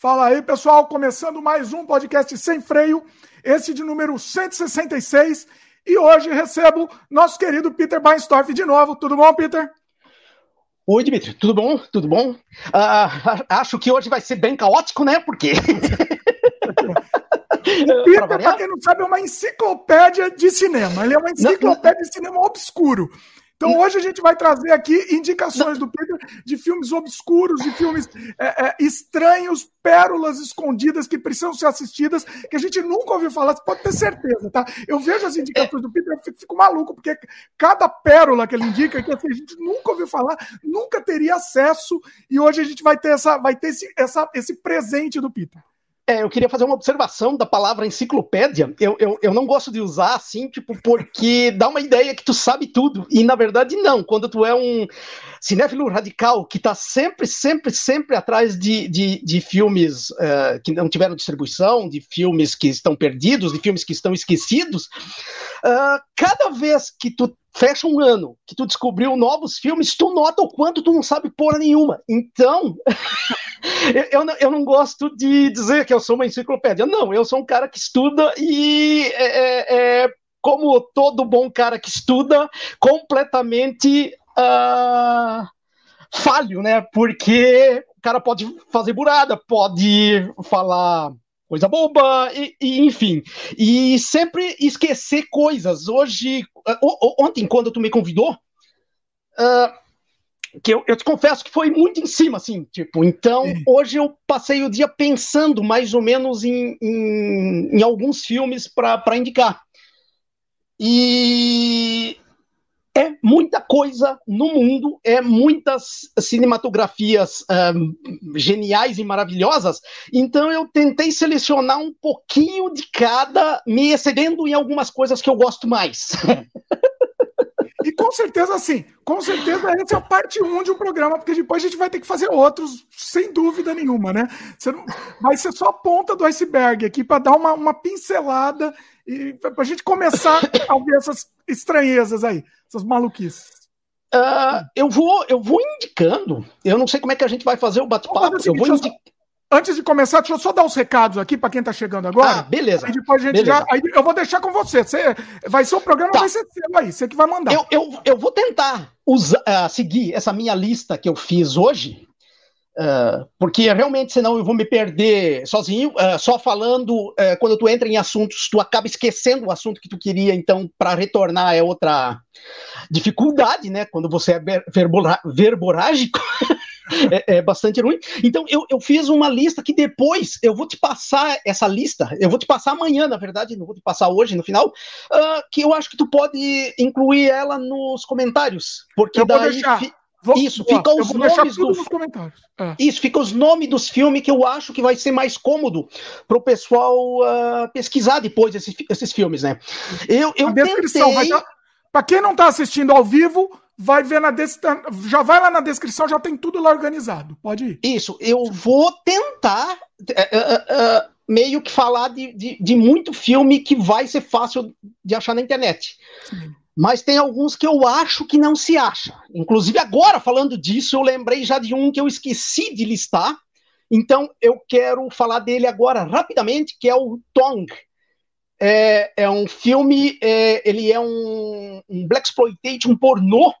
Fala aí, pessoal, começando mais um podcast sem freio, esse de número 166. E hoje recebo nosso querido Peter Beinstorff de novo. Tudo bom, Peter? Oi, Dimitri, tudo bom? Tudo bom? Uh, acho que hoje vai ser bem caótico, né? Porque. O Peter, para quem não sabe, é uma enciclopédia de cinema. Ele é uma enciclopédia de cinema obscuro. Então hoje a gente vai trazer aqui indicações do Peter de filmes obscuros, de filmes é, é, estranhos, pérolas escondidas que precisam ser assistidas, que a gente nunca ouviu falar, você pode ter certeza, tá? Eu vejo as indicações do Peter, eu fico, fico maluco, porque cada pérola que ele indica, que assim, a gente nunca ouviu falar, nunca teria acesso, e hoje a gente vai ter, essa, vai ter esse, essa, esse presente do Peter. É, eu queria fazer uma observação da palavra enciclopédia. Eu, eu, eu não gosto de usar assim, tipo, porque dá uma ideia que tu sabe tudo. E na verdade, não. Quando tu é um cinéfilo radical que está sempre, sempre, sempre atrás de, de, de filmes uh, que não tiveram distribuição, de filmes que estão perdidos, de filmes que estão esquecidos, uh, cada vez que tu fecha um ano que tu descobriu novos filmes, tu nota o quanto tu não sabe porra nenhuma. Então. eu, não, eu não gosto de dizer que eu sou uma enciclopédia. Não, eu sou um cara que estuda e é, é, é como todo bom cara que estuda, completamente uh, falho, né? Porque o cara pode fazer burada, pode falar coisa boba, e, e, enfim. E sempre esquecer coisas. Hoje, ontem, quando tu me convidou, uh, que eu, eu, te confesso que foi muito em cima, assim, tipo, então é. hoje eu passei o dia pensando mais ou menos em, em, em alguns filmes para indicar. E é muita coisa no mundo, é muitas cinematografias um, geniais e maravilhosas, então eu tentei selecionar um pouquinho de cada, me excedendo em algumas coisas que eu gosto mais. E com certeza, assim, com certeza essa é a parte 1 de um programa, porque depois a gente vai ter que fazer outros, sem dúvida nenhuma, né? Não, vai ser só a ponta do iceberg aqui para dar uma, uma pincelada e para a gente começar a ver essas estranhezas aí, essas maluquices. Uh, eu, vou, eu vou indicando. Eu não sei como é que a gente vai fazer o bate-papo. Eu vou indicando. Antes de começar, deixa eu só dar os recados aqui para quem está chegando agora. Ah, beleza. Aí depois a gente beleza. já. Aí eu vou deixar com você. você vai ser o programa, tá. vai ser seu aí. Você que vai mandar. Eu, eu, eu vou tentar usar, uh, seguir essa minha lista que eu fiz hoje. Uh, porque realmente, senão eu vou me perder sozinho, uh, só falando. quando tu entra em assuntos, tu acaba esquecendo o assunto que tu queria, então, para retornar é outra dificuldade, né? Quando você é verborágico. é, é, bastante ruim. Então, eu, eu fiz uma lista que depois eu vou te passar essa lista, eu vou te passar amanhã, na verdade, não vou te passar hoje no final, uh, que eu acho que tu pode incluir ela nos comentários, porque eu daí. Vou, isso, fica os nomes dos comentários. É. Isso, fica os nomes dos filmes que eu acho que vai ser mais cômodo para o pessoal uh, pesquisar depois esses, esses filmes, né? Eu, eu tentei... Para quem não está assistindo ao vivo, vai ver na descrição. Já vai lá na descrição, já tem tudo lá organizado. Pode ir. Isso, eu vou tentar uh, uh, meio que falar de, de, de, muito filme que vai ser fácil de achar na internet. Sim. Mas tem alguns que eu acho que não se acha. Inclusive, agora, falando disso, eu lembrei já de um que eu esqueci de listar. Então, eu quero falar dele agora rapidamente, que é o Tong. É, é um filme, é, ele é um, um Black Exploitation pornô,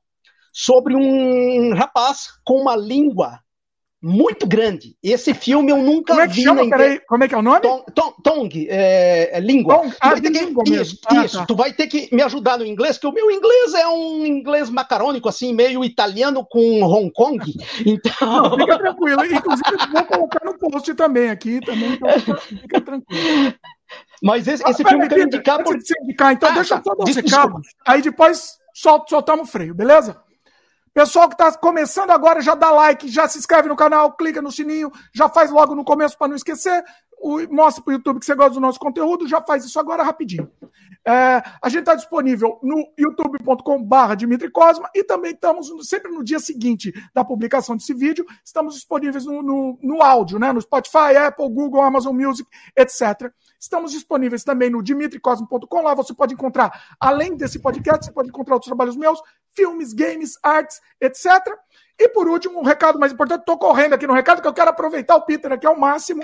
sobre um rapaz com uma língua muito grande. Esse filme eu nunca Como é que vi. Chama? Peraí, como é que é o nome? Tong, tong, tong é, é, língua. Tong, ah, que, língua isso. Ah, isso. Tá. Tu vai ter que me ajudar no inglês, que o meu inglês é um inglês macarônico, assim, meio italiano com Hong Kong. Então. Não, fica tranquilo. Inclusive, vou colocar no post também aqui, também, então fica tranquilo. Mas esse, esse ah, filme eu quero indicar por. Indicar, então, ah, deixa tá. só um recado. Aí depois solta, soltamos o freio, beleza? Pessoal que está começando agora, já dá like, já se inscreve no canal, clica no sininho, já faz logo no começo para não esquecer. Mostra para o YouTube que você gosta do nosso conteúdo, já faz isso agora rapidinho. É, a gente está disponível no youtube.com.br Dimitri Cosma e também estamos sempre no dia seguinte da publicação desse vídeo, estamos disponíveis no, no, no áudio, né? No Spotify, Apple, Google, Amazon Music, etc. Estamos disponíveis também no dimitricosmo.com. Lá você pode encontrar, além desse podcast, você pode encontrar outros trabalhos meus, filmes, games, artes, etc. E por último, um recado mais importante, estou correndo aqui no recado, que eu quero aproveitar o Peter aqui ao máximo.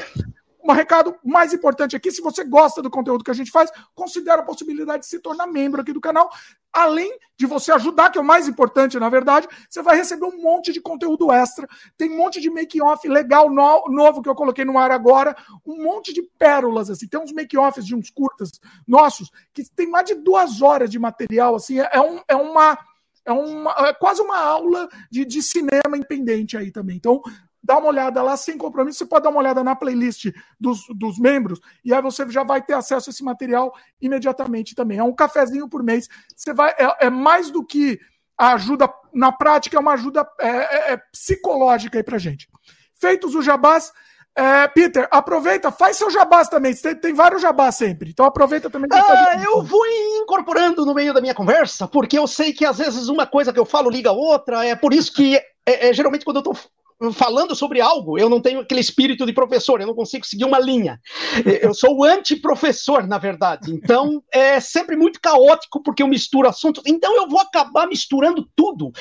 Um recado mais importante aqui, se você gosta do conteúdo que a gente faz, considere a possibilidade de se tornar membro aqui do canal. Além de você ajudar, que é o mais importante, na verdade, você vai receber um monte de conteúdo extra. Tem um monte de make-off legal no, novo que eu coloquei no ar agora, um monte de pérolas, assim. Tem uns make-offs de uns curtas nossos que tem mais de duas horas de material, assim. É, um, é uma é, uma, é quase uma aula de, de cinema independente aí também. Então, dá uma olhada lá sem compromisso. Você pode dar uma olhada na playlist dos, dos membros e aí você já vai ter acesso a esse material imediatamente também. É um cafezinho por mês. Você vai é, é mais do que a ajuda na prática, é uma ajuda é, é, é psicológica aí pra gente. Feitos os jabás, é, Peter, aproveita, faz seu jabás também. Tem, tem vários jabás sempre. Então aproveita também. Ah, eu vou incorporando no meio da minha conversa, porque eu sei que às vezes uma coisa que eu falo liga a outra. É por isso que é, é, geralmente quando eu tô falando sobre algo, eu não tenho aquele espírito de professor, eu não consigo seguir uma linha. Eu sou o anti-professor, na verdade. Então, é sempre muito caótico porque eu misturo assuntos. Então, eu vou acabar misturando tudo.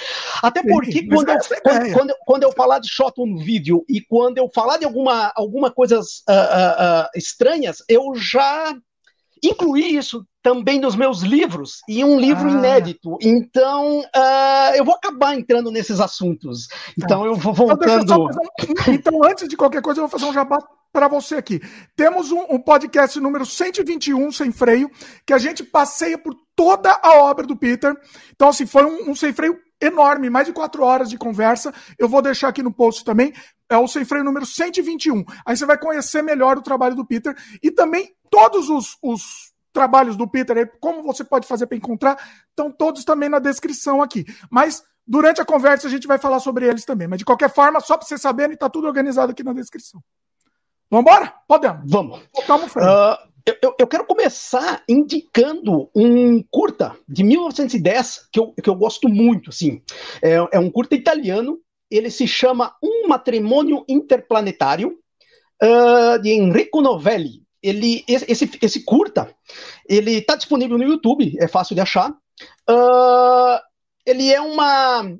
Até porque Sim, quando, eu, quando, quando, quando, eu falar de shot no vídeo e quando eu falar de alguma, alguma coisas uh, uh, uh, estranhas, eu já incluí isso também nos meus livros, e um livro ah. inédito. Então, uh, eu vou acabar entrando nesses assuntos. Então, eu vou então, voltando. Então, então, antes de qualquer coisa, eu vou fazer um jabá para você aqui. Temos um, um, podcast número 121, Sem Freio, que a gente passeia por toda a obra do Peter. Então, assim, foi um, um sem freio enorme, mais de quatro horas de conversa. Eu vou deixar aqui no post também. É o sem freio número 121. Aí você vai conhecer melhor o trabalho do Peter e também todos os, os trabalhos do Peter, como você pode fazer para encontrar, estão todos também na descrição aqui. Mas durante a conversa a gente vai falar sobre eles também. Mas de qualquer forma, só para você saber, está tudo organizado aqui na descrição. Vamos embora? Podemos. Vamos. Uh, eu, eu, quero começar indicando um curta de 1910 que eu, que eu gosto muito. Assim. É, é um curta italiano. Ele se chama Um Matrimônio Interplanetário, uh, de Enrico Novelli ele esse, esse curta ele está disponível no YouTube é fácil de achar uh, ele é uma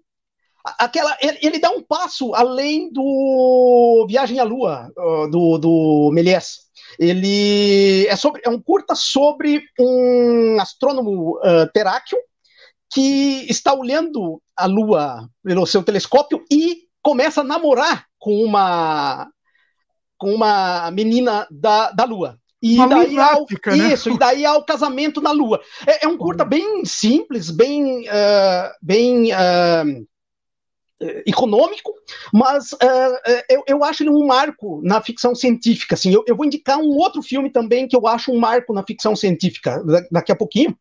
aquela ele, ele, dá um passo além do Viagem à Lua uh, do, do Méliès ele é sobre é um curta sobre um astrônomo uh, teráqueo que está olhando a Lua pelo seu telescópio e começa a namorar com uma com uma menina da, da Lua. E uma daí ao, né? isso, e daí ao casamento na Lua. É, é um curta bem simples, bem, uh, bem uh, econômico, mas uh, eu, eu acho ele um marco na ficção científica. Assim, eu, eu, vou indicar um outro filme também que eu acho um marco na ficção científica daqui a pouquinho.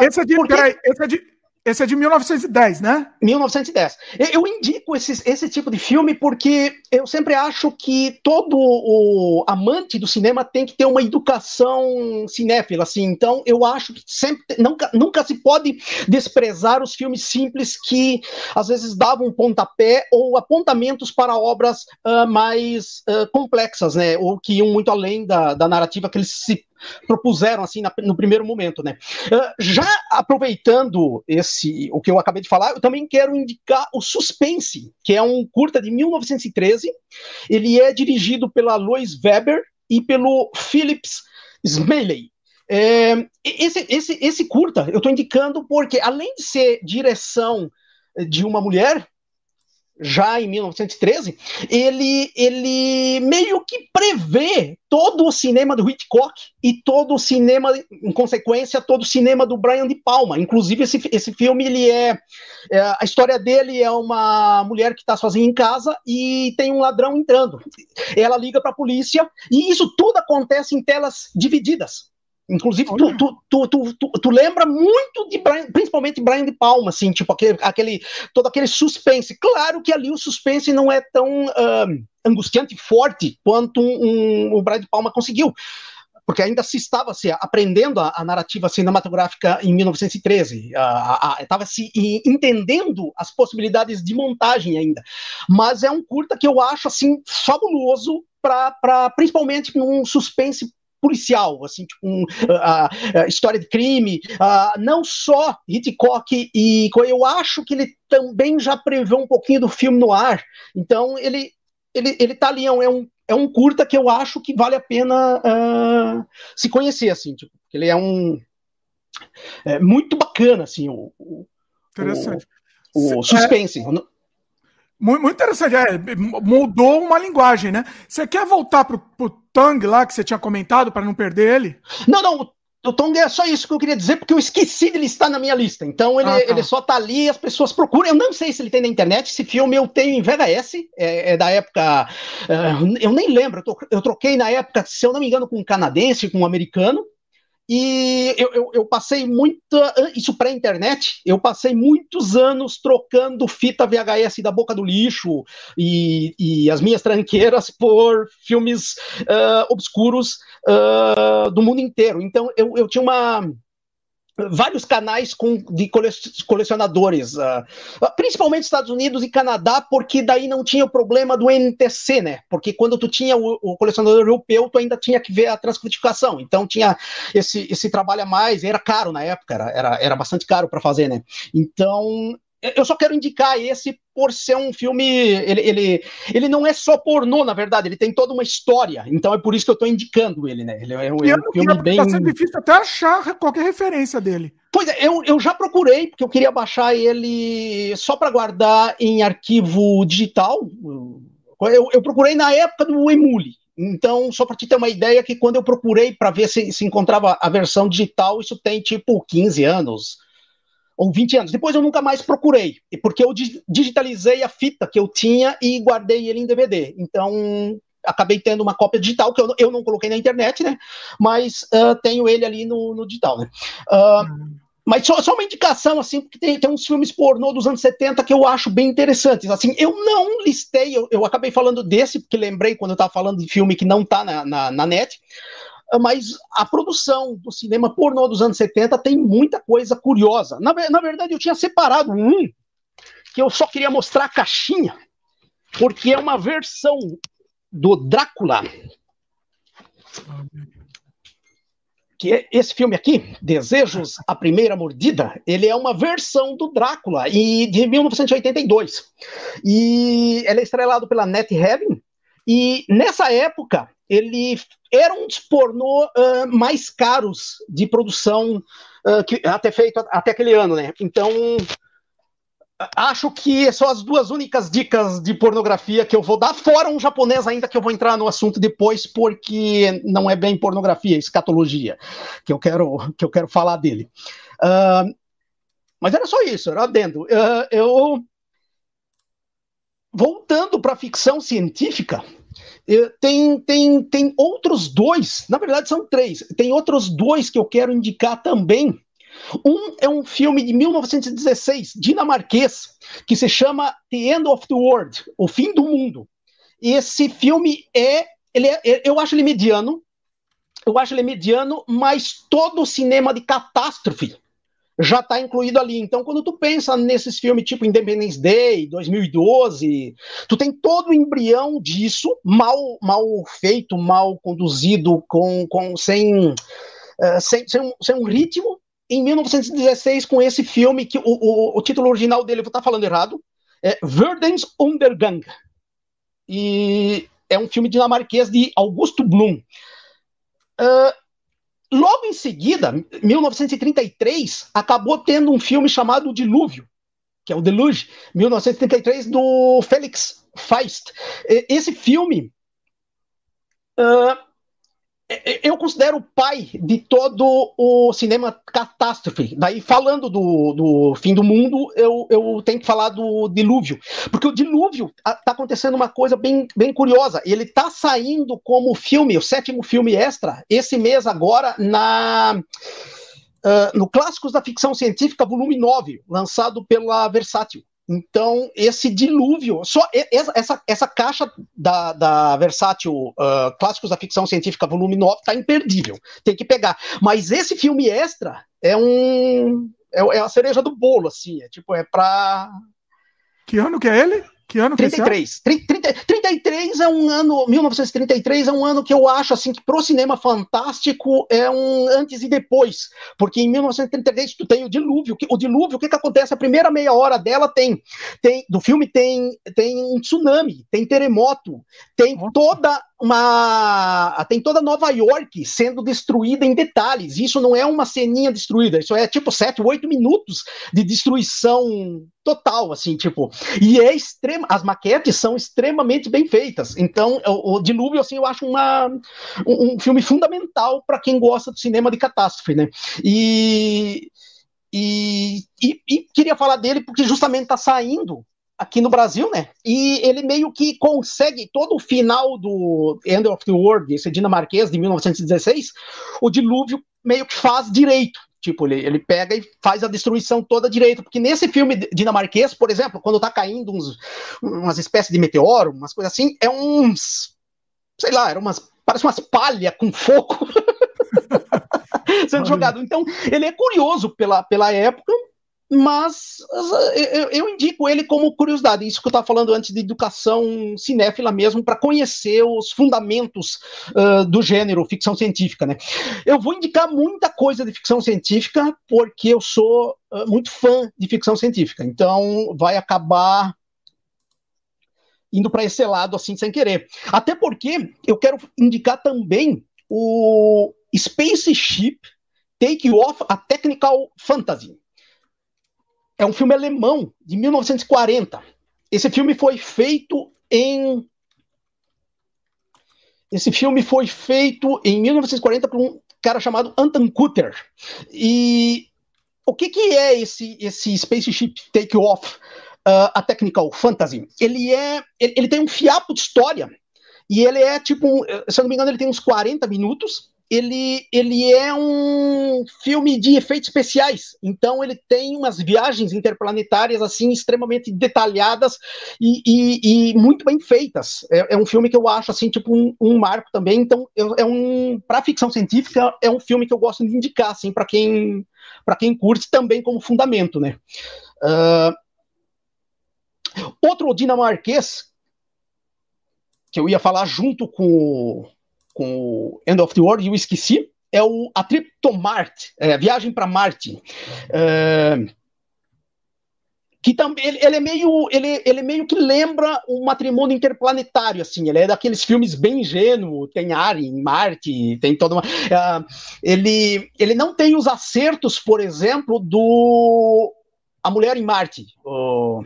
esse é de, porque... peraí, esse é de, esse é de 1910, né? 1910. Eu indico esse, esse tipo de filme porque eu sempre acho que todo o amante do cinema tem que ter uma educação cinéfila, assim. Então, eu acho que sempre nunca, nunca se pode desprezar os filmes simples que às vezes davam um pontapé ou apontamentos para obras uh, mais uh, complexas, né? Ou que iam muito além da, da narrativa que eles se propuseram assim na, no primeiro momento, né? Uh, já aproveitando esse o que eu acabei de falar, eu também quero indicar o Suspense, que é um curta de 1913. Ele é dirigido pela Lois Weber e pelo Philips Smalley. É, esse, esse, esse curta eu estou indicando porque, além de ser direção de uma mulher, já em 1913, ele, ele meio que prevê todo o cinema do Hitchcock e todo o cinema, em consequência, todo o cinema do Brian De Palma. Inclusive, esse, esse filme, ele é, é A história dele é uma mulher que está sozinha em casa e tem um ladrão entrando. Ela liga para a polícia e isso tudo acontece em telas divididas. Inclusive, tu, tu, tu, tu, lembra muito de Brian, principalmente Brian de Palma, assim, tipo aquele, aquele, todo aquele suspense. Claro que ali o suspense não é tão angustiante e forte quanto o Brian de Palma conseguiu porque ainda se estava se aprendendo a, a, narrativa cinematográfica em 1913, estava se entendendo as possibilidades de montagem ainda. Mas é um curta que eu acho assim fabuloso para principalmente num suspense policial, assim, tipo um, uh, uh, história de crime, uh, não só Hitchcock e eu acho que ele também já prevê um pouquinho do filme no ar. Então ele ele, ele tá ali, é um, é um curta que eu acho que vale a pena uh, se conhecer, assim, tipo, ele é um é muito bacana, assim, o, interessante. o, o suspense. É, muito, muito interessante, é, mudou uma linguagem, né? Você quer voltar pro, pro Tang lá que você tinha comentado para não perder ele? Não, não, o Tong é só isso que eu queria dizer, porque eu esqueci de listar na minha lista. Então ele, ah, tá. ele só tá ali as pessoas procuram. Eu não sei se ele tem na internet. Esse filme eu tenho em VHS, é, é da época. Uh, eu nem lembro, eu, eu, troquei na época, se eu não me engano, com um canadense, com um americano. E eu, eu, eu passei muita. Isso pré-internet, eu passei muitos anos trocando fita VHS da boca do lixo e, e as minhas tranqueiras por filmes uh, obscuros uh, do mundo inteiro. Então eu, eu tinha uma vários canais com, de colecionadores, uh, principalmente Estados Unidos e Canadá, porque daí não tinha o problema do NTC, né? Porque quando tu tinha o, o colecionador europeu, tu ainda tinha que ver a transcodificação. Então tinha esse, esse trabalho a mais, era caro na época, era, era, era bastante caro para fazer, né? Então eu só quero indicar esse por ser um filme. Ele, ele, ele não é só pornô, na verdade, ele tem toda uma história. Então é por isso que eu estou indicando ele, né? Ele é um, é um filme bem. Tá sendo difícil até achar qualquer referência dele. Pois é, eu, eu já procurei, porque eu queria baixar ele só para guardar em arquivo digital. Eu, eu procurei na época do Emule. Então, só para te ter uma ideia, que quando eu procurei para ver se, se encontrava a versão digital, isso tem tipo 15 anos ou 20 anos. Depois eu nunca mais procurei, porque eu digitalizei a fita que eu tinha e guardei ele em DVD. Então, acabei tendo uma cópia digital, que eu, eu não coloquei na internet, né? Mas uh, tenho ele ali no, no digital, né? Uh, Mas só, só, uma indicação, assim, porque tem, tem uns filmes pornô dos anos 70 que eu acho bem interessantes. Assim, eu não listei, eu, eu acabei falando desse, porque lembrei quando eu estava falando de filme que não está na, na, na net mas a produção do cinema pornô dos anos 70 tem muita coisa curiosa. Na, na verdade, eu tinha separado um que eu só queria mostrar a caixinha, porque é uma versão do Drácula. Que é esse filme aqui, Desejos, a Primeira Mordida, ele é uma versão do Drácula e de 1982. E ele é estrelado pela Net Heaven. E nessa época, ele era um dos pornô uh, mais caros de produção uh, que até feito até aquele ano, né? Então acho que são as duas únicas dicas de pornografia que eu vou dar, fora um japonês ainda que eu vou entrar no assunto depois, porque não é bem pornografia, é escatologia, que eu quero, que eu quero falar dele. Uh, mas era só isso, era adendo. Eu voltando para a ficção científica, tem, tem, tem outros dois, na verdade são três, tem outros dois que eu quero indicar também. Um é um filme de 1916, dinamarquês, que se chama The End of the World, O Fim do Mundo. Esse filme é, ele é, eu acho ele mediano, eu acho ele mediano, mas todo o cinema de catástrofe já está incluído ali. Então, quando tu pensa nesses filmes tipo Independence Day, 2012, tu tem todo o embrião disso, mal, mal feito, mal conduzido, com, com sem, uh, sem, sem, um, sem um ritmo. Em 1916, com esse filme, que o, o, o título original dele, vou estar tá falando errado, é Verdens Undergang. E é um filme dinamarquês de Augusto Blum. Uh, Logo em seguida, 1933, acabou tendo um filme chamado Dilúvio, que é o Deluge, 1933, do Felix Feist. Esse filme uh, eu considero o pai de todo o cinema catástrofe. Daí, falando do, do fim do mundo, eu, eu tenho que falar do dilúvio. Porque o dilúvio está acontecendo uma coisa bem, bem curiosa. Ele está saindo como filme, o sétimo filme extra, esse mês agora, na. Uh, no Clássicos da Ficção Científica, volume 9, lançado pela Versátil. Então, esse dilúvio, só essa, essa caixa da, da Versátil uh, Clássicos da Ficção Científica, volume 9, tá imperdível. Tem que pegar. Mas esse filme extra é um. É, é a cereja do bolo, assim. É tipo, é pra. Que ano que é ele? Que ano que 33. É 30, 33 é um ano, 1933 é um ano que eu acho assim que pro cinema fantástico é um antes e depois, porque em 1933 tu tem o dilúvio, o dilúvio, o que que acontece? A primeira meia hora dela tem, tem do filme tem tem um tsunami, tem terremoto, tem Nossa. toda uma tem toda Nova York sendo destruída em detalhes. Isso não é uma ceninha destruída, isso é tipo sete, oito minutos de destruição total, assim, tipo. E é extremo, as maquetes são extremamente bem feitas. Então, o, o Dilúvio, assim, eu acho uma, um, um filme fundamental para quem gosta do cinema de catástrofe, né? E e, e, e, queria falar dele porque justamente está saindo aqui no Brasil, né? E ele meio que consegue todo o final do End of the World, esse dinamarquês de 1916, o dilúvio meio que faz direito. Tipo, ele, ele pega e faz a destruição toda direito. Porque nesse filme dinamarquês, por exemplo, quando tá caindo uns, umas espécies de meteoro, umas coisas assim, é uns. Sei lá, era umas. Parece umas palhas com fogo sendo jogado. Então, ele é curioso pela, pela época, mas eu, eu, indico ele como curiosidade, isso que eu estava falando antes de educação cinéfila mesmo, para conhecer os fundamentos uh, do gênero ficção científica. Né? Eu vou indicar muita coisa de ficção científica, porque eu sou uh, muito fã de ficção científica, então vai acabar indo para esse lado assim sem querer. Até porque eu quero indicar também o Spaceship Take Off a Technical Fantasy é um filme alemão de 1940. Esse filme foi feito em esse filme foi feito em 1940 por um cara chamado Anton Kutter. E o que, que é esse, esse Spaceship Take Off, uh, a Technical Fantasy? Ele é, ele, ele, tem um fiapo de história e ele é tipo, um, se eu não me engano, ele tem uns 40 minutos ele, ele é um filme de efeitos especiais, então ele tem umas viagens interplanetárias assim extremamente detalhadas e, e, e muito bem feitas. É, é, um filme que eu acho assim tipo um, um marco também. Então eu, é um para ficção científica é um filme que eu gosto de indicar assim para quem para quem curte também como fundamento, né? Uh, outro dinamarquês que eu ia falar junto com com o End of the World, e eu esqueci, é o A Trip to Marte, é, Viagem para Marte. É, que também ele, ele, é meio ele, ele meio que lembra um matrimônio interplanetário assim ele é daqueles filmes bem ingênuo tem ar em Marte tem toda uma uh, ele ele não tem os acertos por exemplo do a mulher em Marte uh,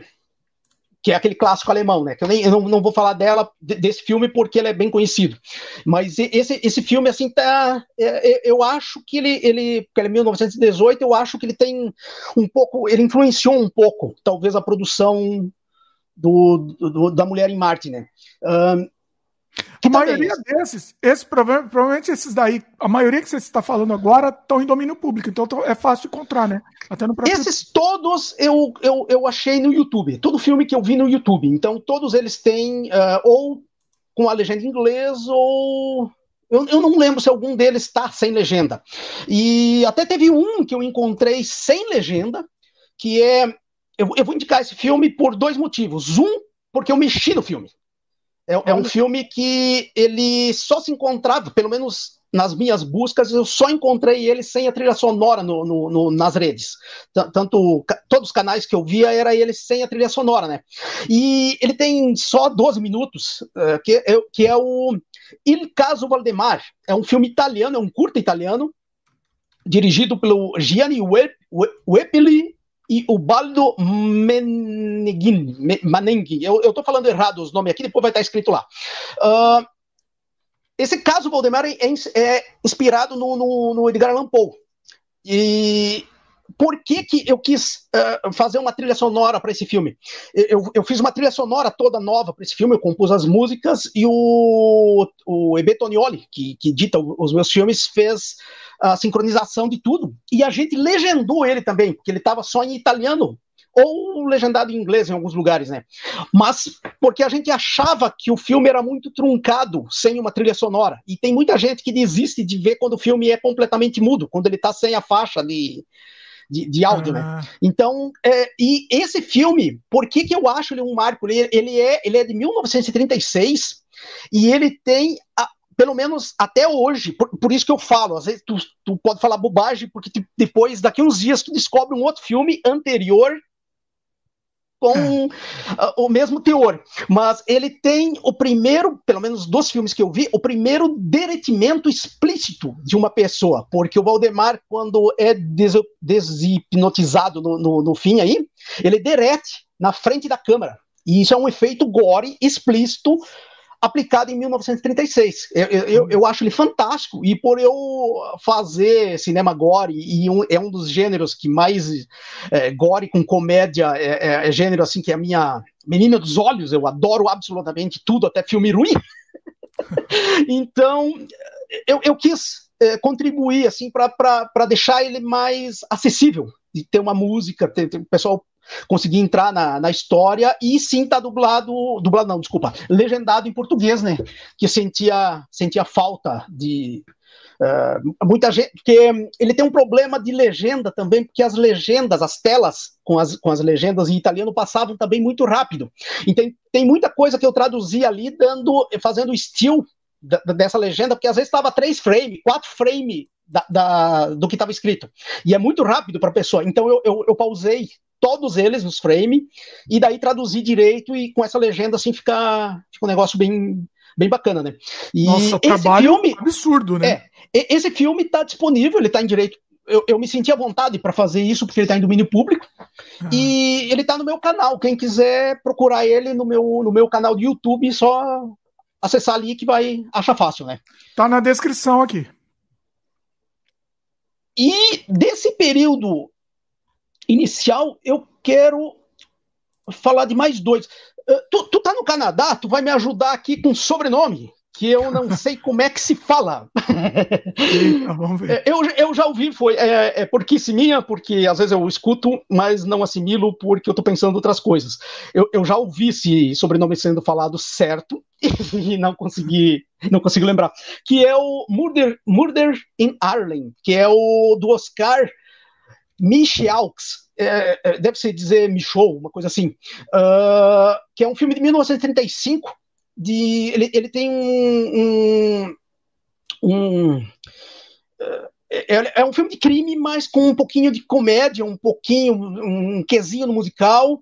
que é aquele clássico alemão, né? Que eu, nem, eu não, não vou falar dela, desse filme, porque ele é bem conhecido. Mas esse, esse filme, assim, tá. É, é, eu acho que ele, ele. Porque ele é 1918, eu acho que ele tem um pouco. Ele influenciou um pouco, talvez, a produção do, do da Mulher em Marte, né? Um, a maioria desses, esse, provavelmente esses daí, a maioria que você está falando agora estão em domínio público, então é fácil de encontrar, né? Até no próprio... Esses todos eu, eu, eu achei no YouTube, todo filme que eu vi no YouTube, então todos eles têm uh, ou com a legenda em inglês ou eu, eu, não lembro se algum deles está sem legenda. E até teve um que eu encontrei sem legenda, que é. Eu, eu, vou indicar esse filme por dois motivos. Um, porque eu mexi no filme. É, é, um filme que ele só se encontrava, pelo menos nas minhas buscas, eu só encontrei ele sem a trilha sonora no, no, no, nas redes. Tanto todos os canais que eu via era ele sem a trilha sonora, né? E ele tem só 12 minutos, uh, que, é, que é o Il Caso Valdemar. É um filme italiano, é um curta italiano, dirigido pelo Gianni Wepili e o Baldo Meneghin, eu, eu tô falando errado os nomes aqui, depois vai estar escrito lá. Uh, esse caso Valdemar é, é inspirado no, no, no, Edgar Allan Poe. E por que, que eu quis uh, fazer uma trilha sonora para esse filme? Eu, eu, fiz uma trilha sonora toda nova para esse filme, eu compus as músicas e o, o Ebe que, que edita os meus filmes, fez a sincronização de tudo. E a gente legendou ele também, porque ele estava só em italiano ou legendado em inglês em alguns lugares, né? Mas porque a gente achava que o filme era muito truncado sem uma trilha sonora. E tem muita gente que desiste de ver quando o filme é completamente mudo, quando ele está sem a faixa de, de, de áudio, né? ah. né? Então, é, e esse filme, por que, que eu acho ele um marco? Ele, ele, é, ele é de 1936 e ele tem a, pelo menos até hoje, por, por, isso que eu falo, às vezes tu, tu pode falar bobagem, porque tu, depois, daqui uns dias, tu descobre um outro filme anterior com uh, o mesmo teor. Mas ele tem o primeiro, pelo menos dos filmes que eu vi, o primeiro derretimento explícito de uma pessoa. Porque o Valdemar, quando é des deshipnotizado no, no, no fim aí, ele derrete na frente da câmera. E isso é um efeito gore explícito aplicado em 1936. Eu, eu, eu, acho ele fantástico, e por eu fazer cinema gore, e um, é um dos gêneros que mais é, gore com comédia, é, é, é, gênero assim que é a minha menina dos olhos, eu adoro absolutamente tudo, até filme ruim. então, eu, eu quis é, contribuir assim para deixar ele mais acessível, de ter uma música, ter, ter, o pessoal conseguir entrar na, na história e sim tá dublado, dublado não, desculpa, legendado em português, né? Que sentia, sentia falta de uh, muita gente, porque ele tem um problema de legenda também, porque as legendas, as telas com as, com as legendas em italiano passavam também muito rápido. Então tem muita coisa que eu traduzi ali dando, fazendo estilo dessa legenda, porque às vezes estava três frames, quatro frames da, da, do que estava escrito. E é muito rápido para a pessoa. Então eu, eu, eu, pausei todos eles nos frame, e daí traduzir direito e com essa legenda assim fica, fica um negócio bem, bem bacana, né? E Nossa, trabalho filme, absurdo, né? É, esse filme está disponível, ele está em direito. Eu, eu me senti à vontade para fazer isso, porque ele está em domínio público. Ah. E ele está no meu canal. Quem quiser procurar ele no meu, no meu canal de YouTube, só acessar ali que vai achar fácil, né? Tá na descrição aqui. E desse período inicial, eu quero falar de mais dois. Uh, tu, tu tá no Canadá, tu vai me ajudar aqui com sobrenome, que eu não sei como é que se fala. Eita, vamos ver. É, eu, eu já ouvi, foi é, é porquice minha, porque às vezes eu escuto, mas não assimilo porque eu tô pensando outras coisas. Eu, eu já ouvi esse sobrenome sendo falado certo e não consegui não consigo lembrar, que é o Murder, Murder in Ireland, que é o do Oscar Michalks, é, é, deve se dizer Michou, uma coisa assim, uh, que é um filme de 1935. De, ele, ele tem um. um, um uh, é, é, um filme de crime, mas com um pouquinho de comédia, um pouquinho, um quesinho no musical.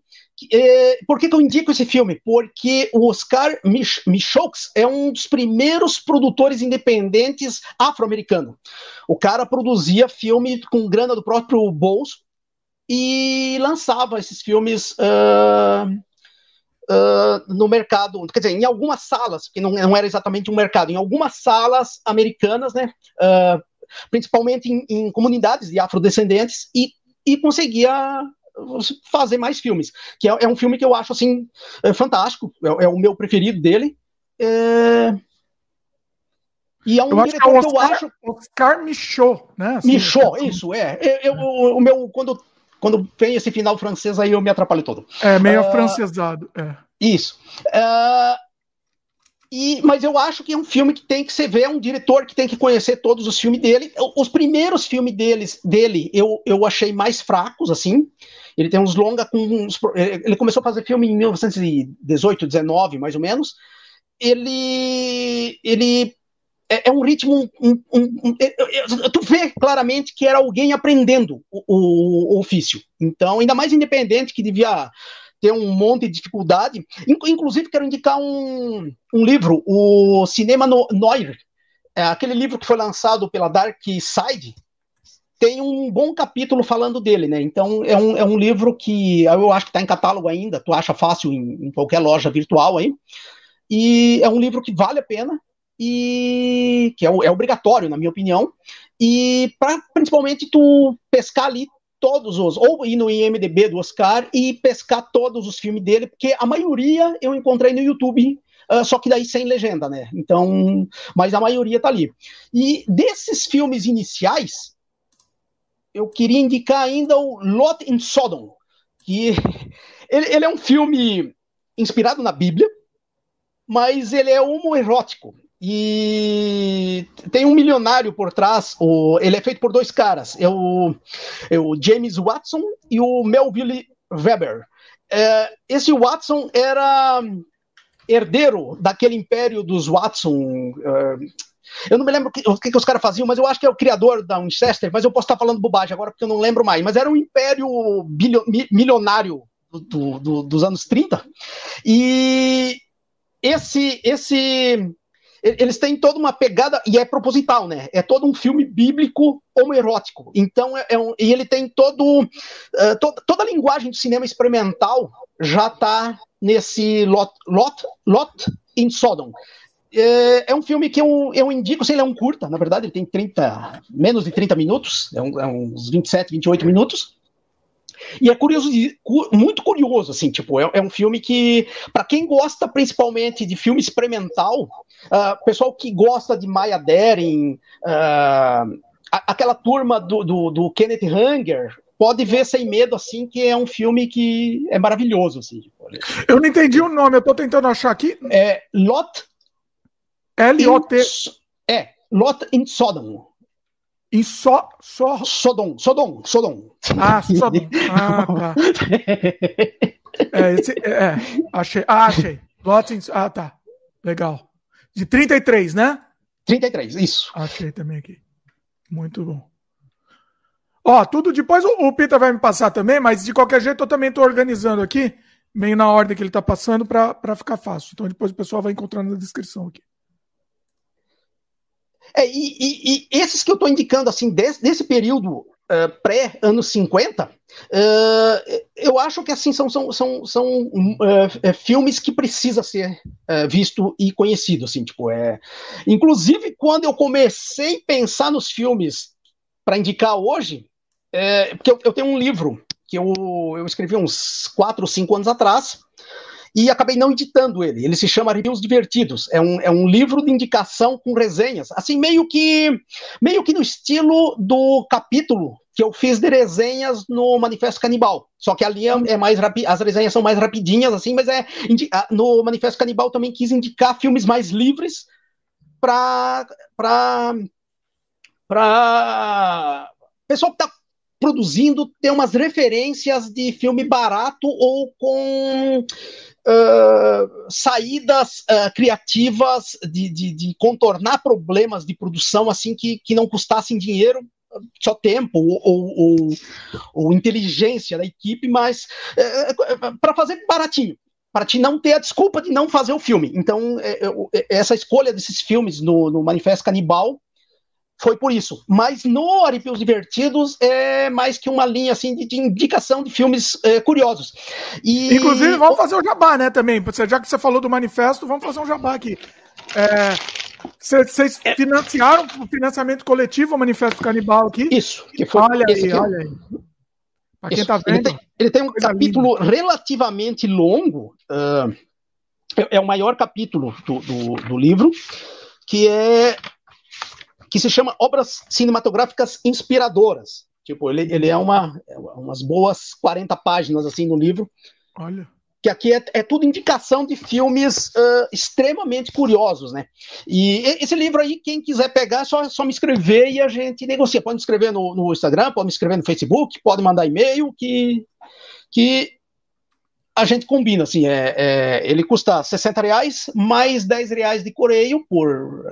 É, por que, que, eu indico esse filme? Porque o Oscar Mich Michaux é um dos primeiros produtores independentes afro-americanos. O cara produzia filme com grana do próprio bolso e lançava esses filmes uh, uh, no mercado, quer dizer, em algumas salas, que não, não, era exatamente um mercado, em algumas salas americanas, né? Uh, principalmente em, em comunidades de afrodescendentes, e, e conseguia fazer mais filmes. Que é, é um filme que eu acho assim é fantástico, é, é, o meu preferido dele. É... E é um eu acho que, é Oscar, eu acho. Oscar Michaud, né? Assim, Michaud, isso, é. Eu, eu, o meu, quando, quando vem esse final francês aí, eu me atrapalho todo. É, meio uh, afrancesado. É. Isso. Uh, e, mas eu acho que é um filme que tem que se ver, é um diretor que tem que conhecer todos os filmes dele. Os primeiros filmes deles, dele eu, eu achei mais fracos, assim. Ele tem uns longa com uns, Ele começou a fazer filme em 1918, 19, mais ou menos. Ele. Ele. É, é um ritmo. Um, um, um, é, é, tu vê claramente que era alguém aprendendo o, o, o ofício. Então, ainda mais independente, que devia ter um monte de dificuldade. Inclusive, quero indicar um, um livro, o Cinema Noir, é aquele livro que foi lançado pela Dark Side, tem um bom capítulo falando dele, né? Então é um, é um livro que eu acho que está em catálogo ainda, tu acha fácil em, em, qualquer loja virtual aí. E é um livro que vale a pena. e que é, é obrigatório, na minha opinião, e para principalmente tu pescar ali todos os, ou ir no IMDB do Oscar e pescar todos os filmes dele, porque a maioria eu encontrei no YouTube, uh, só que daí sem legenda, né? Então, mas a maioria tá ali. E desses filmes iniciais, eu queria indicar ainda o Lot in Sodom, que ele, ele é um filme inspirado na Bíblia, mas ele é homoerótico. E tem um milionário por trás. O, ele é feito por dois caras. É o, é o James Watson e o Melville Weber. É, esse Watson era herdeiro daquele império dos Watson. É, eu não me lembro o que, o que, os caras faziam, mas eu acho que é o criador da Winchester, mas eu posso estar falando bobagem agora porque eu não lembro mais. Mas era um império bilio, milionário do, do, dos anos 30. E esse, esse eles têm toda uma pegada, e é proposital, né? É todo um filme bíblico homoerótico. Então, é, é um, e ele tem todo. Uh, to, toda a linguagem do cinema experimental já está nesse Lot, Lot, Lot in Sodom. É, é, um filme que eu, eu indico, sei, ele é um curta, na verdade, ele tem 30, menos de 30 minutos, é, um, é uns 27, 28 minutos. E é curioso, muito curioso, assim, tipo, é, é um filme que, para quem gosta principalmente de filme experimental, uh, pessoal que gosta de Maya Deren, uh, aquela turma do, do, do, Kenneth Hanger, pode ver sem medo, assim, que é um filme que é maravilhoso, assim. Tipo, eu não entendi o nome, eu tô tentando achar aqui. É Lot... L-O-T... É, Lot in Sodom. Em só, só. Sodom, Sodom, Sodom. Ah, Sodom. Ah, tá. É, esse, é, é, achei. Ah, achei. Lots Ah, tá. Legal. De 33, né? 33, isso. Achei também aqui. Muito bom. Ó, tudo depois o, o Pita vai me passar também, mas de qualquer jeito eu também estou organizando aqui, meio na ordem que ele está passando, para ficar fácil. Então depois o pessoal vai encontrando na descrição aqui. É, e, e, e, esses que eu estou indicando, assim, desse, desse período uh, pré-anos 50, uh, eu acho que, assim, são, são, são, são uh, filmes que precisa ser visto e conhecido, assim, tipo, é... Inclusive, quando eu comecei a pensar nos filmes para indicar hoje, é, porque eu, eu, tenho um livro que eu, eu escrevi uns 4 ou 5 anos atrás, e acabei não editando ele. Ele se chama Reviews Divertidos. É um, é um livro de indicação com resenhas, assim, meio que, meio que no estilo do capítulo que eu fiz de resenhas no Manifesto Canibal. Só que ali é, é mais rápido, as resenhas são mais rapidinhas, assim, mas é no Manifesto Canibal também quis indicar filmes mais livres para para pessoal que está produzindo ter umas referências de filme barato ou com saídas uh, criativas de, de, de, contornar problemas de produção assim que, que não custassem dinheiro só tempo ou, ou, ou, ou inteligência da equipe, mas uh, para fazer baratinho para te não ter a desculpa de não fazer o filme. Então, essa escolha desses filmes no, no Manifesto Canibal foi por isso. Mas no Arrepios Divertidos é mais que uma linha assim de, de indicação de filmes é, curiosos. E... Inclusive, vamos fazer um jabá, né, também. Já que você falou do manifesto, vamos fazer um jabá aqui. Vocês é, financiaram o financiamento coletivo o Manifesto Canibal aqui? Isso. Que foi olha aí, olha aí. Pra quem tá vendo. Ele tem, ele tem um capítulo linda. relativamente longo. Uh, é, é, o maior capítulo do, do, do livro, que é que se chama Obras Cinematográficas Inspiradoras. Tipo, ele, ele é uma umas boas 40 páginas assim no livro. Olha. Que aqui é, é tudo indicação de filmes uh, extremamente curiosos, né? E esse livro aí, quem quiser pegar, é só, só me escrever e a gente negocia. Pode me escrever no, no Instagram, pode me escrever no Facebook, pode mandar e-mail, que, que a gente combina, assim, é, é, ele custa 60 reais, mais 10 reais de correio por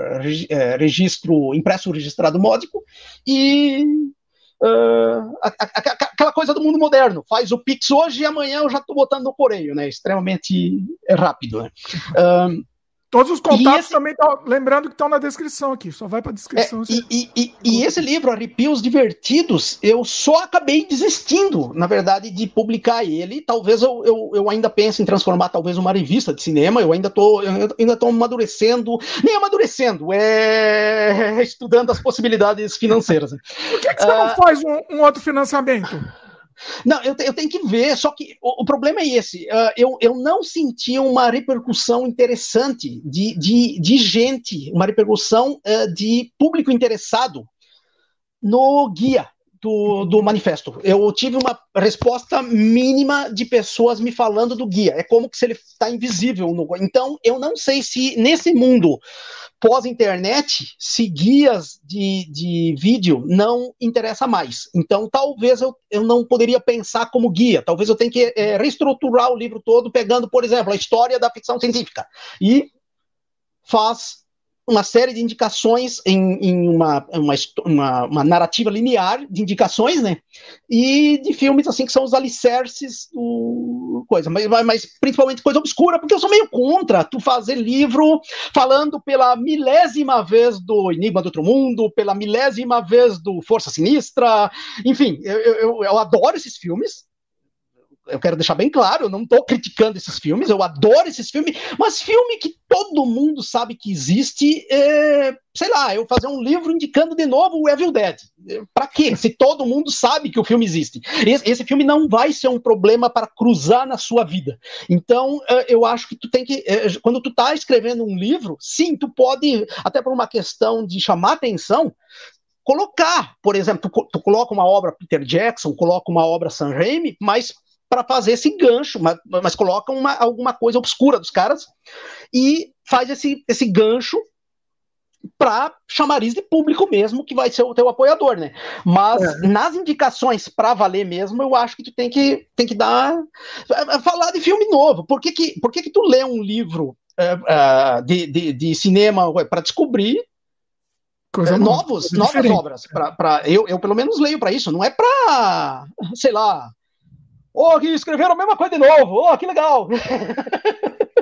é, registro, impresso registrado módico, e uh, a, a, a, aquela coisa do mundo moderno, faz o Pix hoje e amanhã eu já estou botando no correio, né, extremamente rápido, né. Uh, Todos os contatos esse... também estão. Lembrando que estão na descrição aqui, só vai para a descrição. É, e, e, e, esse livro, Arrepios Divertidos, eu só acabei desistindo, na verdade, de publicar ele. Talvez eu, eu, eu ainda pense em transformar talvez uma revista de cinema, eu ainda estou ainda tô amadurecendo, nem amadurecendo, é estudando as possibilidades financeiras. Por que, que você uh... não ah, faz um, um outro financiamento? Não, eu, eu, tenho que ver, só que o, o problema é esse. Uh, eu, eu não senti uma repercussão interessante de, de, de gente, uma repercussão uh, de público interessado no guia do, do manifesto. Eu tive uma resposta mínima de pessoas me falando do guia. É como se ele está invisível. No... Então, eu não sei se nesse mundo pós-internet, se guias de, de vídeo não interessa mais. Então, talvez eu, eu não poderia pensar como guia. Talvez eu tenha que é, reestruturar o livro todo, pegando, por exemplo, a história da ficção científica. E faz uma série de indicações em, em uma, uma, uma, uma, narrativa linear de indicações, né? E de filmes assim que são os alicerces do coisa, mas, mas principalmente coisa obscura, porque eu sou meio contra tu fazer livro falando pela milésima vez do Enigma do Outro Mundo, pela milésima vez do Força Sinistra, enfim, eu, eu, eu adoro esses filmes, eu quero deixar bem claro, eu não estou criticando esses filmes, eu adoro esses filmes, mas filme que todo mundo sabe que existe, é, sei lá, eu fazer um livro indicando de novo o Evil Dead. Para quê? Se todo mundo sabe que o filme existe. Esse, esse, filme não vai ser um problema para cruzar na sua vida. Então, é, eu acho que tu tem que, é, quando tu tá escrevendo um livro, sim, tu pode, até por uma questão de chamar atenção, colocar, por exemplo, tu, tu, coloca uma obra Peter Jackson, coloca uma obra Sam Raimi, mas para fazer esse gancho, mas, mas coloca uma, alguma coisa obscura dos caras e faz esse, esse gancho para chamariz de público mesmo, que vai ser o teu apoiador, né? Mas é. nas indicações para valer mesmo, eu acho que tu tem que, tem que dar. É, é, falar de filme novo. Por que, que, por que, que tu lê um livro uh, de, de, de cinema para descobrir Coisa novos, novas obras. Pra, pra, eu, eu, pelo menos, leio para isso. Não é para, sei lá, Ô, oh, escreveram a mesma coisa de novo. Ô, oh, que legal.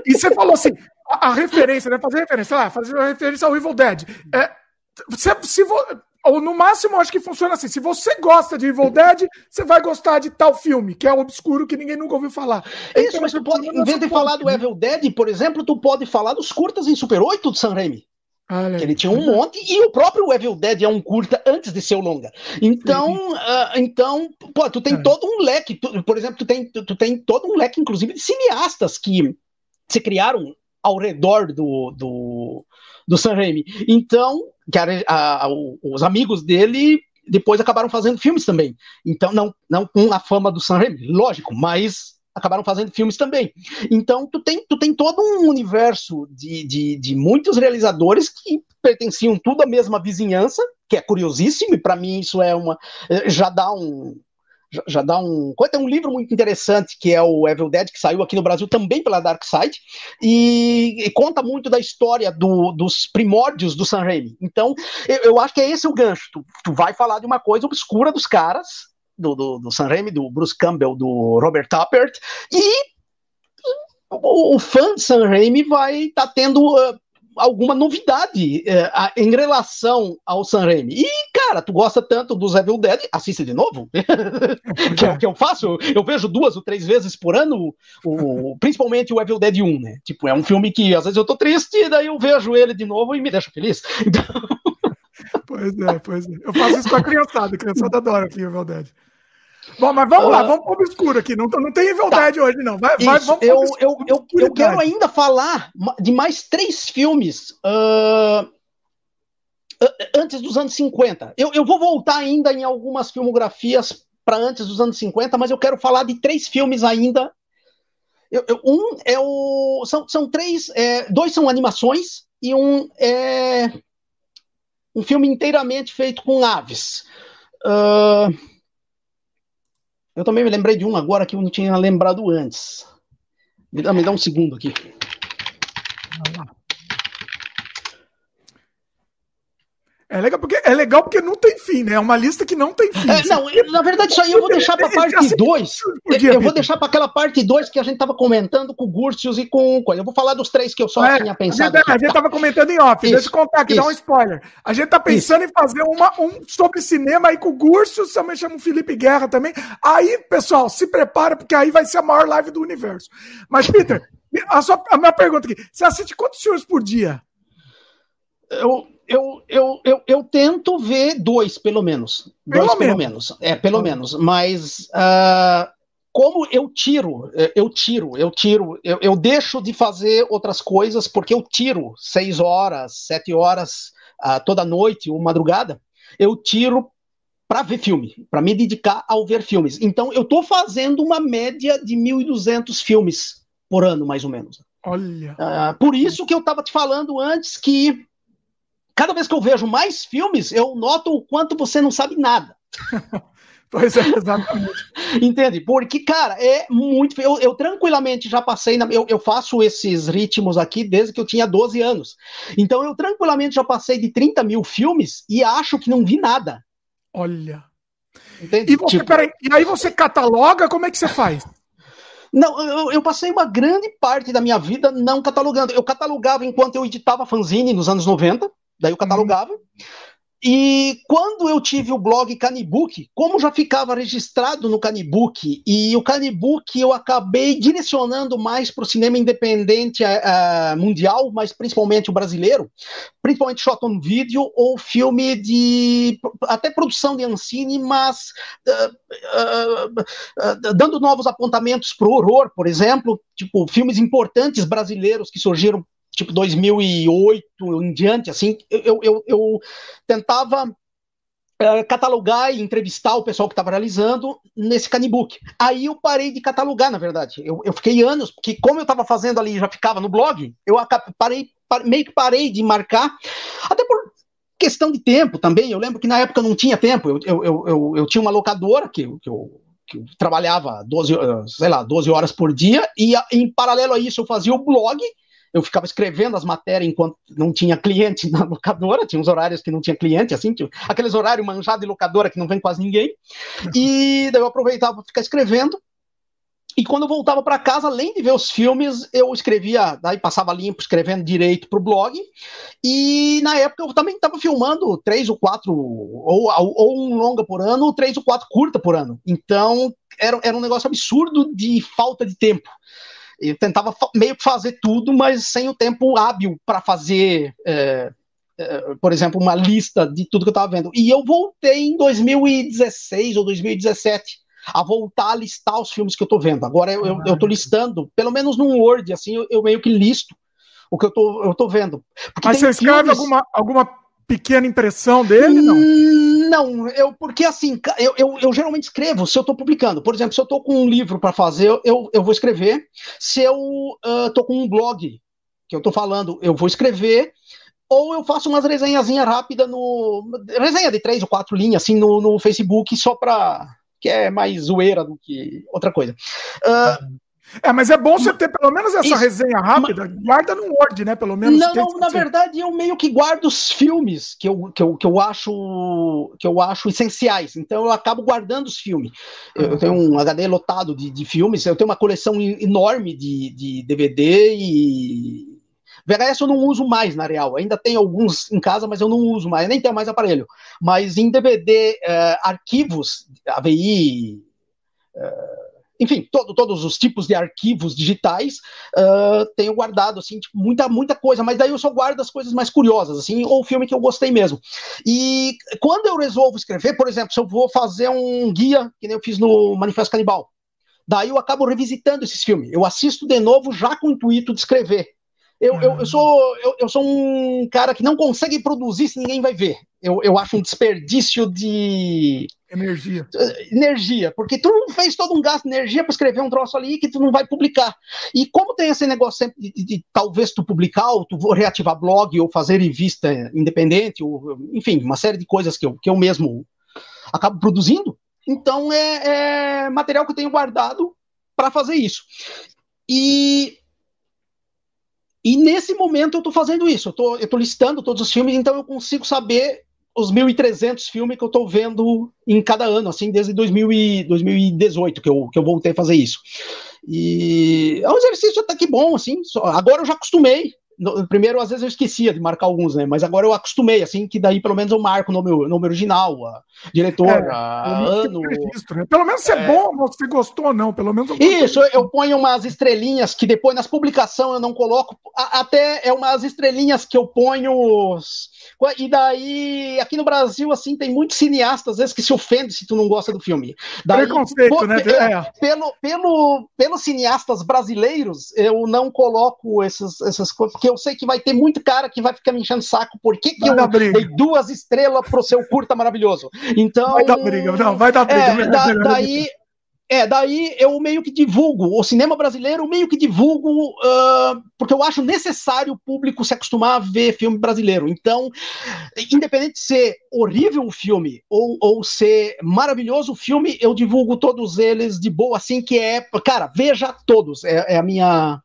E você falou assim, a, a referência, né? Fazer referência, lá, fazer referência ao Evil Dead. É, se, se ou no máximo, acho que funciona assim. Se você gosta de Evil Dead, você vai gostar de tal filme, que é obscuro, que ninguém nunca ouviu falar. Isso, então, mas tu pode, em vez de falar do Evil Dead, por exemplo, tu pode falar dos curtas em Super 8 do Sam Raimi. Olha. Ele tinha um monte, e o próprio Evil Dead é um curta antes de ser o longa. Então, uh, então pô, tu tem é. todo um leque, tu, por exemplo, tu tem, tu, tu, tem todo um leque, inclusive, de cineastas que se criaram ao redor do, do, do Sam Raimi. Então, que a, a, a, os amigos dele depois acabaram fazendo filmes também. Então, não, não com a fama do Sam Raimi, lógico, mas acabaram fazendo filmes também. Então, tu tem, tu tem todo um universo de, de, de muitos realizadores que pertenciam tudo à mesma vizinhança, que é curiosíssimo, e para mim isso é uma. já dá um. Já, dá um. Tem um livro muito interessante que é o Evil Dead, que saiu aqui no Brasil também pela Dark Side, e, e conta muito da história do, dos primórdios do San Raimi. Então, eu, eu, acho que é esse o gancho. Tu, tu vai falar de uma coisa obscura dos caras, do, do, do Sam Raimi, do Bruce Campbell, do Robert Tappert, e o, o fã de Sam Raimi vai estar tá tendo uh, alguma novidade uh, em relação ao Sam Raimi. E, cara, tu gosta tanto dos Evil Dead, assiste de novo. que, é, que eu faço, eu vejo duas ou três vezes por ano, o, principalmente o Evil Dead 1, né? Tipo, é um filme que às vezes eu tô triste, daí eu vejo ele de novo e me deixa feliz. Então... Pois é, pois é. Eu faço isso com a criançada, a criançada adora o Evil Dead. Bom, mas vamos uh, lá, vamos para o obscuro aqui. Não, não tem Evil tá. Dead hoje, não. Vai, vai, vamos eu, eu, eu, eu, quero ainda falar de mais três filmes uh, antes dos anos 50. Eu, eu vou voltar ainda em algumas filmografias para antes dos anos 50, mas eu quero falar de três filmes ainda. Eu, eu, um é o. São, são três. É, dois são animações e um é um filme inteiramente feito com aves. Uh, eu também me lembrei de um agora que eu não tinha lembrado antes. Me dá, me dá um segundo aqui. É legal porque, é legal porque não tem fim, né? É uma lista que não tem fim. É, não, na verdade, isso aí eu vou deixar para a parte 2. Eu vou deixar para aquela parte 2 que a gente estava comentando com o Gurtius e com o Eu vou falar dos três que eu só é, tinha pensado. A gente, estava comentando em off, isso, deixa eu contar aqui, isso. dá um spoiler. A gente tá pensando isso. em fazer uma, um sobre cinema aí com o Gurtius, também chama o Felipe Guerra também. Aí, pessoal, se prepara, porque aí vai ser a maior live do universo. Mas, Peter, a, sua, a minha pergunta aqui: você assiste quantos filmes por dia? Eu eu, eu, eu, eu, tento ver dois, pelo menos. Pelo dois, pelo menos. É, pelo menos. Mas uh, como eu tiro, é, eu tiro, eu tiro, eu, eu, deixo de fazer outras coisas porque eu tiro seis horas, sete horas uh, toda noite ou madrugada, eu tiro para ver filme, para me dedicar ao ver filmes. Então eu estou fazendo uma média de 1.200 filmes por ano, mais ou menos. Olha. Uh, por isso que eu estava te falando antes que cada vez que eu vejo mais filmes, eu noto o quanto você não sabe nada. Pois é, exatamente. Entende? Porque, cara, é muito. Eu, eu tranquilamente já passei. Na, eu, eu, faço esses ritmos aqui desde que eu tinha 12 anos. Então, eu tranquilamente já passei de 30 mil filmes e acho que não vi nada. Olha. Entende? E, você, tipo... peraí, e aí você cataloga? Como é que você faz? Não, eu, eu, passei uma grande parte da minha vida não catalogando. Eu catalogava enquanto eu editava fanzine nos anos 90. Daí eu catalogava. Uhum. E quando eu tive o blog Canibook, como já ficava registrado no Canibook, e o Canibook eu acabei direcionando mais para o cinema independente uh, mundial, mas principalmente o brasileiro, principalmente shot on video ou filme de até produção de Ancine, mas uh, uh, dando novos apontamentos para o horror, por exemplo, tipo filmes importantes brasileiros que surgiram tipo 2008 em diante, assim, eu, eu, eu tentava é, catalogar e entrevistar o pessoal que estava realizando nesse canibook. Aí eu parei de catalogar, na verdade. Eu, eu fiquei anos, porque como eu estava fazendo ali, já ficava no blog, eu parei, meio que parei de marcar, até por questão de tempo também. Eu lembro que na época não tinha tempo. Eu, eu, eu, eu, eu tinha uma locadora que, que eu que eu trabalhava 12, sei lá, 12 horas por dia, e em paralelo a isso eu fazia o blog, eu ficava escrevendo as matérias enquanto não tinha cliente na locadora, tinha uns horários que não tinha cliente, assim, tinha aqueles horários manjados de locadora que não vem quase ninguém. E daí eu aproveitava para ficar escrevendo. E quando eu voltava para casa, além de ver os filmes, eu escrevia, daí passava limpo, escrevendo direito para o blog. E na época eu também estava filmando três ou quatro, ou, ou um longa por ano, ou três ou quatro curta por ano. Então era, era um negócio absurdo de falta de tempo. Eu tentava meio que fazer tudo, mas sem o tempo hábil para fazer, é, é, por exemplo, uma lista de tudo que eu estava vendo. E eu voltei em 2016 ou 2017 a voltar a listar os filmes que eu estou vendo. Agora eu, tô listando, pelo menos num Word, assim, eu, eu meio que listo o que eu tô, eu tô vendo. Porque Mas você escreve filmes... alguma, alguma pequena impressão dele? Não. Não, eu, porque assim, eu, eu, eu, geralmente escrevo se eu estou publicando. Por exemplo, se eu estou com um livro para fazer, eu, eu vou escrever. Se eu estou uh, com um blog que eu estou falando, eu vou escrever. Ou eu faço umas resenhazinhas rápidas no. Resenha de três ou quatro linhas, assim, no, no Facebook, só para. que é mais zoeira do que outra coisa. Uh, é, mas é bom você ter pelo menos essa Isso, resenha rápida, mas... guarda no Word, né? Pelo menos. Não, não na verdade, eu meio que guardo os filmes que eu, que eu, que eu, acho, que eu acho essenciais. Então eu acabo guardando os filmes. Eu, eu tenho um HD lotado de, de filmes, eu tenho uma coleção enorme de, de DVD e. VHS eu não uso mais, na real. Ainda tem alguns em casa, mas eu não uso mais, nem tenho mais aparelho. Mas em DVD, uh, eh, arquivos, AVI. Uh, eh, enfim, todo, todos os tipos de arquivos digitais, uh, tenho guardado, assim, tipo, muita, muita coisa, mas daí eu só guardo as coisas mais curiosas, assim, ou filme que eu gostei mesmo. E quando eu resolvo escrever, por exemplo, se eu vou fazer um guia, que nem eu fiz no Manifesto Canibal, daí eu acabo revisitando esses filmes. Eu assisto de novo já com o intuito de escrever. Eu, eu, eu, sou, eu, eu, sou um cara que não consegue produzir se ninguém vai ver. Eu, eu acho um desperdício de. Energia. Energia, porque tu fez todo um gasto de energia para escrever um troço ali que tu não vai publicar. E como tem esse negócio sempre de, de, de talvez tu publicar, ou tu reativar blog, ou fazer revista independente, ou, enfim, uma série de coisas que eu, que eu mesmo acabo produzindo, então é, é material que eu tenho guardado para fazer isso. E e nesse momento eu estou fazendo isso, eu estou listando todos os filmes, então eu consigo saber os 1.300 filmes que eu estou vendo em cada ano, assim, desde 2000 e 2018 que eu, que eu voltei a fazer isso. E é um exercício até que bom, assim. Só, agora eu já acostumei. No, primeiro, às vezes eu esquecia de marcar alguns, né? Mas agora eu acostumei, assim, que daí pelo menos eu marco o nome, nome original, a diretor, é, a ano. Registro, né? Pelo menos se é, é bom, se gostou ou não, pelo menos. Eu Isso, eu ponho umas estrelinhas que depois nas publicações eu não coloco. A, até é umas estrelinhas que eu ponho e daí, aqui no Brasil, assim, tem muitos cineastas, às vezes, que se ofendem se tu não gosta do filme. Daí, Preconceito, pô, né? É. Pelo, pelo, pelos cineastas brasileiros, eu não coloco essas, essas coisas, porque eu sei que vai ter muito cara que vai ficar me enchendo saco. Por que, que eu dei duas estrelas pro seu curta maravilhoso? Então. Vai dar briga, não, vai dar briga. É, da, daí, é, daí eu meio que divulgo, o cinema brasileiro meio que divulgo, uh, porque eu acho necessário o público se acostumar a ver filme brasileiro. Então, independente de ser horrível o filme ou, ou ser maravilhoso o filme, eu divulgo todos eles de boa, assim, que é, cara, veja todos, é, é a minha.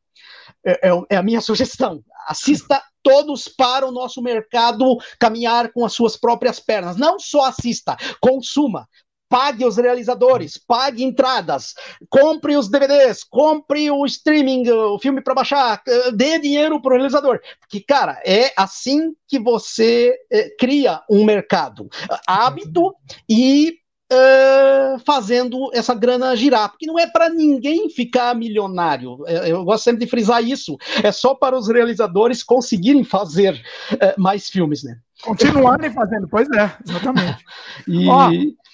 É, é, é a minha sugestão. Assista todos para o nosso mercado caminhar com as suas próprias pernas. Não só assista, consuma pague os realizadores, pague entradas, compre os DVDs, compre o streaming, o filme para baixar, eh, dê dinheiro para o realizador. Porque, cara, é assim que você é, cria um mercado. Hábito e Uh, fazendo essa grana girar, porque não é para ninguém ficar milionário. Eu gosto sempre de frisar isso. É só para os realizadores conseguirem fazer uh, mais filmes, né? Continuarem fazendo, pois é, exatamente. e... Ó,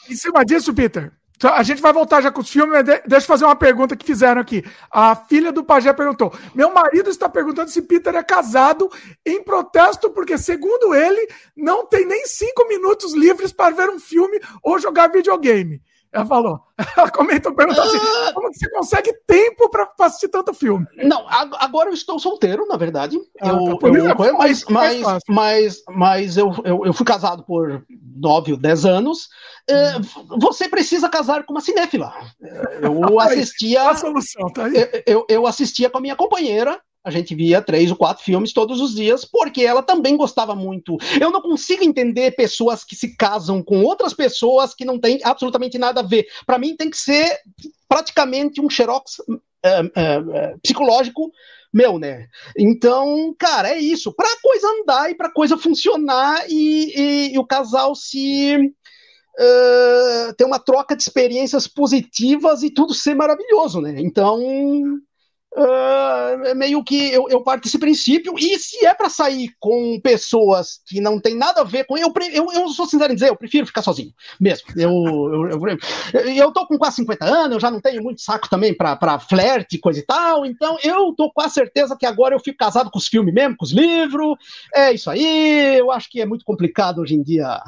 em cima disso, Peter, a gente vai voltar já com os filmes, deixa eu fazer uma pergunta que fizeram aqui. A filha do Pajé perguntou: Meu marido está perguntando se Peter é casado em protesto, porque, segundo ele, não tem nem cinco minutos livres para ver um filme ou jogar videogame. Ela falou. Ela comentou, perguntou assim: ah. como você consegue tempo para assistir tanto filme? Não, agora eu estou solteiro, na verdade. Ah, eu, tá, eu, eu, mas, mas, mas, mas eu, eu, eu, fui casado por nove ou dez anos. Hum. Você precisa casar com uma cinéfila. Eu assistia. a solução, tá aí. Eu, eu assistia com a minha companheira a gente via três ou quatro filmes todos os dias, porque ela também gostava muito. Eu não consigo entender pessoas que se casam com outras pessoas que não têm absolutamente nada a ver. Para mim, tem que ser praticamente um xerox uh, uh, uh, psicológico meu, né? Então, cara, é isso. Para a coisa andar e para a coisa funcionar e, e, e, o casal se uh, ter uma troca de experiências positivas e tudo ser maravilhoso, né? Então, Uh, meio que eu, eu parto desse princípio, e se é para sair com pessoas que não tem nada a ver com. Eu, eu, eu sou sincero em dizer, eu prefiro ficar sozinho, mesmo. Eu, eu, eu, eu tô com quase 50 anos, eu já não tenho muito saco também para flerte, coisa e tal, então eu tô com a certeza que agora eu fico casado com os filmes mesmo, com os livros. É isso aí, eu acho que é muito complicado hoje em dia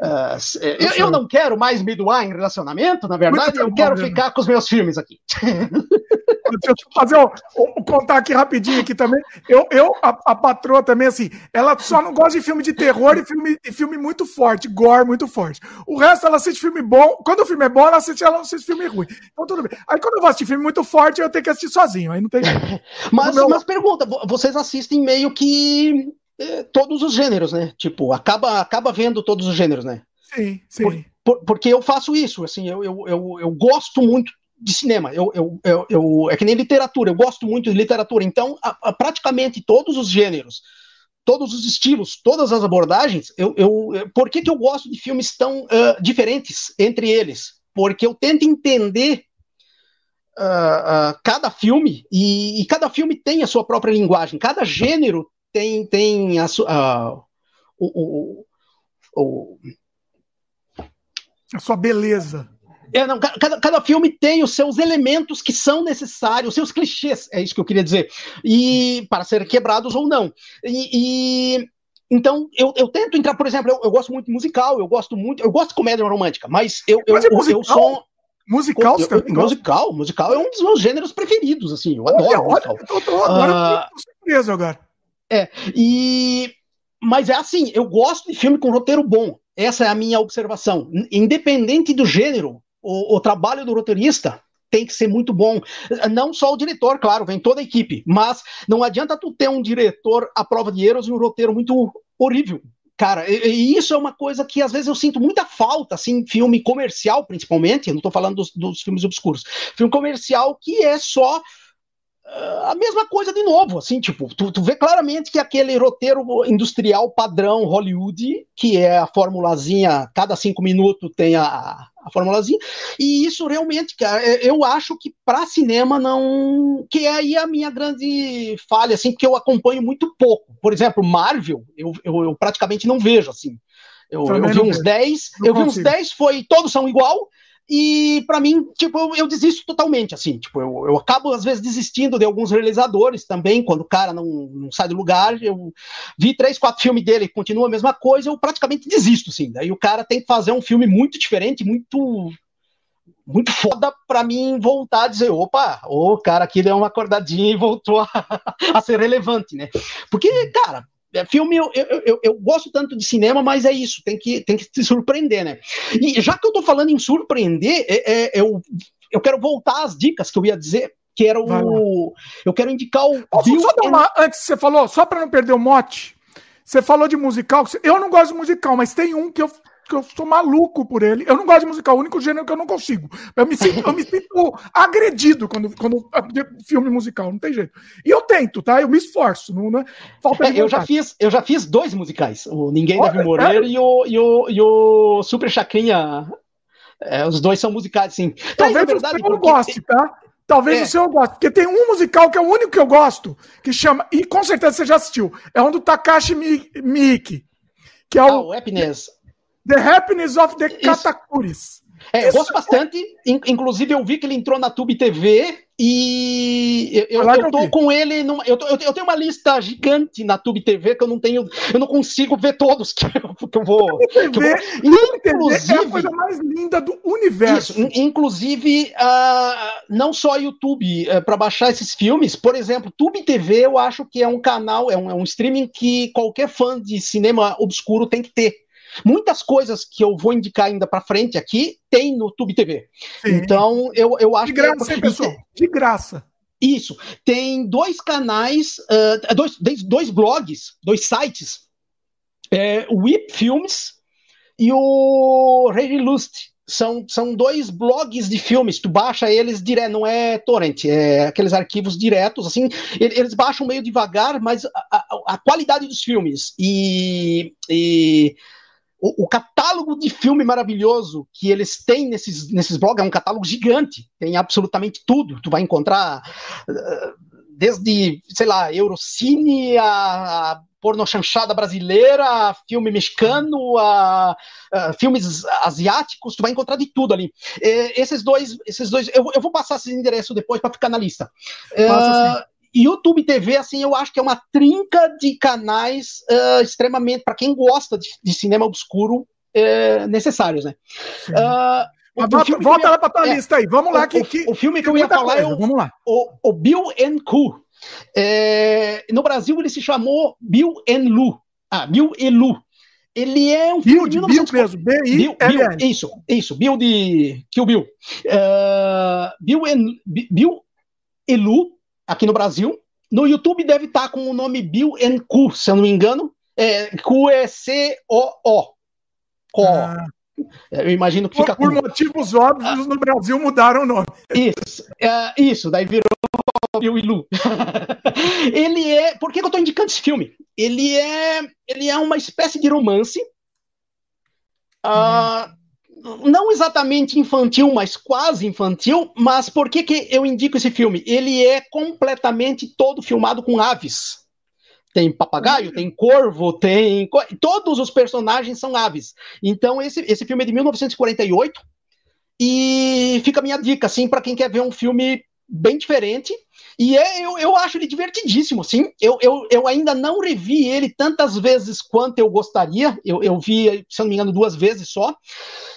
Uh, eu, eu, não quero mais me doar em relacionamento, na verdade, eu quero ficar com os meus filmes aqui. Deixa eu fazer o, o, contar aqui rapidinho aqui também. Eu, eu a, a, patroa também, assim, ela só não gosta de filme de terror e filme, e filme muito forte, gore muito forte. O resto ela assiste filme bom. Quando o filme é bom, ela assiste, ela assiste filme ruim. Então tudo bem. Aí quando eu vou assistir filme muito forte, eu tenho que assistir sozinho. Aí não tem mas, meu... mas pergunta, vocês assistem meio que eh, todos os gêneros, né? Tipo, acaba, acaba vendo todos os gêneros, né? Sim, sim. Por, por, porque eu faço isso, assim, eu, eu, eu, eu gosto muito de cinema. Eu, eu, eu, eu, é que nem literatura, eu gosto muito de literatura. Então, a, a, praticamente todos os gêneros, todos os estilos, todas as abordagens, eu, eu, por que, que eu gosto de filmes tão uh, diferentes entre eles? Porque eu tento entender uh, uh, cada filme, e, e, cada filme tem a sua própria linguagem, cada gênero tem, tem a, o, o, o, a sua beleza. É, não, cada, cada filme tem os seus elementos que são necessários, os seus clichês, é isso que eu queria dizer, e para serem quebrados ou não. E, e então eu, eu, tento entrar, por exemplo, eu, eu, gosto muito de musical, eu gosto muito, eu gosto de comédia romântica, mas eu, eu, mas é musical? eu sou Musical, eu, eu, musical, musical é um dos meus gêneros preferidos, assim, eu adoro olha, musical. Olha, eu tô, agora uh, tô surpreso agora. É, e mas é assim, eu gosto de filme com roteiro bom. Essa é a minha observação. Independente do gênero, o, o, trabalho do roteirista tem que ser muito bom. Não só o diretor, claro, vem toda a equipe, mas não adianta tu ter um diretor à prova de erros e um roteiro muito horrível. cara, e, isso é uma coisa que às vezes eu sinto muita falta, assim, filme comercial, principalmente, eu não tô falando dos, dos filmes obscuros, filme comercial que é só a mesma coisa de novo, assim, tipo, tu, tu vê claramente que aquele roteiro industrial padrão Hollywood, que é a formulazinha, cada cinco minutos tem a, a formulazinha. E isso realmente, cara, é, eu acho que para cinema não. Que é aí a minha grande falha, assim, porque eu acompanho muito pouco. Por exemplo, Marvel, eu, eu, eu praticamente não vejo, assim. Eu, eu vi uns 10, eu vi uns 10, foi. Todos são igual. E para mim, tipo, eu, eu, desisto totalmente, assim, tipo, eu, eu acabo às vezes desistindo de alguns realizadores também, quando o cara não, não sai do lugar, eu vi três, quatro filmes dele e continua a mesma coisa, eu praticamente desisto, assim, daí o cara tem que fazer um filme muito diferente, muito muito foda para mim voltar a dizer, opa, o cara aqui deu uma acordadinha e voltou a, a ser relevante, né? Porque, cara, é, filme, eu, eu, eu, gosto tanto de cinema, mas é isso, tem que, tem que se surpreender, né? E já que eu tô falando em surpreender, é, é, eu, eu quero voltar às dicas que eu ia dizer, que era o. Eu quero indicar o. Posso só dar uma, antes você falou, só para não perder o mote, você falou de musical, eu não gosto de musical, mas tem um que eu que eu sou maluco por ele. Eu não gosto de musical, o único gênero que eu não consigo. Eu me sinto, eu me sinto agredido quando, quando filme musical, não tem jeito. E eu tento, tá? Eu me esforço, não, né? Falta é, eu já fiz, eu já fiz dois musicais, o Ninguém Olha, Deve Morrer é? e, o, e, o, e o Super Chacrinha. É, os dois são musicais, sim. Talvez é verdade, o porque... goste, tá? Talvez é. o senhor goste, porque tem um musical que é o único que eu gosto, que chama, e com certeza você já assistiu, é um do Takashi Miike, que é o... Ah, o Happiness. The Happiness of the Katakuris. É, eu gosto bastante. Inclusive, eu vi que ele entrou na Tube TV e eu, eu, eu tô com ele. Numa, eu, tô, eu, tenho uma lista gigante na Tube TV que eu não tenho. Eu não consigo ver todos que eu, que eu vou. Que eu vou. Inclusive, é a coisa mais linda do universo. Isso, inclusive, uh, não só YouTube, uh, é, para baixar esses filmes, por exemplo, Tube TV eu acho que é um canal, é um, é um streaming que qualquer fã de cinema obscuro tem que ter Muitas coisas que eu vou indicar ainda para frente aqui tem no Tube TV. Sim. Então, eu, eu acho De graça, que. É... pessoal? De graça. Isso. Tem dois canais, uh, dois, dois blogs, dois sites. É, o Whip Films e o Rede Lust. São, são dois blogs de filmes, tu baixa eles direto, não é torrent, é aqueles arquivos diretos, assim, eles baixam meio devagar, mas a, a, a qualidade dos filmes e, e o, o, catálogo de filme maravilhoso que eles têm nesses, nesses blogs é um catálogo gigante, tem absolutamente tudo. Tu vai encontrar uh, desde, sei lá, Eurocine, a, a porno chanchada brasileira, filme mexicano, a, a, filmes asiáticos, tu vai encontrar de tudo ali. E, esses dois, esses dois, eu, eu vou passar esse endereço depois para ficar na lista. Uh, YouTube TV, assim, eu acho que é uma trinca de canais uh, extremamente, para quem gosta de, de cinema obscuro, uh, necessários, né? Uh, volta, volta lá para tua é, lista aí, vamos lá. O, que, o, que, o filme que eu ia falar coisa. é o, vamos lá. O, o Bill and Cu. É, no Brasil ele se chamou Bill and Lu. Ah, Bill e Lu. Ele é um filme Bill, de 19... Bill mesmo, B I Bill, Bill, Isso, isso, Bill de Kill Bill. Uh, Bill, and, Bill e Lu aqui no Brasil. No YouTube deve estar com o nome Bill and Q, se eu não me engano. É, Q é C-O-O. Ah. Eu imagino que fica Por com... motivos óbvios, ah. no Brasil mudaram o nome. Isso, é, isso daí virou Bill e Lu. ele é. Por que eu estou indicando esse filme? Ele é, ele é uma espécie de romance. Uh, não exatamente infantil, mas quase infantil. Mas por que, que eu indico esse filme? Ele é completamente todo filmado com aves. Tem papagaio, tem corvo, tem. Todos os personagens são aves. Então, esse, esse filme é de 1948. E fica a minha dica, assim, para quem quer ver um filme bem diferente. E é, eu, eu acho ele divertidíssimo, sim. Eu, eu, eu ainda não revi ele tantas vezes quanto eu gostaria. Eu, eu vi, se não me engano, duas vezes só.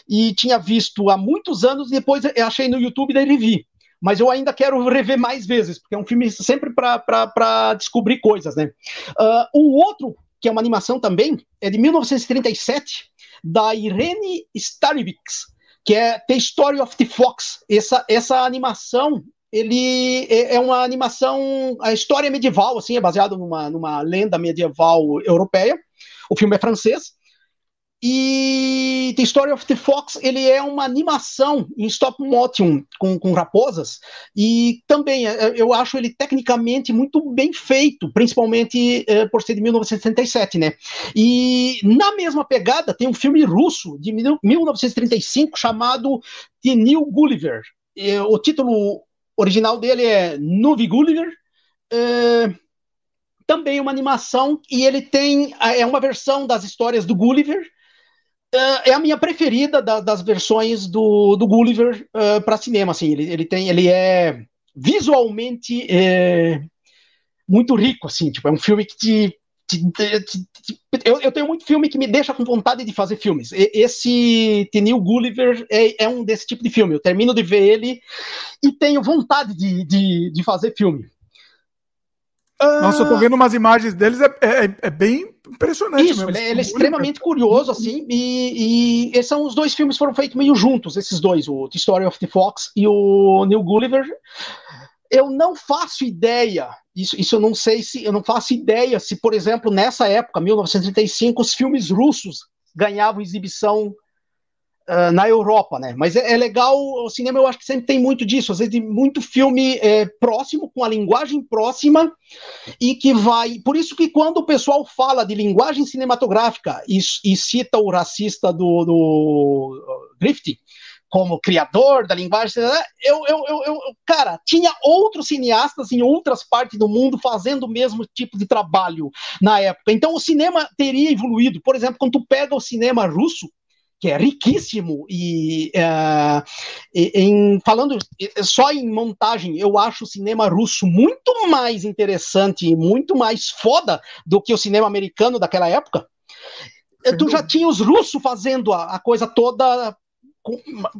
E tinha visto há muitos anos, depois eu achei no YouTube e revi. Mas eu ainda quero rever mais vezes, porque é um filme sempre para descobrir coisas, né? Uh, o outro, que é uma animação também, é de 1937, da Irene Starivics que é The Story of the Fox. Essa, essa animação ele é, é uma animação, a história medieval, assim, é baseado numa, numa lenda medieval europeia. O filme é francês. E The Story of the Fox, ele é uma animação em stop motion com, com raposas e também é, é, eu acho ele tecnicamente muito bem feito, principalmente por ser de 1967, né? E na mesma pegada tem um filme russo de 1935 chamado The New Gulliver. O título original dele é Nuvi Gulliver. É, também uma animação e ele tem é uma versão das histórias do Gulliver é, é a minha preferida da, das versões do, do Gulliver uh, para cinema. Assim, ele, ele, tem, ele é visualmente é, muito rico, assim, tipo, é um filme que te eu, eu, tenho muito filme que me deixa com vontade de fazer filmes. E, esse The New Gulliver é, é, um desse tipo de filme. Eu termino de ver ele e tenho vontade de, de, de fazer filme. Nossa, eu tô vendo umas imagens deles, é, é, é bem impressionante Isso, mesmo. Ele, é, ele é extremamente curioso, assim, e, e, esses são os dois filmes foram feitos meio juntos, esses dois, o The Story of the Fox e o New Gulliver. Eu não faço ideia, isso, isso eu não sei se, eu não faço ideia se, por exemplo, nessa época, 1935, os filmes russos ganhavam exibição uh, na Europa, né? Mas é, é, legal, o cinema eu acho que sempre tem muito disso, às vezes muito filme é, próximo, com a linguagem próxima, e que vai. Por isso que quando o pessoal fala de linguagem cinematográfica e, e cita o racista do, do uh, Griffith, como criador da linguagem, eu, eu, eu, eu, cara, tinha outros cineastas em outras partes do mundo fazendo o mesmo tipo de trabalho na época. Então o cinema teria evoluído. Por exemplo, quando tu pega o cinema russo, que é riquíssimo e uh, em falando só em montagem eu acho o cinema russo muito mais interessante e muito mais foda do que o cinema americano daquela época tu já tinha os russos fazendo a, a coisa toda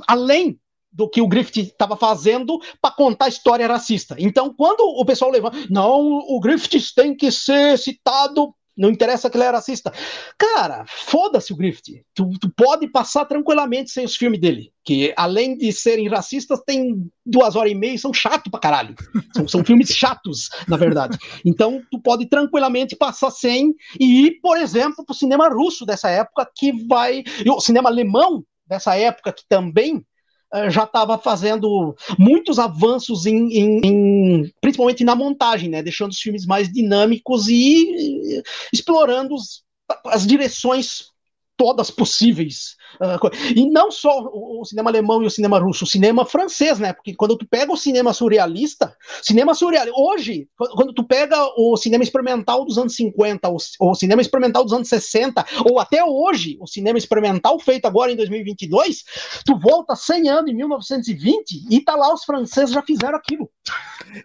além do que o Griffith estava fazendo para contar história racista. Então, quando o pessoal levanta, não, o Griffith tem que ser citado não interessa que ele é racista. Cara, foda-se o Griffith. Tu, tu, pode passar tranquilamente sem os filmes dele. Que além de serem racistas, tem duas horas e meia e são chatos pra caralho. São, são filmes chatos, na verdade. Então, tu pode tranquilamente passar sem e ir, por exemplo, pro cinema russo dessa época, que vai. O cinema alemão dessa época, que também eh, já estava fazendo muitos avanços em, em, em, principalmente na montagem, né, deixando os filmes mais dinâmicos e, explorando os, as direções todas possíveis. Uh, e não só o, cinema alemão e o cinema russo, o cinema francês, né? Porque quando tu pega o cinema surrealista, cinema surrealista, hoje, quando tu pega o cinema experimental dos anos 50, o, o cinema experimental dos anos 60, ou até hoje, o cinema experimental feito agora em 2022, tu volta 100 anos, em 1920, e tá lá os franceses já fizeram aquilo.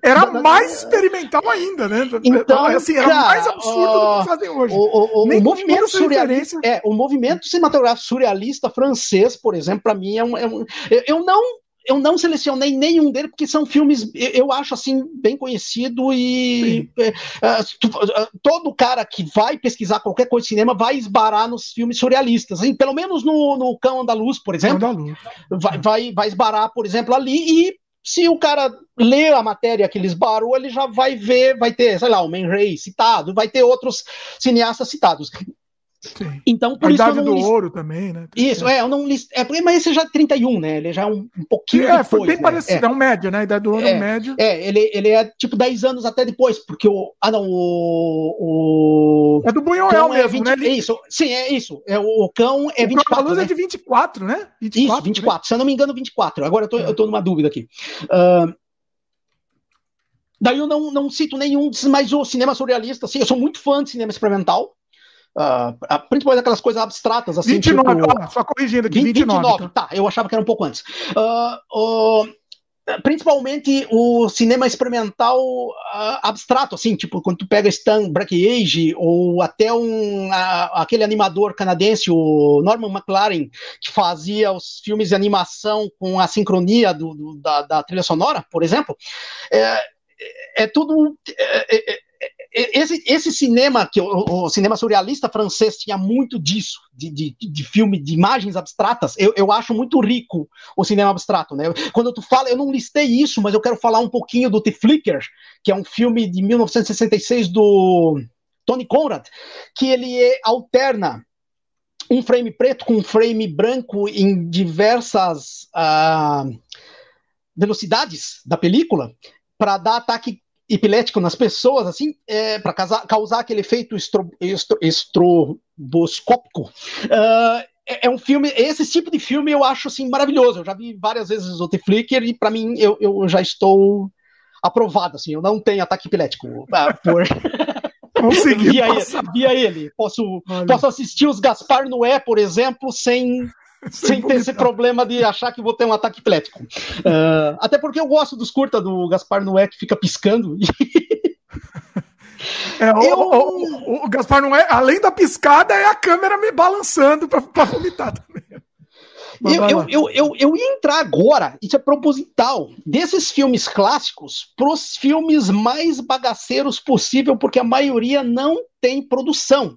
Era mais experimental ainda, né? Então, assim, era cara, mais absurdo uh, do que fazem hoje. O, o, o movimento surrealista, é, o movimento cinematográfico surrealista francês, por exemplo, para mim é um, é um, eu não eu não selecionei nenhum deles porque são filmes eu acho assim bem conhecido e uh, todo cara que vai pesquisar qualquer coisa de cinema vai esbarar nos filmes surrealistas assim, pelo menos no, no Cão Andaluz por exemplo Andaluz. Vai, vai, vai esbarar por exemplo ali e se o cara lê a matéria que eles barou, ele já vai ver, vai ter, sei lá, o Man Ray citado, vai ter outros cineastas citados. Sim. Então, por a isso idade do list... ouro também, né? Isso, é, eu não list... é, mas esse já é 31, né? Ele já é um, um pouquinho é, depois, foi bem né? parecido, é. é um médio, né? A idade do ouro é, um médio. É, ele, ele é tipo 10 anos até depois, porque o... Ah, não, o... o... É do Bunhoel é mesmo, é 20... né? Isso, sim, é isso. É, o cão é o 24, cão né? é de 24, né? 24, isso, 24. Né? Se eu não me engano, 24. Agora eu tô, eu tô numa dúvida aqui. Uh, daí eu não, não cito nenhum, mas o cinema surrealista, assim, eu sou muito fã de cinema experimental. Uh, principalmente aquelas coisas abstratas, assim. 29, tipo, só corrigindo aqui, 29. 29 tá. tá, eu achava que era um pouco antes. Uh, uh, principalmente o cinema experimental abstrato, assim, tipo, quando tu pega Stan Brakhage ou até um, aquele animador canadense, o Norman McLaren, que fazia os filmes de animação com a sincronia do, do da, da, trilha sonora, por exemplo, é, é tudo. É, é, esse, esse cinema, que o, o, cinema surrealista francês tinha muito disso, de, de, de filme, de imagens abstratas, eu, eu acho muito rico o cinema abstrato, né? Quando tu fala, eu não listei isso, mas eu quero falar um pouquinho do The Flicker, que é um filme de 1966 do Tony Conrad, que ele é, alterna um frame preto com um frame branco em diversas uh, velocidades da película para dar ataque epilético nas pessoas, assim, é, para causar aquele efeito estro, estro, estroboscópico. Uh, é, é, um filme, esse tipo de filme eu acho assim maravilhoso. Eu já vi várias vezes o The Flicker e para mim eu, eu já estou aprovado, assim, eu não tenho ataque epilético. Uh, por... Consegui via, ele, via ele. Posso, posso assistir os Gaspar Noé, por exemplo, sem, sem ter esse problema de achar que vou ter um ataque epilético. Uh, até porque eu gosto dos curta do Gaspar Noé que fica piscando. É, o, eu... o, o, Gaspar Noé, além da piscada, é a câmera me balançando para vomitar também. Eu, eu, eu, eu, eu, ia entrar agora, isso é proposital, desses filmes clássicos para os filmes mais bagaceiros possível, porque a maioria não tem produção.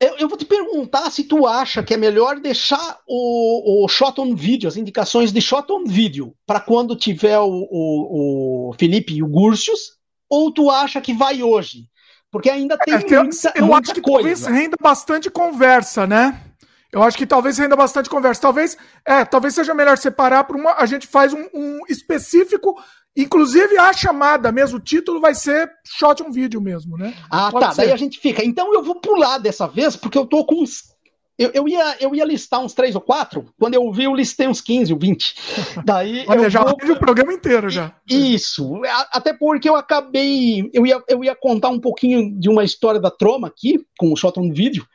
Eu, eu, vou te perguntar se tu acha que é melhor deixar o, o shot on video, as indicações de shot on video, para quando tiver o, o, o Felipe e o Gursius, ou tu acha que vai hoje? Porque ainda tem é, muita, eu, eu acho que coisa. talvez renda bastante conversa, né? Eu acho que talvez renda bastante conversa. Talvez, é, talvez seja melhor separar para uma. A gente faz um, um, específico, inclusive a chamada mesmo, o título vai ser shot um vídeo mesmo, né? Ah, Pode tá. Ser. Daí a gente fica. Então eu vou pular dessa vez, porque eu tô com uns. Eu, eu, ia, eu ia listar uns três ou quatro, quando eu vi, eu listei uns 15 ou 20. Daí Olha, eu já vou... o programa inteiro já. Isso, até porque eu acabei. Eu ia, eu ia contar um pouquinho de uma história da Troma aqui, com o Shot on Vídeo.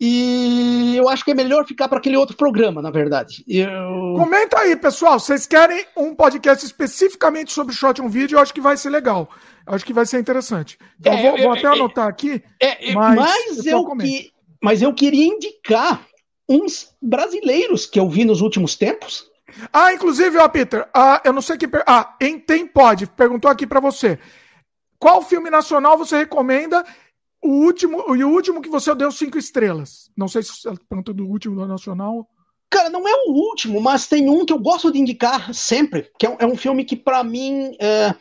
E eu acho que é melhor ficar para aquele outro programa, na verdade. Eu... Comenta aí, pessoal. Vocês querem um podcast especificamente sobre shot um vídeo? Eu acho que vai ser legal. Eu acho que vai ser interessante. Então, é, vou, vou, até é, anotar aqui. É, mas, mas eu, que, mas eu queria indicar uns brasileiros que eu vi nos últimos tempos. Ah, inclusive, ó, Peter, ah, eu não sei que. Ah, em Tem Pode, perguntou aqui para você. Qual filme nacional você recomenda o último, e o último que você deu cinco estrelas. Não sei se ela pergunta do último do Nacional. Cara, não é o último, mas tem um que eu gosto de indicar sempre, que é um, é um filme que para mim é,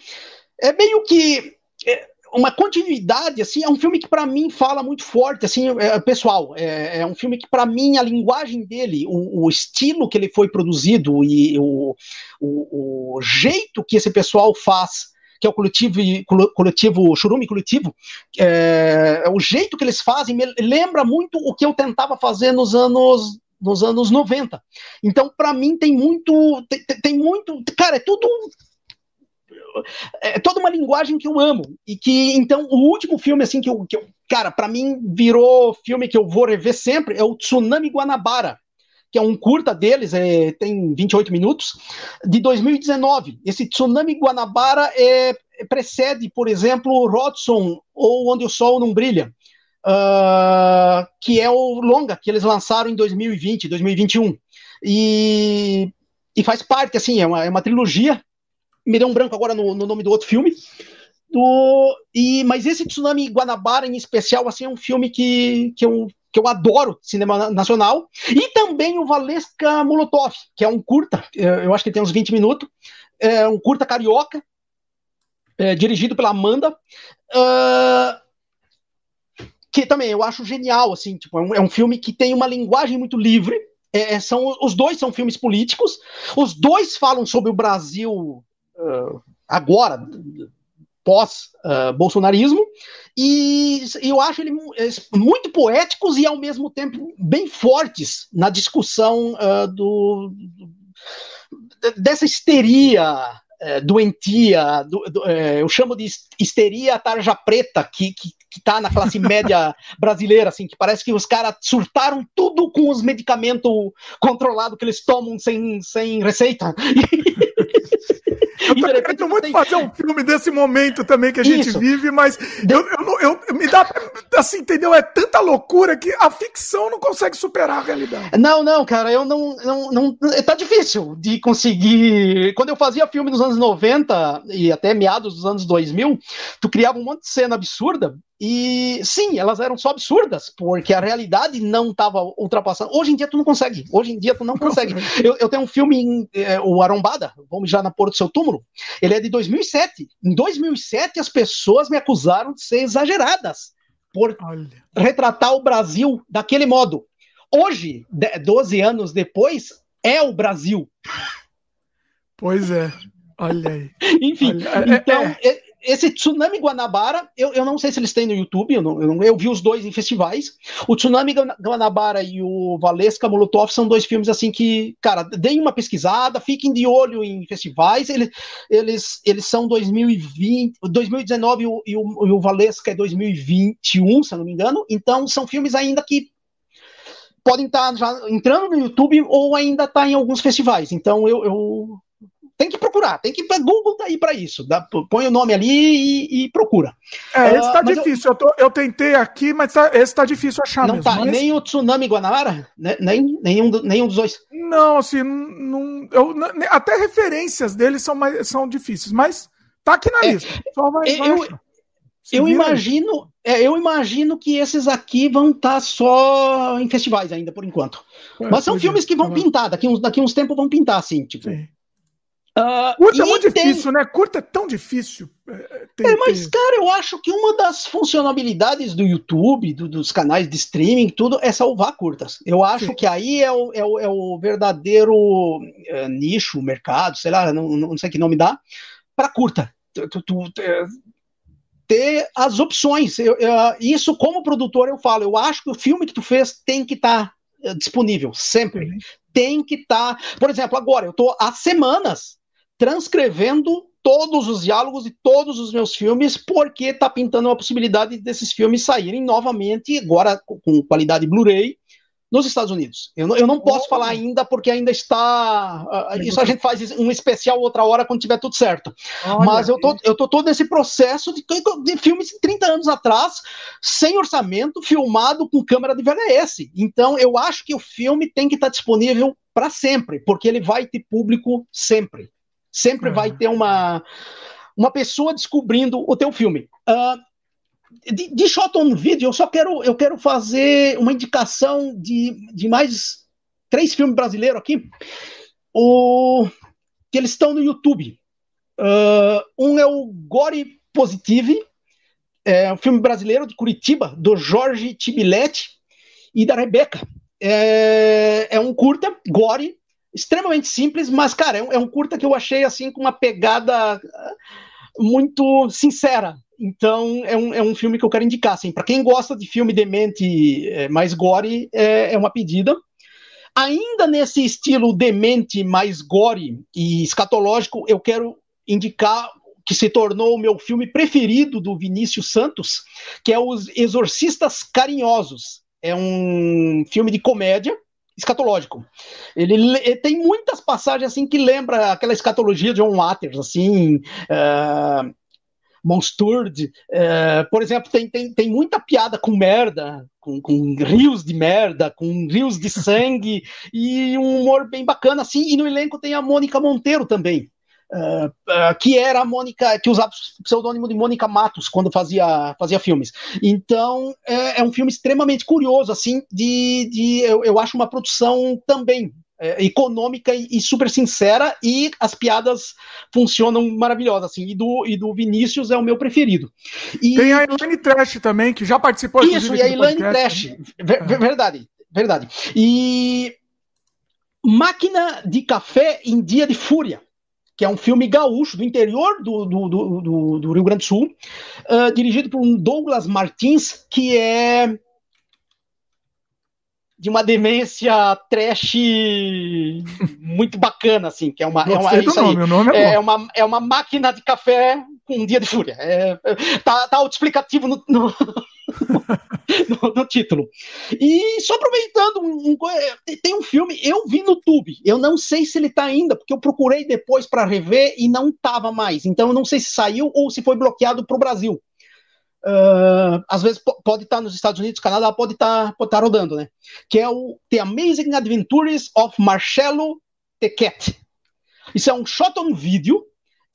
é, meio que é uma continuidade, assim, é um filme que para mim fala muito forte, assim, é, pessoal, é, é, um filme que para mim a linguagem dele, o, o, estilo que ele foi produzido e o, o, o jeito que esse pessoal faz que é o coletivo, coletivo Churume Coletivo, é, o jeito que eles fazem lembra muito o que eu tentava fazer nos anos nos anos 90. Então, para mim, tem muito. Tem, tem, muito. Cara, é tudo. É toda uma linguagem que eu amo. E que, então, o último filme, assim, que eu. Que eu cara, para mim, virou filme que eu vou rever sempre é o Tsunami Guanabara que é um curta deles, é, tem 28 minutos, de 2019. Esse Tsunami Guanabara é, precede, por exemplo, Rodson ou Onde o Sol Não Brilha, uh, que é o longa que eles lançaram em 2020, 2021. E, e faz parte, assim, é uma, é uma trilogia. Me deu um branco agora no, no nome do outro filme. Do, e, mas esse Tsunami Guanabara, em especial, assim, é um filme que, que eu que eu adoro cinema nacional, e também o Valesca Molotov, que é um curta, é, eu acho que tem uns 20 minutos, é um curta carioca, é, dirigido pela Amanda, uh, que também eu acho genial, assim, tipo, é um, é um filme que tem uma linguagem muito livre, é, é são, os dois são filmes políticos, os dois falam sobre o Brasil uh, agora, pós-bolsonarismo, uh, e eu acho ele muito poéticos e ao mesmo tempo bem fortes na discussão uh, do, dessa histeria uh, doentia, do, do, uh, eu chamo de histeria tarja preta que, que, que tá na classe média brasileira, assim, que parece que os caras surtaram tudo com os medicamentos controlados que eles tomam sem, sem receita. Muito tem... fazer um filme desse momento também que a gente Isso. vive, mas eu, eu, eu, eu, me dá assim, entendeu? É tanta loucura que a ficção não consegue superar a realidade. Não, não, cara, eu não, não, não. Tá difícil de conseguir. Quando eu fazia filme nos anos 90 e até meados dos anos 2000, tu criava um monte de cena absurda e sim, elas eram só absurdas, porque a realidade não estava ultrapassando. Hoje em dia tu não consegue. Hoje em dia tu não consegue. Eu, eu tenho um filme, em, é, o Arombada, vamos já na Porta do Seu Túmulo. Ele é de 2007. Em 2007 as pessoas me acusaram de ser exageradas por Olha. retratar o Brasil daquele modo. Hoje, 12 anos depois, é o Brasil. Pois é. Olha aí. Enfim, Olha, então, é, é esse Tsunami Guanabara, eu, eu não sei se eles têm no YouTube, eu, não, eu, não, eu vi os dois em festivais. O Tsunami Guanabara e o Valesca Molotov são dois filmes assim que, cara, deem uma pesquisada, fiquem de olho em festivais. Eles, eles, eles são 2020, 2019 e o, e o, e o Valesca é 2021, se eu não me engano. Então são filmes ainda que podem estar já entrando no YouTube ou ainda estar tá em alguns festivais. Então eu, eu tem que procurar, tem que. Google tá aí para isso. Dá, põe o nome ali e, e procura. É, esse tá uh, difícil. Eu, eu, tô, eu, tentei aqui, mas tá, esse tá difícil achar. Não mesmo, tá, mas... nem o Tsunami Guanabara? Né, nem, nenhum, nenhum dos dois. Não, assim, não, eu, até referências deles são, mais, são difíceis, mas tá aqui na é, lista. Só vai, vai eu, eu imagino, é, eu imagino que esses aqui vão estar tá só em festivais ainda, por enquanto. É, Mas são filmes é, que vão tá pintar, daqui uns, daqui uns tempos vão pintar, assim, tipo. Sim. Uh, Curta é muito tem... difícil, né? Curta é tão difícil. É, tem, é, mas, tem... cara, eu acho que uma das funcionalidades do YouTube, do, dos canais de streaming, tudo, é salvar curtas. Eu acho Sim. que aí é o, é o, é o verdadeiro é, nicho, mercado, sei lá, não, não sei que nome dá, para curta. Tu, tu, é, ter as opções. Eu, eu, isso, como produtor, eu falo, eu acho que o filme que tu fez tem que estar tá, é, disponível, sempre. Uhum. Tem que estar. Tá... Por exemplo, agora, eu estou há semanas transcrevendo todos os diálogos de todos os meus filmes, porque está pintando a possibilidade desses filmes saírem novamente, agora com qualidade Blu-ray, nos Estados Unidos. Eu não, eu não posso oh. falar ainda, porque ainda está. Uh, isso a gente faz um especial outra hora quando tiver tudo certo. Olha, Mas eu tô, eu tô todo nesse processo de, de filmes de 30 anos atrás, sem orçamento, filmado com câmera de VHS. Então, eu acho que o filme tem que estar disponível para sempre, porque ele vai ter público sempre. Sempre uhum. vai ter uma, uma pessoa descobrindo o teu filme. Uh, de, de shot on video, eu só quero, eu quero fazer uma indicação de, de mais três filmes brasileiros aqui. O, que eles estão no YouTube. Uh, um é o Gore Positive, é um filme brasileiro de Curitiba, do Jorge Tibiletti e da Rebeca. É, é um curta, Gore, extremamente simples, mas, cara, é um, é um, curta que eu achei, assim, com uma pegada ah, muito sincera. Então, é um, é um filme que eu quero indicar, assim, para quem gosta de filme demente é, mais gore, é, é uma pedida. Ainda nesse estilo demente mais gore e escatológico, eu quero indicar que se tornou o meu filme preferido do Vinícius Santos, que é Os Exorcistas Carinhosos. É um filme de comédia escatológico. Ele, ele, tem muitas passagens assim que lembra aquela escatologia de John Waters, assim, uh, Monsturde, uh, por exemplo, tem, tem, tem muita piada com merda, com, com rios de merda, com rios de sangue e um humor bem bacana, assim. E no elenco tem a Mônica Monteiro também. Uh, uh, que era a Mônica, que usava o pseudônimo de Mônica Matos quando fazia, fazia filmes. Então, é, é um filme extremamente curioso, assim, de, de eu, eu acho uma produção também é, econômica e, e, super sincera, e as piadas funcionam maravilhosas, assim, e do, e do Vinícius é o meu preferido. E... Tem a Elaine Trash também, que já participou Isso, e a Elaine Trash, né? ver, verdade, verdade. E Máquina de Café em Dia de Fúria, que é um filme gaúcho do interior do, do, do, do Rio Grande do Sul, uh, dirigido por um Douglas Martins, que é de uma demência trash muito bacana, assim, que é uma, é uma, é isso aí. Nome, é, é, uma, é uma máquina de café com um dia de fúria. É, tá, tá autoexplicativo no, no, no, no, título. E só aproveitando, um, tem um filme, eu vi no Tube, eu não sei se ele tá ainda, porque eu procurei depois para rever e não tava mais. Então eu não sei se saiu ou se foi bloqueado para o Brasil. Uh, às vezes pode estar tá nos Estados Unidos, Canadá, pode estar tá, pode tá rodando, né? Que é o The Amazing Adventures of Marcello Tequet. Isso é um shot on video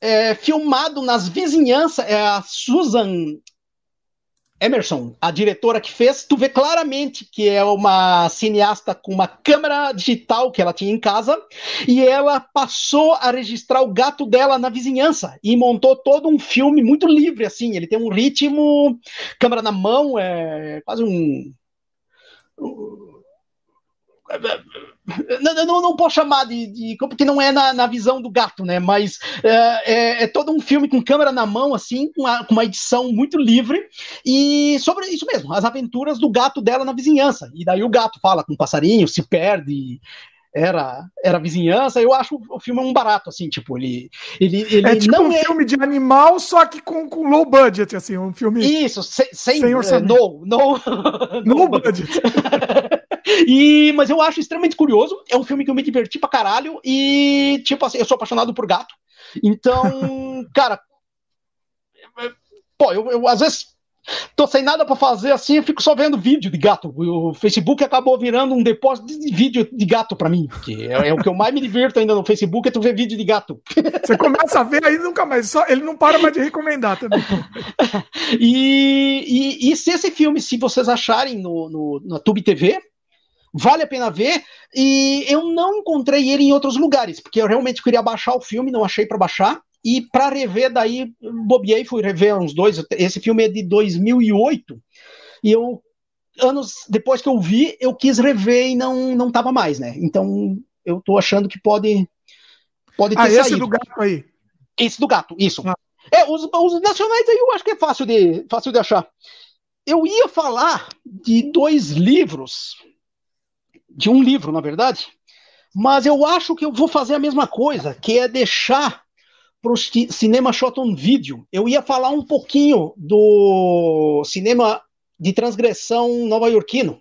é, filmado nas vizinhanças. É a Susan Emerson, a diretora que fez, tu vê claramente que é uma cineasta com uma câmera digital que ela tinha em casa e ela passou a registrar o gato dela na vizinhança e montou todo um filme muito livre assim. Ele tem um ritmo, câmera na mão, é quase um não, não, não, posso chamar de, de, porque não é na, na visão do gato, né? Mas é, é, é, todo um filme com câmera na mão, assim, com uma, com uma, edição muito livre e sobre isso mesmo, as aventuras do gato dela na vizinhança. E daí o gato fala com o passarinho, se perde. Era, era vizinhança, eu acho o filme um barato, assim, tipo, ele. ele, ele é tipo não um é... filme de animal, só que com, com low budget, assim, um filme. Isso, sem, sem, sem orçamento. No, no, no, no budget. E, mas eu acho extremamente curioso. É um filme que eu me diverti pra caralho. E, tipo assim, eu sou apaixonado por gato. Então, cara. Pô, eu, eu às vezes tô sem nada para fazer assim, eu fico só vendo vídeo de gato. O Facebook acabou virando um depósito de vídeo de gato para mim, que é, é, o que eu mais me divirto ainda no Facebook, é tu ver vídeo de gato. Você começa a ver aí nunca mais, só ele não para mais de recomendar também. e, e, e, se esse filme, se vocês acharem no, no, na Tube TV, vale a pena ver. E eu não encontrei ele em outros lugares, porque eu realmente queria baixar o filme, não achei para baixar. E para rever, daí bobiei, fui rever uns dois. Esse filme é de 2008. E eu, anos depois que eu vi, eu quis rever e não, não tava mais, né? Então eu tô achando que pode, pode ter ah, esse saído. do gato aí. Esse do gato, isso. Ah. É, os, os nacionais aí eu acho que é fácil de, fácil de achar. Eu ia falar de dois livros de um livro, na verdade. Mas eu acho que eu vou fazer a mesma coisa, que é deixar para o cinema shot on video. Eu ia falar um pouquinho do cinema de transgressão nova-iorquino.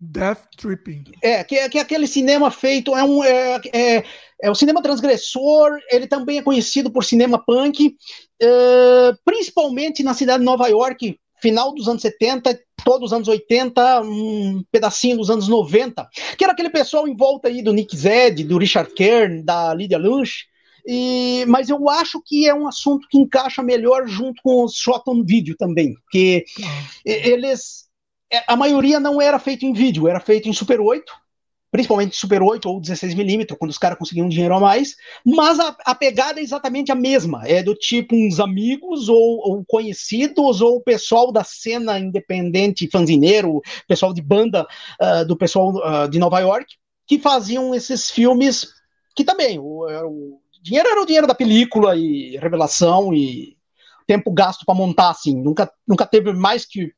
Death Tripping. É, que, é, que é aquele cinema feito, é um é, é, é o cinema transgressor, ele também é conhecido por cinema punk, é, principalmente na cidade de Nova York, final dos anos 70, todos os anos 80, um pedacinho dos anos 90, que era aquele pessoal em volta aí do Nick Zed, do Richard Kern, da Lydia Lunch, e, mas eu acho que é um assunto que encaixa melhor junto com os shot on vídeo também, porque eles é, a maioria não era feito em vídeo, era feito em Super 8, principalmente Super 8 ou 16mm, quando os caras conseguiam dinheiro a mais, mas a, a, pegada é exatamente a mesma, é do tipo uns amigos ou, ou conhecidos ou pessoal da cena independente, fanzineiro, pessoal de banda uh, do pessoal uh, de Nova York, que faziam esses filmes que também, o, o dinheiro era o dinheiro da película e revelação e tempo gasto para montar, assim, nunca, nunca teve mais que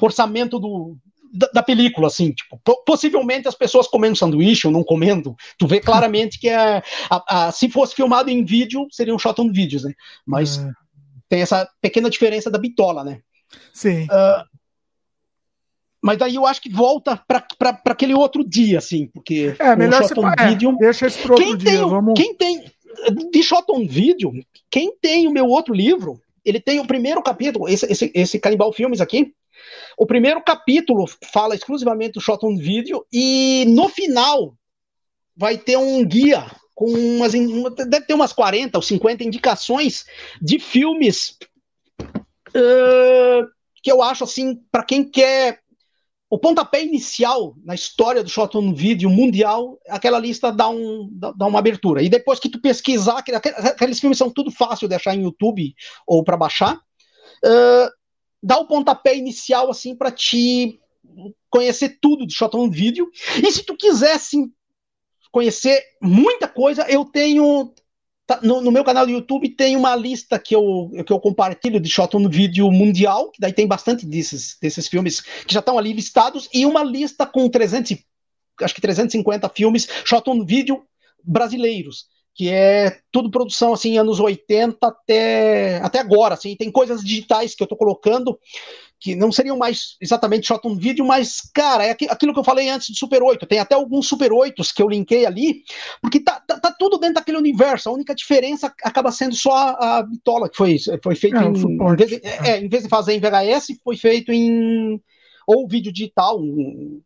orçamento do, da, da, película, assim, tipo, possivelmente as pessoas comendo sanduíche ou não comendo, tu vê claramente que é, a, a, se fosse filmado em vídeo, seria um shot on vídeos, né? Mas é. tem essa pequena diferença da bitola, né? Sim. Uh, mas daí eu acho que volta para aquele outro dia, assim, porque é melhor shot on é, vídeo. Deixa esse pro quem tem, vamos. Quem tem de shot on vídeo, quem tem o meu outro livro, ele tem o primeiro capítulo, esse, esse, esse Canibal Filmes aqui, o primeiro capítulo fala exclusivamente do shot on video e no final vai ter um guia com umas deve ter umas 40 ou 50 indicações de filmes uh, que eu acho assim para quem quer o pontapé inicial na história do shot on video mundial, aquela lista dá, um, dá, uma abertura. E depois que tu pesquisar, aqueles filmes são tudo fácil de achar em YouTube ou para baixar. Dá o pontapé inicial assim para te conhecer tudo de shot on video. E se tu quiser assim, conhecer muita coisa, eu tenho tá, no, no, meu canal do YouTube tem uma lista que eu, que eu compartilho de shot on video mundial, que daí tem bastante desses, desses filmes que já estão ali listados, e uma lista com 300, acho que 350 filmes shot on video brasileiros. Que é tudo produção assim anos 80 até até agora, assim, tem coisas digitais que eu tô colocando que não seriam mais exatamente shot on vídeo, mas, cara, é aquilo que eu falei antes de Super 8. Tem até alguns Super 8 que eu linkei ali, porque tá, tá, tá, tudo dentro daquele universo. A única diferença acaba sendo só a, bitola, que foi, foi feito é, em, em, vez de, é, em vez de fazer em VHS, foi feito em ou vídeo digital. Um,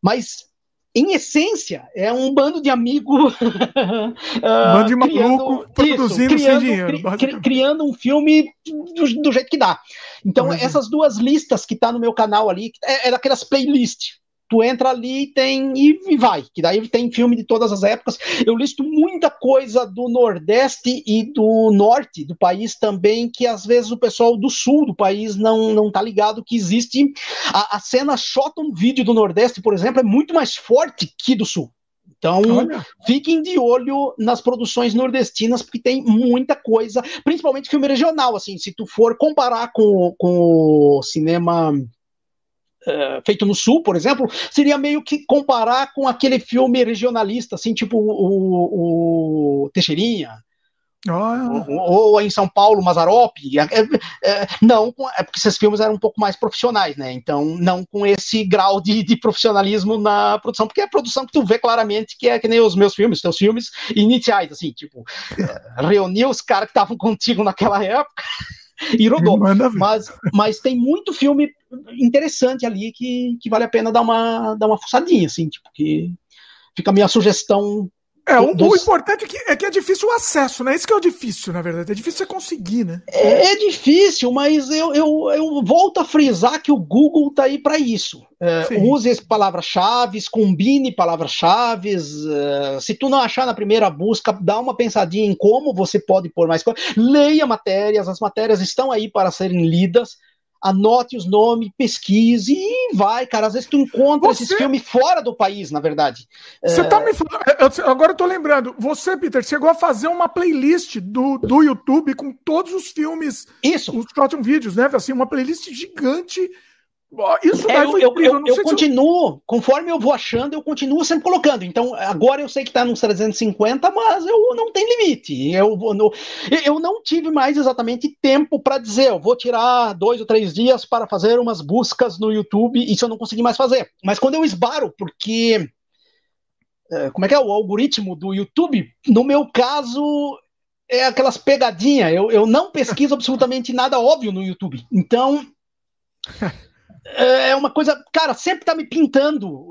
mas em essência, é um bando de amigos. uh, bando de maluco produzindo isso, criando, sem dinheiro. Cri, criando um filme do, do, jeito que dá. Então, essas duas listas que tá no meu canal ali, é, é daquelas playlists tu entra ali tem, e, e vai, que daí tem filme de todas as épocas. Eu listo muita coisa do Nordeste e do Norte do país também, que às vezes o pessoal do Sul do país não, não tá ligado que existe. A, a cena shot on vídeo do Nordeste, por exemplo, é muito mais forte que do Sul. Então, Olha. fiquem de olho nas produções nordestinas, porque tem muita coisa, principalmente filme regional, assim, se tu for comparar com, com o cinema Uh, feito no Sul, por exemplo, seria meio que comparar com aquele filme regionalista, assim, tipo o, o Teixeirinha. Oh. Ou, ou, em São Paulo, Mazarope. É, é, é, não, é porque esses filmes eram um pouco mais profissionais, né? Então, não com esse grau de, de, profissionalismo na produção, porque é a produção que tu vê claramente que é que nem os meus filmes, teus filmes iniciais, assim, tipo, é, reunir os caras que estavam contigo naquela época e rodou. Mas, mas tem muito filme interessante ali que, que vale a pena dar uma, dar uma fuçadinha, assim, tipo, que fica a minha sugestão é, o, dos... o importante é que, é que, é difícil o acesso, né? Isso que é o difícil, na verdade. É difícil você conseguir, né? É, é difícil, mas eu, eu, eu, volto a frisar que o Google tá aí para isso. É, use palavras-chave, combine palavras-chave. É, se tu não achar na primeira busca, dá uma pensadinha em como você pode pôr mais coisas. Leia matérias, as matérias estão aí para serem lidas anote os nomes, pesquise e vai, cara. Às vezes tu encontra você... esses filmes fora do país, na verdade. Você é... tá me falando. Agora eu tô lembrando. Você, Peter, chegou a fazer uma playlist do, do YouTube com todos os filmes. Isso. Os short vídeos, né? Assim, uma playlist gigante isso é, eu, eu, eu, eu continuo, eu... conforme eu vou achando, eu continuo sempre colocando. Então, agora eu sei que está nos 350, mas eu não tem limite. Eu, no, eu não tive mais exatamente tempo para dizer, eu vou tirar dois ou três dias para fazer umas buscas no YouTube, isso eu não consegui mais fazer. Mas quando eu esbaro, porque. É, como é que é o algoritmo do YouTube? No meu caso, é aquelas pegadinhas. Eu, eu não pesquiso absolutamente nada óbvio no YouTube. Então. É, é uma coisa, cara, sempre tá me pintando.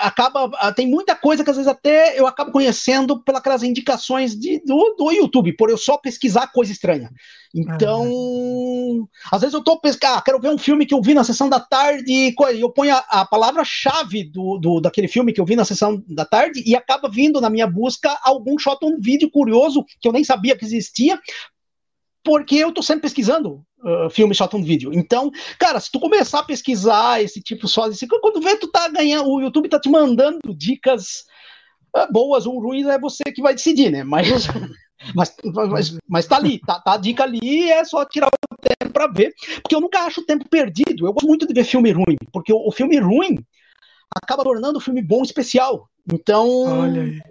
Acaba, tem muita coisa que às vezes até eu acabo conhecendo pelas indicações de, do, do YouTube, por eu só pesquisar coisa estranha. Então, às vezes eu tô pesquisando, ah, quero ver um filme que eu vi na sessão da tarde, e eu ponho a, a palavra-chave do, do, daquele filme que eu vi na sessão da tarde e acaba vindo na minha busca algum shot, um vídeo curioso que eu nem sabia que existia, porque eu tô sempre pesquisando uh, filme shot on vídeo. Então, cara, se tu começar a pesquisar esse tipo só, esse, quando vê, tu tá ganhando, o YouTube tá te mandando dicas uh, boas ou ruins, é você que vai decidir, né? Mas, mas, mas, mas tá ali, tá, tá a dica ali, é só tirar o tempo pra ver, porque eu nunca acho o tempo perdido. Eu gosto muito de ver filme ruim, porque o, o filme ruim acaba tornando o filme bom especial. Então,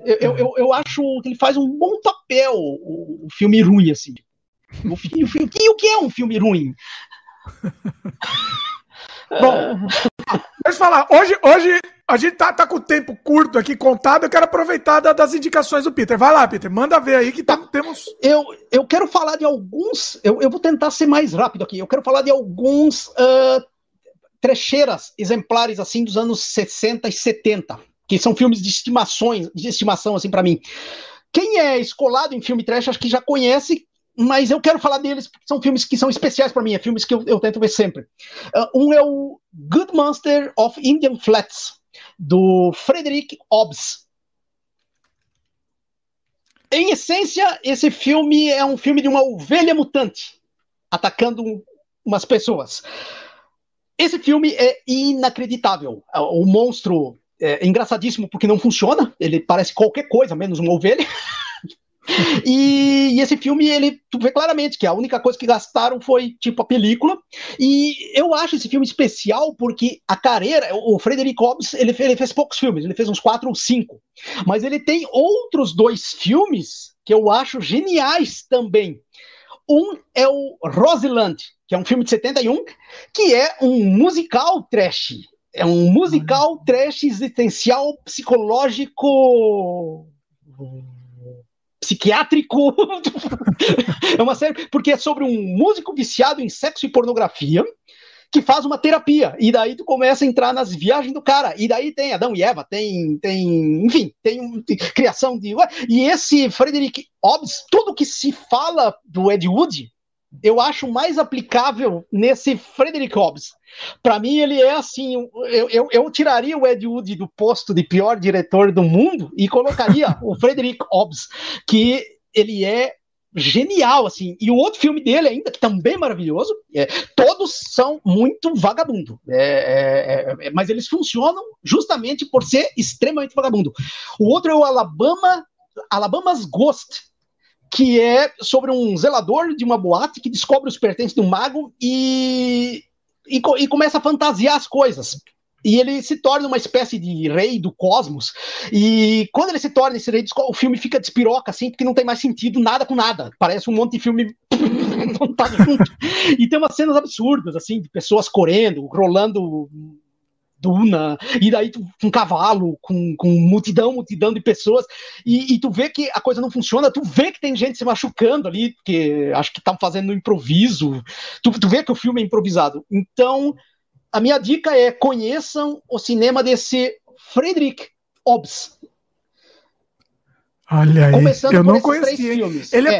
eu, eu, eu, acho que ele faz um bom papel, o, o filme ruim, assim. O, filme, o, filme, o que é um filme ruim? Bom, deixa eu falar. Hoje, hoje a gente tá, tá com o tempo curto aqui contado. Eu quero aproveitar da, das indicações do Peter. Vai lá, Peter, manda ver aí que tá, temos. Eu, eu quero falar de alguns. Eu, eu vou tentar ser mais rápido aqui. Eu quero falar de alguns uh, trecheiras exemplares assim dos anos 60 e 70, que são filmes de estimações, de estimação assim para mim. Quem é escolado em filme trash acho que já conhece mas eu quero falar deles porque são filmes que são especiais para mim, é filmes que eu, eu tento ver sempre. Uh, um é o Good Monster of Indian Flats, do Frederick Hobbs. Em essência, esse filme é um filme de uma ovelha mutante atacando umas pessoas. Esse filme é inacreditável. O monstro é engraçadíssimo porque não funciona. Ele parece qualquer coisa, menos uma ovelha. E, e, esse filme, ele, tu vê claramente que a única coisa que gastaram foi, tipo, a película. E eu acho esse filme especial porque a carreira, o Frederick Hobbs, ele, ele fez poucos filmes, ele fez uns quatro ou cinco. Mas ele tem outros dois filmes que eu acho geniais também. Um é o Roseland, que é um filme de 71, que é um musical trash. É um musical trash existencial psicológico psiquiátrico. é uma série porque é sobre um músico viciado em sexo e pornografia que faz uma terapia e daí tu começa a entrar nas viagens do cara e daí tem Adão e Eva, tem tem, enfim, tem, um, tem criação de e esse Frederick Hobbs, tudo que se fala do Ed Wood eu acho mais aplicável nesse Frederick Hobbs. Para mim, ele é assim: eu, eu, eu, tiraria o Ed Wood do posto de pior diretor do mundo e colocaria o Frederick Hobbs, que ele é genial, assim. E o outro filme dele ainda, que também é maravilhoso, é, todos são muito vagabundo. É, é, é, mas eles funcionam justamente por ser extremamente vagabundo. O outro é o Alabama, Alabama's Ghost, que é sobre um zelador de uma boate que descobre os pertences do mago e, e, e, começa a fantasiar as coisas. E ele se torna uma espécie de rei do cosmos. E quando ele se torna esse rei, o filme fica despiroca, assim, porque não tem mais sentido nada com nada. Parece um monte de filme montado junto. E tem umas cenas absurdas, assim, de pessoas correndo, rolando duna, e daí tu, um cavalo, com, com multidão, multidão de pessoas, e, e, tu vê que a coisa não funciona, tu vê que tem gente se machucando ali, porque acho que estão fazendo improviso, tu, tu vê que o filme é improvisado. Então, a minha dica é conheçam o cinema desse Frederick Hobbs. Olha aí, eu não conhecia. Ele, é, é ele...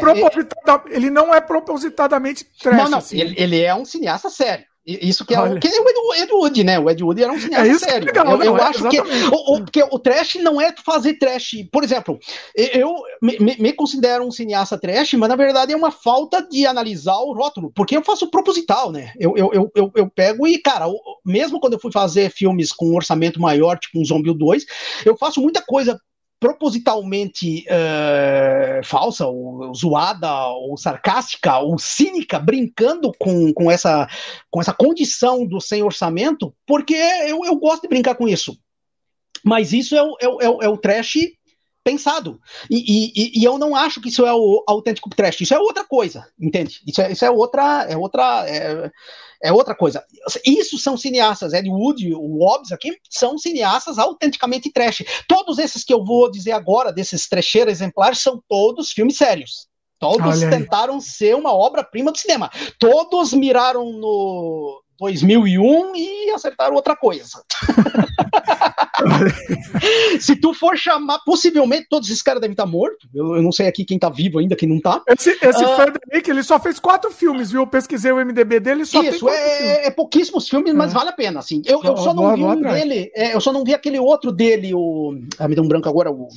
ele não é propositadamente trash. Não, não, assim. ele, ele é um cineasta sério. Isso que é, o, que é o Ed, Ed Wood, né? O Ed Wood era um cineasta é sério. Que é legal, eu, eu é, acho que o, o, porque o trash não é fazer trash. Por exemplo, eu me, me, considero um cineasta trash, mas na verdade é uma falta de analisar o rótulo, porque eu faço proposital, né? Eu, eu, eu, eu, eu pego e, cara, mesmo quando eu fui fazer filmes com um orçamento maior, tipo um Zombie 2, eu faço muita coisa propositalmente uh, falsa, ou zoada, ou sarcástica, ou cínica, brincando com, com, essa, com essa condição do sem orçamento, porque eu, eu gosto de brincar com isso. Mas isso é o, é o, é o trash pensado. E, e, e, eu não acho que isso é o autêntico trash. Isso é outra coisa, entende? Isso é, isso é outra. É outra é, é outra coisa. Isso são cineastas, Ed Wood, o Hobbs aqui, são cineastas autenticamente trash. Todos esses que eu vou dizer agora, desses trecheiros exemplares, são todos filmes sérios. Todos tentaram ser uma obra-prima do cinema. Todos miraram no 2001 e acertaram outra coisa. Se tu for chamar, possivelmente todos esses caras devem estar mortos. Eu, eu, não sei aqui quem tá vivo ainda, quem não tá. Esse, esse uh, Frederick, ele só fez quatro filmes, viu? Eu pesquisei o MDB dele, só isso, tem é, filmes. é pouquíssimos filmes, mas é. vale a pena, assim. Eu, eu só não vi um dele, é, eu só não vi aquele outro dele, o... Ah, me deu um branco agora, o...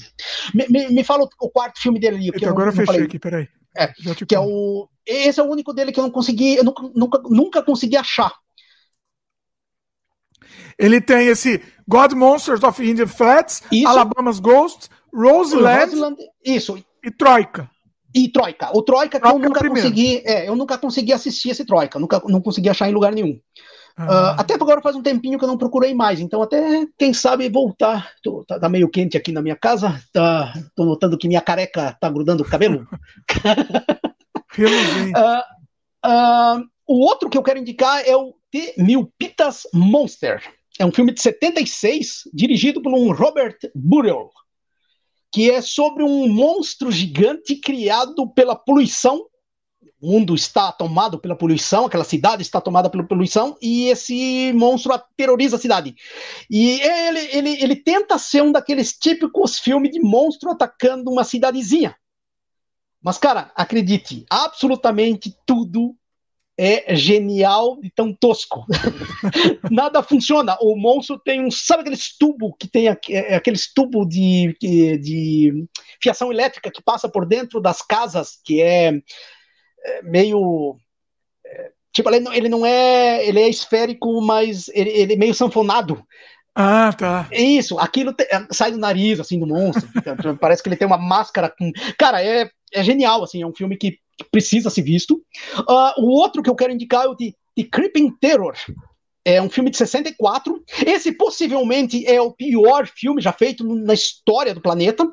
Me, me, me fala o, quarto filme dele ali. Então, agora eu fechei falei. aqui, peraí. É, que é o... Esse é o único dele que eu não consegui, eu nunca, nunca, nunca consegui achar. Ele tem esse God Monsters of Indian Flats, isso. Alabama's Ghost, Roseland, Roseland isso. e Troika. E Troika. O Troika, Troika que eu nunca consegui. É, eu nunca consegui assistir esse Troika, nunca não consegui achar em lugar nenhum. Ah. Uh, até agora faz um tempinho que eu não procurei mais, então até quem sabe voltar. Tô, tá, tá, meio quente aqui na minha casa, tá, tô notando que minha careca tá grudando o cabelo. uh, uh, o outro que eu quero indicar é o The Milpitas Monster. É um filme de 76, dirigido por um Robert Burrell, que é sobre um monstro gigante criado pela poluição. O mundo está tomado pela poluição, aquela cidade está tomada pela poluição, e esse monstro terroriza a cidade. E ele, ele, ele tenta ser um daqueles típicos filmes de monstro atacando uma cidadezinha. Mas, cara, acredite, absolutamente tudo é genial e tão tosco. Nada funciona. O monstro tem um. Sabe aqueles tubo que tem é, aqueles tubo de, de fiação elétrica que passa por dentro das casas, que é, é meio. É, tipo, ele não, ele não é. Ele é esférico, mas ele, ele é meio sanfonado. Ah, tá. Isso, aquilo te, sai do nariz, assim, do monstro. Parece que ele tem uma máscara com. Cara, é é genial, assim, é um filme que precisa ser visto. Uh, o outro que eu quero indicar é o de, de Creeping Terror, é um filme de 64. Esse possivelmente é o pior filme já feito na história do planeta.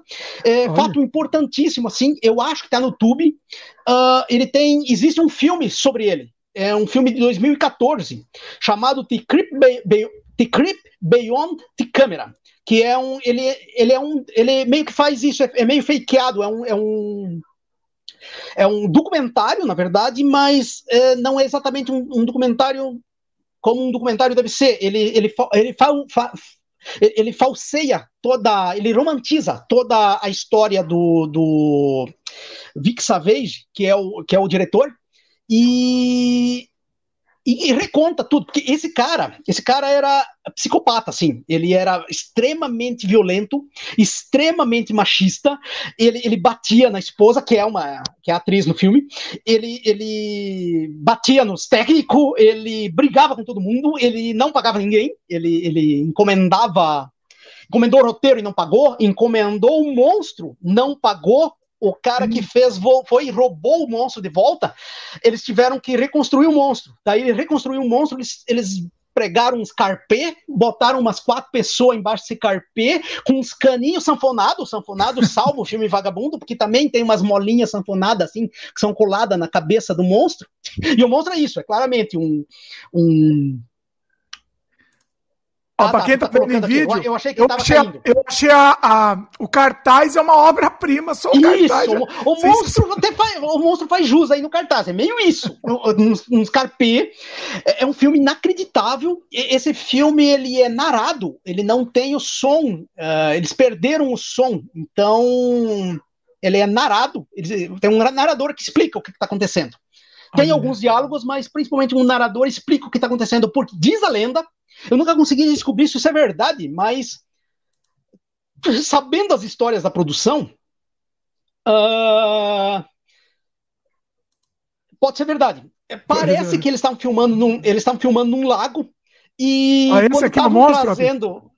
É, fato importantíssimo, assim, eu acho que está no YouTube. Uh, ele tem. Existe um filme sobre ele. É um filme de 2014, chamado The Creep, Be the Creep Beyond the Camera. Que é um. Ele, ele é um. Ele meio que faz isso, é, é meio fakeado, é um. É um é um documentário, na verdade, mas é, não é exatamente um, um documentário como um documentário deve ser. Ele, ele, ele, fa, fa, ele falseia toda, ele romantiza toda a história do, do Vic Savage, que é o, que é o diretor, e e, e, reconta tudo, porque esse cara, esse cara era psicopata, assim, ele era extremamente violento, extremamente machista, ele, ele batia na esposa, que é uma, que é atriz no filme, ele, ele batia nos técnicos, ele brigava com todo mundo, ele não pagava ninguém, ele, ele encomendava, encomendou o roteiro e não pagou, encomendou o monstro, não pagou, o cara que hum. fez foi e roubou o monstro de volta, eles tiveram que reconstruir o monstro. Daí ele reconstruiu o monstro, eles, eles pregaram uns carpê, botaram umas quatro pessoas embaixo desse carpê, com uns caninhos sanfonados, sanfonado salvo o filme Vagabundo, porque também tem umas molinhas sanfonadas assim, que são coladas na cabeça do monstro. E o monstro é isso, é claramente um, um Ó, ah, pra tá, quem tá, tá vendo em vídeo, eu, eu, achei que eu achei, eu achei a, a, o cartaz é uma obra-prima, só o isso, cartaz. O, o monstro até faz, o monstro faz jus aí no cartaz, é meio isso. uns, uns carpê. É, é, um filme inacreditável. Esse filme ele é narrado, ele não tem o som, uh, eles perderam o som, então ele é narrado. Ele, tem um narrador que explica o que está acontecendo. Tem alguns diálogos, mas principalmente um narrador explica o que está acontecendo, porque diz a lenda eu nunca consegui descobrir se isso é verdade, mas sabendo as histórias da produção, uh, pode ser verdade. É, parece que eles estavam filmando num, eles estavam filmando num lago e ah, aqui estavam trazendo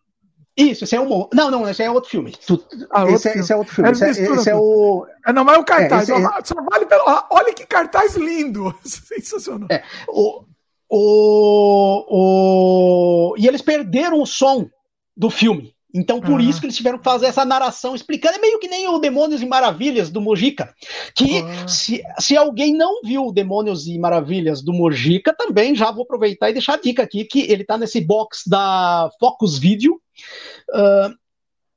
isso, esse é um. Não, não, esse é outro filme. Tu... Ah, esse, outro é, filme. esse, é, outro filme. É esse, é, esse é, o. É, não, mas é o cartaz. É, só, vale pelo. Olha que cartaz lindo! Sensacional. É, o, o, o, e eles perderam o som do filme. Então, por uhum. isso que eles tiveram que fazer essa narração explicando. É meio que nem o Demônios e Maravilhas do Mojica. Que uhum. se, se alguém não viu Demônios e Maravilhas do Mojica, também já vou aproveitar e deixar a dica aqui, que ele está nesse box da Focus Video. Uh,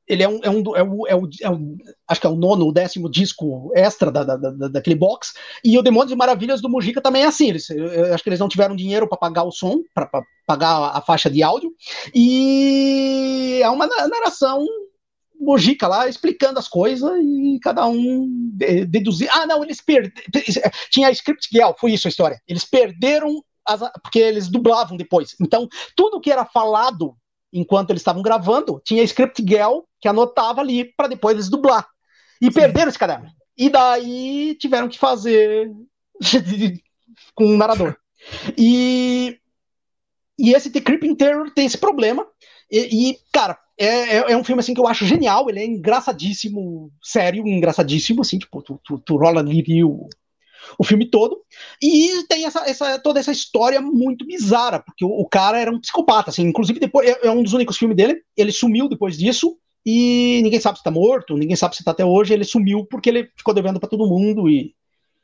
ele é um, é um, é um, é um, é acho que é o nono, o décimo disco extra da, da, da, daquele box. E o Demônios e Maravilhas do Mujica também é assim. Eles, acho que eles não tiveram dinheiro para pagar o som, para pagar a faixa de áudio. E é uma narração Mujica lá explicando as coisas e cada um deduzir. Ah, não, eles perderam. Tinha Script Girl, foi isso a história. Eles perderam as, porque eles dublavam depois. Então, tudo que era falado enquanto eles estavam gravando, tinha script girl que anotava ali para depois eles dublar. E Sim. perderam esse caderno. E daí tiveram que fazer com um narrador. E, e esse The Creeping Terror tem esse problema. E, e cara, é, é, é, um filme assim que eu acho genial. Ele é engraçadíssimo, sério, engraçadíssimo. Assim, tipo, tu, tu, tu rola ali o, o filme todo. E tem essa, essa, toda essa história muito bizarra, porque o, o cara era um psicopata, assim, inclusive depois é, é, um dos únicos filmes dele, ele sumiu depois disso, e ninguém sabe se tá morto, ninguém sabe se tá até hoje, ele sumiu porque ele ficou devendo para todo mundo e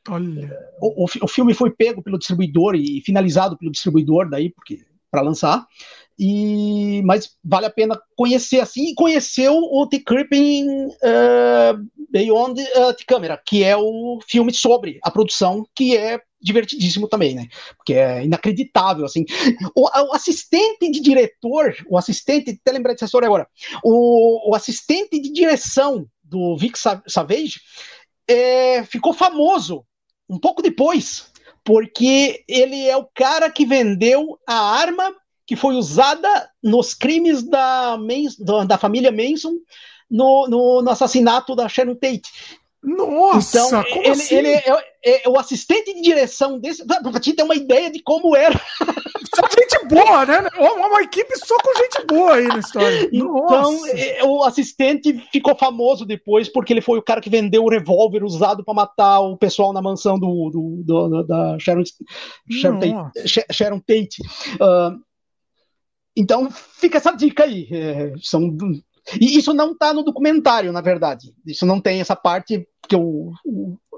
Olha. O, o, o, filme foi pego pelo distribuidor e finalizado pelo distribuidor daí, porque para lançar. E, mas vale a pena conhecer assim, e conhecer o The Creeping uh, Beyond uh, the Camera, que é o filme sobre a produção, que é divertidíssimo também, né? Porque é inacreditável, assim. O, o assistente de diretor, o assistente, até lembrar dessa história agora, o, o assistente de direção do Vic Savage é, ficou famoso um pouco depois, porque ele é o cara que vendeu a arma que foi usada nos crimes da, da família Manson no, no, no, assassinato da Sharon Tate. Nossa, então, como ele, assim? ele é, é- é o assistente de direção desse. Pra te ter uma ideia de como era. Só gente boa, né? Uma, uma equipe só com gente boa aí na história. Então, Nossa. é, o assistente ficou famoso depois porque ele foi o cara que vendeu o revólver usado para matar o pessoal na mansão do, do- do- da Sharon, Sharon. Tate. Sha- Sharon Tate. Ah, então, fica essa dica aí. É, são, e isso não está no documentário, na verdade. Isso não tem essa parte que eu.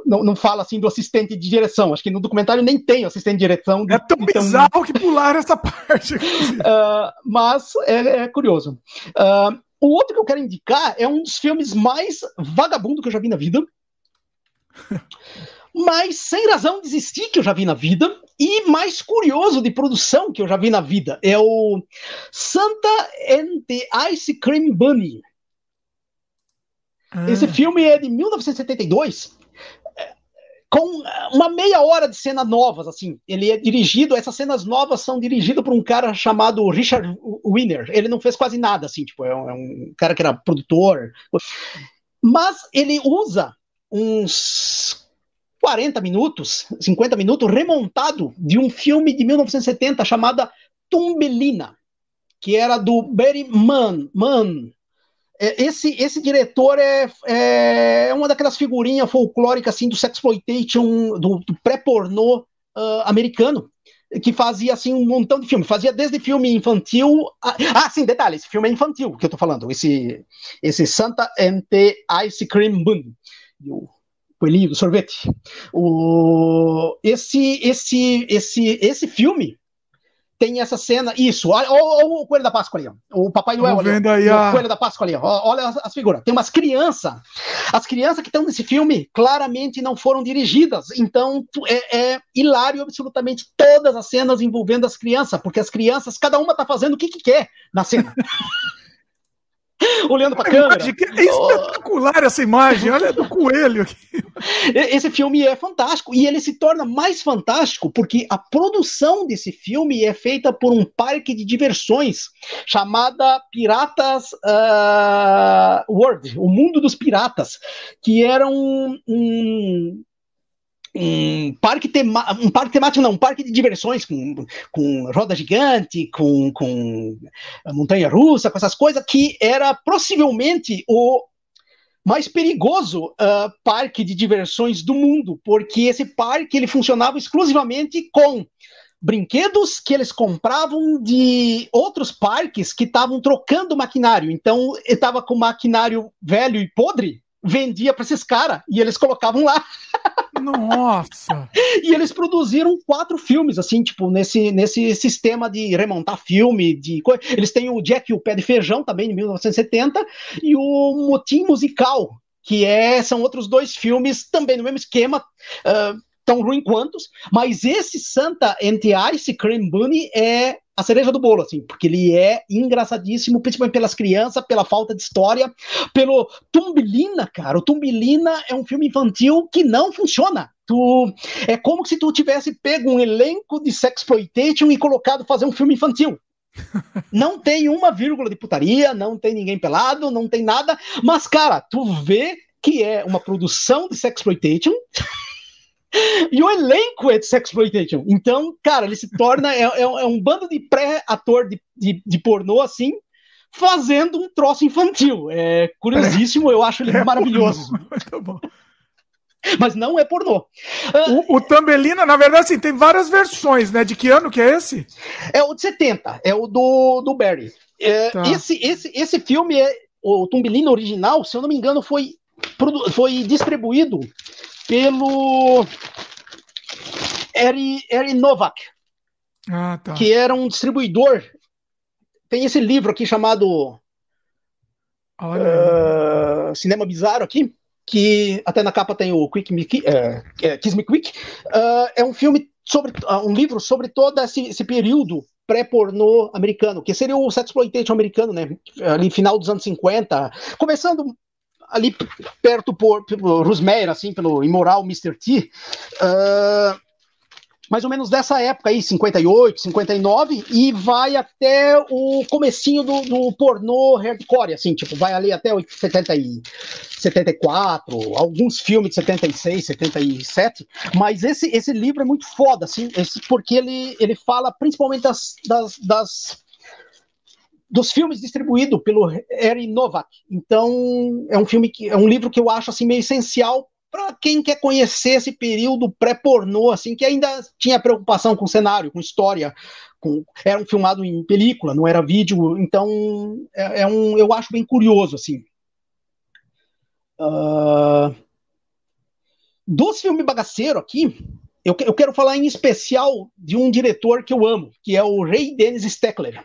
Não, não fala assim do assistente de direção. Acho que no documentário nem tem assistente de direção. É tão de tão- bizarro que pularam essa parte. Uh, mas é, é curioso. Uh, o outro que eu quero indicar é um dos filmes mais vagabundo que eu já vi na vida. mais sem razão de existir que eu já vi na vida. E mais curioso de produção que eu já vi na vida. É o Santa and the Ice Cream Bunny. Esse filme é de 1972, é, com uma meia hora de cenas novas, assim. Ele é dirigido, essas cenas novas são dirigidas por um cara chamado Richard Winner. Ele não fez quase nada, assim, tipo, é um, é um cara que era produtor. Mas ele usa uns 40 minutos, 50 minutos, remontado de um filme de 1970 chamado Tumbelina, que era do Barry Mann, Mann. É, esse, esse diretor é, é uma daquelas figurinhas folclóricas assim do sexploitation, do, do pré-pornô uh, americano, que fazia assim um montão de filme, fazia desde filme infantil, a... ah, sim, detalhe, esse filme é infantil que eu tô falando, esse, esse Santa and the Ice Cream Bun, coelhinho do sorvete. O, esse, esse, esse, esse filme tem essa cena, isso, olha, olha o Coelho da Páscoa ali, ó, o Papai Noel ali, aí o. Coelho da Páscoa ali, ó, olha as, as figuras, tem umas crianças, as crianças que estão nesse filme claramente não foram dirigidas, então é, é, hilário absolutamente todas as cenas envolvendo as crianças, porque as crianças, cada uma tá fazendo o que, que quer na cena. Olhando para a câmera. É espetacular essa imagem, olha do coelho aqui. Esse filme é fantástico e ele se torna mais fantástico porque a produção desse filme é feita por um parque de diversões chamada Piratas uh, World, o mundo dos piratas, que era um, um um parque, tema, um parque temático, não, um parque de diversões com, com roda gigante, com, com montanha russa, com essas coisas, que era possivelmente o mais perigoso uh, parque de diversões do mundo, porque esse parque ele funcionava exclusivamente com brinquedos que eles compravam de outros parques que estavam trocando maquinário. Então, estava com maquinário velho e podre, vendia para esses caras e eles colocavam lá. Nossa! e eles produziram quatro filmes, assim, tipo, nesse, nesse sistema de remontar filme, de Eles têm o Jack e o Pé de Feijão, também, de 1970, e o Motim Musical, que é, são outros dois filmes, também no mesmo esquema, uh, tão ruim quantos, mas esse Santa Anti-Ice Cream Bunny é a cereja do bolo, assim, porque ele é engraçadíssimo, principalmente pelas crianças, pela falta de história, pelo Tumbilina, cara. O Tumbilina é um filme infantil que não funciona. Tu, é como se tu tivesse pego um elenco de sexploitation e colocado fazer um filme infantil. Não tem uma vírgula de putaria, não tem ninguém pelado, não tem nada, mas, cara, tu vê que é uma produção de sexploitation e o elenco é de sexploitation. Então, cara, ele se torna. É, é, é um bando de pré-ator de, de, de, pornô, assim, fazendo um troço infantil. É curiosíssimo, eu acho ele é maravilhoso. Pornô. Mas não é pornô. O, o Tambelina, na verdade, assim, tem várias versões, né? De que ano que é esse? É o de 70, é o do, do Barry. É, tá. esse, esse, esse filme é. O Tumbelina original, se eu não me engano, foi, foi distribuído pelo Eri, Eri Novak, ah, tá. que era um distribuidor. Tem esse livro aqui chamado uh, Cinema Bizarro aqui, que até na capa tem o Quick Me, uh, Kiss Me Quick. Uh, é um filme sobre um livro sobre todo esse, esse período pré-pornô americano, que seria o sexploitation americano, né? Ali final dos anos 50, começando ali perto por, pelo Rosemary, assim, pelo imoral Mr. T. Uh, mais ou menos dessa época aí, 58, 59, e vai até o comecinho do, do pornô hardcore, assim, tipo, vai ali até 70 e 74, alguns filmes de 76, 77, mas esse, esse livro é muito foda, assim, esse, porque ele, ele fala principalmente das, das, das dos filmes distribuídos pelo Harry Novak. Então, é um filme que é um livro que eu acho assim meio essencial para quem quer conhecer esse período pré-pornô, assim, que ainda tinha preocupação com cenário, com história, com, era um filmado em película, não era vídeo, então é, é um, eu acho bem curioso, assim. Uh, dos filmes bagaceiro aqui, eu, eu, quero falar em especial de um diretor que eu amo, que é o Ray Dennis Steckler.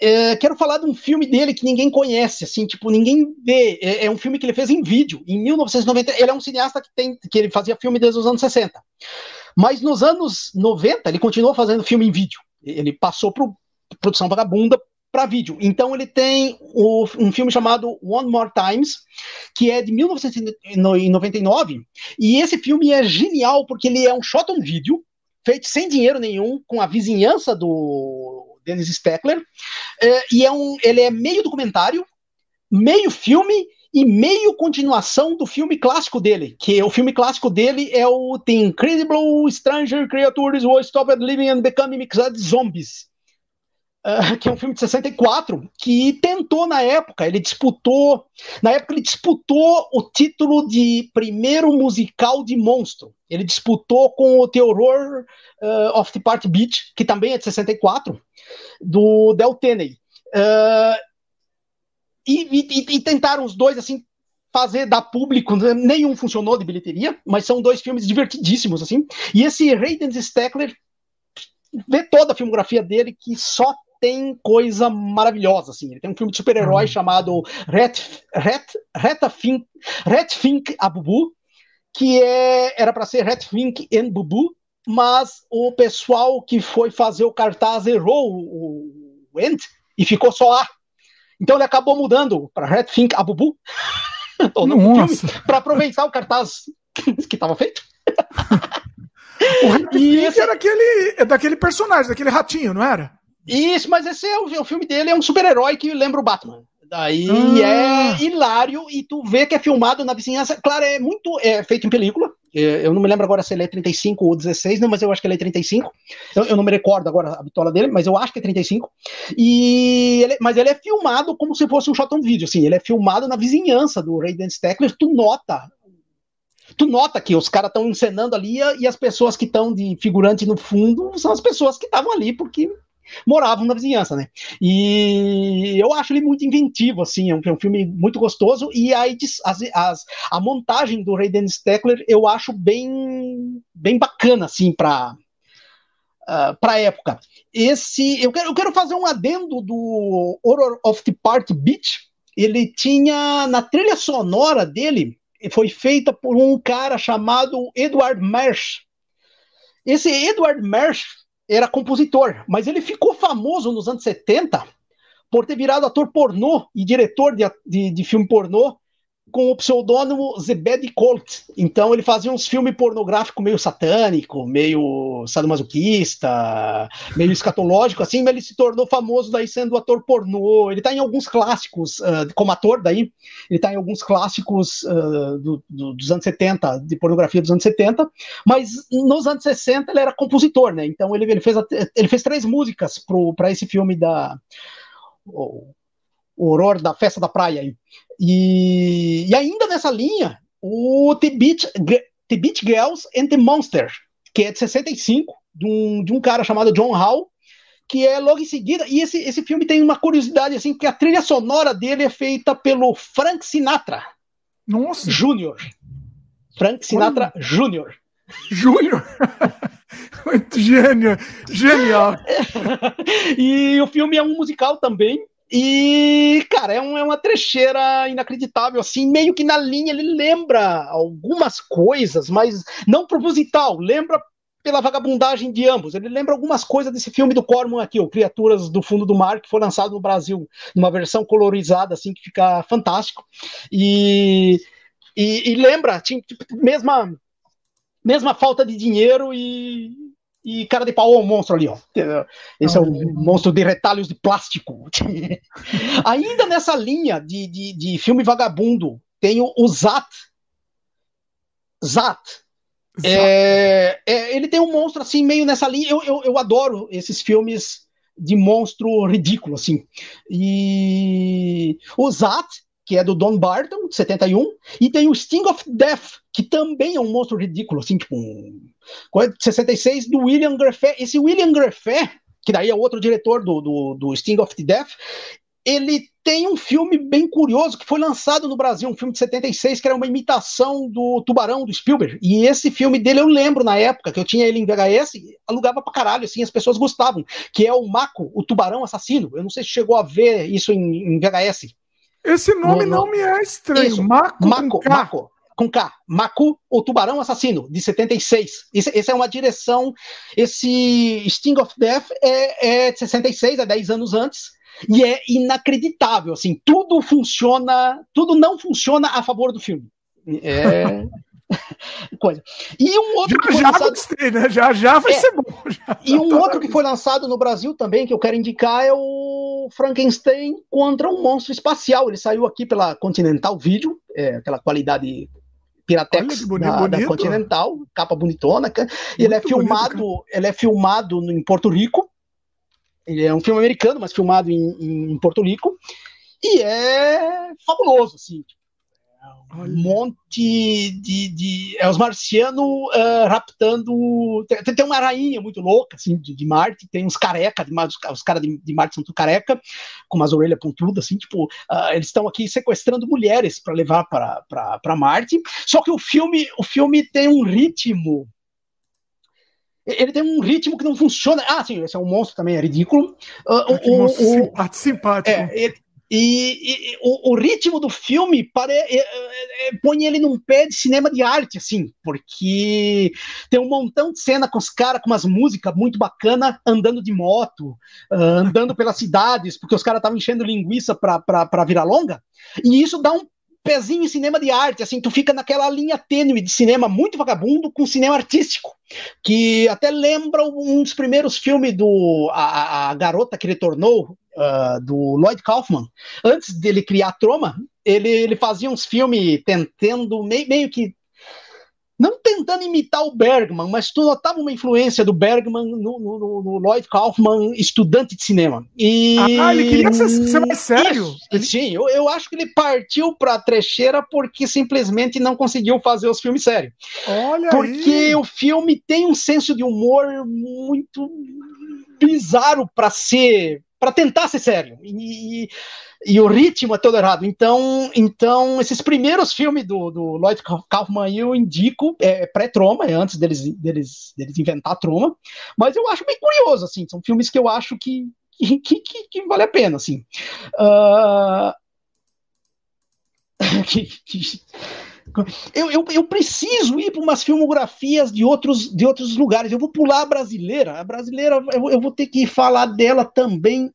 É, quero falar de um filme dele que ninguém conhece, assim, tipo, ninguém vê. É, é, um filme que ele fez em vídeo, em 1990. Ele é um cineasta que, tem, que ele fazia filme desde os anos 60. Mas nos anos 90, ele continuou fazendo filme em vídeo. Ele passou para produção vagabunda para vídeo. Então ele tem o, um filme chamado One More Times, que é de 1999. E esse filme é genial porque ele é um shot on vídeo, feito sem dinheiro nenhum, com a vizinhança do Dennis Steckler, é, e é um, ele é meio documentário, meio filme e meio continuação do filme clássico dele, que o filme clássico dele é o The Incredible Stranger Creatures Who Stopped Living and Becoming Mixed Zombies, uh, que é um filme de 64, que tentou na época, ele disputou, na época ele disputou o título de primeiro musical de monstro. Ele disputou com o The Horror uh, of the Party Beach, que também é de 64, do Del Tenney. Uh, e, e, e, tentaram os dois assim fazer dar público, nenhum funcionou de bilheteria, mas são dois filmes divertidíssimos assim. E esse Hayden Steckler vê toda a filmografia dele que só tem coisa maravilhosa assim. Ele tem um filme de super-herói uhum. chamado Red Red Red Fink Red Fink Abubu, que é era para ser Red Fink and Bubu, mas o pessoal que foi fazer o cartaz errou o, o end e ficou só A. Então ele acabou mudando para Red Fink Abubu para aproveitar o cartaz que estava feito. o Red Fink esse... era aquele, é daquele personagem, daquele ratinho, não era? Isso, mas esse é o, o filme dele, é um super-herói que lembra o Batman. Daí ah. é hilário e tu vê que é filmado na vizinhança. Claro, é muito é feito em película. É, eu não me lembro agora se ele é 35 ou 16, não, mas eu acho que ele é 35. Eu, eu não me recordo agora a bitola dele, mas eu acho que é 35. E ele, mas ele é filmado como se fosse um shot on vídeo, assim. Ele é filmado na vizinhança do Raiden Steckler. Tu nota tu nota que os caras estão encenando ali e as pessoas que estão de figurante no fundo são as pessoas que estavam ali porque moravam na vizinhança, né? E eu acho ele muito inventivo, assim, é um, é um filme muito gostoso, e aí as, as, a montagem do Ray Dennis Steckler eu acho bem, bem bacana, assim, para Uh, época. Esse, eu quero, eu quero fazer um adendo do Horror of the Party Beach. Ele tinha na trilha sonora dele foi feita por um cara chamado Edward Marsh. Esse Edward Marsh era compositor, mas ele ficou famoso nos anos 70 por ter virado ator pornô e diretor de, de, de filme pornô com o pseudônimo Zebedi Colt. Então ele fazia uns filmes pornográficos meio satânico, meio sadomasoquista, meio escatológico, assim, mas ele se tornou famoso daí sendo ator pornô. Ele está em alguns clássicos, uh, como ator daí, ele está em alguns clássicos uh, do, do, dos anos 70, de pornografia dos anos 70, mas nos anos 60 ele era compositor, né? Então ele, ele, fez, ele fez três músicas para esse filme da o horror da festa da praia. E, e ainda nessa linha, o The Beach, the Beach Girls and the Monster, que é de 65, de um, de um cara chamado John Hall, que é logo em seguida. E esse, esse filme tem uma curiosidade, assim, que a trilha sonora dele é feita pelo Frank Sinatra. Nossa! Júnior. Frank Sinatra Júnior. Júnior? Muito gênio, genial. e o filme é um musical também, e, cara, é, um, é, uma trecheira inacreditável, assim, meio que na linha ele lembra algumas coisas, mas não proposital, lembra pela vagabundagem de ambos. Ele lembra algumas coisas desse filme do Corman aqui, o Criaturas do Fundo do Mar, que foi lançado no Brasil, numa versão colorizada, assim, que fica fantástico. E, e, e lembra, tipo, mesma, mesma falta de dinheiro e e cara de pau, o monstro ali, ó. Esse é um monstro de retalhos de plástico. Ainda nessa linha de, de, de, filme vagabundo, tem o, o Zat. Zat. É, é, ele tem um monstro assim, meio nessa linha. Eu, eu, eu adoro esses filmes de monstro ridículo, assim. E o Zat que é do Don Barton, de 71, e tem o Sting of Death, que também é um monstro ridículo, assim, tipo, um, 66, do William Griffith. Esse William Griffith, que daí é outro diretor do, do, do Sting of Death, ele tem um filme bem curioso que foi lançado no Brasil, um filme de 76, que era uma imitação do Tubarão, do Spielberg. E esse filme dele eu lembro na época que eu tinha ele em VHS, alugava pra caralho, assim, as pessoas gostavam, que é o Mako, o Tubarão Assassino. Eu não sei se chegou a ver isso em, em VHS. Esse nome no, no... não me é estranho. Isso. Maco, Maco, com K. Maco, com K. Macu, o Tubarão Assassino, de 76. Essa é uma direção. Esse Sting of Death é, é de 66, é 10 anos antes. E é inacreditável, assim, tudo funciona, tudo não funciona a favor do filme. É, coisa. E um outro já, já lançado... gostei, né? Já já vai é, ser bom. Já e um tá outro que foi lançado no Brasil também, que eu quero indicar, é o Frankenstein contra um monstro espacial. Ele saiu aqui pela Continental Video, é, aquela qualidade Piratex bonito, da, da, Continental, capa bonitona. E ele é filmado, bonito, ele é filmado em Porto Rico. Ele é um filme americano, mas filmado em, em Porto Rico. E é fabuloso, assim. Um monte de, de. É os marcianos uh, raptando. Tem, tem, uma rainha muito louca, assim, de, de Marte, tem uns careca, de, os, os caras de, de, Marte são tudo careca, com umas orelhas pontudas, assim, tipo, uh, eles estão aqui sequestrando mulheres para levar para Marte. Só que o filme, o filme tem um ritmo ele tem um ritmo que não funciona. Ah, sim, esse é um monstro também, é ridículo. Uh, o, o, o, simpático. É, ele, e, e o, o, ritmo do filme pare, é, é, é, põe ele num pé de cinema de arte, assim, porque tem um montão de cena com os caras com umas músicas muito bacanas andando de moto, uh, andando pelas cidades, porque os caras estavam enchendo linguiça para virar longa, e isso dá um pezinho em cinema de arte, assim, tu fica naquela linha tênue de cinema muito vagabundo com cinema artístico, que até lembra um dos primeiros filmes do a, a garota que retornou, uh, do Lloyd Kaufman. Antes dele criar Troma, ele, ele fazia uns filmes tentando meio, meio que não tentando imitar o Bergman, mas tu notava uma influência do Bergman no, no, no Lloyd Kaufman, estudante de cinema. E... Ah, ele queria ser, ser mais sério? Isso, sim, eu, eu acho que ele partiu pra trecheira porque simplesmente não conseguiu fazer os filmes sérios. Olha Porque aí. o filme tem um senso de humor muito bizarro para ser para tentar ser sério. E, e, o ritmo é todo errado. Então, então esses primeiros filmes do, do Lloyd Kaufman eu indico, é pré-troma, é antes deles, deles, deles inventar troma, mas eu acho bem curioso, assim, são filmes que eu acho que, que, que, que vale a pena, assim. Uh... Eu, eu, eu, preciso ir para umas filmografias de outros, de outros lugares. Eu vou pular a brasileira. A brasileira, eu, eu vou ter que falar dela também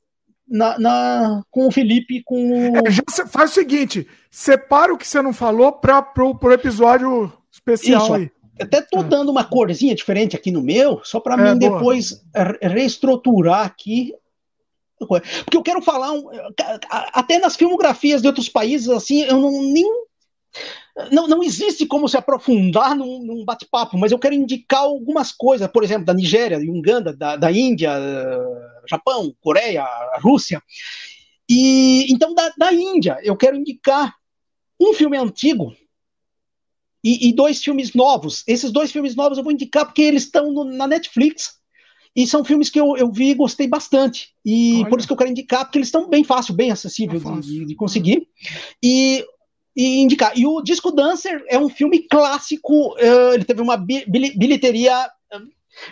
na, na com o Felipe. Com é, já faz o seguinte: separa o que você não falou para o episódio especial Isso. aí. Até tô é. dando uma corzinha diferente aqui no meu, só para é, mim boa. depois reestruturar aqui porque eu quero falar até nas filmografias de outros países assim eu não nem não, não existe como se aprofundar num, num bate-papo, mas eu quero indicar algumas coisas, por exemplo, da Nigéria, de Uganda, da, da Índia, Japão, Coreia, Rússia. E então da, da Índia, eu quero indicar um filme antigo e, e, dois filmes novos. Esses dois filmes novos eu vou indicar porque eles estão no, na Netflix. E são filmes que eu, eu vi e gostei bastante. E Olha. por isso que eu quero indicar, porque eles estão bem fácil, bem acessível de, de, de, conseguir. E e indicar. E o Disco Dancer é um filme clássico, uh, ele teve uma bilheteria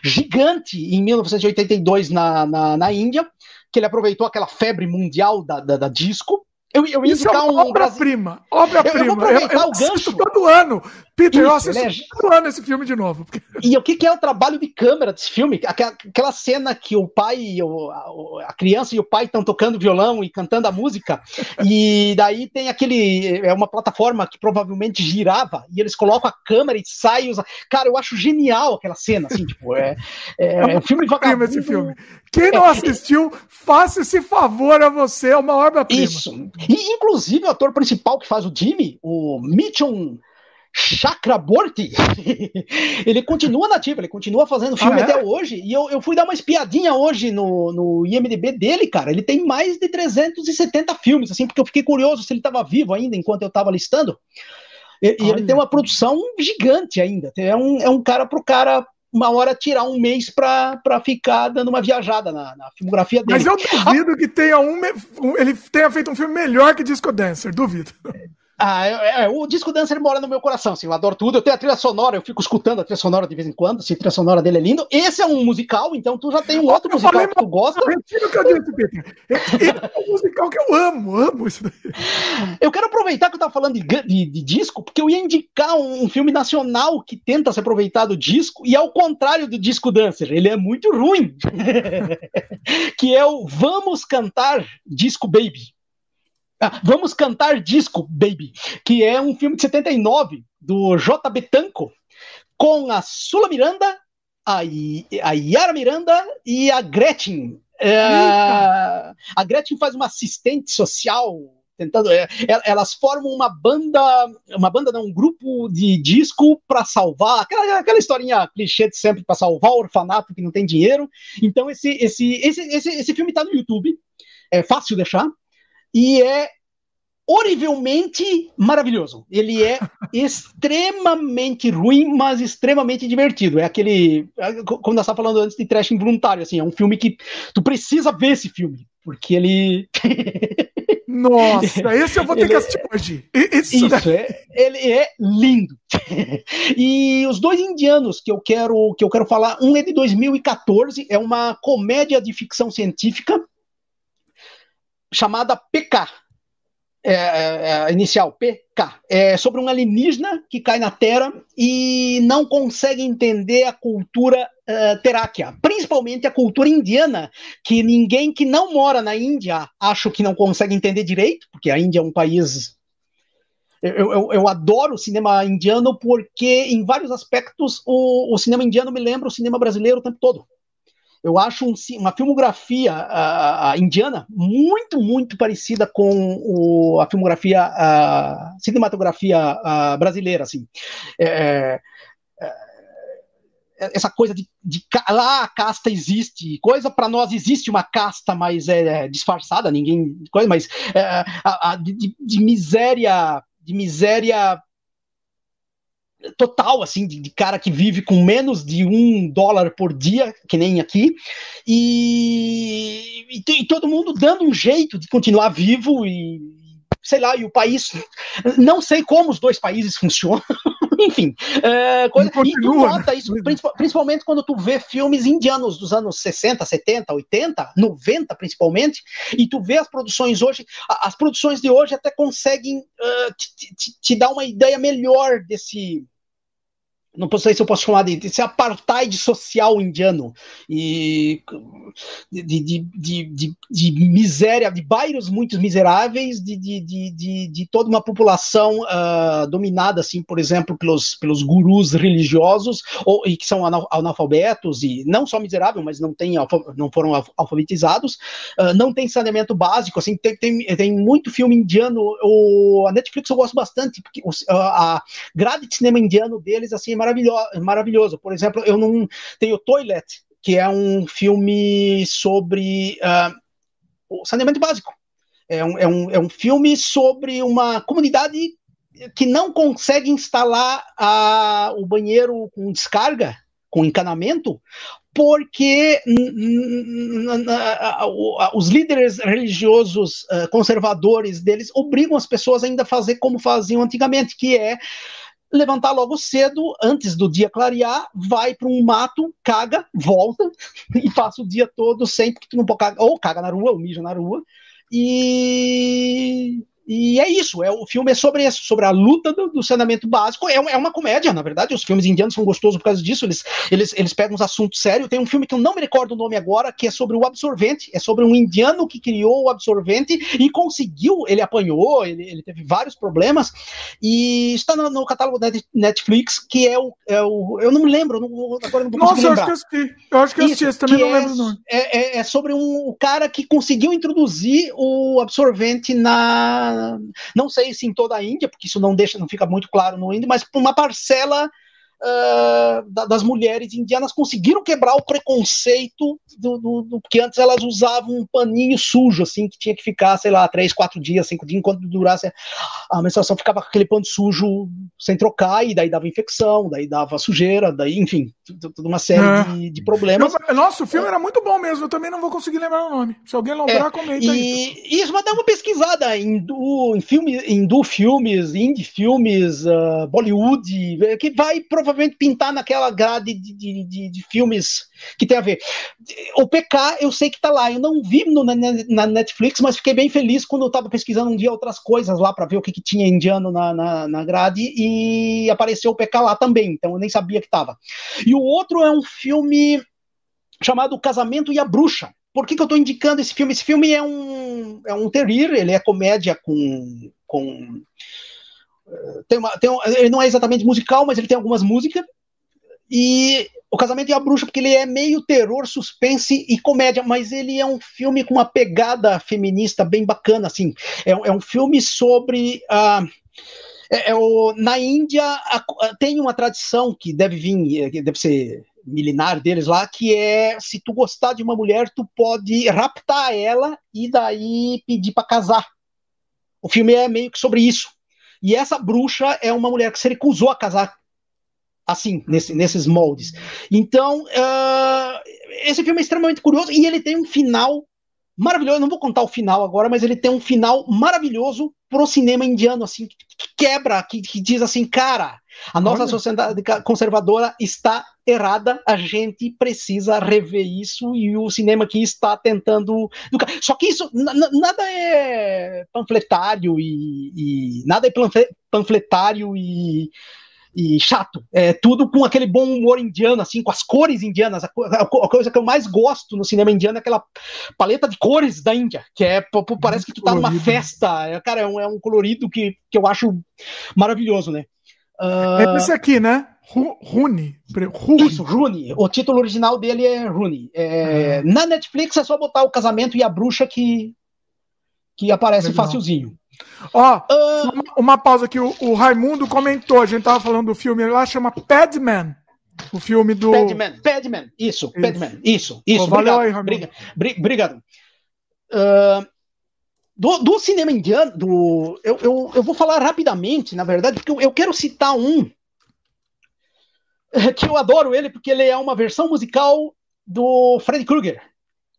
gigante em 1982 na, na, na, Índia, que ele aproveitou aquela febre mundial da, da, da disco. Eu, eu ia Isso é indicar é um obra-prima. Obra-prima. Eu, eu, vou aproveitar eu, eu o gancho. todo ano. Peter, Isso, eu assisti é... ano esse filme de novo. E o que, que, é o trabalho de câmera desse filme? Aquela, aquela cena que o pai, a, a criança e o pai estão tocando violão e cantando a música, e daí tem aquele. É uma plataforma que provavelmente girava, e eles colocam a câmera e sai. Usa... Cara, eu acho genial aquela cena, assim, tipo, é, é, é um filme vagabundo. Esse filme. Quem não é, assistiu, faça esse favor a você, é uma obra-prima. Isso. E, inclusive, o ator principal que faz o Jimmy, o Mitchell Chakraborty, ele continua nativo, ele continua fazendo filme ah, é? até hoje. E eu, eu fui dar uma espiadinha hoje no, no IMDB dele, cara. Ele tem mais de 370 filmes, assim, porque eu fiquei curioso se ele estava vivo ainda enquanto eu estava listando. E, e ele tem uma produção gigante ainda. É um, é um cara pro cara uma hora tirar um mês para ficar dando uma viajada na, na filmografia dele. Mas eu duvido ah, que tenha um, um, ele tenha feito um filme melhor que Disco Dancer, duvido. Ah, é, é, o disco Dancer mora no meu coração, assim, eu adoro tudo. Eu tenho a trilha sonora, eu fico escutando a trilha sonora de vez em quando, se a trilha sonora dele é lindo. Esse é um musical, então tu já tem um outro eu musical falei, que tu gosta. Retiro que eu disse, Peter. Esse é um musical que eu amo, amo isso daí. Eu quero aproveitar que eu tava falando de, de, de disco, porque eu ia indicar um, um, filme nacional que tenta se aproveitar do disco, e ao contrário do disco Dancer, ele é muito ruim. que é o Vamos Cantar Disco Baby. Ah, vamos cantar disco, baby, que é um filme de 79 do J. Tanco com a Sula Miranda, a, a Yara Miranda e a Gretchen. É, a Gretchen faz uma assistente social tentando é, elas formam uma banda uma banda não um grupo de disco para salvar aquela, aquela historinha clichê de sempre para salvar o orfanato que não tem dinheiro então esse esse esse esse, esse filme está no YouTube é fácil deixar e é horrivelmente maravilhoso. Ele é extremamente ruim, mas extremamente divertido. É aquele, como nós estávamos falando antes de trash involuntário, assim, é um filme que tu precisa ver esse filme, porque ele Nossa, esse eu vou ter ele, que assistir hoje. Isso, isso é, ele é lindo. e os dois indianos que eu quero que eu quero falar, um é de 2014, é uma comédia de ficção científica chamada PK, é, é, é, inicial, PK, é sobre um alienígena que cai na Terra e não consegue entender a cultura uh, teráquea, principalmente a cultura indiana, que ninguém que não mora na Índia acho que não consegue entender direito, porque a Índia é um país. Eu, eu, eu adoro o cinema indiano porque, em vários aspectos, o, o cinema indiano me lembra o cinema brasileiro o tempo todo eu acho um, uma filmografia indiana muito, muito parecida com o, a filmografia, cinematografia brasileira, assim. É, é, é, essa coisa de, de, lá a casta existe, coisa para nós existe uma casta, mas é, disfarçada, ninguém coisa, mas é, a, a, de, de miséria, de miséria total, assim, de, de, cara que vive com menos de um dólar por dia, que nem aqui, e, e, e todo mundo dando um jeito de continuar vivo e sei lá, e o país, não sei como os dois países funcionam, enfim, é, coisa, e tu nota isso, principalmente quando tu vê filmes indianos dos anos 60, 70, 80, 90 principalmente, e tu vê as produções hoje, as produções de hoje até conseguem uh, te, te, te dar uma ideia melhor desse não sei se eu posso chamar de, esse apartheid social indiano e de, de, de, de, miséria, de bairros muito miseráveis, de, de, de, de, toda uma população uh, dominada, assim, por exemplo, pelos, pelos gurus religiosos ou, e que são analfabetos e não só miserável, mas não tem não foram alfabetizados, uh, não tem saneamento básico, assim, tem, tem, tem muito filme indiano, o, a Netflix eu gosto bastante porque a, grade de cinema indiano deles assim maravilhoso. Por exemplo, eu não tenho Toilet, que é um filme sobre uh, saneamento básico. É um, é, um, é um filme sobre uma comunidade que não consegue instalar a, o banheiro com descarga, com encanamento, porque os líderes religiosos uh, conservadores deles obrigam as pessoas ainda a fazer como faziam antigamente, que é levantar logo cedo, antes do dia clarear, vai para um mato, caga, volta e passa o dia todo sempre que tu não pode cagar, ou caga na rua, ou mija na rua, e, E é isso, é, o filme é sobre isso, sobre a luta do, do saneamento básico. É, é, uma comédia, na verdade. Os filmes indianos são gostosos por causa disso. Eles, eles, eles pegam uns assuntos sérios. Tem um filme que eu não me recordo o nome agora, que é sobre o absorvente. É sobre um indiano que criou o absorvente e conseguiu. Ele apanhou, ele, ele teve vários problemas. E está no, no catálogo da Netflix, que é o, é o. Eu não me lembro, não, agora não vou Nossa, eu acho que eu assisti. Eu acho que eu assisti, esse também não lembro o nome. É, é, é sobre um cara que conseguiu introduzir o absorvente na. Não sei se em toda a Índia, porque isso não deixa, não fica muito claro no Índia, mas uma parcela uh, das mulheres indianas conseguiram quebrar o preconceito do, do, do, que antes elas usavam um paninho sujo, assim, que tinha que ficar, sei lá, três, quatro dias, cinco dias, enquanto durasse a menstruação, ficava com aquele pano sujo sem trocar, e daí dava infecção, daí dava sujeira, daí, enfim, toda uma série é. de, de, problemas. Eu, nossa, o filme era muito bom mesmo, eu também não vou conseguir lembrar o nome. Se alguém lembrar, é, comenta e, aí. Isso, mas dá uma pesquisada em, do, em filmes, em do filmes, indie filmes, uh, Bollywood, que vai provavelmente provavelmente pintar naquela grade de, de, de, de, filmes que tem a ver. O PK, eu sei que tá lá. Eu não vi no, na, na, Netflix, mas fiquei bem feliz quando eu tava pesquisando um dia outras coisas lá para ver o que, que tinha indiano na, na, na, grade e apareceu o PK lá também. Então eu nem sabia que tava. E o outro é um filme chamado Casamento e a Bruxa. Por que, que eu estou indicando esse filme? Esse filme é um, é um terrir, ele é comédia com, com tem uma, tem um, ele não é exatamente musical, mas ele tem algumas músicas. E O Casamento e a Bruxa, porque ele é meio terror, suspense e comédia, mas ele é um filme com uma pegada feminista bem bacana, assim. É, é um filme sobre. Uh, é, é o, na Índia a, a, tem uma tradição que deve vir, que deve ser milenar deles lá, que é se tu gostar de uma mulher, tu pode raptar ela e daí pedir para casar. O filme é meio que sobre isso. E essa bruxa é uma mulher que se recusou a casar assim, nesse, nesses moldes. Então, uh, esse filme é extremamente curioso e ele tem um final maravilhoso. Eu não vou contar o final agora, mas ele tem um final maravilhoso pro cinema indiano, assim, que, quebra, que, que, diz assim, cara, a nossa Olha. sociedade conservadora está errada, a gente precisa rever isso e o cinema aqui está tentando. Só que isso nada é panfletário e, e nada é panfletário e e chato. É tudo com aquele bom humor indiano, assim, com as cores indianas. A, coisa que eu mais gosto no cinema indiano é aquela paleta de cores da Índia, que é parece que tu tá numa festa. É, cara, é um, é um colorido que, que eu acho maravilhoso, né? Uh... É esse aqui, né? Rune. Isso, Rune. O título original dele é Rune. É, uhum. Na Netflix é só botar o casamento e a bruxa que, que aparece Legal. facilzinho. Ó, uh... uma, uma, pausa aqui. O, o, Raimundo comentou, a gente tava falando do filme lá, chama Padman. O filme do. Padman, Padman, isso, isso. Padman, isso, isso. Valeu aí, Raimundo. Obrigado. Uh, do, do, cinema indiano, do, eu, eu, eu vou falar rapidamente, na verdade, porque eu, eu quero citar um que eu adoro ele, porque ele é uma versão musical do Freddy Krueger,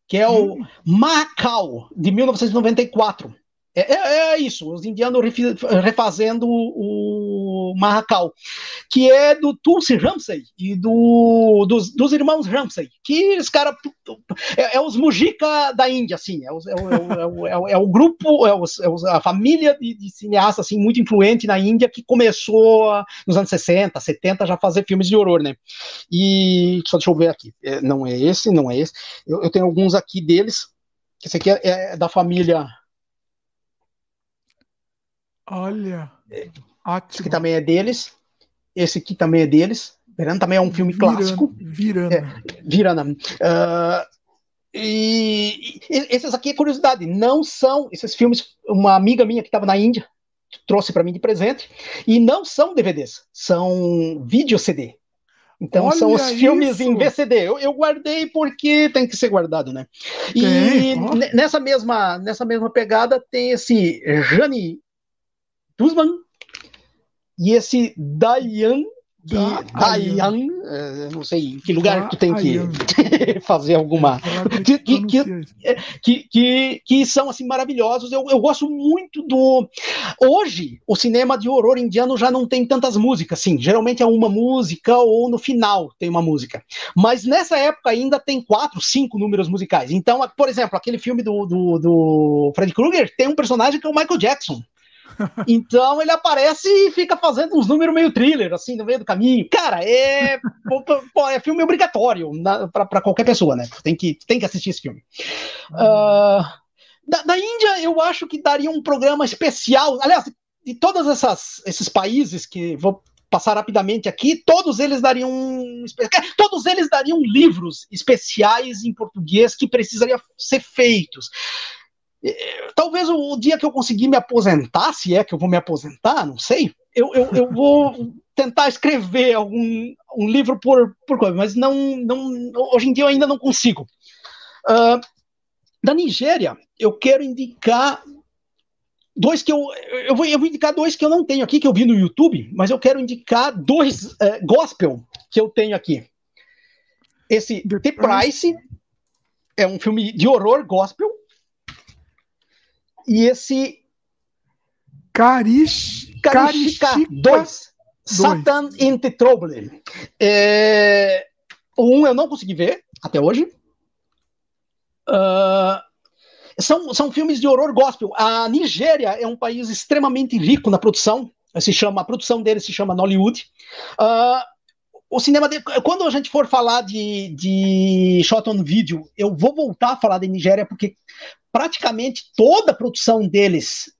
que é o hum. Macau, de 1994. É, é, é, isso, os indianos refazendo o, o Marracal, que é do Tulsi Ramsey e do, dos, dos irmãos Ramsey, que os caras é, é, os Mujica da Índia, assim, é o, é o, é o grupo, é, a família de, de assim, muito influente na Índia que começou nos anos 60, 70 já fazer filmes de horror, né? E só deixa eu ver aqui, não é esse, não é esse, eu, eu tenho alguns aqui deles, esse aqui é da família Olha. É, esse aqui também é deles. Esse aqui também é deles. Verana também é um filme Virana, clássico. Virana. É, Virana. Uh, e, e, esses aqui é curiosidade, não são esses filmes. Uma amiga minha que estava na Índia trouxe para mim de presente e não são DVDs, são vídeo CD. Então Olha são os filmes isso. em VCD. Eu, eu, guardei porque tem que ser guardado, né? E nessa mesma nessa mesma pegada tem esse Jani Guzman e esse Dayan que Dayan, é, não sei em que lugar da tu tem que fazer alguma que, que, que, que, que, são assim maravilhosos. Eu, eu gosto muito do hoje o cinema de horror indiano já não tem tantas músicas, assim. Geralmente é uma música ou no final tem uma música. Mas nessa época ainda tem quatro, cinco números musicais. Então, por exemplo, aquele filme do, do, do Fred Krueger tem um personagem que é o Michael Jackson Então ele aparece e fica fazendo uns números meio thriller, assim, no meio do caminho. Cara, é, é filme obrigatório para qualquer pessoa, né? Tem que, tem que assistir esse filme. Uh, da, da, Índia, eu acho que daria um programa especial. Aliás, de todos esses países que vou passar rapidamente aqui, todos eles dariam todos eles dariam livros especiais em português que precisariam ser feitos. É, talvez o dia que eu conseguir me aposentar, se é que eu vou me aposentar, não sei, eu, eu, eu vou tentar escrever algum um livro por, por coisa, mas não, não, hoje em dia eu ainda não consigo. Uh, da Nigéria, eu quero indicar dois que eu, eu vou, eu vou indicar dois que eu não tenho aqui, que eu vi no YouTube, mas eu quero indicar dois é, gospel que eu tenho aqui. Esse The Price é um filme de horror gospel. E esse Carish, Karishika 2. Satan in the Trouble. É, o um eu não consegui ver até hoje. Uh, são, são filmes de horror gospel. A Nigéria é um país extremamente rico na produção. Se chama, a produção dele se chama Nollywood. Uh, o cinema de, quando a gente for falar de, de shot on video, eu vou voltar a falar da Nigéria porque praticamente toda a produção deles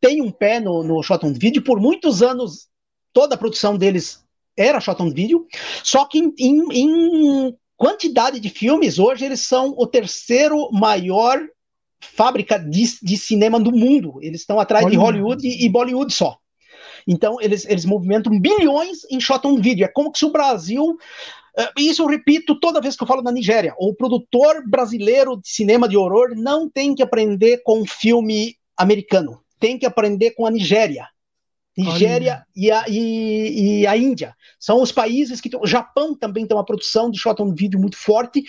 tem um pé no, no shot on video. Por muitos anos, toda a produção deles era shot on video. Só que em, em, em quantidade de filmes, hoje eles são o terceiro maior fábrica de, de cinema do mundo. Eles estão atrás Hollywood. de Hollywood e, e, Bollywood só. Então, eles, eles movimentam bilhões em shot on video. É como se o Brasil. Uh, isso eu repito toda vez que eu falo da Nigéria. O produtor brasileiro de cinema de horror não tem que aprender com um filme americano. Tem que aprender com a Nigéria. Nigéria e a, e, e a, Índia. São os países que. O Japão também tem uma produção de shot on video muito forte,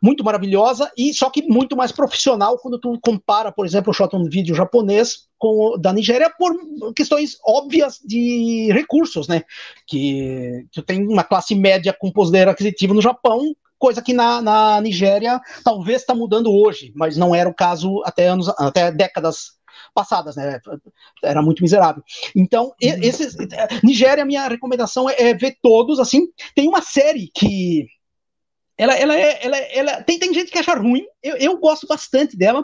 muito maravilhosa, e só que muito mais profissional quando tu compara, por exemplo, o shot on video japonês com o da Nigéria por questões óbvias de recursos, né? Que tu tem uma classe média com poder aquisitivo no Japão, coisa que na, na Nigéria talvez está mudando hoje, mas não era o caso até anos, até décadas passadas, né? Era muito miserável. Então, uhum. esses, Nigéria, minha recomendação é, é, ver todos, assim. Tem uma série que ela, ela, é, ela, ela tem, tem gente que acha ruim, eu, eu gosto bastante dela,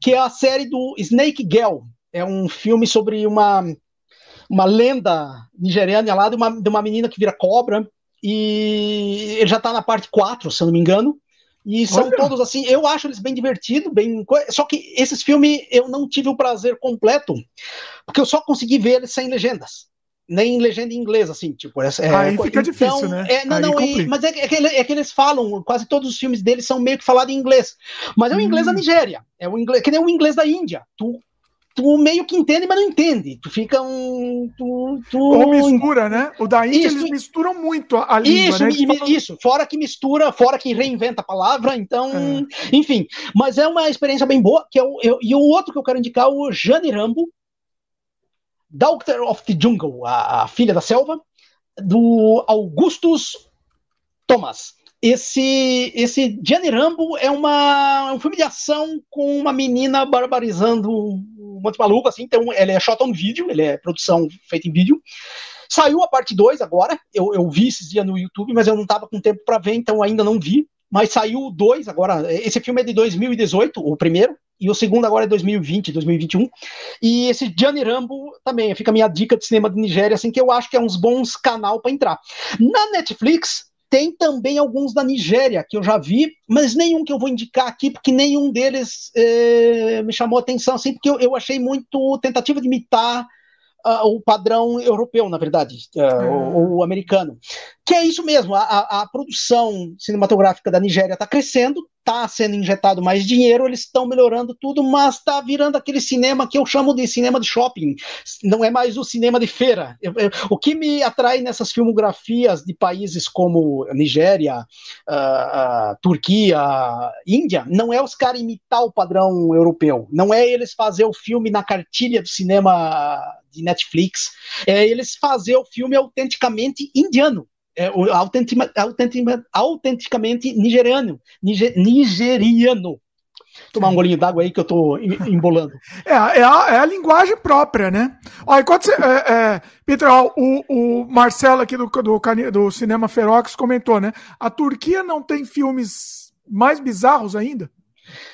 que é a série do Snake Girl. É um filme sobre uma, uma lenda nigeriana lá de uma, de uma menina que vira cobra, e ele já está na parte 4, se eu não me engano. E são Olha. todos assim, eu acho eles bem divertidos, bem. Só que esses filmes eu não tive o prazer completo, porque eu só consegui ver eles sem legendas. Nem legenda em inglês, assim, tipo. É, Aí fica então, difícil, né? É, não, não, é, mas é, é, que, é, que, eles falam, quase todos os filmes deles são meio que falados em inglês. Mas é o inglês hum. da Nigéria, é o inglês, que nem o inglês da Índia. Tu tu meio que entende, mas não entende. Tu fica um. Tu, tu... Ou mistura, né? O da Índia isso, eles misturam muito a, a língua. Isso, né? falam... isso, fora que mistura, fora que reinventa a palavra, então. É. Enfim. Mas é uma experiência bem boa. Que é o, eu, e o outro que eu quero indicar é o Jane Rambo, Doctor of the Jungle, a, a filha da selva, do Augustus Thomas esse esse Gianni Rambo é uma, um filme de ação com uma menina barbarizando um monte de maluco, assim, então ele é shot on vídeo, ele é produção feita em vídeo. Saiu a parte 2 agora, eu, eu vi esses dias no YouTube, mas eu não tava com tempo para ver, então ainda não vi. Mas saiu 2 agora, esse filme é de 2018, o primeiro, e o segundo agora é 2020, 2021. E esse Gianni Rambo também, fica a minha dica de cinema de Nigéria, assim, que eu acho que é uns bons canal para entrar. Na Netflix, tem também alguns da Nigéria que eu já vi, mas nenhum que eu vou indicar aqui, porque nenhum deles eh, me chamou atenção, assim, porque eu, eu achei muito tentativa de imitar uh, o padrão europeu, na verdade, uh, é. ou, ou, americano. Que é isso mesmo, a, a produção cinematográfica da Nigéria está crescendo, está sendo injetado mais dinheiro, eles estão melhorando tudo, mas está virando aquele cinema que eu chamo de cinema de shopping, não é mais o cinema de feira. Eu, eu, o que me atrai nessas filmografias de países como Nigéria, uh, Turquia, Índia, não é os caras imitar o padrão europeu, não é eles fazer o filme na cartilha do cinema de Netflix, é eles fazer o filme autenticamente indiano, é, autentic, autentic, autenticamente nigeriano, niger, nigeriano. tomar um golinho d'água aí que eu tô embolando. É, é, a, é a linguagem própria, né? Ó, enquanto você, é, é, Peter, ó, o, o Marcelo aqui do, do, do Cinema Ferox comentou, né? A Turquia não tem filmes mais bizarros ainda?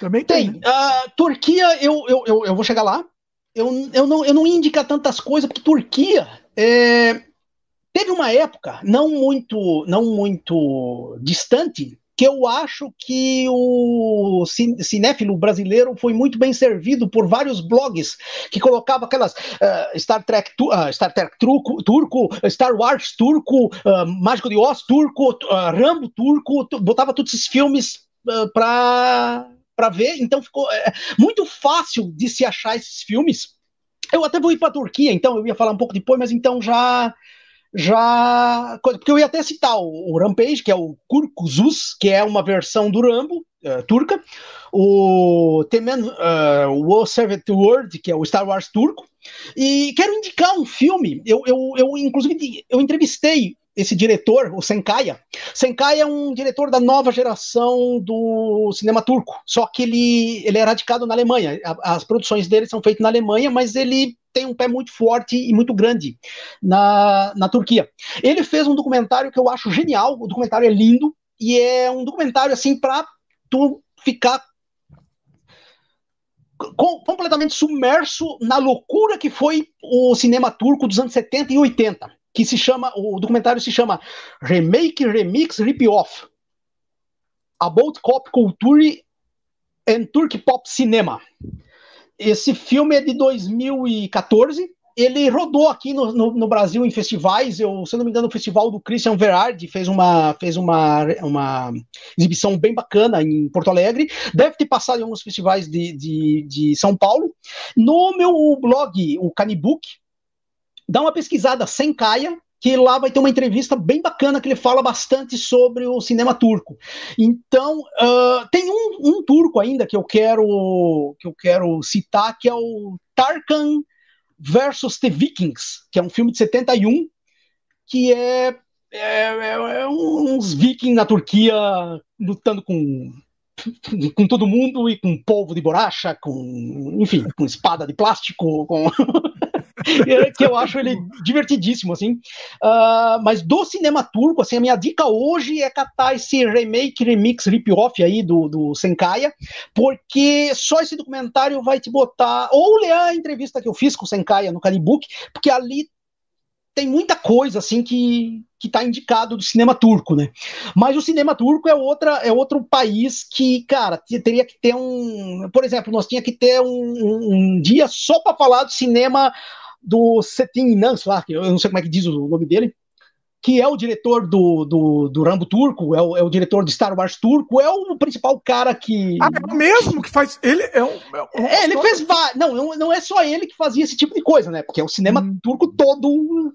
Também tem. tem. Né? Uh, Turquia, eu, eu, eu, eu, vou chegar lá. Eu, eu, não, eu não ia indicar tantas coisas, porque Turquia é, teve uma época não muito, não muito distante que eu acho que o cinéfilo brasileiro foi muito bem servido por vários blogs que colocavam aquelas uh, Star Trek, uh, Star Trek turco, turco, Star Wars turco, uh, Mágico de Oz turco, Rambo turco, botava todos esses filmes uh, para para ver, então ficou é, muito fácil de se achar esses filmes. Eu até vou ir para a Turquia, então eu ia falar um pouco depois, mas então já já. Porque eu ia até citar o, Rampage, que é o Kurkuzus, que é uma versão do Rambo, uh, turca, o Temen uh, War Servant World, que é o Star Wars turco, e quero indicar um filme, eu, eu, eu inclusive eu entrevistei esse diretor, o Senkaya. Senkaya é um diretor da nova geração do cinema turco, só que ele, ele é radicado na Alemanha. As produções dele são feitas na Alemanha, mas ele tem um pé muito forte e muito grande na, na Turquia. Ele fez um documentário que eu acho genial, o documentário é lindo, e é um documentário assim para tu ficar com, completamente submerso na loucura que foi o cinema turco dos anos 70 e 80 que se chama, o documentário se chama Remake, Remix, Rip-Off About Pop Culture and Turk Pop Cinema. Esse filme é de 2014. Ele rodou aqui no, no, no, Brasil em festivais. Eu, se eu não me engano, o festival do Christian Verardi fez uma, fez uma, uma exibição bem bacana em Porto Alegre. Deve ter passado em alguns festivais de, de, de São Paulo. No meu blog, o Canibook, dá uma pesquisada sem caia, que lá vai ter uma entrevista bem bacana que ele fala bastante sobre o cinema turco. Então uh, tem um, um, turco ainda que eu quero que eu quero citar que é o Tarkan versus The Vikings, que é um filme de 71 que é, é, é, é uns vikings na Turquia lutando com com todo mundo e com polvo de borracha, com enfim, com espada de plástico, com que eu acho ele divertidíssimo, assim. Uh, mas do cinema turco, assim, a minha dica hoje é catar esse remake, remix, rip-off aí do, do Senkaya, porque só esse documentário vai te botar, ou ler a entrevista que eu fiz com o Senkaya no Calibook, porque ali tem muita coisa assim que que está indicado do cinema turco, né? Mas o cinema turco é outra é outro país que, cara, teria que ter um, por exemplo, nós tinha que ter um, um dia só para falar do cinema do Setin Inan, lá, que eu não sei como é que diz o nome dele, que é o diretor do, do, do Rambo turco, é o, é o diretor de Star Wars turco, é o principal cara que. Ah, é o mesmo que faz. Ele é um. É, um é ele fez. Não, não é só ele que fazia esse tipo de coisa, né? Porque é o cinema hum. turco todo.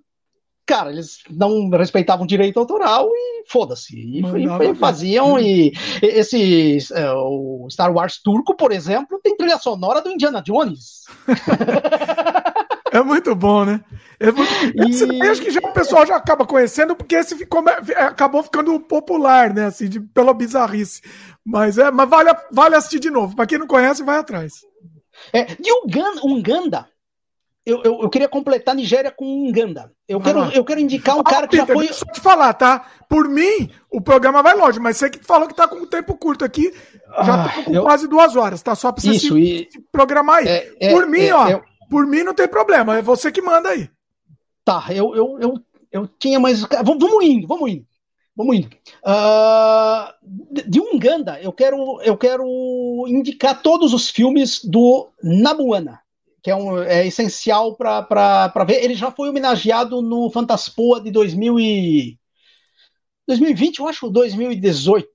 Cara, eles não respeitavam direito autoral e foda-se. E, e, e, faziam. E esse. É, o Star Wars turco, por exemplo, tem trilha sonora do Indiana Jones. É muito bom, né? É muito... Esse e... acho que já o pessoal já acaba conhecendo, porque esse ficou, é, acabou ficando popular, né? Assim, de, pela bizarrice. Mas, é, mas vale, vale assistir de novo. Para quem não conhece, vai atrás. É, de Uganda, Uganda eu, eu, eu, queria completar Nigéria com Uganda. Eu quero, eu quero indicar um ah, cara que Peter, já foi. Só te falar, tá? Por mim, o programa vai longe, mas você que falou que tá com um tempo curto aqui, já ah, com eu... quase duas horas, tá? Só pra você Isso, se, e... se programar aí. É, é, Por mim, é, ó. Por mim não tem problema, é você que manda aí. Tá, eu, eu, eu, eu tinha mais. Vamos, vamos indo, vamos indo. Vamos indo. Uh, de Uganda, eu quero, eu quero indicar todos os filmes do Nabuana, que é, um, é essencial para ver. Ele já foi homenageado no Fantaspoa de 2000 e... 2020, eu acho, 2018.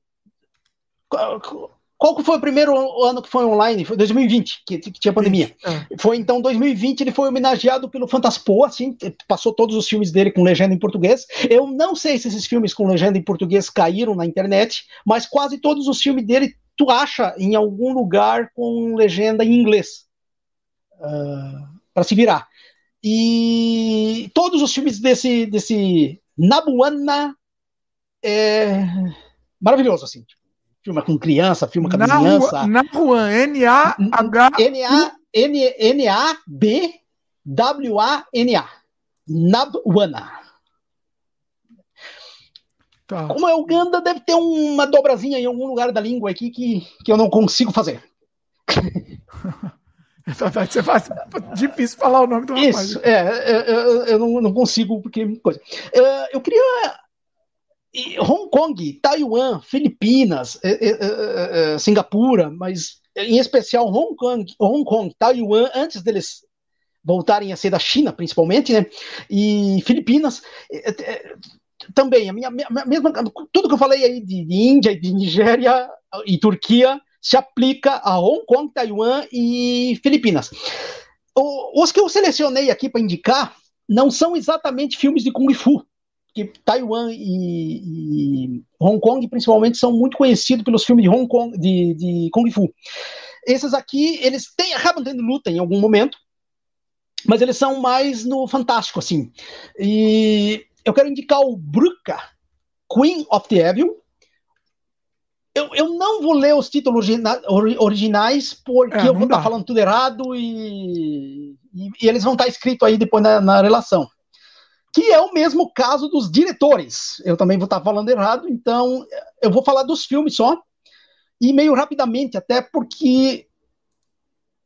Qual foi o primeiro ano que foi online? Foi 2020, que, que tinha pandemia. É. Foi então 2020, ele foi homenageado pelo Fantaspoa, assim, passou todos os filmes dele com legenda em português. Eu não sei se esses filmes com legenda em português caíram na internet, mas quase todos os filmes dele tu acha em algum lugar com legenda em inglês. Uh, ah, para se virar. E todos os filmes desse, desse Nabuana é maravilhoso, assim. Tipo, filma com criança, filma com Na criança. rua, na rua, N-A-H. Nabwana. Tá. Como é Uganda, deve ter uma dobrazinha em algum lugar da língua aqui que, que eu não consigo fazer. Você faz difícil falar o nome do rapaz. Isso, é, é, eu, eu não, consigo, porque coisa. É, eu queria. E Hong Kong, Taiwan, Filipinas, é, é, Singapura, mas em especial Hong Kong, Hong Kong, Taiwan, antes deles voltarem a ser da China, principalmente, né? E Filipinas. também, a minha, minha- mesma, tudo que eu falei aí de, de Índia de Nigéria e Turquia se aplica a Hong Kong, Taiwan e Filipinas. O- os que eu selecionei aqui para indicar não são exatamente filmes de Kung Fu, que Taiwan e, e Hong Kong, principalmente, são muito conhecidos pelos filmes de Hong Kong, de, de Kung Fu. Esses aqui, eles têm, acabam tendo luta em algum momento, mas eles são mais no fantástico, assim. E eu quero indicar o Bruca, Queen of the Evil. Eu, eu não vou ler os títulos origina- ori- originais, porque É, eu vou estar dá. falando tudo errado e, e- e eles vão estar escritos aí depois na, na relação. Que é o mesmo caso dos diretores. Eu também vou estar falando errado, então eu vou falar dos filmes só. E meio rapidamente, até porque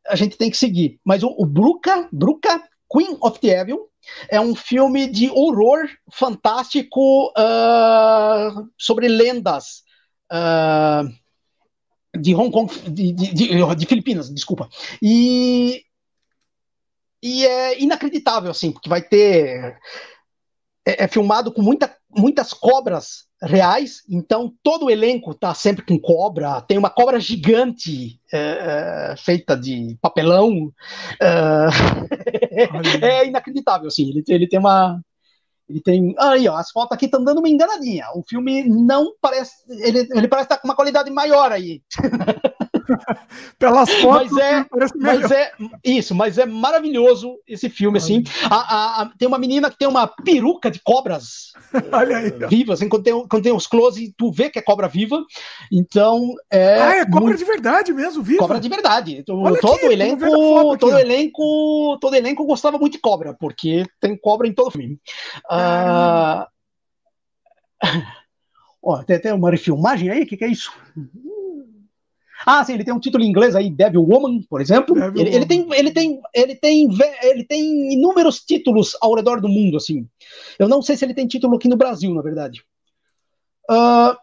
a gente tem que seguir. Mas o, o Bruca, Bruca, Queen of the Evil, é um filme de horror fantástico ah, sobre lendas ah, de Hong Kong, de, de- de- de Filipinas, desculpa. E, e é inacreditável, assim, porque vai ter. É, é filmado com muita, muitas cobras reais, então todo o elenco tá sempre com cobra. Tem uma cobra gigante é, é, feita de papelão. é, é inacreditável, assim. Ele, ele tem uma. Ele tem. Aí, ó, as fotos aqui estão dando uma enganadinha. O filme não parece. Ele, ele parece estar com uma qualidade maior aí. Pelas fotos, Mas é-. Mas é. Isso, mas é maravilhoso esse filme, assim. A- a- a- tem uma menina que tem uma peruca de cobras aí. vivas. Assim, quando, tem, quando tem os close, tu vê que é cobra viva. Então. É ah, é cobra muito- de verdade mesmo, viu? Cobra de verdade. O- Olha todo aqui, elenco, aqui, todo ó. elenco, todo elenco gostava muito de cobra, porque tem cobra em todo filme. Ah, Ó, tem até uma refilmagem aí, o que, que é isso? Ah, sim, ele tem um título em inglês aí, Devil Woman, por exemplo. Devil Ele, ele Woman. tem, ele tem, ele tem, ele tem inúmeros títulos ao redor do mundo, assim. Eu não sei se ele tem título aqui no Brasil, na verdade. Ah,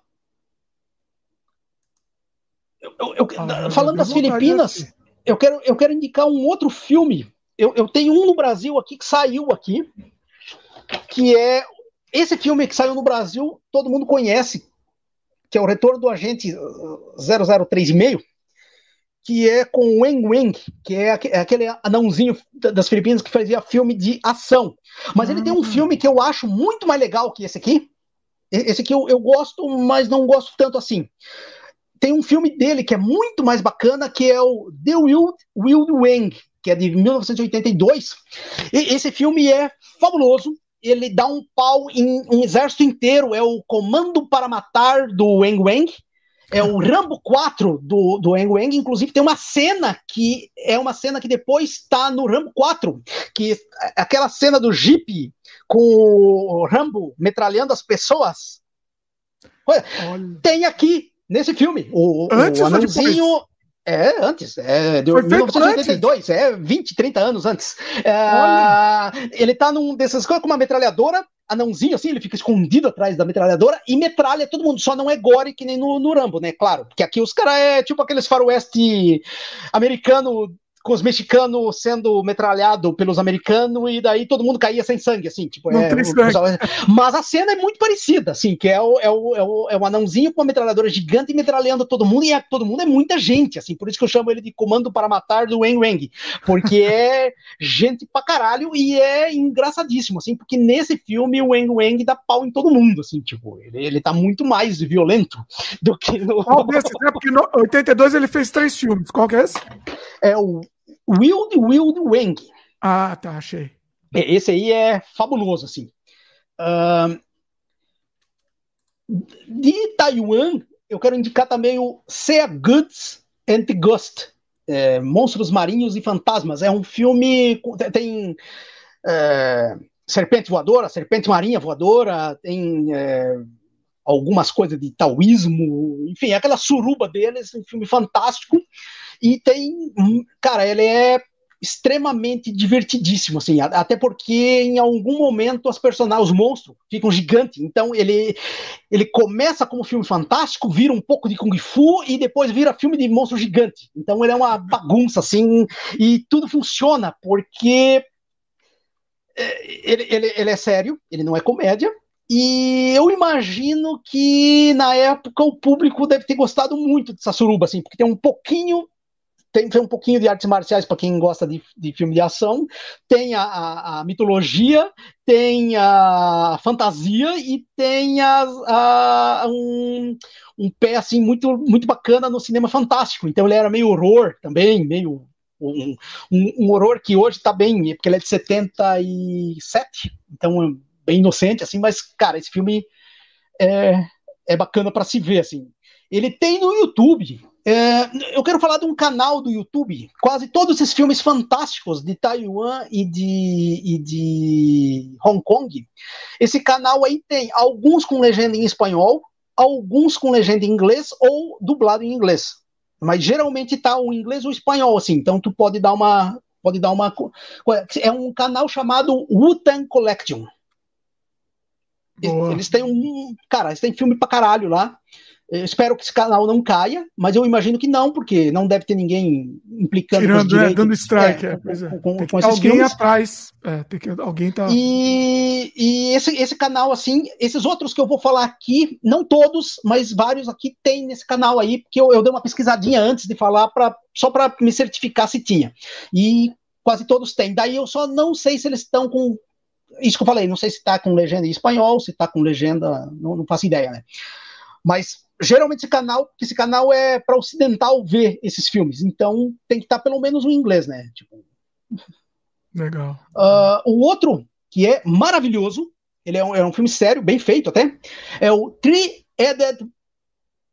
eu- eu- Ah, falando das Filipinas, eu quero, eu quero indicar um outro filme. Eu, eu tenho um no Brasil aqui que saiu aqui, que é esse filme que saiu no Brasil, todo mundo conhece, que é o Retorno do Agente uh, 003,5, que é com o Wen, que é, é aquele anãozinho da- das Filipinas que fazia filme de ação. Mas ele tem um Hum. filme que eu acho muito mais legal que esse aqui. Esse aqui eu, eu gosto, mas não gosto tanto assim. Tem um filme dele que é muito mais bacana, que é o The Wild, Wild Wang, que é de 1982. E esse filme é fabuloso. Ele dá um pau em um exército inteiro. É o Comando para Matar do Wang Wang. É o Rambo 4 do, do Wang Wang. Inclusive, tem uma cena que é uma cena que depois está no Rambo 4, que é aquela cena do Jeep com o Rambo metralhando as pessoas. Olha. Tem aqui, nesse filme. O, Antes o anãozinho. É, antes. É de Foi feito 1982, é 20, 30 anos antes. É, ele tá num dessas coisas com uma metralhadora, anãozinho assim, ele fica escondido atrás da metralhadora e metralha todo mundo. Só não é gore que nem no, no Rambo, né? Claro, porque aqui os caras é tipo aqueles faroeste americano com os mexicanos sendo metralhado pelos americanos e daí todo mundo caía sem sangue, assim, tipo, é, o- pessoal- mas a cena é muito parecida, assim, que é o, é o, é o, é o anãozinho com uma metralhadora gigante metralhando todo mundo, e é, todo mundo é muita gente, assim, por isso que eu chamo ele de Comando para Matar do Wang Wang, porque é gente pra caralho e é engraçadíssimo, assim, porque nesse filme o Wang Wang dá pau em todo mundo, assim, tipo, ele, ele tá muito mais violento do que no... Qual desses? É porque no 82 ele fez três filmes. Qual que é esse? É o Wild Wild Wang. Ah, tá, achei. É, Esse aí é fabuloso, assim. Ahn, de Taiwan, eu quero indicar também o Sea Goods and the Ghost, é, Monstros Marinhos e Fantasmas. É um filme tem é, serpente voadora, serpente marinha voadora, tem é, algumas coisas de taoísmo, enfim, aquela suruba deles, um filme fantástico. E tem, cara, ele é extremamente divertidíssimo, assim, até porque em algum momento as personagens, os monstros, ficam gigantes, então ele, ele começa como filme fantástico, vira um pouco de Kung Fu e depois vira filme de monstro gigante, então ele é uma bagunça, assim, e tudo funciona, porque é, ele, ele, ele é sério, ele não é comédia, e eu imagino que na época o público deve ter gostado muito de Sassuruba, assim, porque tem um pouquinho tem, tem um pouquinho de artes marciais para quem gosta de, de, filme de ação, tem a, a, a, mitologia, tem a fantasia e tem a, um, um pé assim muito, muito bacana no cinema fantástico. Então ele era meio horror também, meio um, um, um horror que hoje está bem, porque ele é de 77, então é bem inocente assim, mas cara, esse filme é, é bacana para se ver assim. Ele tem no YouTube é, eu quero falar de um canal do YouTube. Quase todos esses filmes fantásticos de Taiwan e de, e de Hong Kong. Esse canal aí tem alguns com legenda em espanhol, alguns com legenda em inglês ou dublado em inglês. Mas geralmente tá o inglês ou o espanhol, assim. Então tu pode dar uma. Pode dar uma. É um canal chamado Wutan Collection. Boa. Eles têm um. Cara, eles têm filme pra caralho lá. Eu espero que esse canal não caia, mas eu imagino que não, porque não deve ter ninguém implicando Tirando, com é, dando strike, é, é, é. Com, com, com alguém filmes. atrás, é, tem que alguém tá. E, e esse, esse canal assim, esses outros que eu vou falar aqui, não todos, mas vários aqui tem nesse canal aí, porque eu, eu dei uma pesquisadinha antes de falar para só para me certificar se tinha. E quase todos têm. Daí eu só não sei se eles estão com isso que eu falei, não sei se está com legenda em espanhol, se está com legenda, não, não faço ideia, né? Mas geralmente esse canal, esse canal é para ocidental ver esses filmes, então tem que estar tá pelo menos no inglês, né? Tipo... Legal. Uh, o outro que é maravilhoso, ele é um, é um filme sério, bem feito até, é o Three-Headed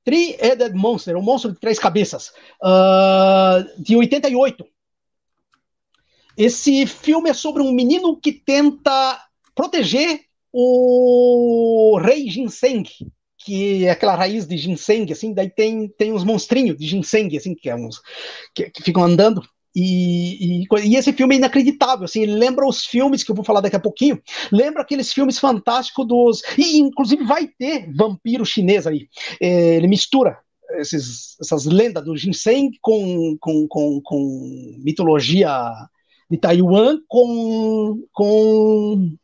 Three-Headed Monster, o monstro de três cabeças, uh, de 88. Esse filme é sobre um menino que tenta proteger o rei Ginseng, que é aquela raiz de ginseng, assim, daí tem, tem uns monstrinhos de ginseng, assim, que, é uns, que, que ficam andando. E, e, e, esse filme é inacreditável, assim, ele lembra os filmes que eu vou falar daqui a pouquinho, lembra aqueles filmes fantásticos dos. E inclusive vai ter vampiro chinês aí. É, ele mistura esses, essas lendas do ginseng com, com, com, com mitologia de Taiwan com, com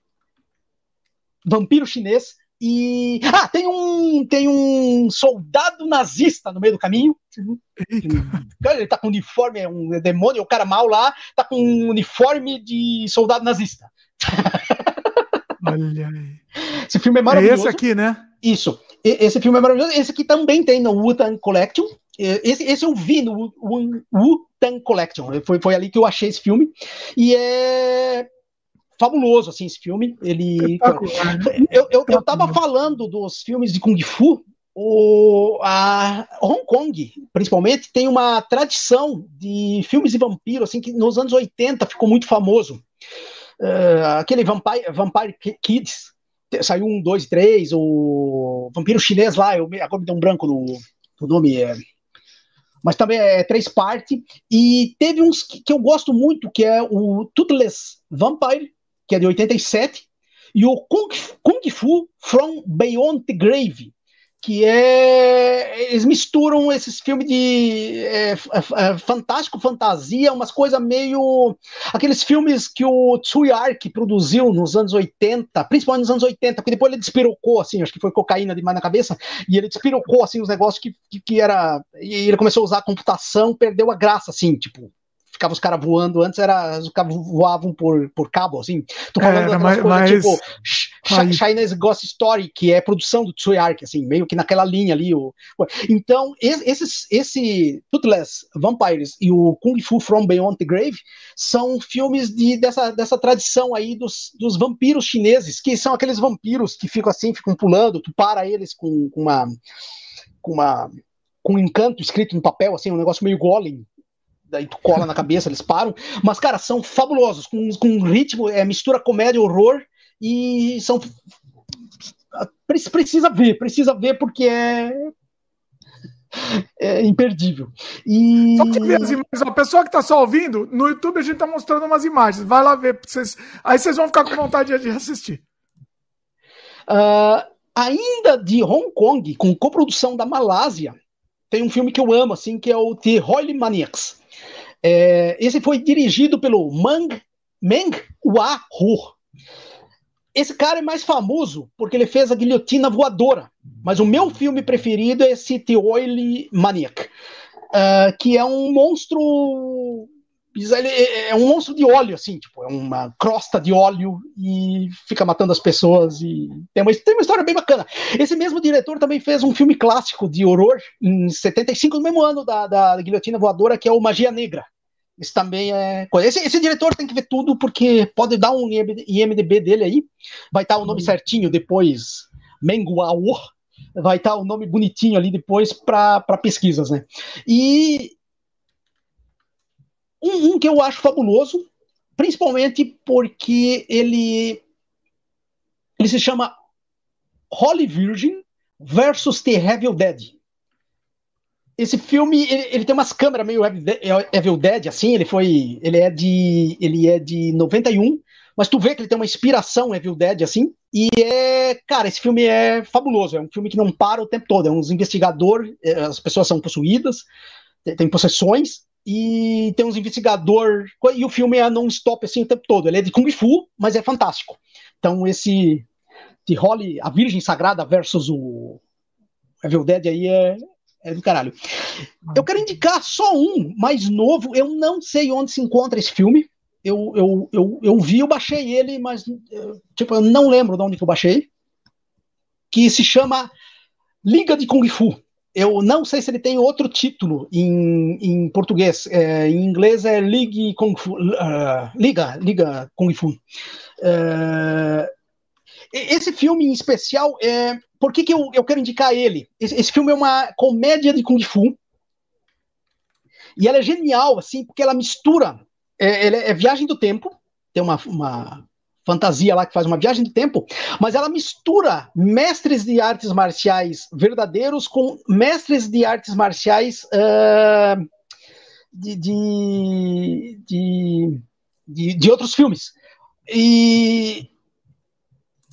vampiro chinês e. Ah, tem um, tem um soldado nazista no meio do caminho. Eita. Ele tá com uniforme, é um demônio, o cara mal lá, tá com um uniforme de soldado nazista. Olha aí. Esse filme é maravilhoso. É esse aqui, né? Isso. Esse filme é maravilhoso. Esse aqui também tem no Wutan Collection. Esse, esse eu vi no Wutan Collection. Foi, foi ali que eu achei esse filme. E é fabuloso, assim, esse filme. Ele. Eu, eu, eu tava falando dos filmes de Kung Fu. O, a Hong Kong, principalmente, tem uma tradição de filmes de vampiro, assim, que nos anos 80 ficou muito famoso. Uh, aquele Vampire, Vampire Kids, saiu um, dois, três, o Vampiro Chinês lá, eu, agora me deu um branco no, no nome, é, mas também é três partes, e teve uns que, que, eu gosto muito, que é o Toothless Vampire, que é de 87, e o Kung, Kung Fu From Beyond the Grave, que é. Eles misturam esses filmes de é, é, é fantástico, fantasia, umas coisas meio. Aqueles filmes que o Tsui Ark produziu nos anos 80, principalmente nos anos 80, porque depois ele despirocou, assim, acho que foi cocaína demais na cabeça, e ele despirocou, assim, os negócios que, que, que era. E ele começou a usar a computação, perdeu a graça, assim, tipo ficava os caras voando, antes era, os caras voavam por, por cabo, assim. Tô falando é, mas, coisas tipo mas... Chinese Ghost Story, que é produção do Tsui Ark, assim, meio que naquela linha ali. O... Então, esses, esse Toothless Vampires e o Kung Fu From Beyond the Grave são filmes de, dessa, dessa tradição aí dos, dos vampiros chineses, que são aqueles vampiros que ficam assim, ficam pulando, tu para eles com, com uma com uma com um encanto escrito no papel, assim, um negócio meio golem. Daí tu cola na cabeça, eles param. Mas, cara, são fabulosos, com, com ritmo, é mistura comédia, horror, e são. Precisa ver, precisa ver, porque é. É imperdível. E... Só que ver as imagens. A pessoa que está só ouvindo, no YouTube a gente está mostrando umas imagens. Vai lá ver. Vocês... Aí vocês vão ficar com vontade de assistir. Uh, ainda de Hong Kong, com coprodução da Malásia, tem um filme que eu amo, assim, que é o The Holy Maniacs. É, esse foi dirigido pelo Mang, Meng Hua Hu. Esse cara é mais famoso porque ele fez a Guilhotina Voadora. Mas o meu filme preferido é The Holy Maniac, uh, que é um monstro ele é um monstro de óleo, assim, tipo, é uma crosta de óleo e fica matando as pessoas e tem uma, tem uma história bem bacana. Esse mesmo diretor também fez um filme clássico de horror em 75, no mesmo ano da, da Guilhotina Voadora, que é o Magia Negra. Esse também é. Esse, esse diretor tem que ver tudo, porque pode dar um IMDB dele aí, vai estar o nome uhum. certinho depois, Menguao, vai estar o nome bonitinho ali depois para pesquisas, né? E um, um, que eu acho fabuloso, principalmente porque ele, ele se chama Holy Virgin versus The Evil Dead. Esse filme, ele, ele tem umas câmeras meio Evil Dead, assim, ele foi, ele é de, ele é de 91, mas tu vê que ele tem uma inspiração Evil Dead, assim, e é, cara, esse filme é fabuloso, é um filme que não para o tempo todo, é uns investigadores, é, as pessoas são possuídas, tem possessões, e tem uns investigadores. E o filme é non-stop assim o tempo todo. Ele é de Kung Fu, mas é fantástico. Então, esse de Holly, a Virgem Sagrada versus o Evil Dead aí é, é do caralho. Eu quero indicar só um mais novo. Eu não sei onde se encontra esse filme. Eu, eu, eu, eu vi, eu baixei ele, mas tipo, eu não lembro de onde que eu baixei. Que se chama Liga de Kung Fu eu não sei se ele tem outro título em, em português. É, em inglês é League Kung Fu, uh, Liga, Liga Kung Fu. Uh, esse filme em especial, é, por que, que eu, eu quero indicar ele? Esse, esse, filme é uma comédia de Kung Fu. E ela é genial, assim, porque ela mistura. É, é viagem do tempo. Tem uma, uma fantasia lá que faz uma viagem do tempo, mas ela mistura mestres de artes marciais verdadeiros com mestres de artes marciais uh, de, de, de, de, de outros filmes. E,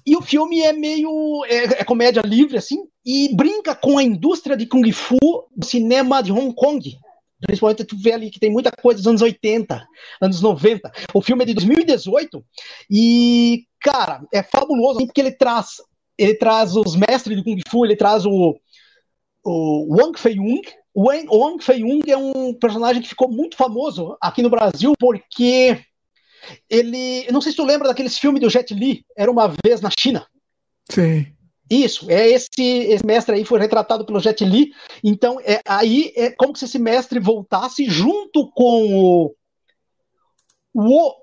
e o filme é meio. É, é, comédia livre, assim, e brinca com a indústria de Kung Fu do cinema de Hong Kong. Principalmente tu vê ali que tem muita coisa dos anos 80, anos 90. O filme é de 2018 e, cara, é fabuloso porque ele traz, ele traz os mestres do Kung Fu, ele traz o, o Wang Fei-Yung. O Wang Fei-Yung é um personagem que ficou muito famoso aqui no Brasil porque ele, não sei se tu lembra daqueles filmes do Jet Li, Era uma vez na China. Sim. Isso, é esse, esse mestre aí foi retratado pelo Jet Li. Então, é, aí é como se esse mestre voltasse junto com o,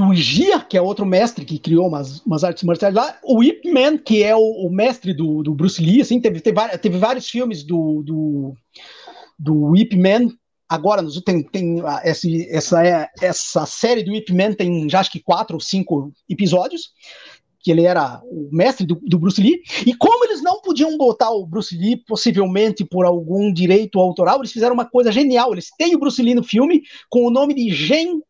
o Jia, que é outro mestre que criou umas, umas artes marciais lá, o Ip Man, que é o, o mestre do, do, Bruce Lee, assim, teve, teve, teve vários filmes do, do, do Ip Man. Agora, tem, tem essa, essa, essa série do Ip Man tem já acho que quatro ou cinco episódios que ele era o mestre do, do, Bruce Lee, e como eles não podiam botar o Bruce Lee, possivelmente por algum direito autoral, eles fizeram uma coisa genial. Eles têm o Bruce Lee no filme com o nome de Gen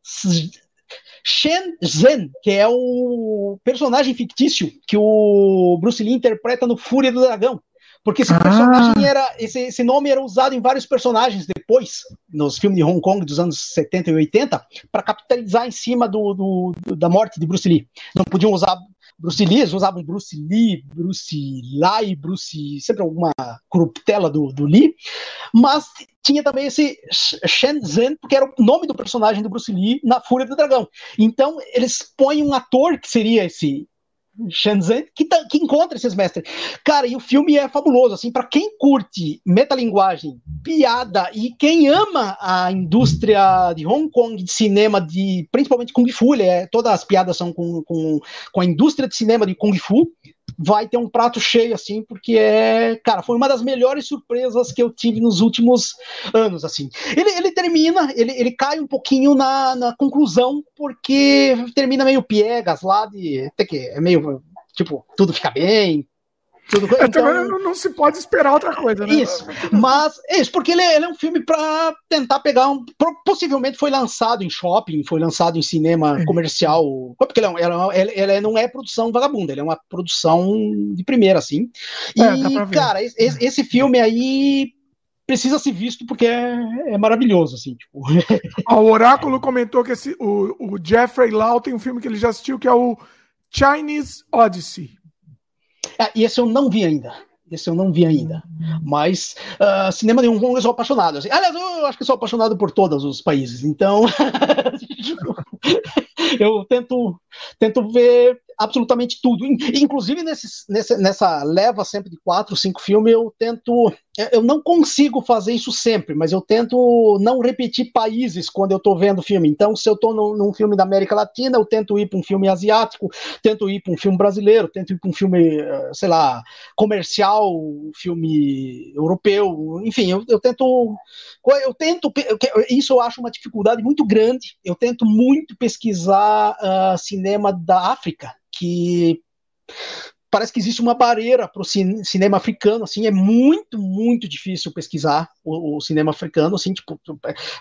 Shen Zhen, que é o personagem fictício que o Bruce Lee interpreta no Fúria do Dragão. Porque esse ah. personagem era. Esse, esse, nome era usado em vários personagens depois, nos filmes de Hong Kong dos anos 70 e 80, para capitalizar em cima do, do, do, da morte de Bruce Lee. Não podiam usar Bruce Lee, eles usavam Bruce Lee, Bruce Lai, Bruce, sempre alguma corruptela do, do Lee, mas tinha também esse Shenzhen, que era o nome do personagem do Bruce Lee na Fúria do Dragão. Então, eles põem um ator que seria esse Shenzhen, que, tá, que encontra esses mestres. Cara, e o filme é fabuloso, assim, para quem curte metalinguagem, piada e quem ama a indústria de Hong Kong de cinema, de principalmente Kung Fu, é, todas as piadas são com, com, com a indústria de cinema de Kung Fu, vai ter um prato cheio, assim, porque é, cara, foi uma das melhores surpresas que eu tive nos últimos anos, assim. Ele, ele termina, ele, ele cai um pouquinho na, na conclusão, porque termina meio piegas lá de, até que é meio, tipo, tudo fica bem, tudo é, então, não, não, se pode esperar outra coisa, né? Isso, mas isso, porque ele, é, ele é um filme para tentar pegar um. Possivelmente foi lançado em shopping, foi lançado em cinema Sim. comercial. Porque ele, é, ele, ele, não é produção vagabunda, ele é uma produção de primeira, assim. E, é, cara, esse, esse filme aí precisa ser visto porque é, é maravilhoso, assim. Tipo. o Oráculo comentou que esse, o, o Jeffrey Lau tem um filme que ele já assistiu que é o Chinese Odyssey. É, e esse eu não vi ainda. Esse eu não vi ainda. Mas uh, cinema Kong eu sou apaixonado. Assim. Aliás, eu acho que sou apaixonado por todos os países. Então, eu tento, tento ver absolutamente tudo. Inclusive, nesse, nessa leva sempre de quatro, cinco filmes, eu tento. Eu não consigo fazer isso sempre, mas eu tento não repetir países quando eu estou vendo filme. Então, se eu estou num, num, filme da América Latina, eu tento ir para um filme asiático, tento ir para um filme brasileiro, tento ir para um filme, eh, sei lá, comercial, filme europeu, enfim, eu, eu tento. Eu tento. Isso eu acho uma dificuldade muito grande. Eu tento muito pesquisar uh, cinema da África que parece que existe uma barreira para o cinema africano, assim, é muito, muito difícil pesquisar o, o, cinema africano, assim, tipo,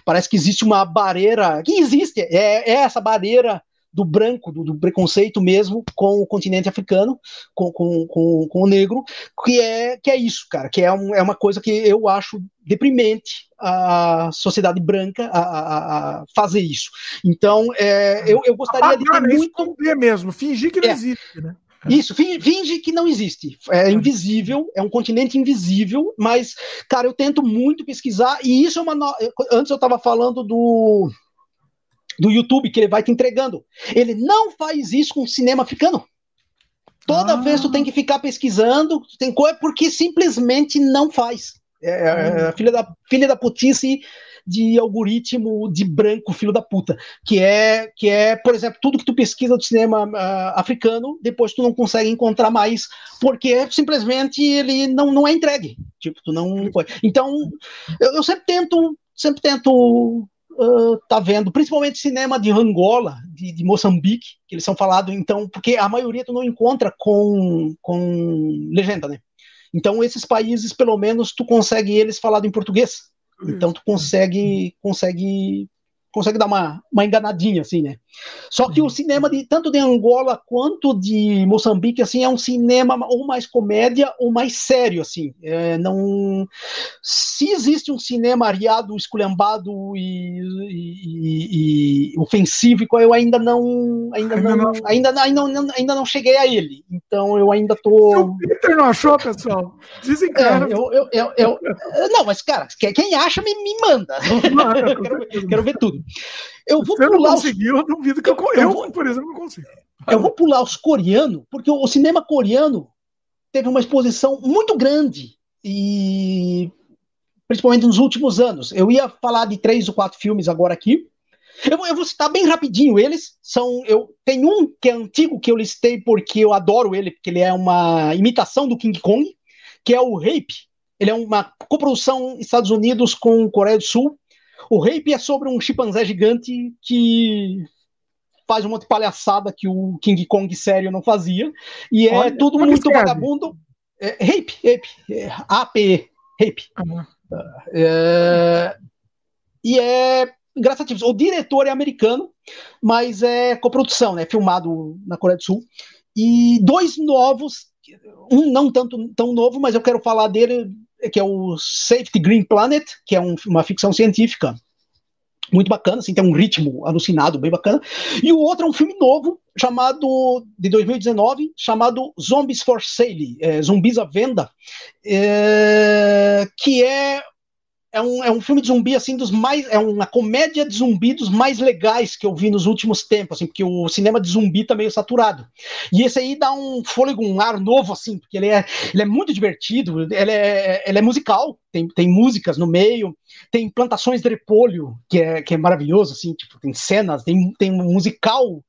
parece que existe uma barreira, que existe, é, é essa barreira do branco, do, do, preconceito mesmo com o continente africano, com, com, com, com, o negro, que é, que é isso, cara, que é, um, é uma coisa que eu acho deprimente a sociedade branca a, a, a fazer isso. Então, é, eu, eu gostaria de ter muito... mesmo, fingir que não é. existe, né? Isso, finge que não existe. É invisível, é um continente invisível, mas, cara, eu tento muito pesquisar, e isso é uma. No... Antes eu estava falando do, do YouTube que ele vai te entregando. Ele não faz isso com cinema africano. Toda ah. vez tu tem que ficar pesquisando, tem coisa porque simplesmente não faz. É, é, é filha da filha da putice de algoritmo de branco, filho da puta, que é que é, por exemplo, tudo que tu pesquisa do cinema uh, africano, depois tu não consegue encontrar mais, porque simplesmente ele não, não é entregue. Tipo, tu não Então, eu, eu sempre tento sempre tento uh, tá vendo, principalmente cinema de Angola, de, de, Moçambique, que eles são falados, então, porque a maioria tu não encontra com, com legenda, né? Então, esses países, pelo menos, tu consegue eles falado em português. Então, tu consegue, consegue consegue dar uma, uma enganadinha, assim, né? Só que o cinema de tanto de Angola quanto de Moçambique, assim, é um cinema ou mais comédia ou mais sério, assim. É, não, se existe um cinema ariado, esculhambado e, e, e, ofensivo, eu ainda não, ainda, ainda não, não, ainda, ainda, ainda não cheguei a ele. Então eu ainda tô. O Peter não achou, pessoal? Dizem que. É, eu, eu, eu, eu, não, mas cara, quem acha me, me manda. eu quero, quero ver tudo. Eu vou Você pular. Não conseguiu, os... eu duvido que eu, eu, eu vou... por exemplo, não consigo. Eu vou pular os coreanos, porque o cinema coreano teve uma exposição muito grande e principalmente nos últimos anos. Eu ia falar de três ou quatro filmes agora aqui. Eu, eu, vou citar bem rapidinho eles. São, eu tem um que é antigo que eu listei porque eu adoro ele, porque ele é uma imitação do King Kong, que é o Rape. Ele é uma coprodução Estados Unidos com Coreia do Sul. O Rape é sobre um chimpanzé gigante que faz um monte de palhaçada que o King Kong sério não fazia. E é Olha, tudo muito vagabundo. É, rape, Rape, é, AP, Rape. Uhum. É, e é engraçativo. O diretor é americano, mas é coprodução, né? Filmado na Coreia do Sul. E dois novos, um não tanto tão novo, mas eu quero falar dele que é o Safety Green Planet, que é um, uma ficção científica muito bacana, assim, tem um ritmo alucinado, bem bacana. E o outro é um filme novo, chamado, de 2019, chamado Zombies for Sale, é, Zumbis à Venda, é, que é é um, é um filme de zumbi assim dos mais é uma comédia de zumbi dos mais legais que eu vi nos últimos tempos assim porque o cinema de zumbi tá meio saturado. E esse aí dá um fôlego um ar novo assim porque ele é, ele é muito divertido ele é, ele é musical tem, tem músicas no meio tem plantações de repolho que é, que é maravilhoso assim tipo tem cenas tem, tem um musical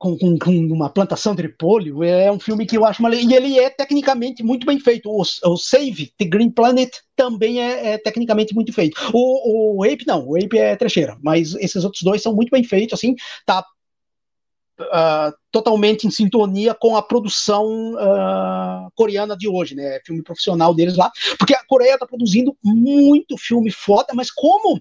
com, com, com, uma plantação de repolho. É um filme que eu acho uma... E ele é tecnicamente muito bem feito. O, o Save the Green Planet também é, é, tecnicamente muito feito. O, o Ape não, o Ape é trecheira, mas esses outros dois são muito bem feitos, assim, tá uh, totalmente em sintonia com a produção uh, coreana de hoje, né? Filme profissional deles lá, porque a Coreia tá produzindo muito filme foda, mas como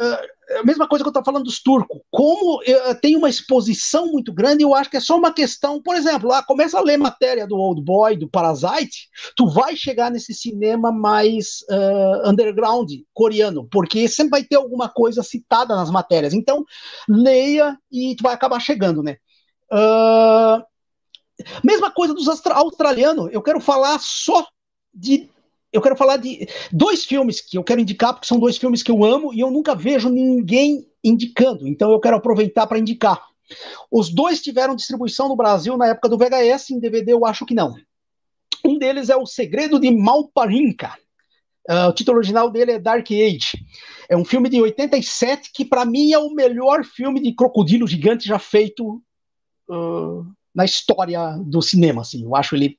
Uh, a mesma coisa que eu estou falando dos turcos. Como uh, tem uma exposição muito grande, eu acho que é só uma questão. Por exemplo, lá começa a ler matéria do Old Boy, do Parasite, tu vai chegar nesse cinema mais uh, underground coreano, porque sempre vai ter alguma coisa citada nas matérias. Então, leia e tu vai acabar chegando, né? mesma coisa dos australianos. Eu quero falar só de eu quero falar de dois filmes que eu quero indicar, porque são dois filmes que eu amo e eu nunca vejo ninguém indicando, então eu quero aproveitar para indicar. Os dois tiveram distribuição no Brasil na época do VHS, em DVD eu acho que não. Um deles é O Segredo de Malparinka. Uh, o título original dele é Dark Age. É um filme de 87 que, para mim, é o melhor filme de crocodilo gigante já feito uh, na história do cinema. Assim. Eu acho ele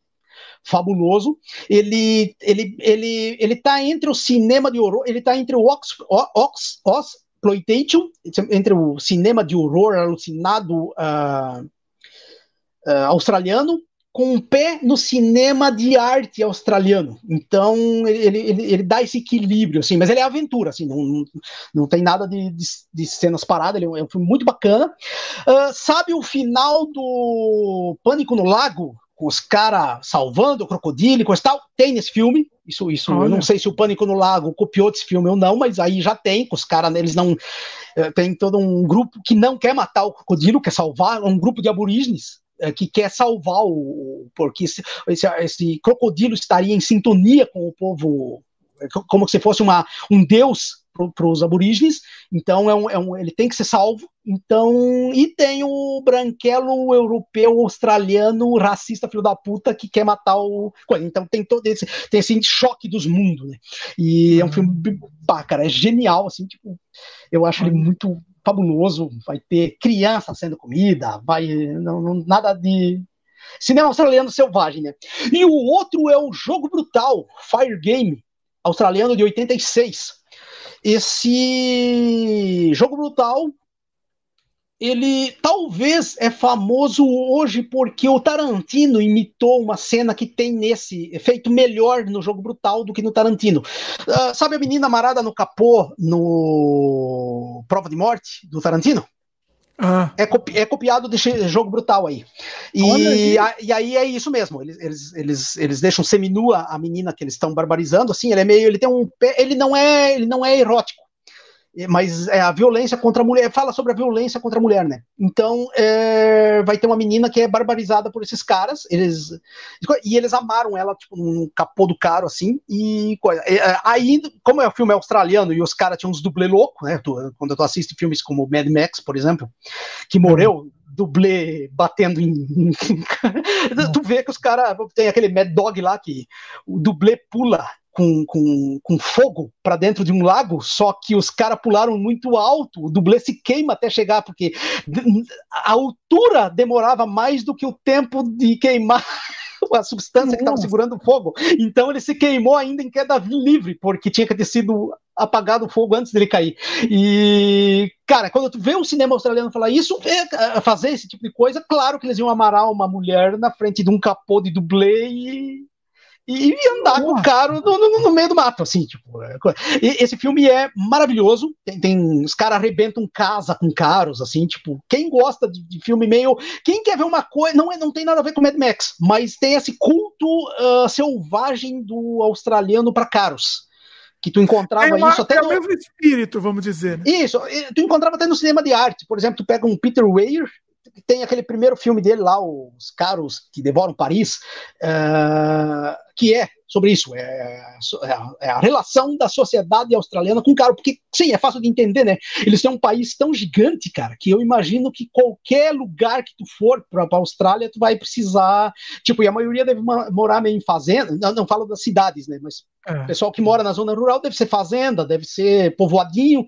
fabuloso. Ele ele ele ele tá entre o cinema de horror, ele tá entre o Ox, Ox, Ox exploitation, entre o cinema de horror alucinado uh, uh, australiano com um pé no cinema de arte australiano. Então ele, ele, ele dá esse equilíbrio, assim, mas ele é aventura, assim, não, não, não tem nada de, de, de, cenas paradas, ele é um filme muito bacana. Uh, sabe o final do Pânico no Lago? Com os caras salvando o crocodilo e coisa tal, tem nesse filme. Isso, isso, eu não sei se o Pânico no Lago copiou desse filme ou não, mas aí já tem, os caras, eles não. É, tem todo um grupo que não quer matar o crocodilo, quer salvar, um grupo de aborígenes é, que quer salvar o. Porque esse, esse, esse crocodilo estaria em sintonia com o povo, é, como se fosse uma, um deus para os aborígenes, então é um, é um, ele tem que ser salvo. Então, e tem o branquelo europeu australiano racista filho da puta que quer matar o. Então tem todo esse, tem esse choque dos mundos, né? E é um filme, pá, cara, é genial, assim, tipo, eu acho ele muito fabuloso. Vai ter criança sendo comida, vai. Não, não, nada de. Cinema australiano selvagem, né? E o outro é o Jogo Brutal, Fire Game, australiano de 86 esse jogo brutal ele talvez é famoso hoje porque o Tarantino imitou uma cena que tem nesse efeito melhor no jogo brutal do que no Tarantino. Uh, sabe a menina marada no capô no Prova de Morte do Tarantino? Ah. É, copi é, copiado desse jogo brutal aí. E, a, e aí é isso mesmo. Eles, eles, eles, eles deixam seminua a menina que eles estão barbarizando. Assim, ele é meio. Ele tem um. Ele não é, ele não é erótico mas é a violência contra a mulher, fala sobre a violência contra a mulher, né? Então é, vai ter uma menina que é barbarizada por esses caras, eles e eles amaram ela tipo num capô do carro assim e é, aí como é o filme australiano e os caras tinham uns dublê louco, né? Tu, quando tu assiste filmes como Mad Max, por exemplo, que morreu dublê batendo em. tu vê que os caras. Tem aquele Mad Dog lá que o dublê pula com, com, com fogo para dentro de um lago, só que os caras pularam muito alto, o dublê se queima até chegar, porque a altura demorava mais do que o tempo de queimar a substância que estava segurando o fogo. Então ele se queimou ainda em queda livre, porque tinha que ter sido apagado o fogo antes dele cair. E, cara, quando tu vê um cinema australiano falar isso, é, fazer esse tipo de coisa, claro que eles iam amarar uma mulher na frente de um capô de dublê e e andar com o cara no, no, no, meio do mato, assim, tipo. É, esse filme é maravilhoso. Tem, tem os caras arrebentam casa com caros, assim, tipo. Quem gosta de, de, filme meio. Quem quer ver uma coisa. Não, é, não tem nada a ver com Mad Max, mas tem esse culto uh, selvagem do australiano para caros que tu encontrava é isso até é no... o mesmo espírito, vamos dizer. Né? Isso, tu encontrava até no cinema de arte. Por exemplo, tu pega um Peter Weir, tem aquele primeiro filme dele lá, Os Caros que Devoram Paris, uh, que é sobre isso. É, é, a, é, a, relação da sociedade australiana com o cara, porque sim, é fácil de entender, né? Eles têm um país tão gigante, cara, que eu imagino que qualquer lugar que tu for para a Austrália, tu vai precisar. Tipo, e a maioria deve morar meio em fazenda, não, não falo das cidades, né? Mas é. o pessoal que mora na zona rural deve ser fazenda, deve ser povoadinho.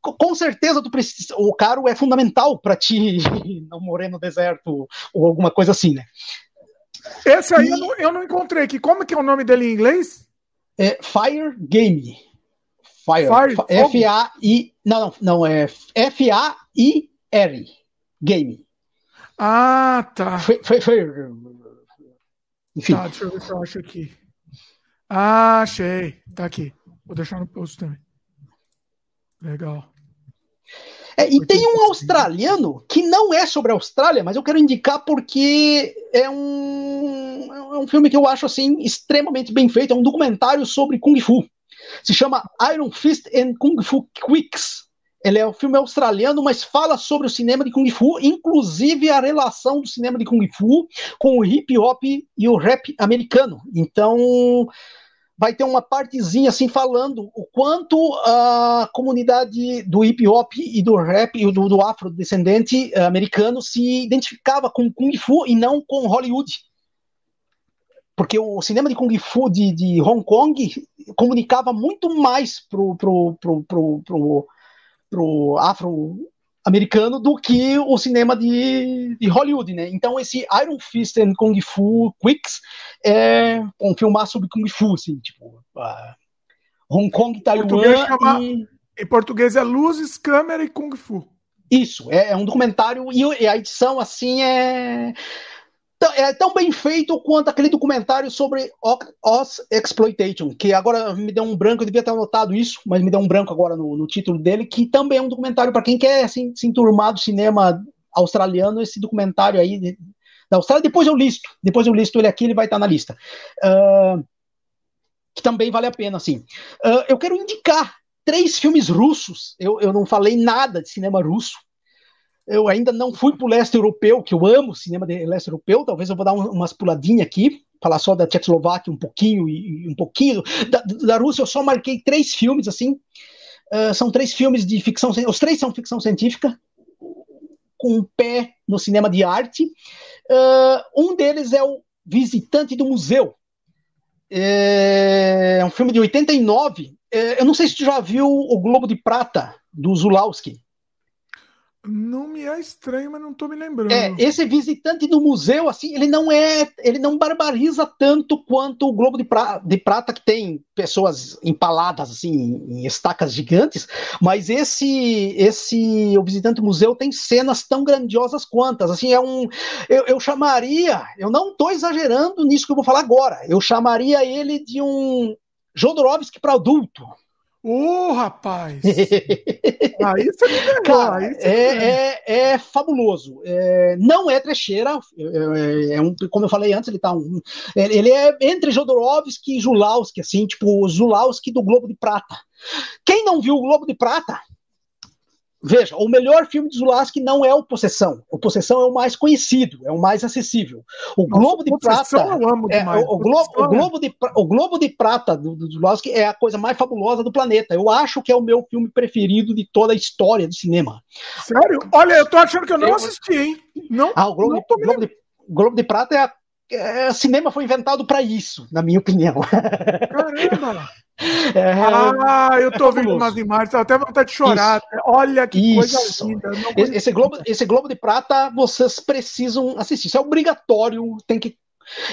Com certeza tu precisa, o caro é fundamental para ti não morrer no deserto ou alguma coisa assim, né? Esse aí e... eu, não, eu, não, encontrei aqui. Como que é o nome dele em inglês? É Fire Game. Fire. F-A-I. Não, não, não, é F-A-I-R. Game. Ah, tá. Foi, foi, foi... Enfim. Tá, deixa eu ver se eu acho aqui. Ah, achei. Tá aqui. Vou deixar no post também. Legal. É, e tem um australiano que não é sobre a Austrália, mas eu quero indicar porque é um, é um filme que eu acho assim extremamente bem feito. É um documentário sobre Kung Fu. Se chama Iron Fist and Kung Fu Quicks. Ele é um filme australiano, mas fala sobre o cinema de Kung Fu, inclusive a relação do cinema de Kung Fu com o hip hop e o rap americano. Então, vai ter uma partezinha assim falando o quanto a comunidade do hip hop e do rap e do, do afrodescendente americano se identificava com Kung Fu e não com Hollywood. Porque o cinema de Kung Fu de, de Hong Kong comunicava muito mais pro, pro, pro, pro, pro, pro afro americano do que o cinema de, de Hollywood, né? Então esse Iron Fist and Kung Fu Quicks é um filmar sobre Kung Fu, assim, tipo uh, Hong Kong, Taiwan chama, e... Em português é Luzes, Câmera e Kung Fu. Isso, é, é um documentário e a edição, assim, é é tão bem feito quanto aquele documentário sobre Oz Exploitation, que agora me deu um branco, eu devia ter anotado isso, mas me deu um branco agora no, no título dele, que também é um documentário para quem quer assim, se enturmar do cinema australiano, esse documentário aí da Austrália, depois eu listo, depois eu listo ele aqui, ele vai estar na lista. Uh, que também vale a pena, assim. Uh, eu quero indicar três filmes russos, eu, eu não falei nada de cinema russo, eu ainda não fui para o leste europeu, que eu amo cinema de leste europeu, talvez eu vou dar um, umas puladinhas aqui, falar só da Tchecoslováquia um pouquinho e, e um pouquinho. Da, da, Rússia eu só marquei três filmes, assim, uh, são três filmes de ficção, os três são ficção científica, com um pé no cinema de arte. Uh, um deles é o Visitante do Museu, é um filme de 89. É, eu não sei se tu já viu o Globo de Prata, do Zulawski. Não me é estranho, mas não estou me lembrando. É, esse visitante do museu, assim, ele não é, ele não barbariza tanto quanto o Globo de, pra, de Prata, que tem pessoas empaladas, assim, em estacas gigantes, mas esse, esse, o visitante do museu tem cenas tão grandiosas quantas, assim, é um, eu, eu chamaria, eu não estou exagerando nisso que eu vou falar agora, eu chamaria ele de um Jodorowsky para adulto, Ô, oh, rapaz! aí você me ganhou. Cara, é, é, é, fabuloso. É, não é trecheira. É, é, é, um, como eu falei antes, ele tá um. Ele é entre Jodorowsky e Zulawski, assim, tipo o Zulawski do Globo de Prata. Quem não viu o Globo de Prata, Veja, o melhor filme de Zulaski não é o Possessão. O Possessão é o mais conhecido, é o mais acessível. O Nossa, Globo de Prata. Eu amo é, o, o, Globo, o, Globo de, o Globo de Prata do, do Zulaski é a coisa mais fabulosa do planeta. Eu acho que é o meu filme preferido de toda a história do cinema. Sério? Olha, eu tô achando que eu não eu... assisti, hein? Não, ah, o Globo, não de, Globo, de, Globo de Prata é a é, cinema foi inventado para isso, na minha opinião. Caramba! É, ah, eu tô é vendo umas imagens, até vontade de chorar. Isso. Olha que isso. coisa linda. Esse Globo, esse Globo de Prata, vocês precisam assistir. Isso é obrigatório. Tem que.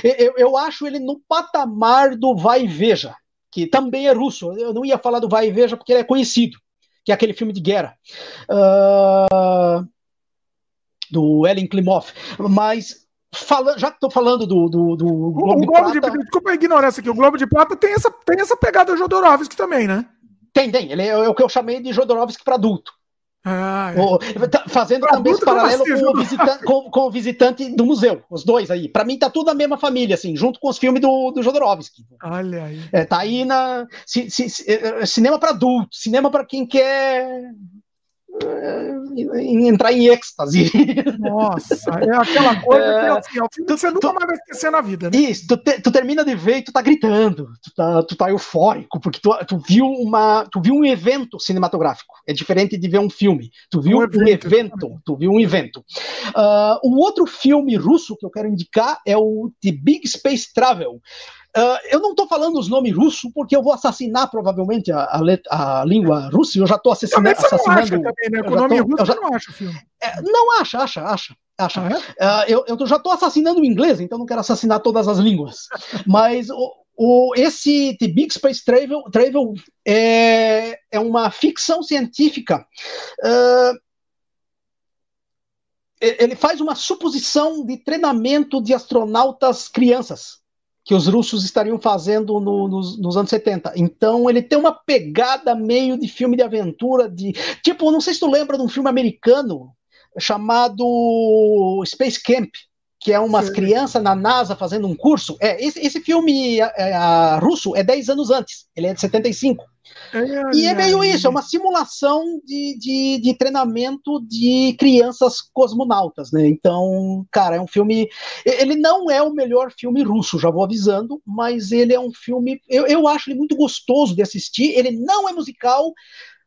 Eu, eu acho ele no patamar do Vai e Veja, que também é russo. Eu não ia falar do Vai e Veja porque ele é conhecido, que é aquele filme de guerra. Uh, do Ellen Klimov. Mas Fala, já que estou falando do, do, do Globo, o, de, Globo Prata... de Desculpa a ignorância aqui, o Globo de Prata tem essa, tem essa pegada Jodorowsky também, né? Tem, tem. Ele é, é o que eu chamei de Jodorowsky para adulto. Ah, é. o, tá, fazendo pra também esse paralelo com o, visitante, com, com o, visitante, do museu, os dois aí. Para mim tá tudo a mesma família, assim, junto com os filmes do, do Jodorowsky. Olha aí. É, tá aí na. cinema para adulto, cinema para quem quer entrar em êxtase. Nossa, é aquela coisa que assim, é tu, você nunca tu, mais vai esquecer na vida, né? Isso, tu, te, tu, termina de ver e tu tá gritando, tu tá, tu tá eufórico, porque tu, tu, viu uma, tu viu um evento cinematográfico. É diferente de ver um filme. Tu viu um evento, um evento tu viu um evento. Uh, o outro filme russo que eu quero indicar é o The Big Space Travel. Uh, eu não estou falando os nomes russos porque eu vou assassinar provavelmente a, a, a língua russa. Eu já estou assassinando. assassinando também, né? Com o nome russo já, não acha o filme. É, não acha, acha, acha. acha. Ah, é? uh, eu, eu já estou assassinando o inglês, então não quero assassinar todas as línguas. Mas o, o, esse The Big Space Travel, Travel é, é uma ficção científica. Uh, ele faz uma suposição de treinamento de astronautas crianças que os russos estariam fazendo no, nos, nos, anos 70. Então ele tem uma pegada meio de filme de aventura, de tipo, não sei se tu lembra de um filme americano chamado Space Camp, que é umas crianças na NASA fazendo um curso. É, esse, esse filme é, é, russo é 10 anos antes, ele é de 75. É, e é meio isso, é uma simulação de, de, de, treinamento de crianças cosmonautas, né? Então, cara, é um filme. Ele não é o melhor filme russo, já vou avisando, mas ele é um filme. Eu, eu acho ele muito gostoso de assistir. Ele não é musical,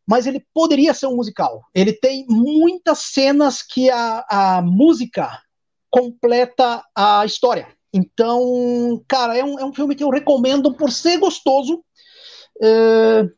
mas ele poderia ser um musical. Ele tem muitas cenas que a, a música completa a história. Então, cara, é um, é um filme que eu recomendo por ser gostoso. É...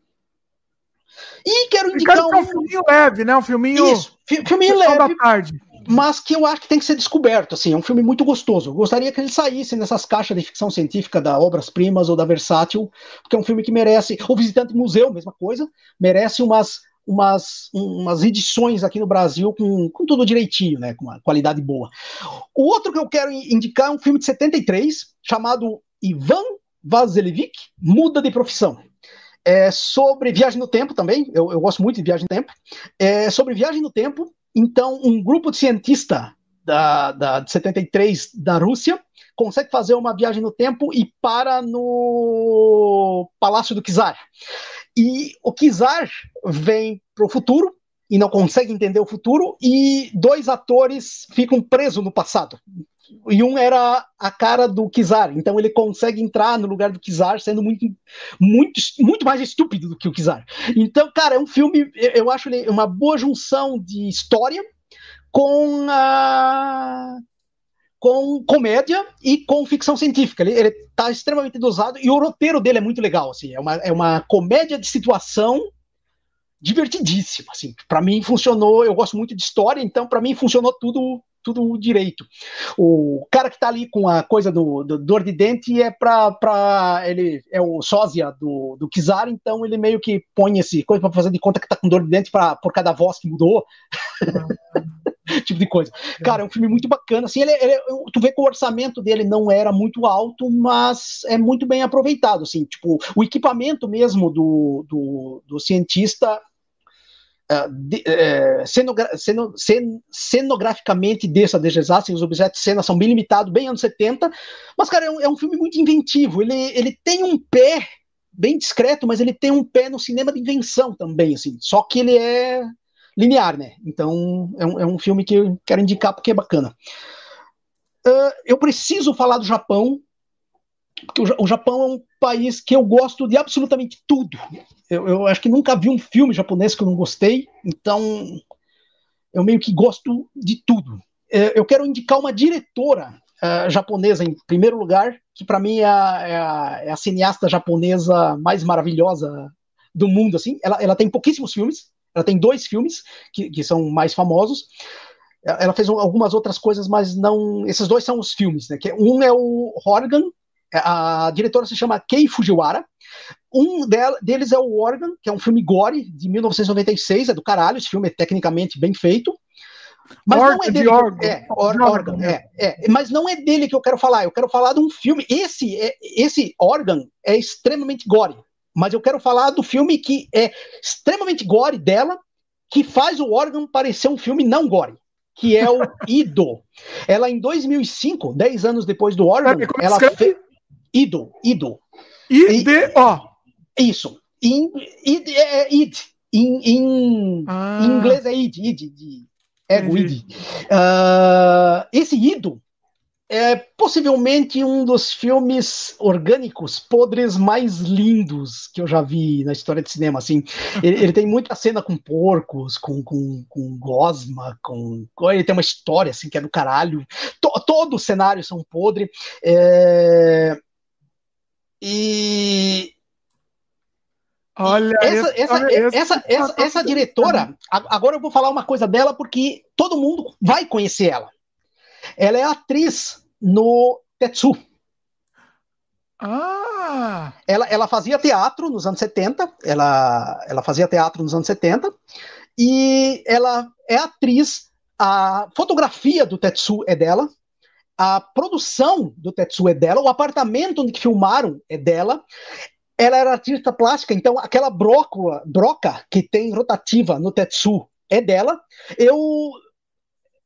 E quero indicar um... É um filminho leve, né? Um filminho. Isso, filminho leve. Da tarde. Mas que eu acho que tem que ser descoberto, assim, é um filme muito gostoso. Eu gostaria que ele saísse nessas caixas de ficção científica da Obras Primas ou da Versátil, porque é um filme que merece. O Visitante Museu, mesma coisa, merece umas umas, umas edições aqui no Brasil com, com tudo direitinho, né, com uma qualidade boa. O outro que eu quero indicar é um filme de 73 chamado Ivan Vasilevich Muda de Profissão. É sobre viagem no tempo também, eu, eu gosto muito de viagem no tempo. É sobre viagem no tempo, então um grupo de cientistas da, da, de 73 da Rússia consegue fazer uma viagem no tempo e para no Palácio do Czar. E o Kizar vem para o futuro e não consegue entender o futuro, e dois atores ficam presos no passado. E um era a cara do Kizar, então ele consegue entrar no lugar do Kizar sendo muito, muito, muito mais estúpido do que o Kizar. Então, cara, é um filme, eu acho ele uma boa junção de história com a com comédia e com ficção científica. Ele, ele tá extremamente dosado e o roteiro dele é muito legal, assim, é uma, é uma comédia de situação divertidíssima, assim. Para mim funcionou, eu gosto muito de história, então para mim funcionou tudo tudo direito. O cara que tá ali com a coisa do, do dor de dente é pra, pra ele é o sósia do, do Kizar, então ele meio que põe esse coisa para fazer de conta que tá com dor de dente pra, por cada voz que mudou. tipo de coisa. Cara, é um filme muito bacana. Assim, ele, ele, tu vê que o orçamento dele não era muito alto, mas é muito bem aproveitado. Assim, tipo, o equipamento mesmo do, do, do cientista de, cenogra ceno cen cenograficamente dessa desassem, os objetos de cena são bem limitados, bem anos 70, mas, cara, é um, é um, filme muito inventivo, ele, ele tem um pé bem discreto, mas ele tem um pé no cinema de invenção também, assim, só que ele é linear, né? Então é um, é um filme que eu quero indicar porque é bacana. Uh, eu preciso falar do Japão, o, Japão é um país que eu gosto de absolutamente tudo. Eu, eu, acho que nunca vi um filme japonês que eu não gostei, então eu meio que gosto de tudo. Uh, eu quero indicar uma diretora uh, japonesa em primeiro lugar, que para mim é a, é, é a, cineasta japonesa mais maravilhosa do mundo. Assim, ela, ela tem pouquíssimos filmes, ela tem dois filmes que, que são mais famosos. Ela fez algumas outras coisas, mas não. Esses dois são os filmes, né? Que um é o Organ, a diretora se chama Kei Fujiwara. Um deles é o Organ, que é um filme gore de 1996, é do caralho, esse filme é tecnicamente bem feito. Mas não é dele. Que, é, órgão, é, é, mas não é dele que eu quero falar. Eu quero falar de um filme. Esse, é, esse órgão é extremamente gore mas eu quero falar do filme que é extremamente gore dela, que faz o órgão parecer um filme não gore, que é o Ido. Ela, em 2005, 10 anos depois do órgão, ela fez. Ido, Ido. I-D-O. Isso. I, I, é, Id. Em, em, ah. em inglês é id, id, de ego, id. Uh, esse ido é possivelmente um dos filmes orgânicos podres mais lindos que eu já vi na história de cinema. Assim, ele, ele tem muita cena com porcos, com, com, com gosma, com ele tem uma história assim que é do caralho. To, todo o cenário são podre. É... E Olha, essa, essa, essa, essa, essa, essa diretora, agora eu vou falar uma coisa dela porque todo mundo vai conhecer ela. Ela é atriz no Tetsu. Ah! Ela, ela fazia teatro nos anos 70, ela, ela fazia teatro nos anos 70, e ela é atriz. A fotografia do Tetsu é dela, a produção do Tetsu é dela, o apartamento onde filmaram é dela. Ela era artista plástica, então aquela broca, broca que tem rotativa no Tetsu é dela. Eu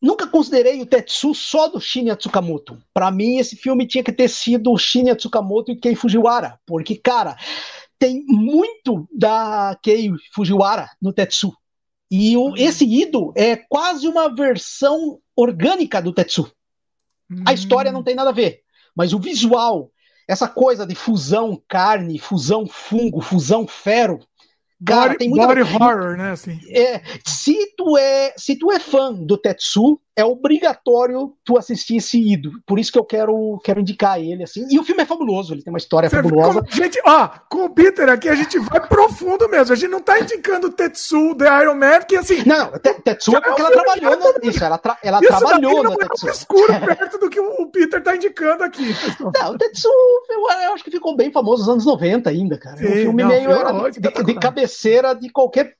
nunca considerei o Tetsu só do Shinya Tsukamoto. Para mim, esse filme tinha que ter sido o Shinya Tsukamoto e Kei Fujiwara, porque, cara, tem muito da Kei Fujiwara no Tetsu. E o, uhum. esse Ido é quase uma versão orgânica do Tetsu. A hum. história não tem nada a ver, mas o visual, essa coisa de fusão carne, fusão fungo, fusão ferro, Cara, body, tem muita... body horror, né? Assim. É, se tu é, se tu é fã do Tetsu, é obrigatório tu assistir esse Ido. Por isso que eu quero, quero indicar ele, assim. E o filme é fabuloso, ele tem uma história Você fabulosa. Como, gente, ó, com o Peter aqui a gente vai profundo mesmo. A gente não tá indicando o Tetsu The Iron Man, que assim. Não, Tetsu é porque é ela trabalhou no, Isso, ela, tra, ela isso trabalhou no é Tetsu. escuro perto do que o Peter tá indicando aqui. Não, o Tetsu, eu, eu, acho que ficou bem famoso nos anos 90 ainda, cara. Sim, é um filme não, meio era de, de, de cabeceira de qualquer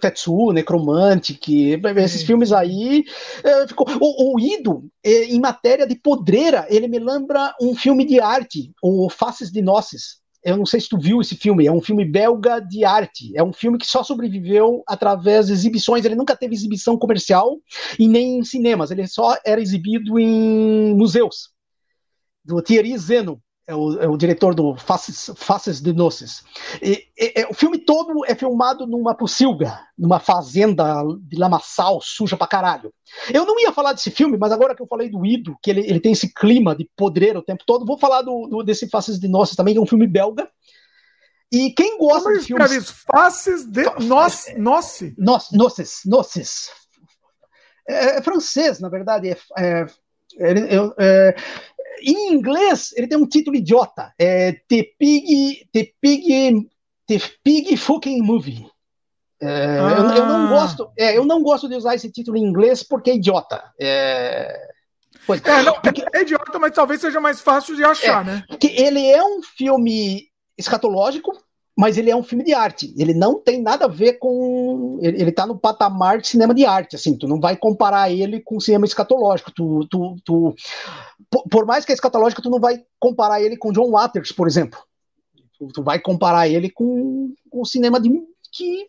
Tetsu, Necromantic, esses é. filmes aí. É, ficou... o, o Ido, é, em matéria de podreira, ele me lembra um filme de arte, o Faces de Nosses. Eu não sei se tu viu esse filme, é um filme belga de arte. É um filme que só sobreviveu através de exibições. Ele nunca teve exibição comercial e nem em cinemas. Ele só era exibido em museus. Do Thierry Zeno é o, é o, diretor do Faces, Faces de Noces. E, e, e, o filme todo é filmado numa pocilga, numa fazenda de lamaçal suja pra caralho. Eu não ia falar desse filme, mas agora que eu falei do Ido, que ele, ele tem esse clima de podreiro o tempo todo, vou falar do, do desse Faces de Noces também, que é um filme belga. E quem gosta Como de filmes... Isso? Faces de Noce? Noce? Noces, Noces. É, é, francês, na verdade. É, é, é, é em inglês, ele tem um título idiota. É The Pig, The Pig, The Pig Fucking Movie. É, ah. eu, eu, não gosto, é, eu não gosto de usar esse título em inglês porque é idiota. É, pois, é, não, porque, é idiota, mas talvez seja mais fácil de achar, é, né? Que ele é um filme escatológico, mas ele é um filme de arte. Ele não tem nada a ver com. Ele, ele tá no patamar de cinema de arte. Assim, tu não vai comparar ele com cinema escatológico. Tu, tu, tu, por mais que é escatológico, tu não vai comparar ele com John Waters, por exemplo. Tu, tu vai comparar ele com o cinema de, que,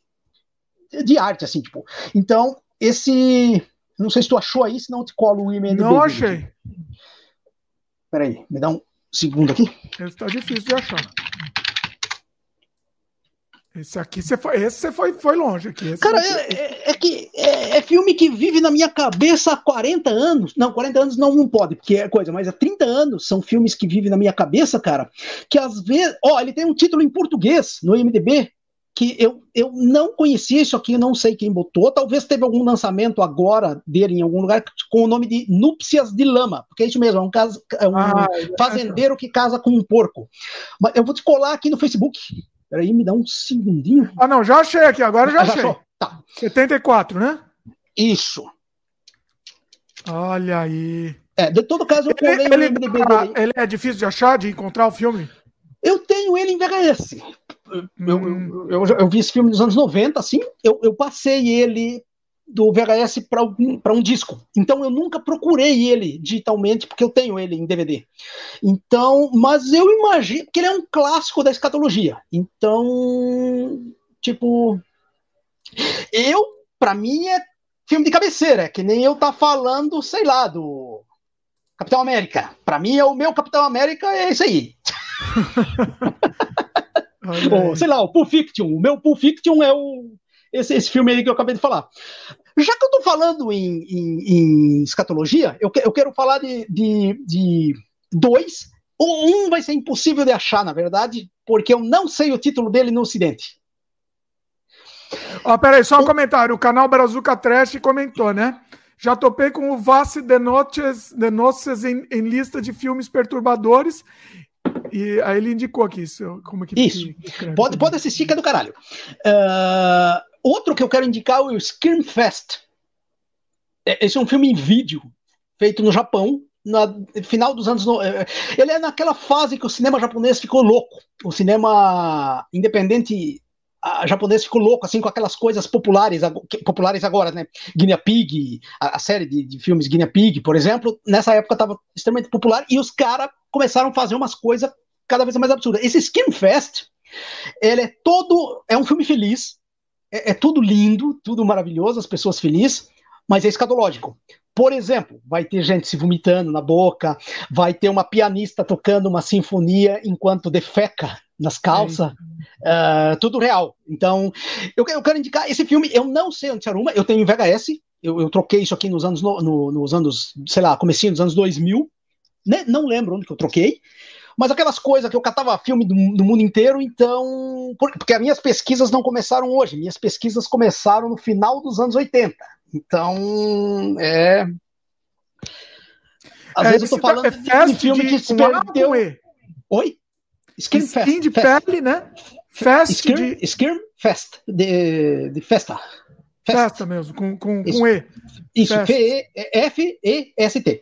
de arte, assim, tipo. Então, esse. Não sei se tu achou aí, senão eu te colo o IMDb. Não achei. Peraí, me dá um segundo aqui. Esse tá difícil de achar. Esse aqui você foi, esse você foi, foi longe aqui. Cara, é, é, é, que é, é, filme que vive na minha cabeça há 40 anos. Não, 40 anos não, não pode, porque é coisa, mas há 30 anos são filmes que vivem na minha cabeça, cara. Que às vezes. Ó, ele tem um título em português no IMDB. Que eu, eu não conhecia isso aqui, não sei quem botou. Talvez teve algum lançamento agora dele em algum lugar com o nome de Núpcias de Lama, porque é isso mesmo, é um, casa, é um ah, fazendeiro que casa com um porco. Mas eu vou te colar aqui no Facebook Peraí, me dá um segundinho. Ah, não, já achei aqui, agora já, achei. Tá. 74, né? Isso. Olha aí. É, de todo caso, eu ele, ele, ele, ele é difícil de achar, de encontrar o filme? Eu tenho ele em VHS. Eu, hum. eu, eu, eu, vi esse filme nos anos 90, assim, eu, eu passei ele do VHS para um, um disco. Então eu nunca procurei ele digitalmente, porque eu tenho ele em DVD. Então, mas eu imagino que ele é um clássico da escatologia. Então, tipo, eu, para mim, é filme de cabeceira, é que nem eu tá falando, sei lá, do Capitão América. Para mim, é o meu Capitão América é esse aí. Ou, sei lá, o Pulp Fiction. O meu Pulp Fiction é o esse, esse filme aí que eu acabei de falar. Já que eu tô falando em, em, em escatologia, eu, que, eu quero falar de, de, de dois. Um vai ser impossível de achar, na verdade, porque eu não sei o título dele no Ocidente. Ó, oh, peraí, só um comentário. O canal Brazuca Trash comentou, né? Já topei com o Vasse de Noches, de Noches em, em, lista de filmes perturbadores. E aí ele indicou aqui isso. Como que, isso. Pode, pode assistir, que é do caralho. Uh, outro que eu quero indicar é o Scream Fest. É, esse é um filme em vídeo, feito no Japão, no final dos anos. É, ele é naquela fase que o cinema japonês ficou louco. O cinema independente japonês ficou louco assim com aquelas coisas populares populares agora, né? Guinea Pig, a, a série de, de, filmes Guinea Pig, por exemplo, nessa época estava extremamente popular e os caras começaram a fazer umas coisas cada vez mais absurdas. Esse Skin Fest, ele é todo é um filme feliz, é, é tudo lindo, tudo maravilhoso, as pessoas felizes, mas é escatológico. Por exemplo, vai ter gente se vomitando na boca, vai ter uma pianista tocando uma sinfonia enquanto defeca nas calças, uh, tudo real. Então, eu, eu, quero indicar esse filme. Eu não sei onde se arruma, eu tenho em VHS. Eu, eu troquei isso aqui nos anos, no, no, nos anos, sei lá, comecinho dos anos 2000. Né? Não lembro onde que eu troquei. Mas aquelas coisas que eu catava filme do, do mundo inteiro, então. Porque as minhas pesquisas não começaram hoje, minhas pesquisas começaram no final dos anos 80. Então, é. Às é, vezes eu tô falando é de, de filme que se perdeu. Oi? Skin Skin de Fest. pele, né? Fest Skin, de... Fest, de, de festa. Festa, festa mesmo, com, com, Isso. com E. Isso, F-E-S-T.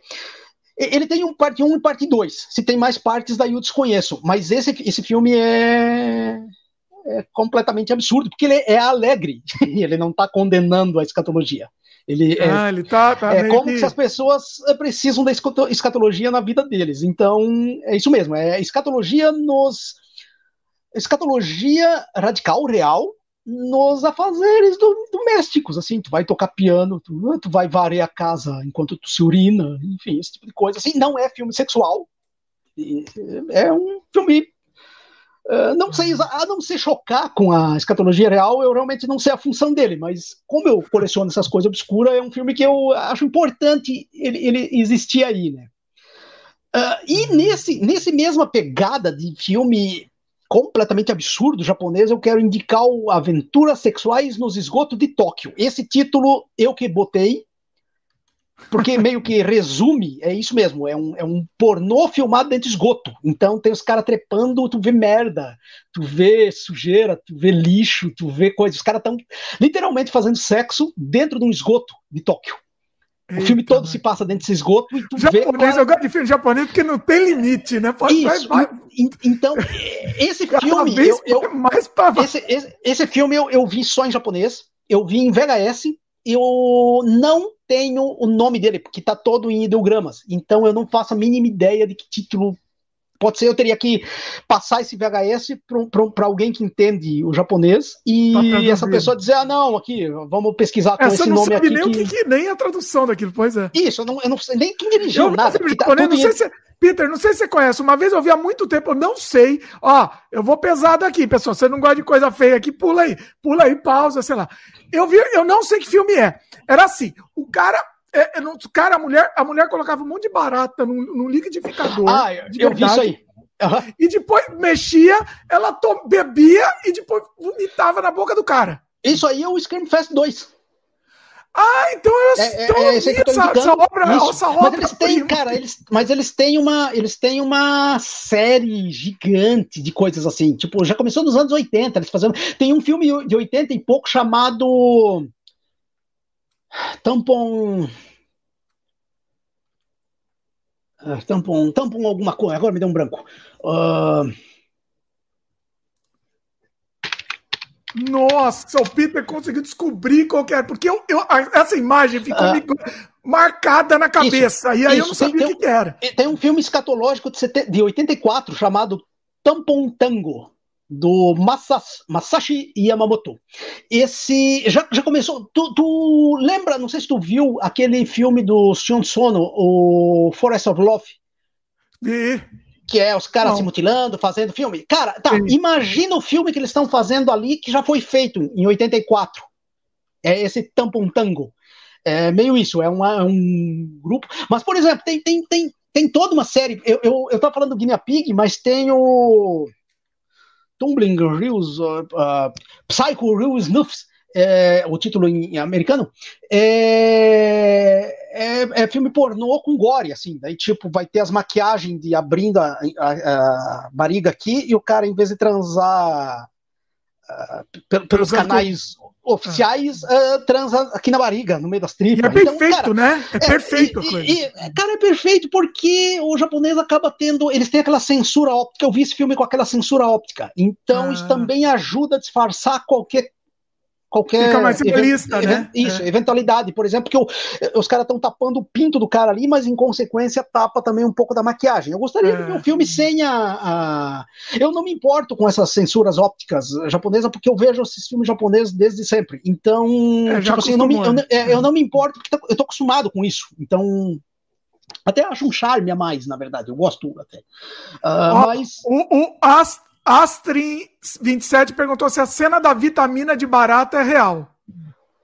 Ele tem um parte 1 um e parte 2. Se tem mais partes, daí eu desconheço. Mas esse, esse filme é, é completamente absurdo, porque ele é alegre. ele não está condenando a escatologia. Ele é ah, é, ele tá, tá é como que... se as pessoas eh, precisam da escatologia na vida deles. Então, é isso mesmo, é escatologia nos escatologia radical real nos afazeres do, domésticos, assim, tu vai tocar piano, tu, tu vai varrer a casa enquanto tu se urina, enfim, esse tipo de coisa, assim, não é filme sexual, é um filme Uh, não sei, a não se chocar com a escatologia real, eu realmente não sei a função dele, mas como eu coleciono essas coisas obscuras, é um filme que eu acho importante ele, ele existir aí, né? Uh, e nesse, nesse mesma pegada de filme completamente absurdo japonês, eu quero indicar o Aventuras Sexuais nos Esgotos de Tóquio. Esse título eu que botei, porque meio que resume, é isso mesmo, é um, é um pornô filmado dentro de esgoto. Então tem os caras trepando, tu vê merda, tu vê sujeira, tu vê lixo, tu vê coisas. Os caras estão literalmente fazendo sexo dentro de um esgoto de Tóquio. Eita, o filme todo se passa dentro desse esgoto e tu japonês, vê. Cara... Eu gosto de filme japonês porque não tem limite, né? Pode, Isso. Vai, vai. Então, esse filme. Eu, eu, mais pra... esse, esse, esse filme eu, eu vi só em japonês. Eu vi em VHS eu não tenho o nome dele, porque está todo em ideogramas. Então eu não faço a mínima ideia de que título pode ser. Eu teria que passar esse VHS para alguém que entende o japonês e tá essa pessoa dizer: ah, não, aqui, vamos pesquisar com essa esse nome aqui. Nem, que... o que, nem a tradução daquilo, pois é. Isso, eu não, eu não sei nem quem dirigiu eu nada. Não, tá não sei se, Peter, não sei se você conhece, uma vez eu vi há muito tempo, eu não sei. Ó, eu vou pesado aqui, pessoal. Você não gosta de coisa feia aqui, pula aí, pula aí, pausa, sei lá. Eu vi, eu não sei que filme é. Era assim, o cara é, é, o cara, a mulher, a mulher colocava um monte de barata num, num liquidificador. Ah, eu vi isso aí. Uhum. E depois mexia, ela to, bebia e depois vomitava na boca do cara. Isso aí é o Scream Fest 2. Ah, então eu é, então, é, é essa, essa, obra, essa obra. Mas eles têm, cara, eles, mas eles têm uma, eles têm uma série gigante de coisas assim. Tipo, já começou nos anos 80, eles fazendo. Tem um filme de 80 e pouco chamado Tampon. Ah, tampon, tampon alguma coisa, agora me deu um branco. Uh... Nossa, o Peter conseguiu descobrir qual que era, porque eu, eu, essa imagem ficou uh, marcada na cabeça, isso, e aí isso, eu não sabia tem, o que, que, era. Tem um filme escatológico de, de 84 chamado Tampon Tango, do Masashi Yamamoto. Esse já, já começou. Tu, tu, lembra? Não sei se tu viu aquele filme do Sion Sono, o Forest of Love. E que é os caras se mutilando, fazendo filme. Cara, tá, Sim. imagina o filme que eles estão fazendo ali, que já foi feito em 84. É esse tampon tango. É meio isso, é uma, um grupo. Mas, por exemplo, tem, tem, tem, tem toda uma série. Eu, eu, eu tava falando do Guinea Pig, mas tem o. Tumbling Reels, uh, uh, Psycho Real Snuffs, é, o título em, em americano, é, é, é, filme pornô com gore, assim. Daí, tipo, vai ter as maquiagens de abrindo a, a, a barriga aqui e o cara, em vez de transar uh, pelos canais oficiais, uh, transa aqui na barriga, no meio das tripas. E é então, perfeito, cara, né? É, é perfeito. E, e, cara, é perfeito porque o japonês acaba tendo. Eles têm aquela censura óptica. Eu vi esse filme com aquela censura óptica. Então, ah. isso também ajuda a disfarçar qualquer qualquer. Fica mais realista, né? Isso, é. eventualidade. Por exemplo, que os caras estão tapando o pinto do cara ali, mas em consequência tapa também um pouco da maquiagem. Eu gostaria é. de ver um filme sem a, a, Eu não me importo com essas censuras ópticas japonesas, porque eu vejo esses filmes japoneses desde sempre. Então, é, tipo assim, eu não, me, eu, é, eu não me importo, porque eu tô acostumado com isso. Então, até acho um charme a mais, na verdade. Eu gosto até. Uh, mas... O, o Ast Astrin27 perguntou se a cena da vitamina de barata é real.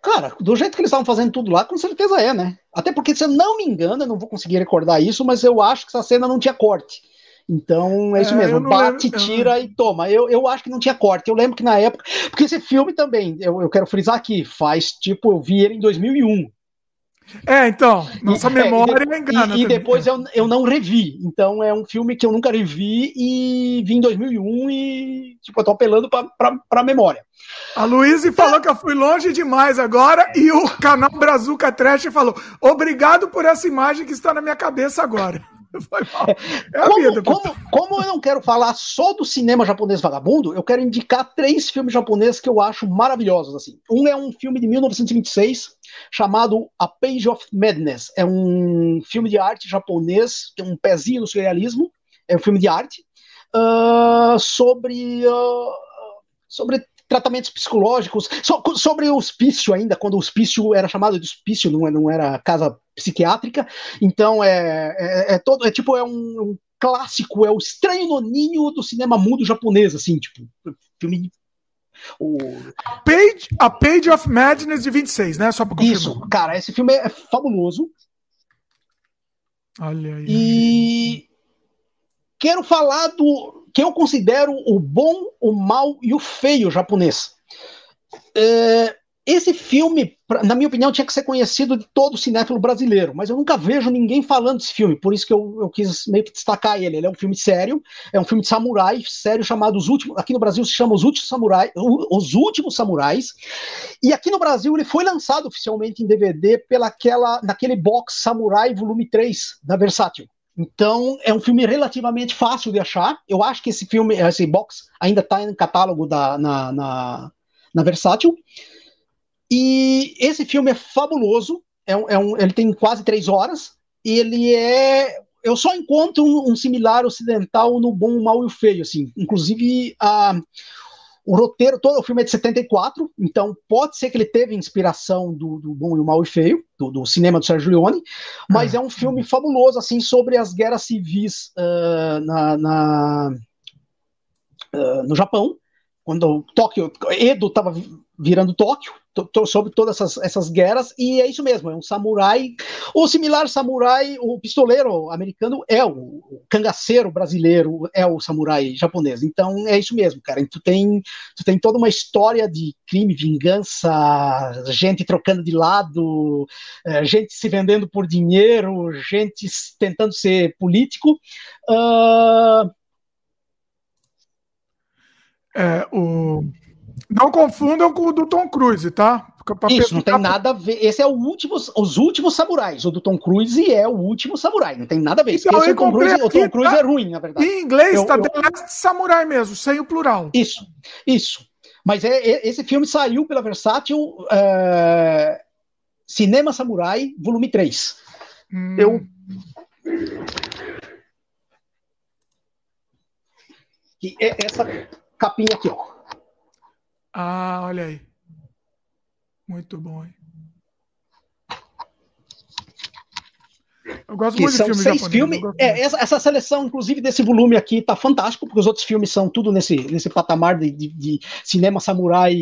Cara, do jeito que eles estavam fazendo tudo lá, com certeza é, né? Até porque, se eu não me engano, eu não vou conseguir recordar isso, mas eu acho que essa cena não tinha corte. Então, é isso é, mesmo, bate, lembro, tira e toma. Eu, eu acho que não tinha corte. Eu lembro que na época. Porque esse filme também, eu, eu quero frisar aqui, faz tipo, eu vi ele em 2001. É, então, nossa memória é, e, engana. E, e depois eu, eu não revi. Então é um filme que eu nunca revi e vi em 2001 e, tipo, eu tô apelando pra, pra, pra memória. A Luísa falou que eu fui longe demais agora e o canal Brazuca Trash falou: obrigado por essa imagem que está na minha cabeça agora. É a como, vida. Como, como, eu não quero falar só do cinema japonês vagabundo, eu quero indicar três filmes japoneses que eu acho maravilhosos. assim. Um é um filme de 1926 chamado A Page of Madness. É um filme de arte japonês, tem um pezinho no surrealismo, é um filme de arte, uh, sobre, uh, sobre tratamentos psicológicos, so, sobre o hospício ainda, quando o hospício era chamado de hospício, não, não era casa psiquiátrica, então é, é, é todo, é tipo, é um, um, clássico, é o estranho noninho do cinema mundo japonês, assim, tipo, filme o... A, Page, a Page of Madness de 26, né? Só pra Isso, cara, esse filme é fabuloso. Olha aí. E quero falar do que eu considero o bom, o mal e o feio japonês. É, esse filme, na minha opinião, tinha que ser conhecido de todo o cinéfilo brasileiro, mas eu nunca vejo ninguém falando desse filme, por isso que eu, eu quis meio que destacar ele. Ele é um filme sério, é um filme de samurai, sério, chamado Os Últimos. Aqui no Brasil se chama Os Últimos Samurais, Os Últimos Samurais. E aqui no Brasil ele foi lançado oficialmente em DVD pelaquela, naquele box Samurai Volume 3 da Versátil. Então, é um filme relativamente fácil de achar. Eu acho que esse filme, esse box, ainda está em catálogo da, na, na, na Versátil. E esse filme é fabuloso. É um, é um, ele tem quase três horas. E ele é. Eu só encontro um, um similar ocidental no Bom, o Mal e o Feio. Assim. Inclusive, a, o roteiro, todo o filme é de 74, então pode ser que ele teve inspiração do, do Bom e o Mal e Feio, do, do cinema do Sérgio Leone, mas ah. é um filme fabuloso, assim, sobre as guerras civis uh, na, na uh, no Japão, quando Tóquio, Edo estava virando Tóquio, sobre todas essas, essas guerras, e é isso mesmo, é um samurai, o similar samurai, o pistoleiro americano é o, o cangaceiro brasileiro, é o samurai japonês, então é isso mesmo, cara, tu tem, tu tem toda uma história de crime, vingança, gente trocando de lado, é, gente se vendendo por dinheiro, gente tentando ser político, uh... É, o não confundam com o do Tom Cruise, tá? Isso, não tem nada a ver. Esse é o último, os últimos samurais. O do Tom Cruise é o último samurai. Não tem nada a ver. Então, é o, Tom Cruise, aqui, o Tom Cruise tá... é ruim, na verdade. Em inglês está The Last Samurai mesmo, sem o plural. Isso, isso. Mas é, é esse filme saiu pela Versátil é, Cinema Samurai, volume 3. Hum. Eu. E essa capinha aqui, ó. Ah, olha aí. Muito bom, hein? Eu gosto que muito são de filme seis japonês, filmes. É, essa, essa, seleção, inclusive, desse volume aqui tá fantástico, porque os outros filmes são tudo nesse, nesse patamar de, de, de cinema samurai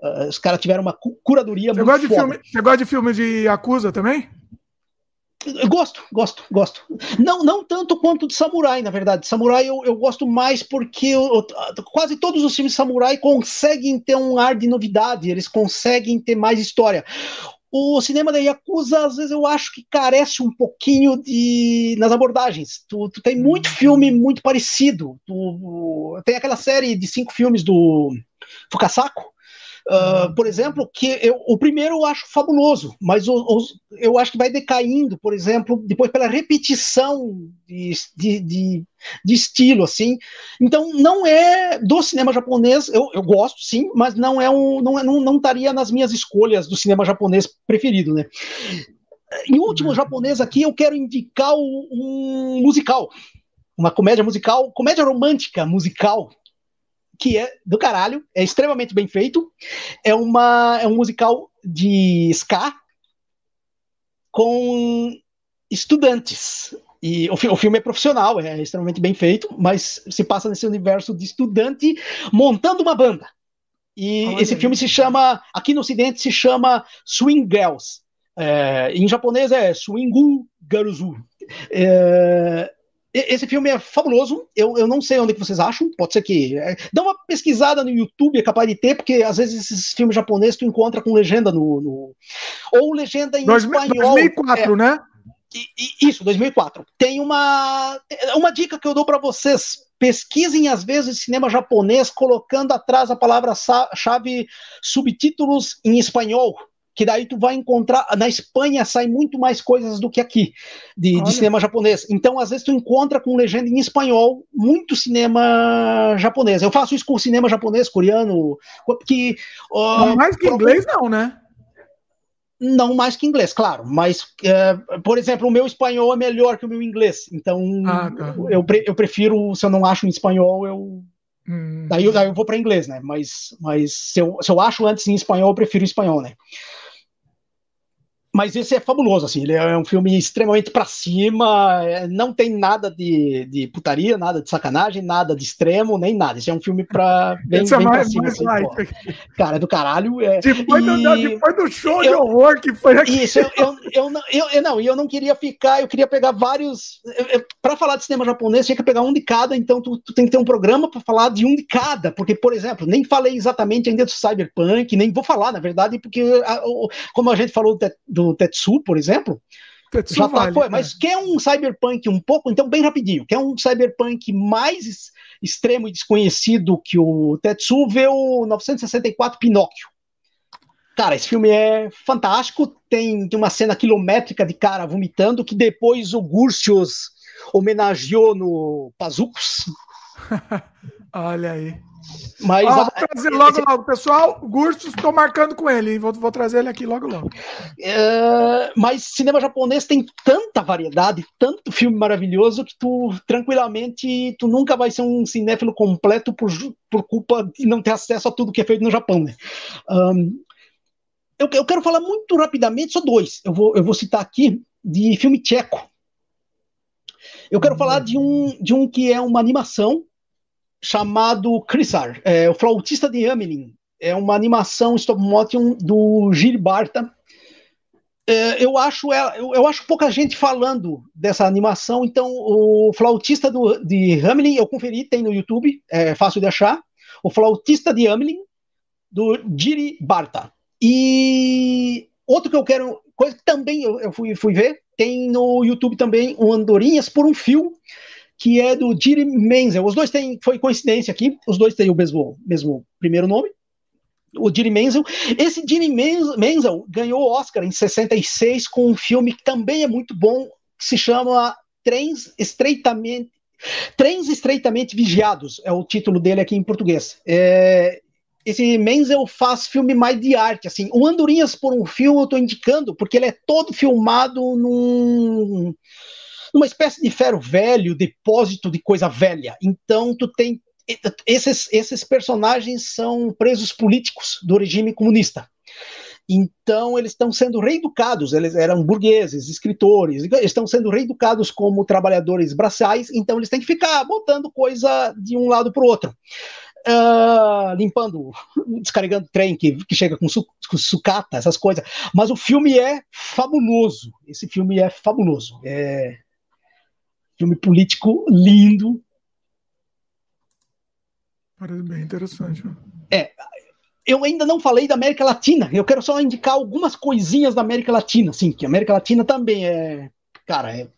Uh, os caras tiveram uma curadoria você muito gosta de filme, Você gosta de filme de Acusa também? Eu gosto, gosto, gosto. Não, não tanto quanto de samurai, na verdade. Samurai eu, eu gosto mais porque eu, quase todos os filmes de samurai conseguem ter um ar de novidade, eles conseguem ter mais história. O cinema da Yakuza, às vezes, eu acho que carece um pouquinho de nas abordagens. Tu, tu tem muito filme muito parecido. Tu, tem aquela série de cinco filmes do Fukasaku, Uh, por exemplo, que eu, o primeiro eu acho fabuloso, mas o, o, eu acho que vai decaindo, por exemplo, depois pela repetição de, de, de, de, estilo, assim. Então, não é do cinema japonês, eu, eu gosto, sim, mas não é um, não, é, não, não estaria nas minhas escolhas do cinema japonês preferido, né? Em último japonês aqui, eu quero indicar um musical, uma comédia musical, comédia romântica musical, que é do caralho, é extremamente bem feito. É, uma, é um musical de ska com estudantes. E o, o, filme é profissional, é extremamente bem feito, mas se passa nesse universo de estudante montando uma banda. E Olha esse aí. filme se chama, aqui no Ocidente, se chama Swing Girls. É, em japonês é Swingu Garuzu. É, esse filme é fabuloso. Eu, eu não sei onde que vocês acham. Pode ser que. É, dá uma pesquisada no YouTube, é capaz de ter, porque às vezes esses filmes japoneses tu encontra com legenda no. no ou legenda em espanhol. 2004, é, né? Isso, 2004. Tem uma, uma dica que eu dou para vocês. Pesquisem, às vezes, cinema japonês colocando atrás a palavra-chave subtítulos em espanhol que daí tu vai encontrar. Na Espanha sai muito mais coisas do que aqui, de, de, cinema japonês. Então, às vezes, tu encontra com legenda em espanhol muito cinema japonês. Eu faço isso com cinema japonês, coreano, que. Uh, mais que inglês, não, né? Não mais que inglês, claro, mas, uh, por exemplo, o meu espanhol é melhor que o meu inglês, então ah, tá. eu, eu prefiro, se eu não acho em espanhol, eu hum. Daí, daí eu vou para inglês, né? Mas, mas se, eu, se eu acho antes em espanhol, eu prefiro espanhol, né? Mas esse é fabuloso, assim, ele é um filme extremamente para cima, é, não tem nada de, de putaria, nada de sacanagem, nada de extremo, nem nada. Esse é um filme para bem, esse é bem é mais, pra cima. Mais assim, light. Cara, é do caralho. É, depois, e... do, depois do show eu, de horror que foi aqui. Isso, eu, eu, eu, não, eu, eu, não, eu não queria ficar, eu queria pegar vários. Para falar de cinema japonês, tinha que pegar um de cada, então tu, tu tem que ter um programa para falar de um de cada, porque, por exemplo, nem falei exatamente ainda do Cyberpunk, nem vou falar, na verdade, porque, como a gente falou do Tetsu, por exemplo, Tetsu já tá, vale, foi, mas quer um cyberpunk um pouco, então bem rapidinho, quer um cyberpunk mais extremo e desconhecido que o Tetsu, vê o 964 Pinóquio. Cara, esse filme é fantástico, tem, tem uma cena quilométrica de cara vomitando que depois o Gursios homenageou no Pazucos. Olha aí. Mas ah, vou trazer logo, logo. Pessoal, Gustos, estou marcando com ele. Vou, vou trazer ele aqui logo, logo. É, mas cinema japonês tem tanta variedade, tanto filme maravilhoso, que tu, tranquilamente, tu nunca vai ser um cinéfilo completo por, por culpa de não ter acesso a tudo que é feito no Japão, né? Um, eu, eu quero falar muito rapidamente, só dois. Eu vou, eu vou citar aqui de filme tcheco. Eu quero hum. falar de um, de um que é uma animação chamado Krisar, é, o flautista de Amelin. É uma animação stop motion do Gil Barta. É, eu, acho, eu, eu, acho pouca gente falando dessa animação, então o flautista do, de Hamelin, eu conferi, tem no YouTube, é fácil de achar. O flautista de Hamelin, do Giri Barta. E outro que eu quero, coisa que também eu, eu fui, fui ver, tem no YouTube também o Andorinhas por um Fio, que é do Jiri Menzel. Os dois têm, foi coincidência aqui, os dois têm o mesmo, mesmo primeiro nome. O Jiri Menzel. Esse Jiri Menzel ganhou o Oscar em 66 com um filme que também é muito bom, que se chama Trens Estreitamente Trens Estreitamente Vigiados, é o título dele aqui em português. É, esse Menzel faz filme mais de arte, assim. O Andorinhas por um Fio eu estou indicando, porque ele é todo filmado num uma espécie de ferro velho, depósito de coisa velha. Então tu tem esses, esses personagens são presos políticos do regime comunista. Então eles estão sendo reeducados, eles eram burgueses, escritores, estão sendo reeducados como trabalhadores braçais, então eles têm que ficar botando coisa de um lado para o outro. uh, limpando, descarregando trem que, que chega com, su, com, sucata, essas coisas. Mas o filme é fabuloso. Esse filme é fabuloso. É filme político lindo. Parece bem interessante. É, eu ainda não falei da América Latina. Eu quero só indicar algumas coisinhas da América Latina, sim, que a América Latina também é, cara, é, é.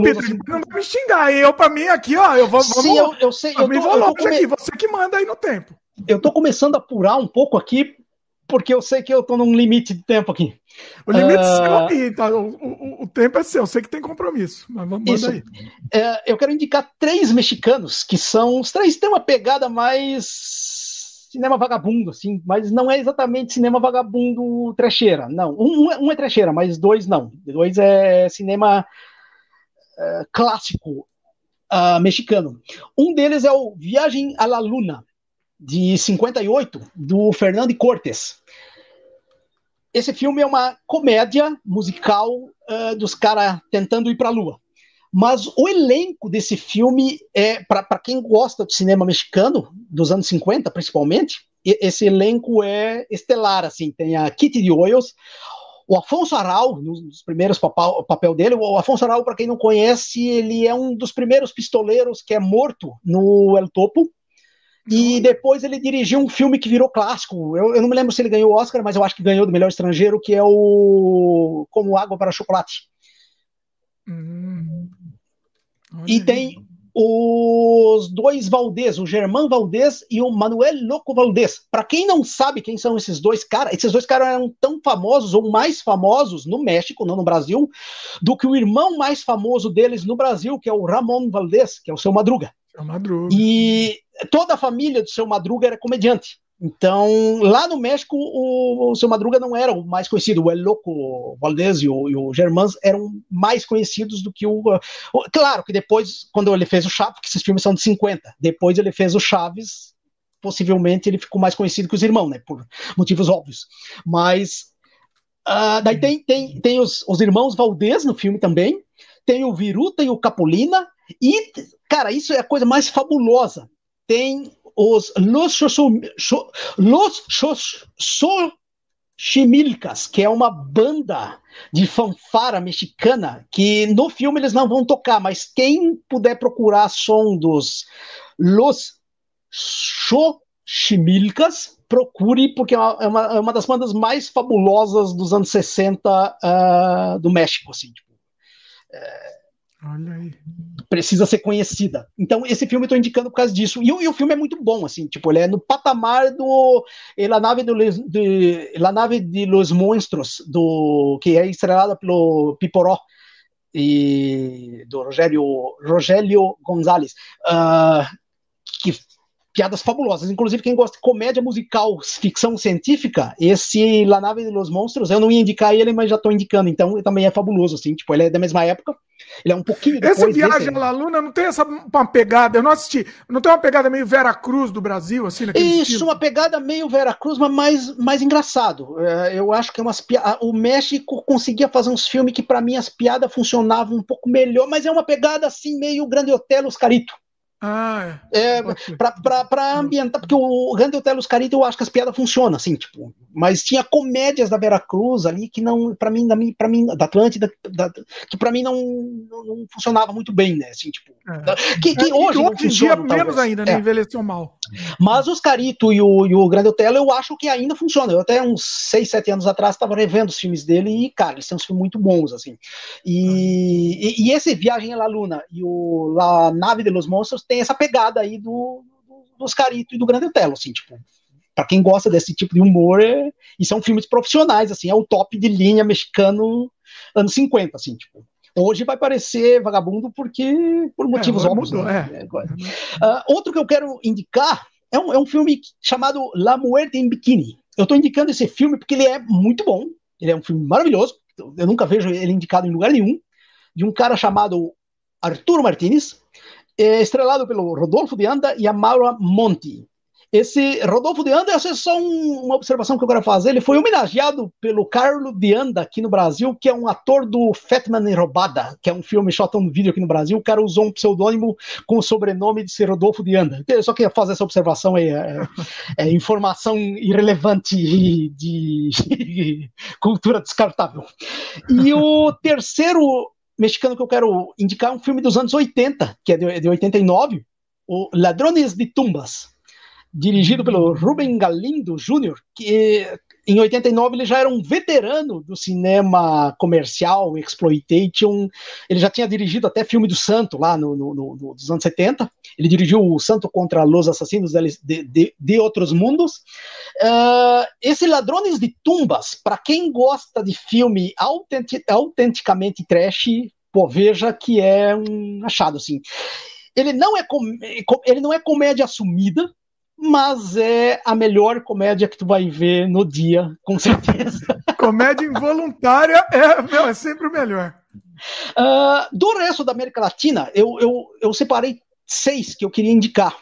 Pedro, assim, não vai me xingar, eu para mim aqui, ó, eu vou, sim, eu, eu sei, eu, tô, vou longe come... aqui, você que manda aí no tempo. Eu tô começando a apurar um pouco aqui porque eu sei que eu tô num limite de tempo aqui. O limite uh... seu aí, tá? O, o, o, tempo é seu, eu sei que tem compromisso, mas vamos Isso. aí. É, eu quero indicar três mexicanos, que são, os três têm uma pegada mais cinema vagabundo, assim, mas não é exatamente cinema vagabundo trecheira, não. Um, um é trecheira, mas dois não. Dois é cinema uh, clássico uh, mexicano. Um deles é o Viagem à la Luna, de 58, do Fernando Cortes. Esse filme é uma comédia musical uh, dos caras tentando ir para a Lua. Mas o elenco desse filme é, para quem gosta de cinema mexicano, dos anos 50 principalmente, esse elenco é estelar, assim, tem a Kitty de Oils, o Afonso Aral, nos primeiros papel, papel dele, o Afonso Aral, para quem não conhece, ele é um dos primeiros pistoleiros que é morto no El Topo, e depois ele dirigiu um filme que virou clássico. Eu, eu não me lembro se ele ganhou o Oscar, mas eu acho que ganhou do melhor estrangeiro, que é o Como Água para Chocolate. Hum. E tem os dois Valdez, o Germán Valdez e o Manuel Loco Valdez. Para quem não sabe quem são esses dois caras, esses dois caras eram tão famosos ou mais famosos no México, não no Brasil, do que o irmão mais famoso deles no Brasil, que é o Ramon Valdez, que é o seu Madruga. Seu Madruga. E toda a família do seu Madruga era comediante. Então, lá no México, o, o seu Madruga não era o mais conhecido. O El Loco Valdez e o, e o Germans eram mais conhecidos do que o, o, Claro que depois, quando ele fez o Chaves, que esses filmes são de 50, depois ele fez o Chaves, possivelmente ele ficou mais conhecido que os irmãos, né? Por motivos óbvios. Mas. Uh, daí tem, tem, tem os, os irmãos Valdez no filme também. Tem o Viru, tem o Capolina. E, cara, isso é a coisa mais fabulosa. Tem os Los, Xochimilcas, que é uma banda de fanfara mexicana, que no filme eles não vão tocar, mas quem puder procurar som dos Los Xochimilcas, procure, porque é uma, é uma, é uma das bandas mais fabulosas dos anos 60 uh, ah, do México, assim, tipo, é, Olha aí. Precisa ser conhecida. Então, esse filme eu tô indicando por causa disso. E, e, o filme é muito bom, assim, tipo, ele é no patamar do La Nave, do, de, La Nave de los Monstros, do, que é estrelada pelo Piporó e do Rogério, Rogério Gonzalez, uh, que piadas fabulosas. Inclusive, quem gosta de comédia musical, ficção científica, esse La Nave de los Monstros, eu não ia indicar ele, mas já estou indicando. Então, ele também é fabuloso, assim. Tipo, ele é da mesma época. Ele é um pouquinho depois Esse Viagem à La Luna não tem essa uma pegada, eu não assisti, não tem uma pegada meio Vera Cruz do Brasil, assim, Isso, estilo? uma pegada meio Vera Cruz, mas mais, mais engraçado. É, eu acho que é umas. O México conseguia fazer uns filmes que, para mim, as piadas funcionavam um pouco melhor, mas é uma pegada assim, meio Grande Hotel, os Carito. Ah, é. é pra, pra, pra ambientar, porque o Grande Hotel Los Carita eu acho que as piadas funcionam, assim, tipo. Mas tinha comédias da Vera Cruz ali que não, pra mim, da, pra mim, da Atlântida, da, que pra mim não, não, não, funcionava muito bem, né? Assim, tipo. É. Que, que é, hoje, em dia menos ainda, né? É. Envelheceu mal. Mas os Carito e o, e o Grande Hotel eu acho que ainda funcionam. Eu até uns 6, 7 anos atrás estava revendo os filmes dele e, cara, eles são filmes muito bons, assim. E, e, e, esse Viagem à La Luna e o La Nave de los Monstros tem essa pegada aí do, do, dos Carito e do Grande Otelo, assim, tipo, para quem gosta desse tipo de humor, é, e são filmes profissionais, assim, é o top de linha mexicano anos 50, assim, tipo. Hoje vai parecer vagabundo porque por motivos é, óbvios. Né? É. Uh, outro que eu quero indicar é um, é um filme chamado La Muerte em Bikini. Eu estou indicando esse filme porque ele é muito bom, ele é um filme maravilhoso, eu nunca vejo ele indicado em lugar nenhum, de um cara chamado Arturo Martinez, é estrelado pelo Rodolfo de Anda e a Maura Monti. Esse Rodolfo de Anda, essa é só um, uma observação que eu quero fazer. Ele foi homenageado pelo Carlo de Anda aqui no Brasil, que é um ator do Fatman e Robada, que é um filme shot no vídeo aqui no Brasil. O cara usou um pseudônimo com o sobrenome de ser Rodolfo de Anda. Eu só queria fazer essa observação aí. É, é informação irrelevante de, de cultura descartável. E o terceiro mexicano que eu quero indicar é um filme dos anos 80, que é de, de 89, o Ladrones de Tumbas dirigido pelo Ruben Galindo Jr., que em 89 ele já era um veterano do cinema comercial, exploitation. Ele já tinha dirigido até filme do Santo lá no, no, no anos 70. Ele dirigiu o Santo contra os Assassinos de, de, de Outros Mundos. Uh, esse Ladrones de Tumbas, para quem gosta de filme autentic, autenticamente trash, pô, veja que é um achado assim. Ele não é, com, ele não é comédia assumida, mas é a melhor comédia que tu vai ver no dia, com certeza. comédia involuntária é, meu, é sempre o melhor. Uh, do resto da América Latina, eu, eu, eu separei seis que eu queria indicar.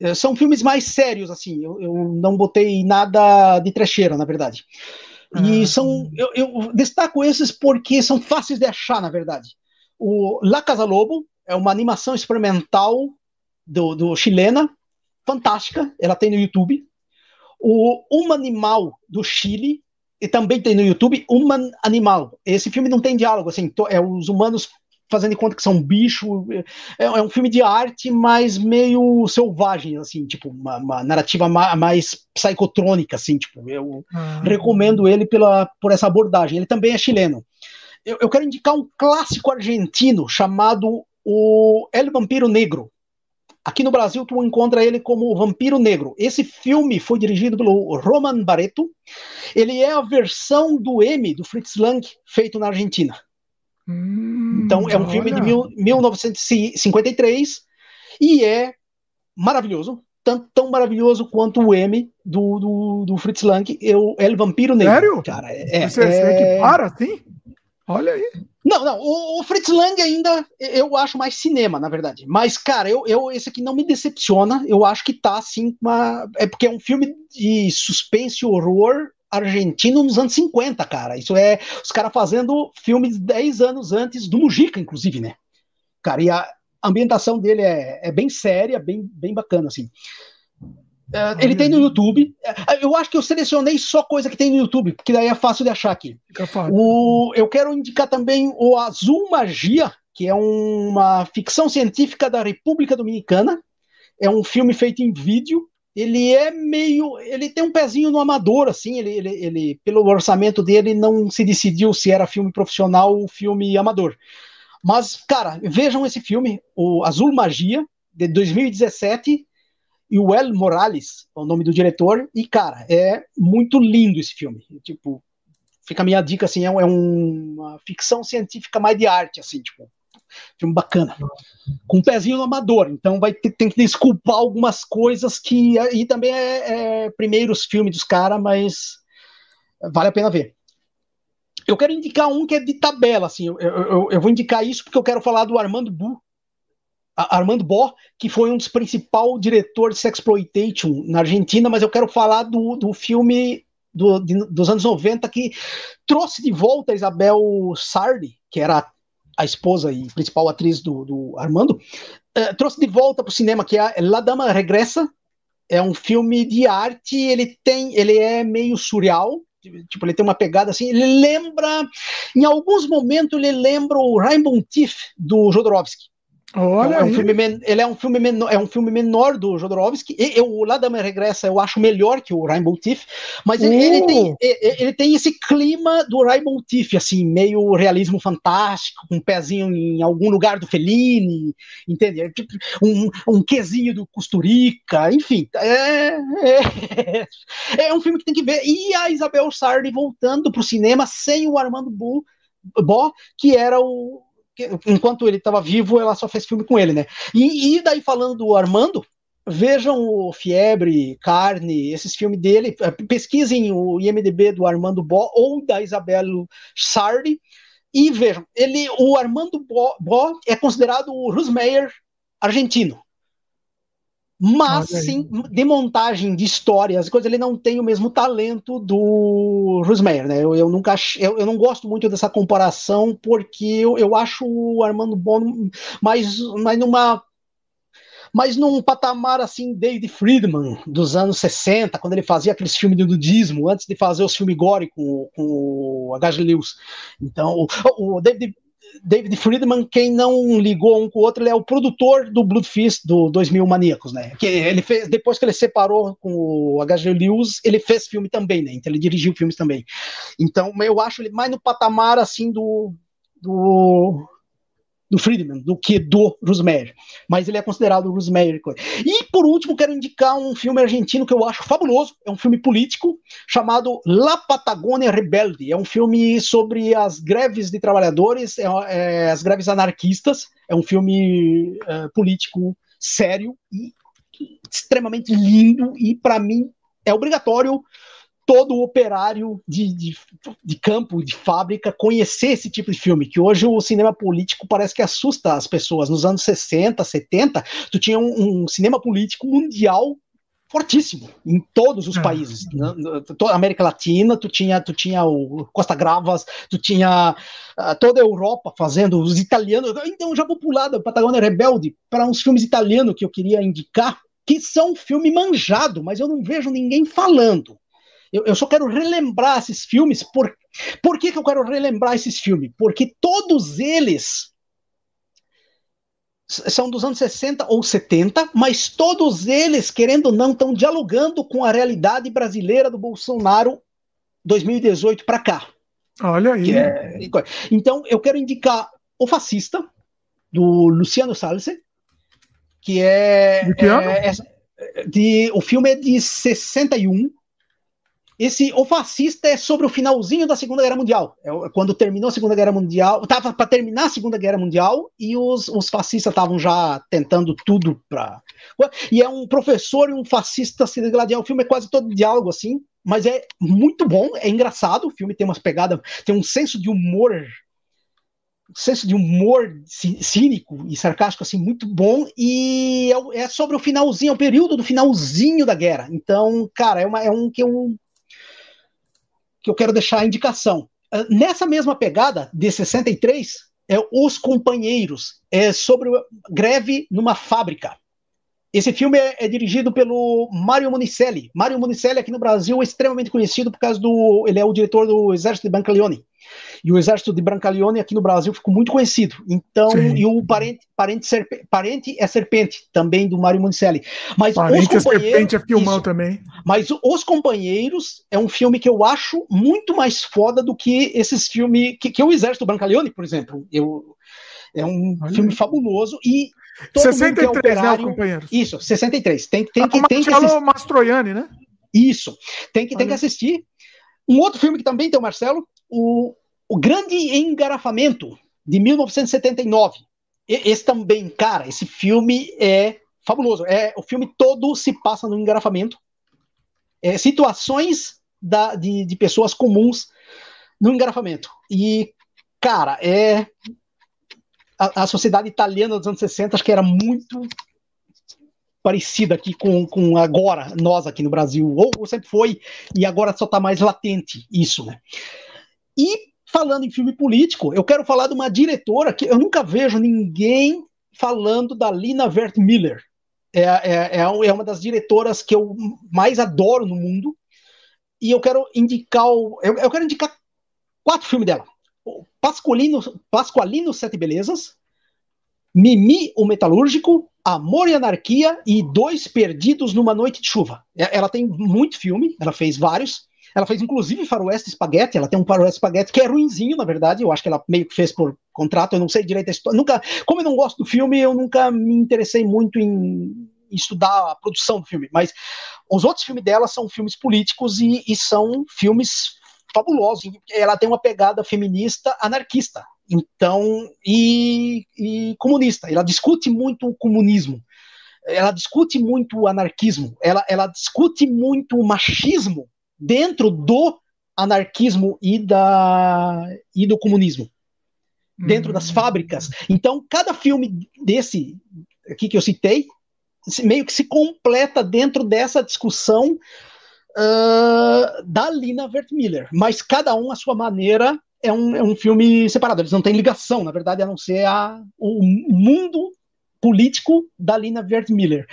Uh, são filmes mais sérios, assim. Eu, eu, não botei nada de trecheira, na verdade. E ah, são. Eu, eu, destaco esses porque são fáceis de achar, na verdade. O La Casa Lobo é uma animação experimental do, do chilena, fantástica, ela tem no YouTube. O Uma Animal do Chile, e também tem no YouTube, Human Animal. Esse filme não tem diálogo, assim, é os humanos fazendo conta que são bicho. É, é um filme de arte, mas meio selvagem, assim, tipo, uma, uma narrativa ma mais psicotrônica, assim, tipo, eu ah. recomendo ele pela, por essa abordagem. Ele também é chileno. Eu, eu quero indicar um clássico argentino chamado o El Vampiro Negro. Aqui no Brasil, tu encontra ele como Vampiro Negro. Esse filme foi dirigido pelo Roman Barreto. Ele é a versão do M, do Fritz Lang, feito na Argentina. Hum, então, é um olha. filme de mil, 1953 e é maravilhoso. Tanto, tão maravilhoso quanto o M do, do, do Fritz Lang, eu, El Vampiro Negro. Sério? Cara, é, você, é... é que para assim? Olha aí. Não, não, o, o, Fritz Lang ainda eu acho mais cinema, na verdade. Mas, cara, eu, eu esse aqui não me decepciona. Eu acho que tá assim, uma. É porque é um filme de suspense horror argentino nos anos 50, cara. Isso é os caras fazendo filmes 10 anos antes do Mujica, inclusive, né? Cara, e a ambientação dele é, é bem séria, bem, bem bacana, assim. Uh, ele tem no YouTube. É, eu acho que eu selecionei só coisa que tem no YouTube, porque daí é fácil de achar aqui. O, eu quero indicar também o Azul Magia, que é uma ficção científica da República Dominicana. É um filme feito em vídeo. Ele é meio. Ele tem um pezinho no amador, assim. Ele, ele, ele pelo orçamento dele, não se decidiu se era filme profissional ou filme amador. Mas, cara, vejam esse filme, o Azul Magia, de 2017 e o El Morales é o nome do diretor, e cara, é muito lindo esse filme. Tipo, fica a minha dica assim, é, é uma ficção científica mais de arte, assim, tipo, filme bacana. Com um pezinho no amador, então vai ter, tem que desculpar algumas coisas que. E também é, é primeiros filmes dos caras, mas vale a pena ver. Eu quero indicar um que é de tabela, assim, eu, eu, eu vou indicar isso porque eu quero falar do Armando Bu, Armando Bó, que foi um dos principais diretores de Sexploitation na Argentina, mas eu quero falar do, do filme do, de, dos anos 90 que trouxe de volta a Isabel Sardi, que era a esposa e principal atriz do, do Armando, uh, trouxe de volta para o cinema, que é La Dama Regressa, é um filme de arte, ele tem, ele é meio surreal, tipo, ele tem uma pegada assim, ele lembra, em alguns momentos ele lembra o Rainbow Thief do Jodorowsky, Olha é um, filme ele é um filme menor, é um filme menor do Jodorowsky. E, eu, o Lada Regressa eu acho melhor que o Rainbow Thief, mas ele, uh. ele, tem, ele tem esse clima do Rainbow Thief, assim, meio realismo fantástico, com um pezinho em algum lugar do Fellini, entende? É tipo um, um quesinho do Costurica, enfim. É, é, é, um filme que tem que ver. E a Isabel Sardi voltando pro cinema sem o Armando Bo, que era o enquanto ele estava vivo, ela só fez filme com ele, né? E, e, daí falando do Armando, vejam o Fiebre, Carne, esses filmes dele, é, pesquisem o IMDB do Armando Bó ou da Isabel Sardi e vejam, ele, o Armando Bó é considerado o Rusmeyer argentino. Mas sim, de montagem de histórias, coisas, ele não tem o mesmo talento do Rusmeyer, né? Eu, eu nunca eu, eu, não gosto muito dessa comparação porque eu, eu acho o Armando Bono mais, mais numa mas num patamar assim, David Friedman, dos anos 60, quando ele fazia aqueles filmes de nudismo, antes de fazer os filmes gore com, com o H.G. Lewis. Então, o, o David, David Friedman, quem não ligou um com o outro, ele é o produtor do Blood Fist do 2000 Maníacos, né? Que ele fez depois que ele separou com o H.G. Lewis, ele fez filme também, né? Então ele dirigiu filmes também. Então eu acho ele mais no patamar assim do do do Friedman do que do Rosemary. Mas ele é considerado o Rosemary. E por último, quero indicar um filme argentino que eu acho fabuloso. É um filme político chamado La Patagônia Rebelde. É um filme sobre as greves de trabalhadores, é, é, as greves anarquistas. É um filme é, político sério e extremamente lindo. E para mim é obrigatório todo operário de, de, de, campo, de fábrica, conhecer esse tipo de filme, que hoje o cinema político parece que assusta as pessoas. Nos anos 60, 70, tu tinha um, um cinema político mundial fortíssimo em todos os é. países. Na, na, América Latina, tu tinha, tu tinha o Costa Gravas, tu tinha uh, toda a Europa fazendo, os italianos. Então, já vou pular da Patagônia Rebelde para uns filmes italianos que eu queria indicar, que são filme manjado, mas eu não vejo ninguém falando. Eu, eu só quero relembrar esses filmes. Por, por que, que eu quero relembrar esses filmes? Porque todos eles são dos anos 60 ou 70, mas todos eles, querendo ou não, estão dialogando com a realidade brasileira do Bolsonaro 2018 para cá. Olha aí. É, então, eu quero indicar O Fascista, do Luciano Salse, que é. De que ano? É, é, de, o filme é de 61. Esse O Fascista é sobre o finalzinho da Segunda Guerra Mundial. É quando terminou a Segunda Guerra Mundial, estava para terminar a Segunda Guerra Mundial e os, os fascistas estavam já tentando tudo para. E é um professor e um fascista se degladiar. O filme é quase todo diálogo assim, mas é muito bom, é engraçado. O filme tem umas pegadas, tem um senso de humor senso de humor cínico e sarcástico assim muito bom e é, é sobre o finalzinho, é o período do finalzinho da guerra. Então, cara, é, uma, é um que eu que eu quero deixar a indicação. Ah, nessa mesma pegada, de 63, é Os Companheiros, é sobre greve numa fábrica. Esse filme é, é, dirigido pelo Mario Monicelli. Mario Monicelli aqui no Brasil é extremamente conhecido por causa do. Ele é o diretor do Exército de Brancaleone. E o Exército de Brancaleone aqui no Brasil ficou muito conhecido. Então, Sim. e o parente, parente, serpe, parente é Serpente, também do Mario Monicelli. Mas parente os companheiros, é Serpente é filmão isso, também. Mas Os Companheiros é um filme que eu acho muito mais foda do que esses filmes. Que, que o Exército Brancaleone, por exemplo. Eu, é um Olha. filme fabuloso e todo 63, mundo é né, companheiro? Isso, 63. Tem, tem, que, tem que assistir. Mastroianni, né? Isso. Tem que, tem que assistir. Um outro filme que também tem o Marcelo, o, o Grande Engarrafamento, de 1979. E, esse também, cara, esse filme é fabuloso. É, o filme todo se passa no engarrafamento. É, situações da, de, de pessoas comuns no engarrafamento. E, cara, é a, a sociedade italiana dos anos 60 acho que era muito parecida aqui com, com agora, nós aqui no Brasil, ou sempre foi, e agora só está mais latente isso, né? E falando em filme político, eu quero falar de uma diretora que eu nunca vejo ninguém falando da Lina Wertmüller. É, é, é, é uma das diretoras que eu mais adoro no mundo, e eu quero indicar, o, eu, eu quero indicar quatro filmes dela. Pasqualino, Pasqualino Sete Belezas, Mimi o Metalúrgico, Amor e Anarquia e Dois Perdidos numa Noite de Chuva. É, ela tem muito filme, ela fez vários. Ela fez inclusive Faroeste Spaghetti, ela tem um Faroeste Spaghetti que é ruinzinho, na verdade, eu acho que ela meio que fez por contrato, eu não sei direito a história. Nunca, como eu não gosto do filme, eu nunca me interessei muito em estudar a produção do filme, mas os outros filmes dela são filmes políticos e, e são filmes fabuloso. Ela tem uma pegada feminista anarquista, então e, e comunista. Ela discute muito o comunismo. Ela discute muito o anarquismo. Ela, ela discute muito o machismo dentro do anarquismo e da e do comunismo dentro das hum. fábricas. Então, cada filme desse aqui que eu citei meio que se completa dentro dessa discussão uh, da Lina Wertmiller, mas cada um à sua maneira é um, é um filme separado, eles não têm ligação, na verdade, a não ser a, o mundo político da Lina Wertmiller.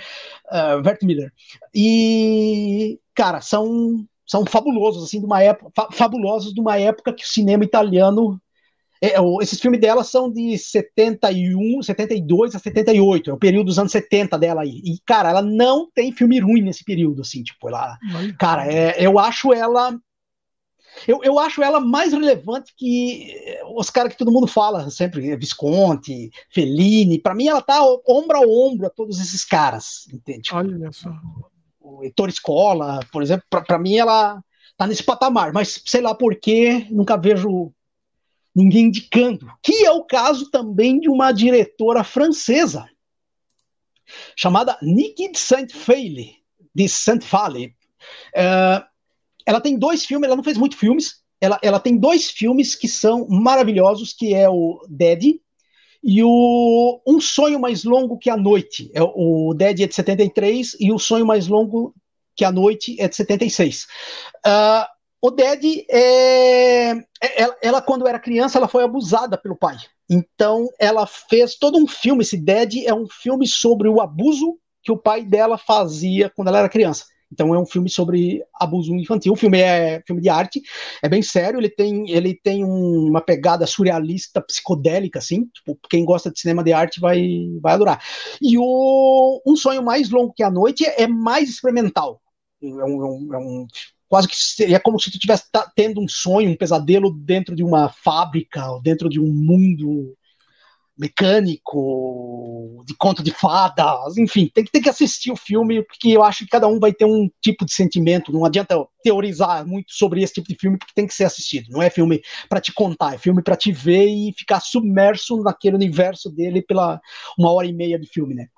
Uh, Wertmiller. E, cara, são, são fabulosos, assim, de uma época, fa fabulosos de uma época que o cinema italiano é, esses filmes dela são de 71, 72 a 78, é o período dos anos 70 dela aí. E, cara, ela não tem filme ruim nesse período, assim, tipo, ela. Cara, é, eu acho ela. Eu, eu acho ela mais relevante que os caras que todo mundo fala sempre, Visconti, Fellini. Para mim, ela tá ombro a ombro a todos esses caras, entende? Olha só. O Heitor Escola, por exemplo, para mim ela tá nesse patamar, mas sei lá por que nunca vejo ninguém indicando, que é o caso também de uma diretora francesa chamada Niki de Saint-Faille, de Saint-Falle. Uh, ela tem dois filmes, ela não fez muitos filmes, ela, ela tem dois filmes que são maravilhosos, que é o Dead e o Um Sonho Mais Longo que a Noite. É, o Dead é de 73 e o Sonho Mais Longo que a Noite é de 76. Uh, o Ded, é, ela, é, ela, quando era criança, ela foi abusada pelo pai. Então, ela fez todo um filme. Esse Ded é um filme sobre o abuso que o pai dela fazia quando ela era criança. Então é um filme sobre abuso infantil. O filme é filme de arte, é bem sério. Ele tem, ele tem um, uma pegada surrealista, psicodélica, assim. Tipo, quem gosta de cinema de arte vai, vai adorar. E o Um Sonho Mais Longo que a Noite é mais experimental. É um, é um, é um quase que seria como se tu estivesse tendo um sonho, um pesadelo dentro de uma fábrica, ou dentro de um mundo mecânico, de conto de fadas, enfim, tem que, tem que assistir o filme, porque eu acho que cada um vai ter um tipo de sentimento, não adianta teorizar muito sobre esse tipo de filme, porque tem que ser assistido, não é filme para te contar, é filme para te ver e ficar submerso naquele universo dele pela uma hora e meia de filme, né?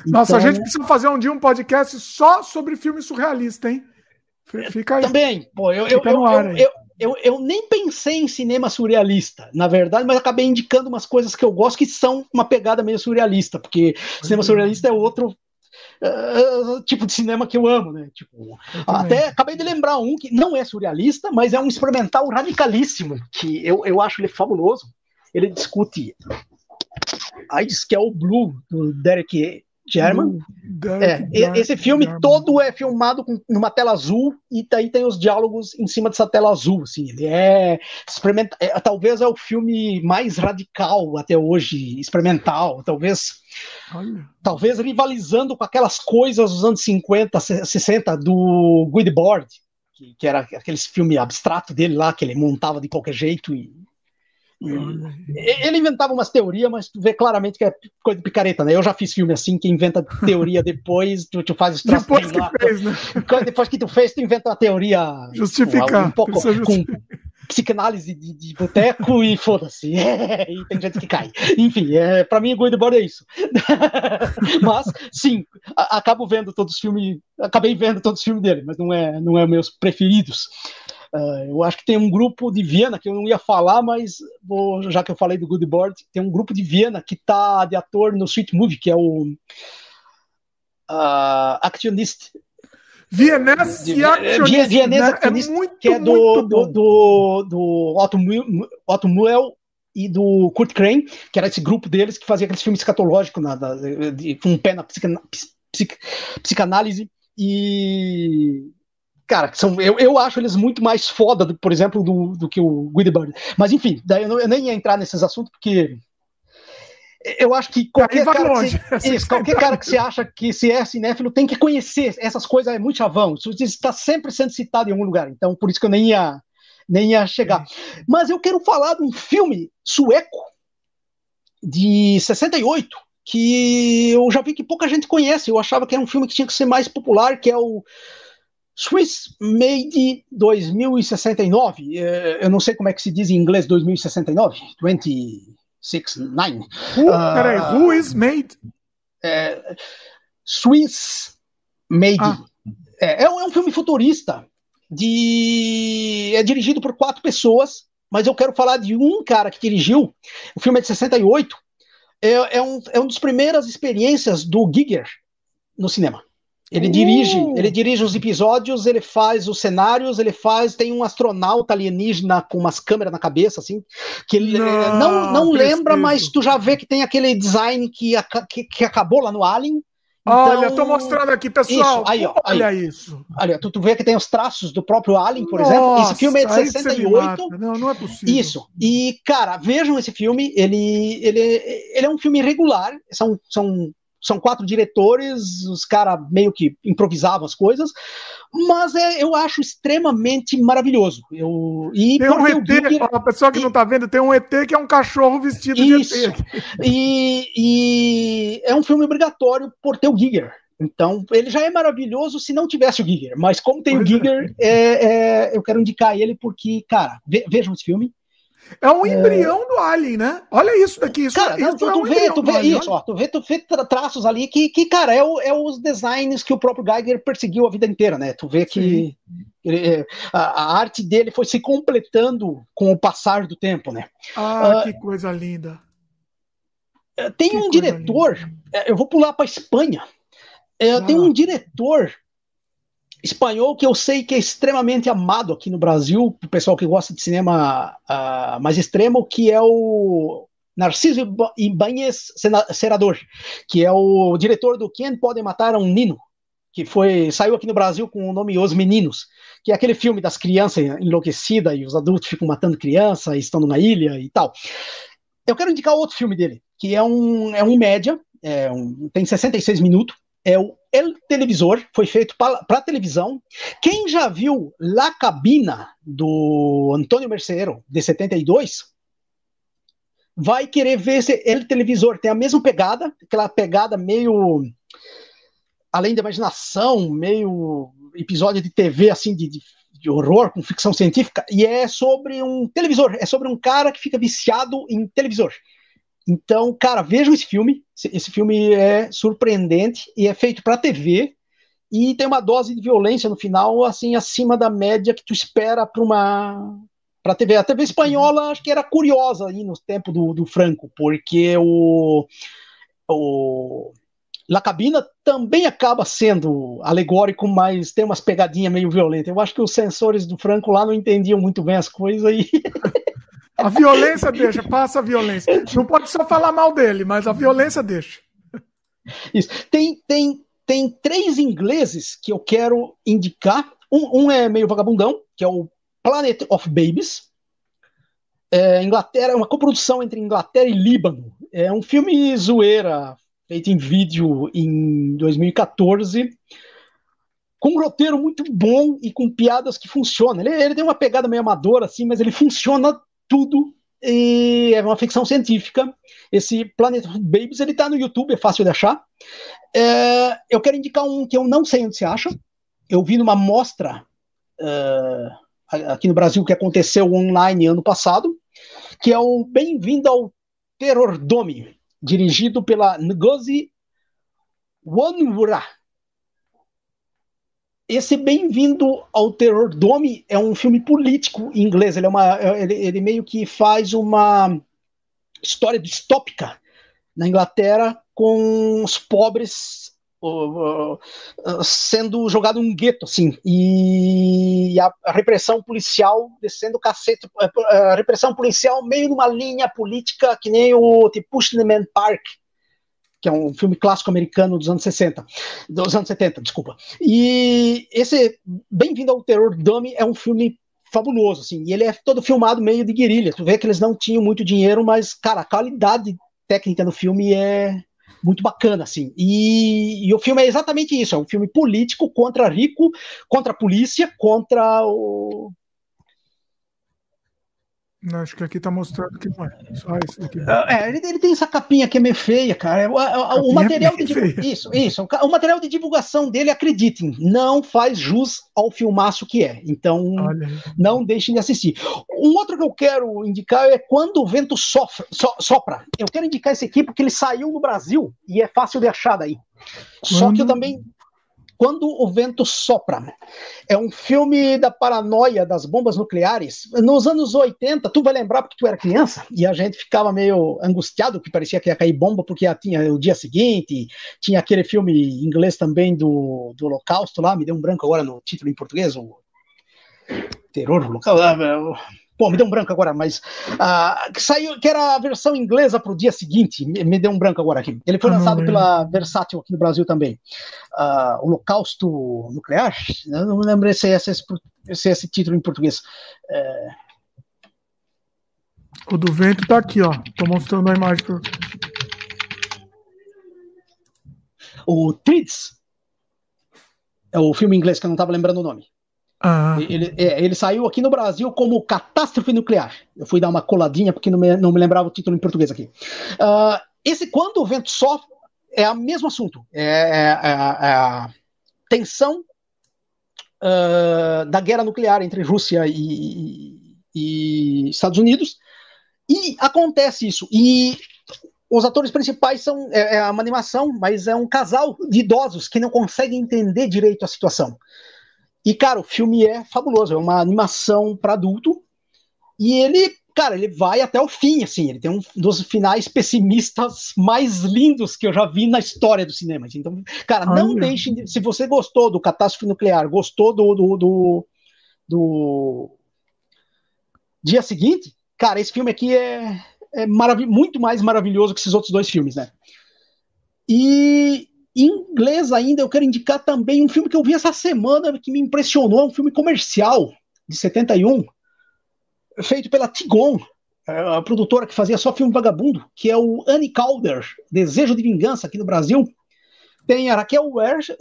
Então... Nossa, a gente então precisa fazer um dia um podcast só sobre filme surrealista, hein? Fica aí. Também, pô, eu, eu, eu, eu, eu, eu, nem pensei em cinema surrealista, na verdade, mas acabei indicando umas coisas que eu gosto que são uma pegada meio surrealista, porque cinema surrealista é outro uh, tipo de cinema que eu amo, né? Tipo, até acabei de lembrar um que não é surrealista, mas é um experimental radicalíssimo, que eu, eu acho ele fabuloso. Ele discute. Aí diz que é o Blue, do Derek German. É, esse filme German. todo é filmado com, numa tela azul e daí tem os diálogos em cima dessa tela azul. Assim, ele é, é talvez é o filme mais radical até hoje, experimental. Talvez, Olha. talvez rivalizando com aquelas coisas dos anos 50, 60 do Guideboard, que, que era aquele filme abstrato dele lá que ele montava de qualquer jeito e ele inventava umas teorias, mas tu vê claramente que é coisa de picareta, né? Eu já fiz filme assim, que inventa teoria depois, tu, tu faz os depois que lá, fez, né? Depois que tu fez, tu inventa uma teoria Justificar. Um, pouco com psicanálise de, de boteco e foda-se. É, e tem gente que cai. Enfim, é, pra mim, Goldberg é isso. mas, sim, a, acabo vendo todos os filmes, acabei vendo todos os filmes dele, mas não é, não é meus preferidos. Uh, eu acho que tem um grupo de Viena que eu não ia falar, mas vou, já que eu falei do Good Board, tem um grupo de Viena que tá de ator no Sweet Movie, que é o uh, Actionist. Vienese Actionist. Vienese né? Actionist, é muito, que é do, do, do, do Otto, Otto Muel e do Kurt Crane, que era esse grupo deles que fazia aqueles filmes escatológicos na, de, com um pé na psica, psic, psicanálise e cara, são, eu, eu acho eles muito mais foda, do, por exemplo, do, do que o Guidebird. Mas enfim, daí eu, não, eu, nem ia entrar nesses assuntos, porque eu acho que qualquer, cara que, se, isso, qualquer cara que se acha que se é cinéfilo tem que conhecer essas coisas, é muito chavão. Isso está sempre sendo citado em algum lugar, então por isso que eu nem ia, nem ia chegar. Mas eu quero falar de um filme sueco de 68, que eu já vi que pouca gente conhece. Eu achava que era um filme que tinha que ser mais popular, que é o Swiss Made 2069, é, eu não sei como é que se diz em inglês 2069, 269. Who, uh, peraí, who is made? É, Swiss Made. Ah. É, é, um, é, um, filme futurista, de, é dirigido por quatro pessoas, mas eu quero falar de um cara que dirigiu, o filme é de 68, é, é, um, é uma das primeiras experiências do Giger, no cinema. Ele uh. dirige, ele dirige os episódios, ele faz os cenários, ele faz, tem um astronauta alienígena com umas câmeras na cabeça, assim, que ele não, não, não lembra, mas tu já vê que tem aquele design que, que, que acabou lá no Alien. Então, Olha, tô mostrando aqui, pessoal. Isso, aí, ó, Olha aí. isso. Olha, tu, tu vê que tem os traços do próprio Alien, por Nossa, exemplo. Esse filme é de 68. Não, não é possível. Isso. E, cara, vejam esse filme. Ele, ele, ele é um filme regular. São, são são quatro diretores, os caras meio que improvisavam as coisas, mas é, eu acho extremamente maravilhoso. Eu, e tem um ET, Giger, a pessoa que e, não está vendo, tem um ET que é um cachorro vestido isso, de ET. E, e é um filme obrigatório por ter o Giger. Então, ele já é maravilhoso se não tivesse o Giger, mas como tem pois o é. Giger, é. É, eu quero indicar ele porque, cara, ve, vejam esse filme, é um embrião é... do Alien, né? Olha isso daqui. Isso, cara, não, tu, é um vê, tu vê isso, ó, tu vê, tu vê traços ali que, que cara, é, o, é os designs que o próprio Geiger perseguiu a vida inteira, né? Tu vê que ele, é, a, a, arte dele foi se completando com o passar do tempo, né? Ah, uh, que coisa linda. É, tem que um diretor, linda. eu vou pular para Espanha. Ah. Tem um diretor espanhol que eu sei que é extremamente amado aqui no Brasil, o pessoal que gosta de cinema uh, mais extremo, que é o Narciso Ibáñez Senador, que é o diretor do Quem Pode Matar um Nino, que foi saiu aqui no Brasil com o nome Os Meninos, que é aquele filme das crianças enlouquecidas e os adultos ficam matando criança e estão numa ilha e tal. Eu quero indicar outro filme dele, que é um, é um média, é um, tem 66 minutos, é o El Televisor, foi feito para televisão. Quem já viu La Cabina do Antônio Merceiro, de 72, vai querer ver esse El Televisor. Tem a mesma pegada, aquela pegada meio além da imaginação, meio episódio de TV assim de, de, horror com ficção científica, e é sobre um televisor, é sobre um cara que fica viciado em televisor. Então, cara, vejam esse filme. Esse filme é surpreendente e é feito para TV e tem uma dose de violência no final, assim, acima da média que tu espera para uma para TV. A TV espanhola acho que era curiosa aí no tempo do, do Franco, porque o, o La Cabina também acaba sendo alegórico, mas tem umas pegadinhas meio violentas. Eu acho que os sensores do Franco lá não entendiam muito bem as coisas e A violência deixa, passa a violência. Não pode só falar mal dele, mas a violência deixa. Isso. Tem, tem, tem três ingleses que eu quero indicar. Um, um é meio vagabundão, que é o Planet of Babies. É, Inglaterra, uma coprodução entre Inglaterra e Líbano. É um filme zoeira, feito em vídeo em 2014 com um roteiro muito bom e com piadas que funcionam. Ele, ele, tem uma pegada meio amadora, assim, mas ele funciona tudo e é uma ficção científica. Esse Planet Babies ele está no YouTube, é fácil de achar. É, eu quero indicar um que eu não sei onde se acha. Eu vi numa mostra uh, aqui no Brasil que aconteceu online ano passado, que é o Bem-vindo ao Terror Dome, dirigido pela Ngozi Wanwura esse Bem-vindo ao Terror Dome é um filme político em inglês. Ele, é uma, ele, ele meio que faz uma história distópica na Inglaterra com os pobres uh, uh, sendo jogados num gueto, assim, e a, a, repressão policial descendo o cacete, a, repressão policial meio numa linha política que nem o tipo Pushman Park, que é um filme clássico americano dos anos 60, dos anos 70, desculpa. E esse Bem-vindo ao Terror Dummy é um filme fabuloso, assim, e ele é todo filmado meio de guerrilha. Tu vê que eles não tinham muito dinheiro, mas, cara, a qualidade técnica do filme é muito bacana, assim. E, e, o filme é exatamente isso: é um filme político contra rico, contra a polícia, contra o, não, acho que aqui tá mostrando que não é. Só esse daqui. É, ele, ele, tem essa capinha que é meio feia, cara. O, o, o material é de isso, isso. O material de divulgação dele, acreditem, não faz jus ao filmaço que é. Então, não deixem de assistir. Um outro que eu quero indicar é Quando o Vento sofra, so, Sopra. Eu quero indicar esse aqui porque ele saiu no Brasil e é fácil de achar daí. Quando... Só que eu também Quando o Vento Sopra. É um filme da paranoia das bombas nucleares. Nos anos 80, tu vai lembrar porque tu era criança, e a gente ficava meio angustiado, que parecia que ia cair bomba, porque tinha o dia seguinte, tinha aquele filme inglês também do, do Holocausto lá, me deu um branco agora no título em português, o Terror Holocausto. Pô, me deu um branco agora, mas uh, que saiu, que era a versão inglesa para o dia seguinte, me, me, deu um branco agora aqui. Ele foi ah, lançado pela Versátil aqui no Brasil também. Uh, Holocausto Nuclear? Eu não lembro se é esse, se é esse título em português. É... O do vento tá aqui, ó. Tô mostrando a imagem. Pro... O Trids. É o filme inglês que eu não estava lembrando o nome. Ah. Ele, é, ele, saiu aqui no Brasil como Catástrofe Nuclear. Eu fui dar uma coladinha porque não me, não me lembrava o título em português aqui. Uh, esse Quando o Vento Sofre é o mesmo assunto. É, é, é, é a tensão uh, da guerra nuclear entre Rússia e, e, Estados Unidos. E acontece isso. E os atores principais são é, é uma animação, mas é um casal de idosos que não conseguem entender direito a situação. E, cara, o filme é fabuloso, é uma animação para adulto. E ele, cara, ele vai até o fim, assim. Ele tem um dos finais pessimistas mais lindos que eu já vi na história do cinema. Então, cara, Ai, não deixe. De, se você gostou do Catástrofe Nuclear, gostou do, do, do, do dia seguinte, cara, esse filme aqui é, é muito mais maravilhoso que esses outros dois filmes, né? E, em inglês ainda, eu quero indicar também um filme que eu vi essa semana que me impressionou, é um filme comercial de 71, feito pela Tigon, é, a produtora que fazia só filme vagabundo, que é o Annie Calder, Desejo de Vingança, aqui no Brasil. Tem a Raquel Welch,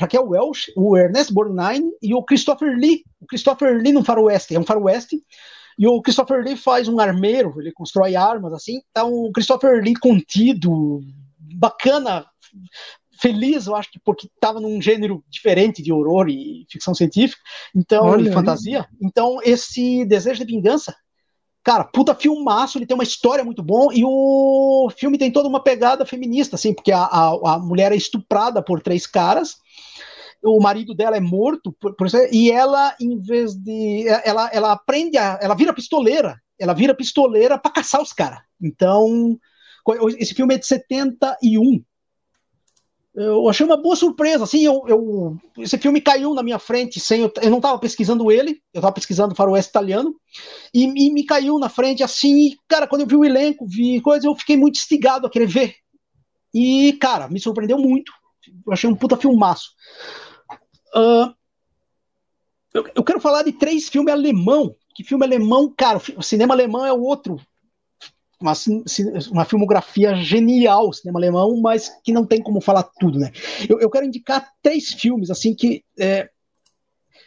Raquel Welch, o Ernest Borgnine e o Christopher Lee. O Christopher Lee no faroeste, é um faroeste, e o Christopher Lee faz um armeiro, ele constrói armas, assim. Então, o Christopher Lee contido, bacana, feliz, eu acho que porque estava num gênero diferente de horror e ficção científica, então Olha e fantasia. Aí. Então esse desejo de vingança, cara, puta filmaço, ele tem uma história muito bom e o filme tem toda uma pegada feminista, assim, porque a, a, a mulher é estuprada por três caras. O marido dela é morto, por, por e ela, em vez de. Ela, ela aprende a. Ela vira pistoleira. Ela vira pistoleira para caçar os caras. Então, esse filme é de 71 eu achei uma boa surpresa. Assim, eu, eu, esse filme caiu na minha frente sem eu, eu não estava pesquisando ele, eu estava pesquisando faroeste italiano e, e, me caiu na frente assim. E, cara, quando eu vi o elenco, vi coisa, eu fiquei muito instigado a querer ver. E cara, me surpreendeu muito. Eu achei um puta filmaço. Uh, eu, eu quero falar de três filmes alemão. Que filme alemão, cara, o cinema alemão é o outro uma, uma filmografia genial, cinema alemão, mas que não tem como falar tudo, né? Eu, eu quero indicar três filmes, assim, que. É,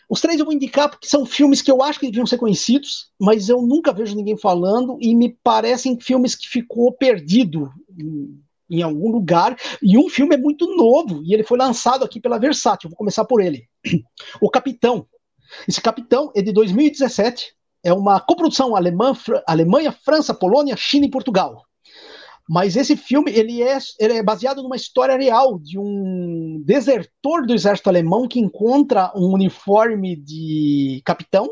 os três eu vou indicar porque são filmes que eu acho que deviam ser conhecidos, mas eu nunca vejo ninguém falando e me parecem filmes que ficou perdido em, em algum lugar. E um filme é muito novo e ele foi lançado aqui pela Versátil. Vou começar por ele. O Capitão. Esse Capitão é de 2017 é uma coprodução alemã, Alemanha, França, Polônia, China e Portugal. Mas esse filme ele é, ele é baseado numa história real de um desertor do exército alemão que encontra um uniforme de capitão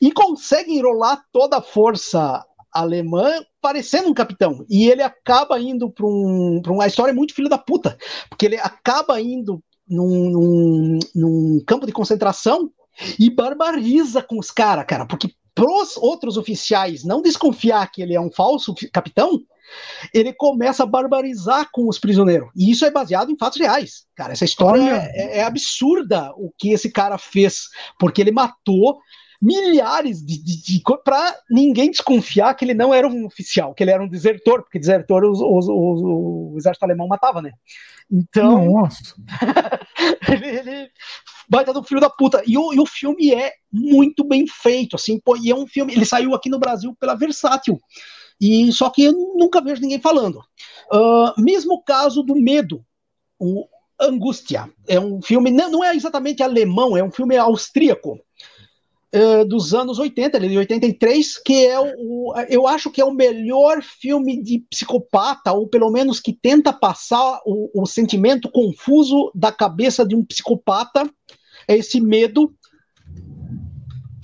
e consegue enrolar toda a força alemã parecendo um capitão. E ele acaba indo para um, uma história muito filho da puta, porque ele acaba indo num, num, num campo de concentração e barbariza com os caras, cara, porque pros outros oficiais não desconfiar que ele é um falso capitão, ele começa a barbarizar com os prisioneiros. E isso é baseado em fatos reais. Cara, essa história é, é, absurda o que esse cara fez, porque ele matou milhares de, de, de para ninguém desconfiar que ele não era um oficial, que ele era um desertor, porque desertor os, os, os, o exército alemão matava, né? Então, Nossa. ele, ele baita do filho da puta. E o, e o filme é muito bem feito, assim, pô, e é um filme, ele saiu aqui no Brasil pela Versátil. E só que eu nunca vejo ninguém falando. Uh, mesmo caso do Medo, o Angústia. É um filme, não, não é exatamente alemão, é um filme austríaco. Uh, dos anos 80, ele é de 83, que é o, eu acho que é o melhor filme de psicopata, ou pelo menos que tenta passar o, o sentimento confuso da cabeça de um psicopata, é esse medo.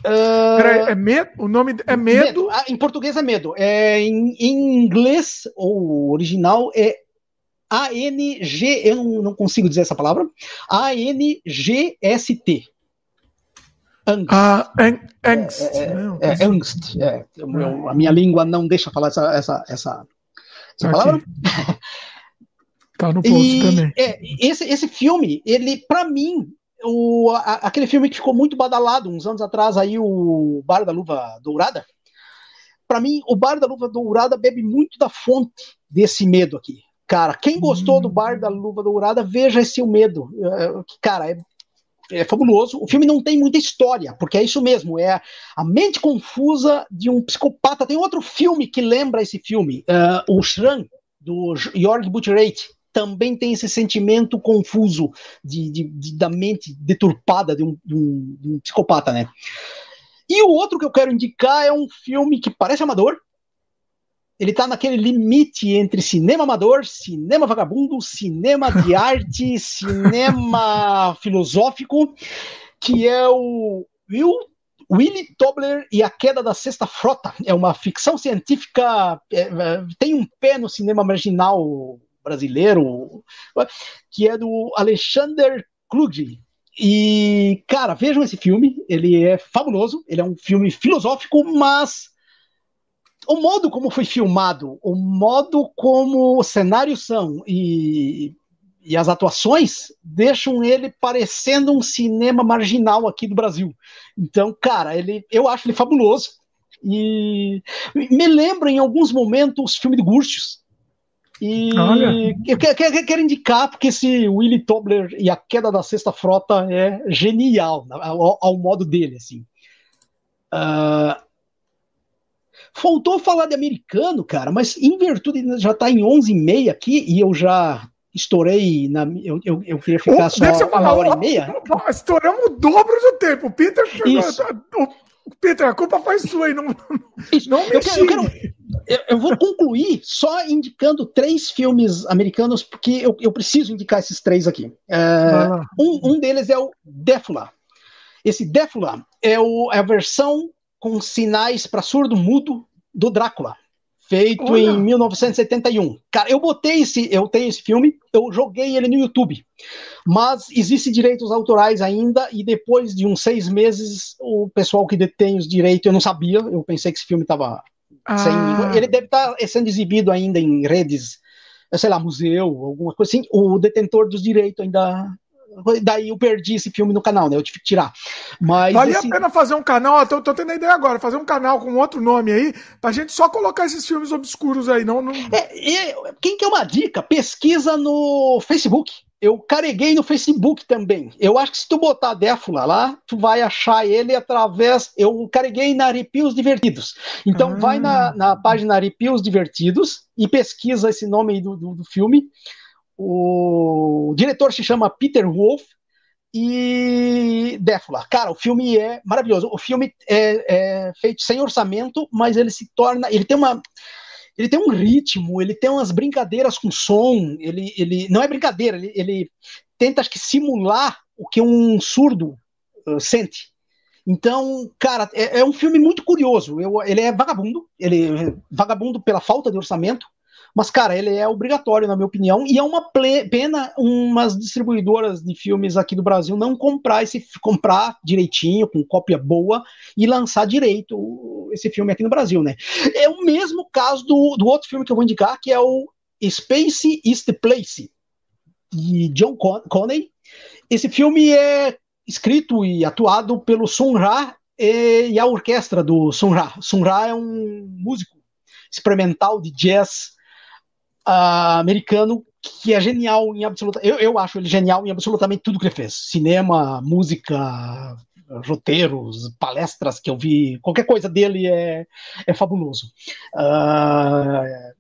Uh, Peraí, é medo? O nome é medo? medo. Ah, em português é medo. É, em, em inglês, ou original, é a-N-G, eu não, não, consigo dizer essa palavra, A-N-G-S-T. Angst. Ah, angst. É, é, é, angst. É. a minha língua não deixa falar essa, essa, essa, essa palavra. Tá no post e, também. É, esse, esse filme, ele, para mim, o, a, aquele filme que ficou muito badalado uns anos atrás, aí, o Bar da Luva Dourada. Para mim, o Bar da Luva Dourada bebe muito da fonte desse medo aqui. Cara, quem gostou do Bar da Luva Dourada, veja esse O Medo. É, cara, é, é fabuloso. O filme não tem muita história, porque é isso mesmo, é a mente confusa de um psicopata. Tem outro filme que lembra esse filme, uh, o Shran, do Jorg Butcherate, também tem esse sentimento confuso de, de, de da mente deturpada de um, de, um, de um psicopata, né? E o outro que eu quero indicar é um filme que parece amador, ele está naquele limite entre cinema amador, cinema vagabundo, cinema de arte, cinema filosófico, que é o Will, Willy Tobler e a Queda da Sexta Frota. É uma ficção científica, é, é, tem um pé no cinema marginal brasileiro, que é do Alexander Kluge. E, cara, vejam esse filme, ele é fabuloso, ele é um filme filosófico, mas o modo como foi filmado, o modo como os cenários são e, e as atuações deixam ele parecendo um cinema marginal aqui do Brasil. Então, cara, ele, eu acho ele fabuloso e me lembra em alguns momentos os filmes de Gurtius. E eu quero, quero, quero, indicar porque esse Willy Tobler e a queda da Sexta Frota é genial ao, ao modo dele, assim. Uh, Faltou falar de americano, cara, mas em virtude já tá em 11h30 aqui e eu já estourei na eu, eu, eu queria ficar só uma hora e meia. Estouramos o dobro do tempo. O Peter chegou, o Peter, a culpa foi sua aí, não, Isso. não me eu, quero, eu, quero, eu, eu, vou concluir só indicando três filmes americanos, porque eu, eu preciso indicar esses três aqui. É, um, um deles é o Défula. Esse Défula é, o, é a versão com sinais para surdo mudo do Drácula, feito Olha. em 1971. Cara, eu botei esse, eu tenho esse filme, eu joguei ele no YouTube, mas existe direitos autorais ainda e depois de uns seis meses o pessoal que detém os direitos, eu não sabia, eu pensei que esse filme estava ah. sem, ele deve estar tá sendo exibido ainda em redes sei lá, museu, alguma coisa assim, o detentor dos direitos ainda daí eu perdi esse filme no canal, né? Eu tive que tirar. Mas Valia a pena fazer um canal, tô, tô tendo a ideia agora, fazer um canal com outro nome aí, pra gente só colocar esses filmes obscuros aí, não. não... É, quem quer uma dica? Pesquisa no Facebook. Eu carreguei no Facebook também. Eu acho que se tu botar Défula lá, tu vai achar ele através. Eu carreguei na Arrepios Divertidos. Então ah. vai na, na página Arrepios Divertidos e pesquisa esse nome aí do, do, do filme. O diretor se chama Peter Wolf e Défula. Cara, o filme é maravilhoso. O filme é, é, feito sem orçamento, mas ele se torna. Ele tem uma. Ele tem um ritmo, ele tem umas brincadeiras com som. Ele, ele não é brincadeira, ele, ele tenta acho que simular o que um surdo uh, sente. Então, cara, é, é, um filme muito curioso. Eu, ele é vagabundo, ele é vagabundo pela falta de orçamento, mas, cara, ele é obrigatório, na minha opinião, e é uma pena umas distribuidoras de filmes aqui do Brasil não comprar esse comprar direitinho, com cópia boa, e lançar direito esse filme aqui no Brasil, né? É o mesmo caso do, do outro filme que eu vou indicar, que é o Space is the Place, de John Conney. Esse filme é escrito e atuado pelo Sun Ra e, e a orquestra do Sun Ra. Sun Ra é um músico experimental de jazz uh, americano que é genial em absoluta. Eu, eu acho ele genial em absolutamente tudo que ele fez: cinema, música, roteiros, palestras que eu vi, qualquer coisa dele é, é fabuloso. Uh,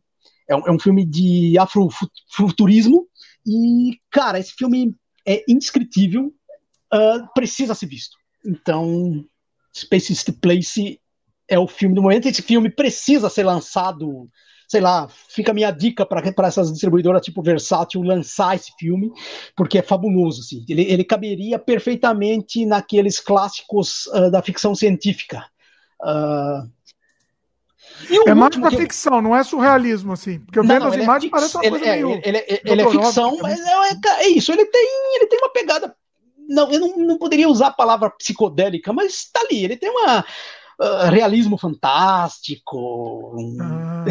é, um, é, um, filme de afrofuturismo e, cara, esse filme é indescritível, uh, precisa ser visto. Então, Space Place é o filme do momento. Esse filme precisa ser lançado sei lá, fica a minha dica para essas distribuidoras tipo Versátil lançar esse filme, porque é fabuloso, assim. Ele, ele caberia perfeitamente naqueles clássicos uh, da ficção científica. Uh... é mais pra que... ficção, não é surrealismo, assim. Porque eu vendo as é imagens é parece uma coisa é, meio... Ele, ele, ele é ficção, mas é, é, isso, ele tem, ele tem uma pegada... Não, eu não, não poderia usar a palavra psicodélica, mas tá ali, ele tem uma ah, realismo fantástico. Ah.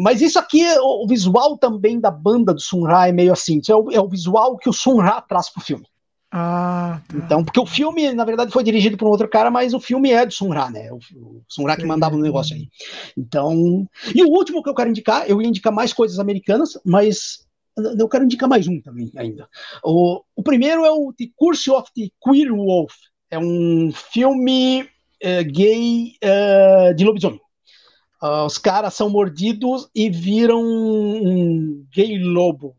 Mas isso aqui, o, o, visual também da banda do Sun Ra é meio assim. É o, é o visual que o Sun Ra traz pro filme. Ah, tá. Então, porque o filme, na verdade, foi dirigido por um outro cara, mas o filme é do Sun Ra, né? O, o Sun Ra que mandava no negócio aí. Então. E o último que eu quero indicar, eu ia indicar mais coisas americanas, mas eu quero indicar mais um também ainda. O, o primeiro é o The Curse of the Queer Wolf. É um filme é, gay é, de lobisomem. Uh, os caras são mordidos e viram um gay lobo.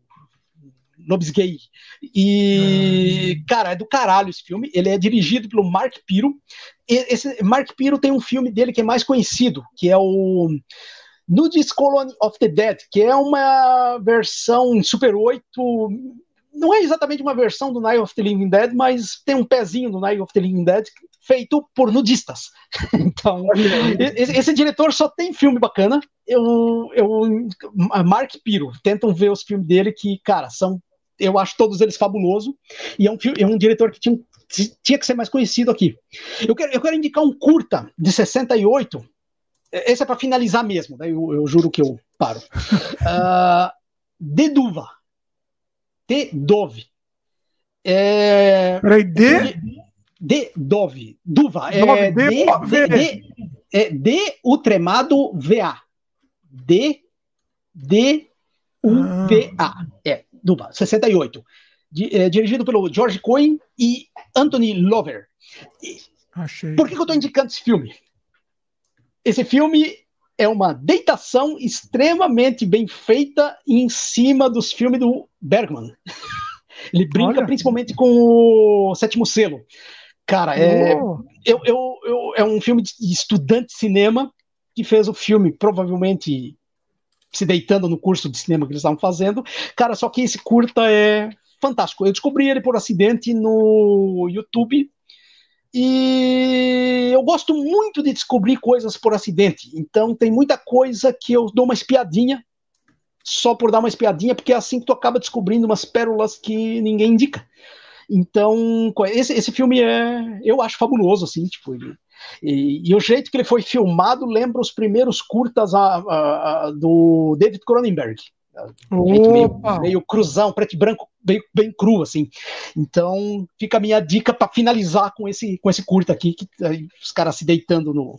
Lobis gay. E, hum. cara, é do caralho esse filme. Ele é dirigido pelo Mark Piro. Esse Mark Piro tem um filme dele que é mais conhecido, que é o Nudes Colony of the Dead, que é uma versão Super 8 não é exatamente uma versão do Night of the Living Dead, mas tem um pezinho do Night of the Living Dead feito por nudistas. então, esse, diretor só tem filme bacana. Eu, eu, Mark Piro, tentam ver os filmes dele que, cara, são, eu acho todos eles fabulosos. E é um, é um diretor que tinha, tinha que ser mais conhecido aqui. Eu quero, eu quero indicar um curta de 68. Esse é para finalizar mesmo, daí eu, eu, juro que eu paro. Uh, Deduva de Dove. É... Peraí, de... De Dove. Duva. É, de, de, de, é D o tremado VA. D, D, U, V, A. É, Duva, 68. De, é, dirigido pelo George Cohen e Anthony Lover. Achei. Por que, que eu estou indicando esse filme? Esse filme é uma deitação extremamente bem feita em cima dos filmes do Bergman. Ele brinca Olha. principalmente com o Sétimo Selo. Cara, é, oh. eu, eu, eu, é um filme de estudante de cinema que fez o filme, provavelmente se deitando no curso de cinema que eles estavam fazendo. Cara, só que esse curta é fantástico. Eu descobri ele por acidente no YouTube e eu gosto muito de descobrir coisas por acidente. Então tem muita coisa que eu dou uma espiadinha só por dar uma espiadinha, porque é assim que tu acaba descobrindo umas pérolas que ninguém indica. Então, esse, esse filme é, eu acho fabuloso, assim, tipo, ele, e, e, o jeito que ele foi filmado lembra os primeiros curtas a, a, a, do David Cronenberg. Meio, meio, cruzão, preto e branco, bem, bem cru, assim. Então, fica a minha dica para finalizar com esse, com esse curta aqui, que os caras se deitando no,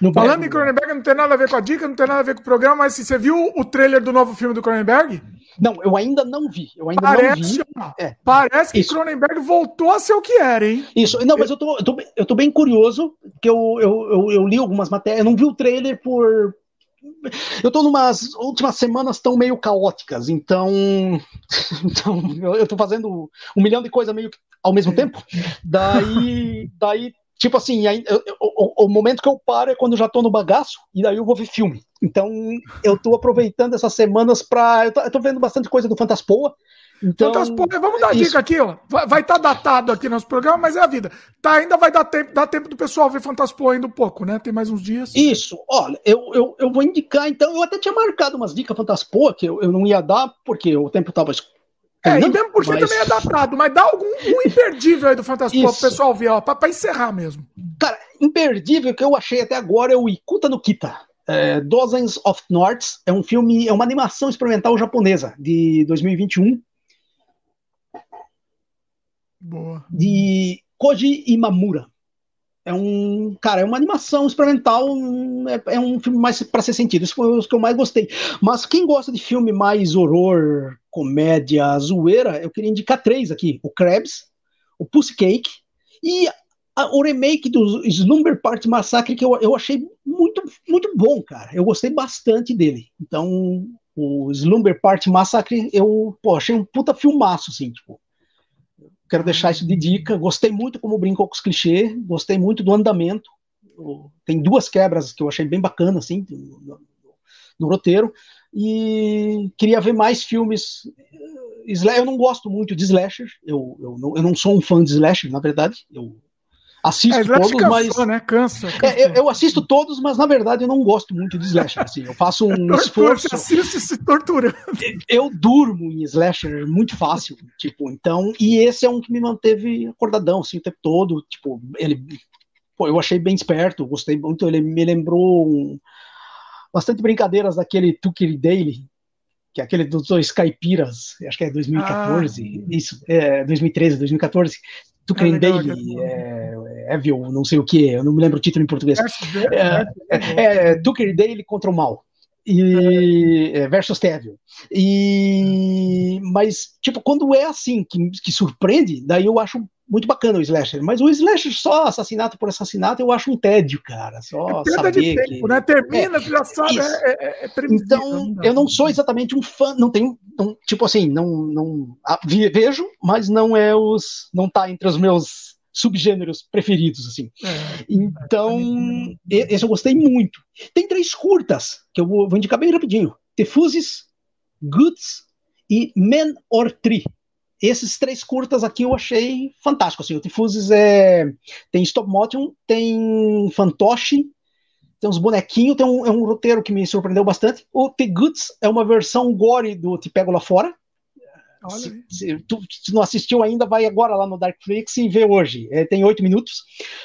no Falando em Cronenberg, não tem nada a ver com a dica, não tem nada a ver com o programa, mas se você viu o trailer do novo filme do Cronenberg? Não, eu ainda não vi. Eu ainda parece, não vi. É. Parece que Isso. Cronenberg voltou a ser o que era, hein? Isso. Não, mas eu tô, eu tô, eu tô bem curioso, que eu, eu, eu, eu li algumas matérias, eu não vi o trailer por, eu tô numas últimas semanas tão meio caóticas, então, então eu tô fazendo um milhão de coisas meio ao mesmo tempo. Daí, daí tipo assim, eu, eu, o, o, momento que eu paro é quando eu já tô no bagaço, e daí eu vou ver filme. Então, eu tô aproveitando essas semanas pra. Eu tô, eu tô vendo bastante coisa do Fantaspoa. Então, Fantaspoa, vamos dar isso. dica aqui, ó. Vai estar tá datado aqui nosso programa, mas é a vida. Tá, ainda vai dar tempo, dá tempo do pessoal ver Fantaspoa ainda um pouco, né? Tem mais uns dias. Isso, olha, eu, eu, eu vou indicar, então, eu até tinha marcado umas dicas Fantaspoa que eu, eu não ia dar, porque o tempo tava é, e mesmo porque mas... também é datado, mas dá algum um imperdível aí do Fantasy Pop, pessoal ver, ó, pra, pra, encerrar mesmo. Cara, imperdível que eu achei até agora é o Ikuta no Kita. É, Dozens of Norths é um filme, é uma animação experimental japonesa de 2021. Boa. De Koji Imamura. É um, cara, é uma animação experimental, é, é um filme mais para ser sentido. Isso foi os que eu mais gostei. Mas quem gosta de filme mais horror, comédia, zoeira, eu queria indicar três aqui: o Krebs, o Pussy Cake e o remake do Slumber Party Massacre, que eu, eu achei muito, muito bom, cara. Eu gostei bastante dele. Então, o Slumber Party Massacre, eu pô, achei um puta filmaço, assim, tipo quero deixar isso de dica. Gostei muito como brincou com os clichês, gostei muito do andamento. tem duas quebras que eu achei bem bacana, assim, no, no roteiro, e queria ver mais filmes. Eu não gosto muito de slasher, eu, eu, não, eu não sou um fã de slasher, na verdade, eu assisto é, todos, cansou, mas. Né? Cansa, cansa. É, eu, eu, assisto todos, mas na verdade eu não gosto muito de slasher. Assim, eu faço um tortura, esforço. Você assiste se torturando. Eu durmo em slasher muito fácil, tipo, então. E esse é um que me manteve acordadão, assim, o tempo todo. Tipo, ele. Pô, eu achei bem esperto, gostei muito. Ele me lembrou um, bastante brincadeiras daquele Tucker Daily, que é aquele dos dois caipiras, acho que é 2014, ah. isso, é 2013, 2014. Tucker é Daily, é, Evil, não sei o que, eu não me lembro o título em português. É, é, é, Tucker Daily contra o mal. E, é, versus Tevil. E, mas, tipo, quando é assim, que, que surpreende, daí eu acho muito bacana o slasher, mas o slasher só assassinato por assassinato eu acho um tédio, cara. Só é saber de tempo, que... né? Termina, é, já sabe, é, é, é Então, eu não sou exatamente um fã, não tenho, não, tipo assim, não, não vejo, mas não é os, não tá entre os meus subgêneros preferidos, assim. É, então, esse eu gostei muito. Tem três curtas, que eu vou, vou indicar bem rapidinho. Tefuses, Goods e Men or Tree. Esses três curtas aqui eu achei fantástico. Assim, o Tifuses é, tem stop motion, tem fantoche, tem uns bonequinhos, tem um, é um roteiro que me surpreendeu bastante. O The Goods é uma versão gore do Te Pego Lá Fora. Se, se, tu se não assistiu ainda, vai agora lá no Darkflix e vê hoje. É, tem oito minutos.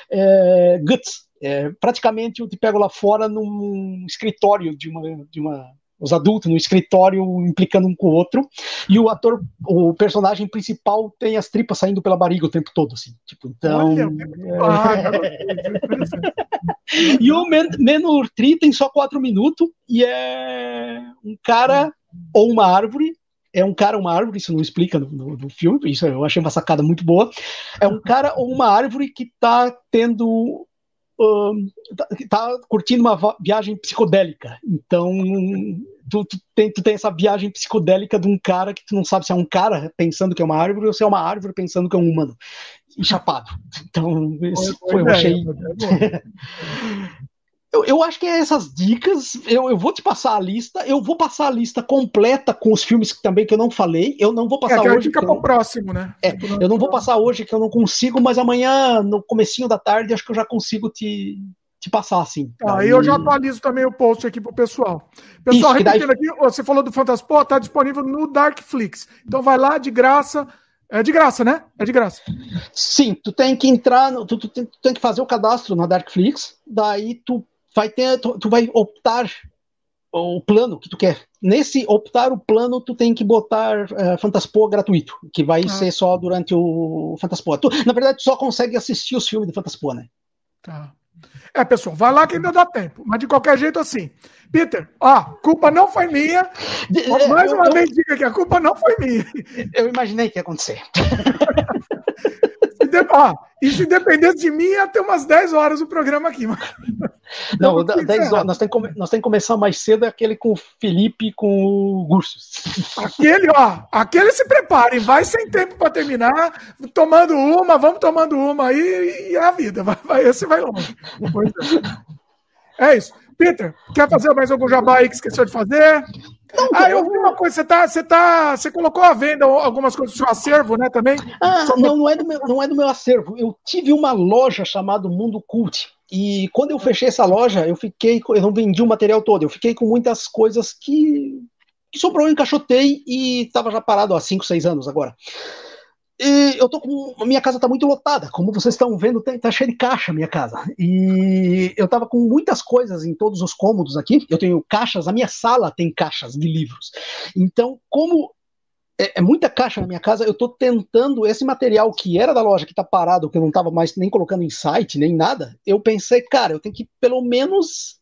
É, Guts, é, praticamente eu te pego lá fora num escritório de uma, de uma os adultos no escritório implicando um com o outro, e o ator, o personagem principal tem as tripas saindo pela barriga o tempo todo, assim, tipo, então... Olha, é... e o Men Menor Tree tem só quatro minutos, e é um cara ou uma árvore, é um cara ou uma árvore, isso não explica no, no, no, filme, isso eu achei uma sacada muito boa, é um cara ou uma árvore que tá tendo tá, tá, curtindo uma viagem psicodélica. Então, tu, tu, tem, tu tem essa viagem psicodélica de um cara que tu não sabe se é um cara pensando que é uma árvore ou se é uma árvore pensando que é um humano. Enchapado. Então, isso foi, eu achei. Eu, eu, acho que é essas dicas. Eu, eu, vou te passar a lista. Eu vou passar a lista completa com os filmes que, também que eu não falei. Eu não vou passar é, hoje. Fica para o próximo, né? É, tipo, eu não vou passar hoje que eu não consigo, mas amanhã, no comecinho da tarde, acho que eu já consigo te, te passar, assim. Tá, aí eu já atualizo também o post aqui pro pessoal. Pessoal, Isso, repetindo daí... aqui, você falou do Fantasport, tá disponível no Darkflix. Então vai lá de graça. É de graça, né? É de graça. Sim, tu tem que entrar, no, tu, tu, tem, tu tem que fazer o cadastro na Darkflix, daí tu vai ter, tu, tu, vai optar o plano que tu quer. Nesse optar o plano, tu tem que botar uh, Fantaspoa gratuito, que vai ah. ser só durante o Fantaspoa. Tu, na verdade, tu só consegue assistir os filmes de Fantaspoa, né? Tá. É, pessoal, vai lá que ainda dá tempo. Mas de qualquer jeito, assim. Peter, ó, culpa não foi minha. Mais uma eu, vez, diga que a culpa não foi minha. Eu imaginei que ia acontecer. Ó, e se dependesse de mim, ia ter umas 10 horas o programa aqui. Mano. Não, 10 horas. Nós temos, que, nós temos que começar mais cedo, é aquele com o Felipe e com o Gursos. Aquele, ó, aquele se preparem, vai sem tempo para terminar, tomando uma, vamos tomando uma aí e a vida, vai, vai, esse vai longe. É. é isso. Peter, quer fazer mais algum jabá aí que esqueceu de fazer? Não, ah, eu vi uma coisa, você tá, você tá, você colocou à venda algumas coisas do seu acervo, né, também? Ah, não, não é do meu, não é do meu acervo. Eu tive uma loja chamada Mundo Cult. E quando eu fechei essa loja, eu fiquei, eu não vendi o material todo, eu fiquei com muitas coisas que, que sobrou, eu encaixotei e estava já parado há 5, 6 anos agora. E eu tô com. A minha casa tá muito lotada. Como vocês estão vendo, tá, tá cheia de caixa a minha casa. E eu tava com muitas coisas em todos os cômodos aqui. Eu tenho caixas, a minha sala tem caixas de livros. Então, como é, é, muita caixa na minha casa. Eu estou tentando esse material que era da loja, que está parado, que eu não estava mais nem colocando em site, nem nada. Eu pensei, cara, eu tenho que pelo menos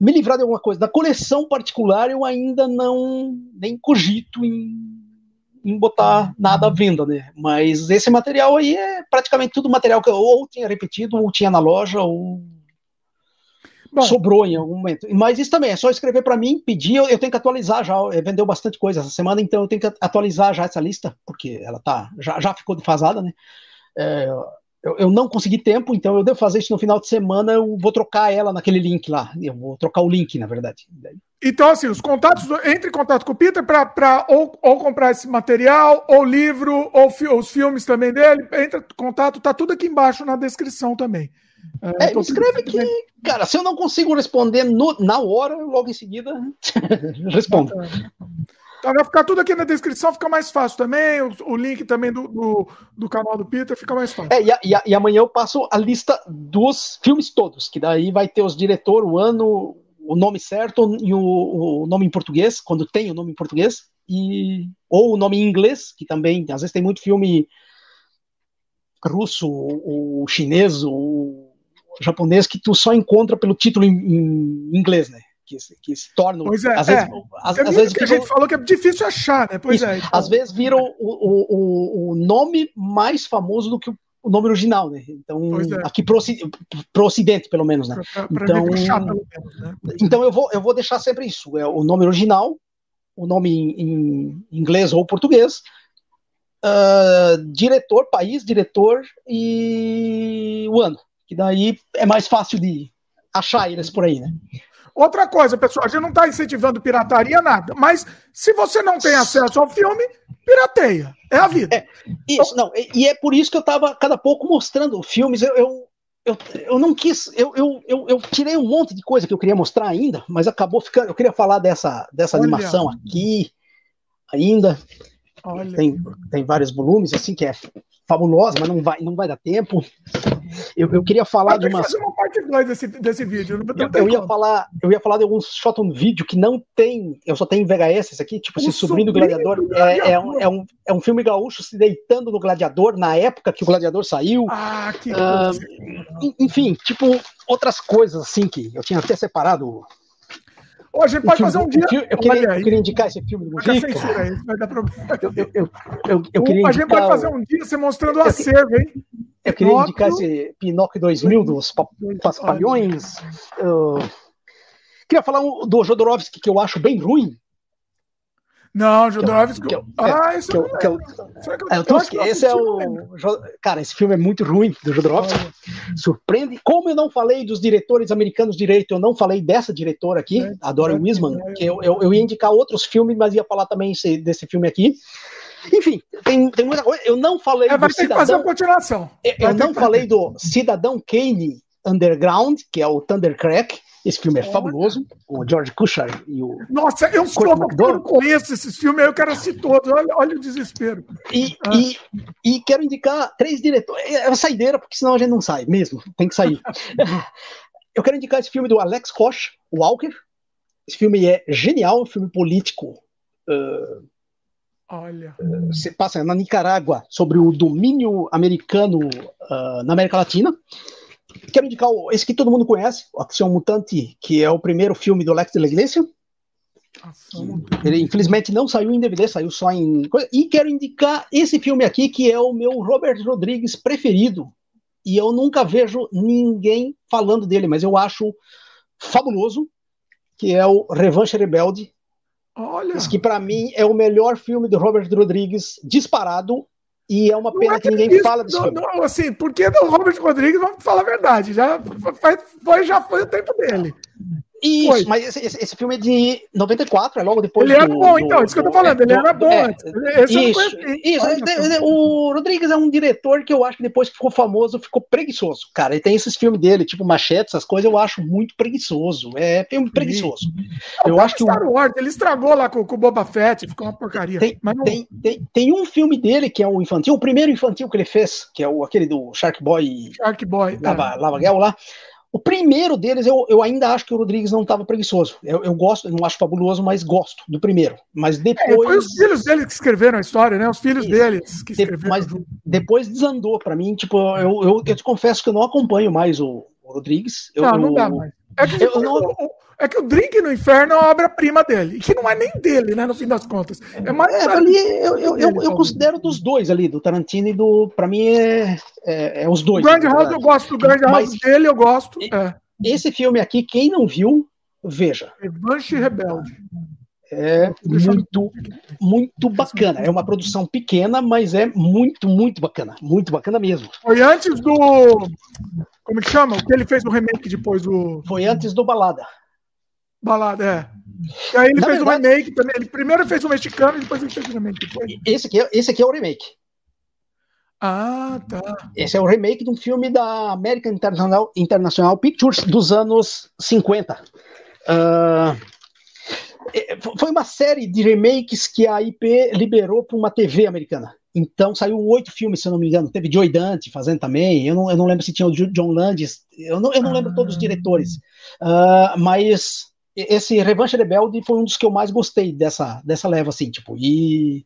me livrar de alguma coisa. Da coleção particular, eu ainda não nem cogito em em botar nada à venda, né? Mas esse material aí é praticamente tudo material que eu ou tinha repetido, ou tinha na loja, ou Bom, sobrou em algum momento. Mas isso também é só escrever para mim, pedir, eu, eu, tenho que atualizar já. Vendeu bastante coisa essa semana, então eu tenho que atualizar já essa lista, porque ela tá já, já ficou defasada, né? É, eu, eu, não consegui tempo, então eu devo fazer isso no final de semana. Eu vou trocar ela naquele link lá. Eu vou trocar o link, na verdade. Então, assim, os contatos, entre em contato com o Peter para ou, ou comprar esse material, ou livro, ou fi, os filmes também dele. Entra em contato, tá tudo aqui embaixo na descrição também. É, é escreve que, cara, se eu não consigo responder no, na hora, logo em seguida respondo. Então vai ficar tudo aqui na descrição, fica mais fácil também. O, o link também do, do, do, canal do Peter fica mais fácil. É, e, e, e, amanhã eu passo a lista dos filmes todos, que daí vai ter os diretor, o ano, o nome certo e o, o nome em português, quando tem o nome em português, e ou o nome em inglês, que também, às vezes tem muito filme russo, ou chinês, ou japonês, que tu só encontra pelo título em, em inglês, né? que, que se tornam. Pois é, às vezes, é. Às, às vezes que a gente falou que é difícil achar, né? Pois isso, é. Então... Às vezes viram o, o, o nome mais famoso do que o, o nome original, né? Então, é. aqui pro, pro Ocidente, pelo menos, né? Pra, pra então, menos, né? então eu vou, eu vou deixar sempre isso: é o nome original, o nome em, em inglês ou português, uh, diretor, país, diretor e o ano. Que daí é mais fácil de achar eles por aí, né? Outra coisa, pessoal, a gente não está incentivando pirataria, nada. Mas se você não tem acesso ao filme, pirateia. É a vida. É, isso, então, não. E é por isso que eu estava cada pouco mostrando filmes. Eu, eu, eu, eu não quis. Eu, eu, eu, eu, tirei um monte de coisa que eu queria mostrar ainda, mas acabou ficando. Eu queria falar dessa, dessa animação aqui ainda. Tem, tem vários volumes, assim, que é fabulosa, mas não vai, não vai dar tempo. Eu, eu queria falar de umas... fazer uma parte 2 desse, desse vídeo. Eu, eu, ia falar, eu ia falar de alguns shot on vídeo que não tem. Eu só tenho VHS esse aqui, tipo, esse sobrinho do gladiador. Do gladiador. É, é, um, é, um, é um filme gaúcho se deitando no gladiador na época que o gladiador saiu. Ah, que uh, Enfim, tipo, outras coisas assim que eu tinha até separado Ô, a gente pode fazer um dia. Eu queria, eu queria, indicar esse filme do Mujica. vai dar problema. Eu, eu, eu, eu queria a gente pode fazer um dia você mostrando o acervo, hein? Eu queria indicar esse Pinóquio 2000 dos Paspalhões. Uh, queria falar do Jodorowsky, que eu acho bem ruim. Não, Jodorowsky. Que, ah, isso que, que, eu, é, então, esse é o. Cara, esse filme é muito ruim do Jodorowsky. Surpreende. Como eu não falei dos diretores americanos direito, eu não falei dessa diretora aqui, é, a Dory é, Wiseman, é, que eu, eu, eu, ia indicar outros filmes, mas ia falar também esse, desse filme aqui. Enfim, tem, tem muita coisa. Eu não falei é, vai do ter cidadão, que fazer uma continuação. Eu, eu não falei do Cidadão Kane Underground, que é o Thundercrack. Esse filme é fabuloso. O George Cushar e o. Nossa, eu sou eu conheço esses filmes, eu quero assistir todos. Olha, olha o desespero. E, ah. e, e, quero indicar três diretores. É uma saideira, porque senão a gente não sai mesmo. Tem que sair. eu quero indicar esse filme do Alex Koch, Walker. Esse filme é genial, um filme político. Uh, Olha. Você passa na Nicarágua sobre o domínio americano uh, na América Latina. Quero indicar esse que todo mundo conhece, o Ação Mutante, que é o primeiro filme do Alex de la Iglesia. Ele infelizmente não saiu em DVD, saiu só em. E quero indicar esse filme aqui, que é o meu Robert Rodrigues preferido. E eu nunca vejo ninguém falando dele, mas eu acho fabuloso, que é o Revanche Rebelde, Olha. Esse que para mim é o melhor filme do Robert Rodrigues disparado e é uma pena é que, que ninguém fala disso. Não, não, assim, porque do Robert Rodrigues, vamos falar a verdade, já foi, já foi o tempo dele. Isso, Foi. mas esse, esse, esse, filme é de 94, é logo depois Ele era do, bom, do, então, isso que eu tô falando, ele era bom é, Isso, isso ele, o Rodrigues é um diretor que eu acho que depois que ficou famoso, ficou preguiçoso, cara. Ele tem esses filmes dele, tipo Machete, essas coisas, eu acho muito preguiçoso. É filme preguiçoso. Não, eu acho que Star Wars, ele estragou lá com, o Boba Fett, ficou uma porcaria. Tem, não... tem, tem, tem, um filme dele que é um infantil, o primeiro infantil que ele fez, que é o, aquele do Shark Boy. Shark Boy. Lava, é. Lava Gel lá. O primeiro deles, eu, eu ainda acho que o Rodrigues não estava preguiçoso. Eu, eu gosto, eu não acho fabuloso, mas gosto do primeiro. Mas depois. É, foi os filhos dele que escreveram a história, né? Os filhos deles que escreveram. Mas depois desandou para mim. Tipo, eu, eu, eu, te confesso que eu não acompanho mais o, o Rodrigues. Eu, não, não dá mais. É que, eu, não... é que o Drink no Inferno é uma obra-prima dele, que não é nem dele, né, no fim das contas. É mais. É, ali eu, eu, eu, eu, considero dos dois ali, do Tarantino e do. Pra mim é, é, é os dois. O Grande House eu gosto, do Grande House dele eu gosto. É. Esse filme aqui, quem não viu, veja. Revanche Rebelde. É muito, muito bacana. É uma produção pequena, mas é muito, muito bacana. Muito bacana mesmo. Foi antes do. Como que chama? O que ele fez no remake depois do. Foi antes do Balada. Balada, é. E aí ele Na fez verdade... um remake também. Ele primeiro fez o um mexicano e depois ele fez o um remake. Depois. Esse aqui, é, esse aqui é o remake. Ah, tá. Esse é o remake de um filme da American International, International Pictures dos anos 50. Uh, é, foi uma série de remakes que a IP liberou para uma TV americana. Então saiu oito filmes, se eu não me engano. Teve Joy Dante fazendo também. Eu não, eu não lembro se tinha o John Landis. Eu não, eu não lembro todos os diretores. Uh, mas esse Revanche Rebelde foi um dos que eu mais gostei dessa, dessa leva, assim, tipo. E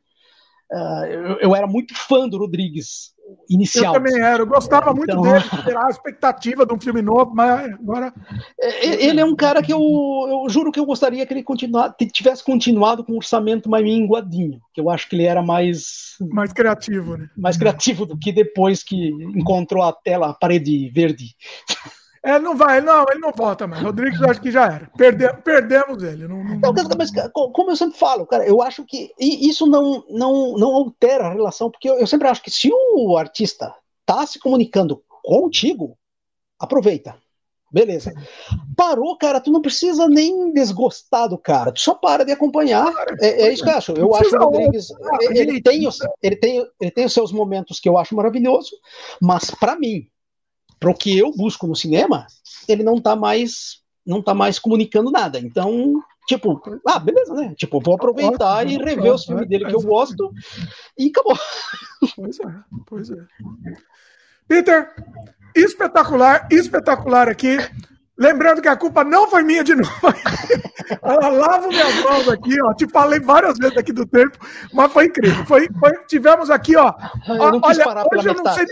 uh, eu, eu, era muito fã do Rodrigues inicial. Eu também era, eu gostava muito então... dele, era a expectativa de um filme novo, mas agora. É, ele é um cara que eu, eu juro que eu gostaria que ele tivesse continuado com um orçamento mais minguadinho, que eu acho que ele era mais. Mais criativo, né? Mais criativo do que depois que encontrou a tela, a parede verde. É, não vai, não, ele não volta mais. Rodrigues, acho que já era. Perde, perdemos ele. Não, não... não, mas, como eu sempre falo, cara, eu acho que isso não, não, não altera a relação, porque eu, eu sempre acho que se o artista tá se comunicando contigo, aproveita. Beleza. Parou, cara, tu não precisa nem desgostar do cara, tu só para de acompanhar. É, é isso que eu acho. Eu acho o Rodrigues. Ele, ele, tem os, ele, tem, ele tem os seus momentos que eu acho maravilhoso, mas para mim, para o que eu busco no cinema, ele não está mais não tá mais comunicando nada. Então, tipo, ah, beleza, né? Tipo, vou aproveitar e rever os filmes dele que eu gosto e acabou. Pois é, pois é. Peter, espetacular, espetacular aqui. Lembrando que a culpa não foi minha de novo. Ela lava minhas mãos aqui, ó. Te falei várias vezes aqui do tempo, mas foi incrível. Foi, foi tivemos aqui, ó. Eu olha, hoje eu não sei.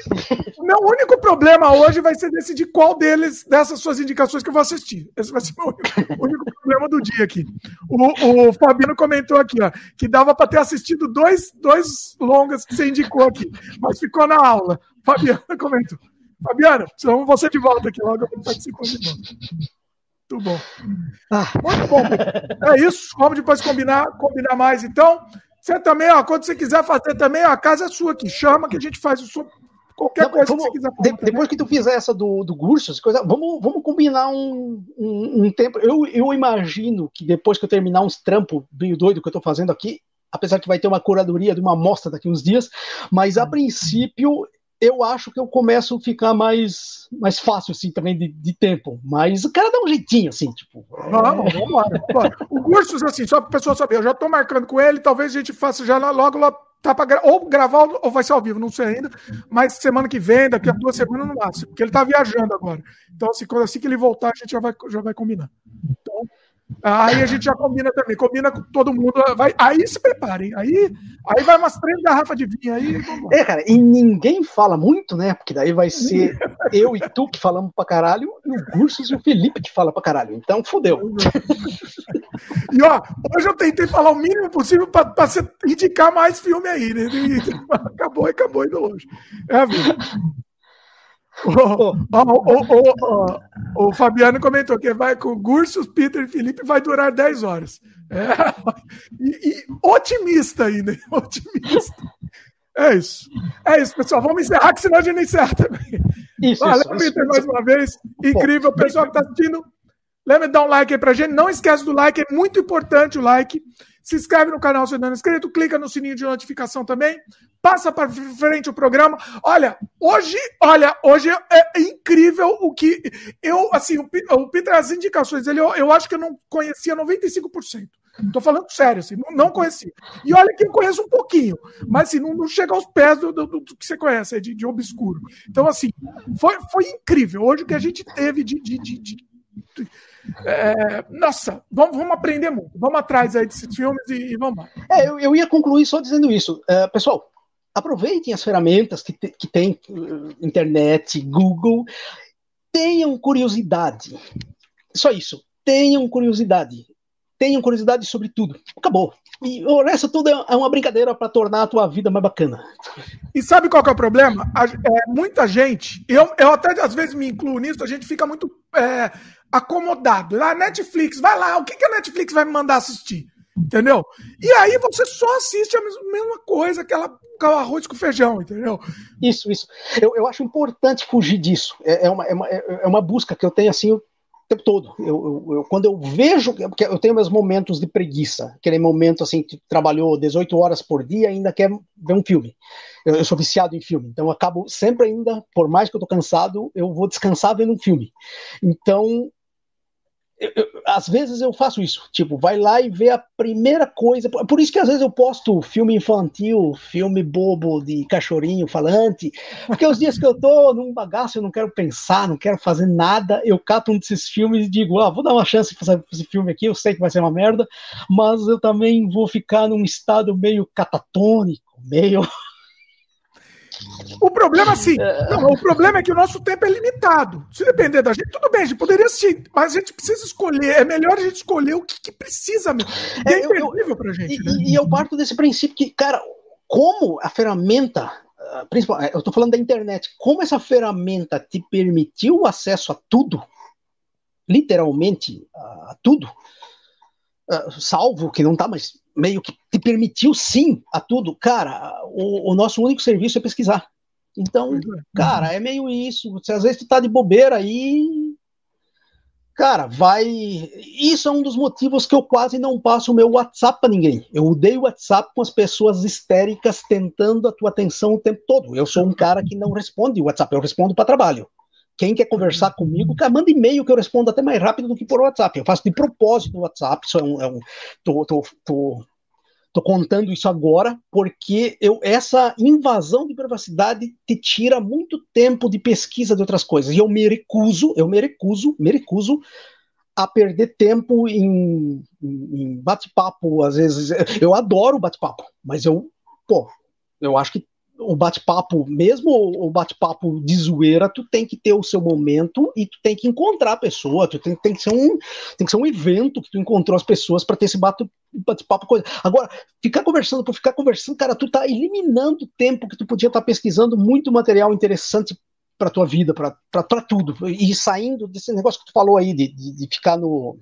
Meu único problema hoje vai ser decidir qual deles, dessas suas indicações que eu vou assistir. Esse vai ser o único, único problema do dia aqui. O, o Fabino comentou aqui, ó, que dava para ter assistido dois, dois longas que você indicou aqui, mas ficou na aula. Fabiano comentou. Fabiana, precisamos você de volta aqui logo para participar de novo. Muito bom. Ah. Muito bom. É isso. Vamos depois combinar, combinar mais. Então, você também, ó, quando você quiser fazer também, ó, a casa é sua aqui. Chama que a gente faz o seu, qualquer Não, coisa vamos, que você quiser fazer. De, depois que tu fizer essa do, do Gursos, coisa, vamos, vamos combinar um, um, um, tempo. Eu, eu imagino que depois que eu terminar uns trampos meio doido que eu estou fazendo aqui, apesar que vai ter uma curadoria de uma amostra daqui uns dias, mas a hum. princípio eu acho que eu começo a ficar mais, mais fácil, assim, também de, de tempo. Mas o cara dá um jeitinho, assim, tipo. Vamos, lá. o curso, assim, só para a pessoa saber, eu já estou marcando com ele, talvez a gente faça já logo lá. Tá pra, ou gravar ou vai ser ao vivo, não sei ainda. Mas semana que vem, daqui a duas semanas no máximo. Porque ele tá viajando agora. Então, assim, quando, assim que ele voltar, a gente já vai, já vai combinar. Então, Aí a gente já combina também, combina com todo mundo. Vai, aí se preparem. Aí, aí vai umas três garrafas de vinho aí. É, cara, e ninguém fala muito, né? Porque daí vai ser eu e tu que falamos pra caralho, e o Gursos e o Felipe que fala pra caralho. Então, fodeu. E ó, hoje eu tentei falar o mínimo possível pra, pra indicar mais filme aí, né? E acabou, acabou indo longe. É a vida. O, o, o, o, Fabiano comentou que vai com Gursos, Peter e Felipe vai durar 10 horas. É, e, e, otimista ainda, otimista. É isso. É isso, pessoal. Vamos encerrar, que senão a gente não encerra também. Isso, Valeu, isso, Peter, isso, mais uma vez. Incrível. Pessoal que está assistindo, lembra de dar um like aí pra gente. Não esquece do like, é muito importante o like. Se inscreve no canal se não é inscrito, clica no sininho de notificação também passa para frente o programa. Olha, hoje, olha, hoje é incrível o que eu, assim, o, o Peter, as indicações dele, eu, eu acho que eu não conhecia 95%. Tô falando sério, assim, não, não conhecia. E olha que eu conheço um pouquinho, mas assim, não, não chega aos pés do, do, do que você conhece, de, de obscuro. Então, assim, foi, foi incrível. Hoje o que a gente teve de. de, de, de é, nossa, vamos, vamos aprender muito. Vamos atrás aí desses filmes e, e vamos lá. É, eu, eu ia concluir só dizendo isso. Uh, pessoal, aproveitem as ferramentas que, te, que tem uh, internet, Google, tenham curiosidade. Só isso. Tenham curiosidade. Tenham curiosidade sobre tudo. Acabou. E o resto tudo é uma brincadeira para tornar a tua vida mais bacana. E sabe qual que é o problema? A, é, muita gente, eu, eu até às vezes me incluo nisso, a gente fica muito é, acomodado. A Netflix, vai lá, o que, que a Netflix vai me mandar assistir? Entendeu? E aí você só assiste a mesma coisa, aquela, aquela arroz com feijão, entendeu? Isso, isso. Eu, eu acho importante fugir disso. É, é, uma, é, uma, é uma busca que eu tenho assim tempo todo. Eu, eu, eu, quando eu vejo, porque eu tenho meus momentos de preguiça, aquele momento assim que trabalhou 18 horas por dia e ainda quer ver um filme. Eu, eu, sou viciado em filme, então acabo sempre ainda, por mais que eu tô cansado, eu vou descansar vendo um filme. Então eu, eu, às vezes eu faço isso, tipo, vai lá e vê a primeira coisa. Por isso que às vezes eu posto filme infantil, filme bobo de cachorrinho falante, porque os dias que eu tô num bagaço, eu não quero pensar, não quero fazer nada, eu cato um desses filmes e digo, ah, vou dar uma chance pra esse filme aqui, eu sei que vai ser uma merda, mas eu também vou ficar num estado meio catatônico, meio o problema, assim, não, o problema é que o nosso tempo é limitado. Se depender da gente, tudo bem, a gente poderia assistir, mas a gente precisa escolher. É melhor a gente escolher o que, que precisa mesmo. É, é imperdível pra gente. E, né? e eu parto desse princípio que, cara, como a ferramenta ah, principal, eu estou falando da internet, como essa ferramenta te permitiu o acesso a tudo, literalmente a tudo, ah, salvo que não está mais meio que te permitiu sim a tudo, cara, o, o nosso único serviço é pesquisar. Então, é. cara, é meio isso. Se às vezes tu tá de bobeira aí, cara, vai. Isso é um dos motivos que eu quase não passo o meu WhatsApp para ninguém. Eu odeio WhatsApp com as pessoas histéricas tentando a tua atenção o tempo todo. Eu sou um cara que não responde o WhatsApp, eu respondo para trabalho. Quem quer conversar comigo, cara, manda e-mail que eu respondo até mais rápido do que por WhatsApp. Eu faço de propósito no WhatsApp, isso é um. É um tô, tô, tô, tô, contando isso agora, porque eu, essa invasão de privacidade te tira muito tempo de pesquisa de outras coisas. E eu me recuso, eu me recuso, me recuso a perder tempo em, em bate-papo, às vezes. Eu adoro bate-papo, mas eu, pô, eu acho que o bate-papo, mesmo o bate-papo de zoeira, tu tem que ter o seu momento e tu tem que encontrar a pessoa, tu tem, tem, que, ser um, tem que ser um evento que tu encontrou as pessoas para ter esse bate-papo. Coisa. Agora, ficar conversando por ficar conversando, cara, tu tá eliminando tempo que tu podia estar tá pesquisando muito material interessante para tua vida, para tudo, e saindo desse negócio que tu falou aí, de, de, de ficar no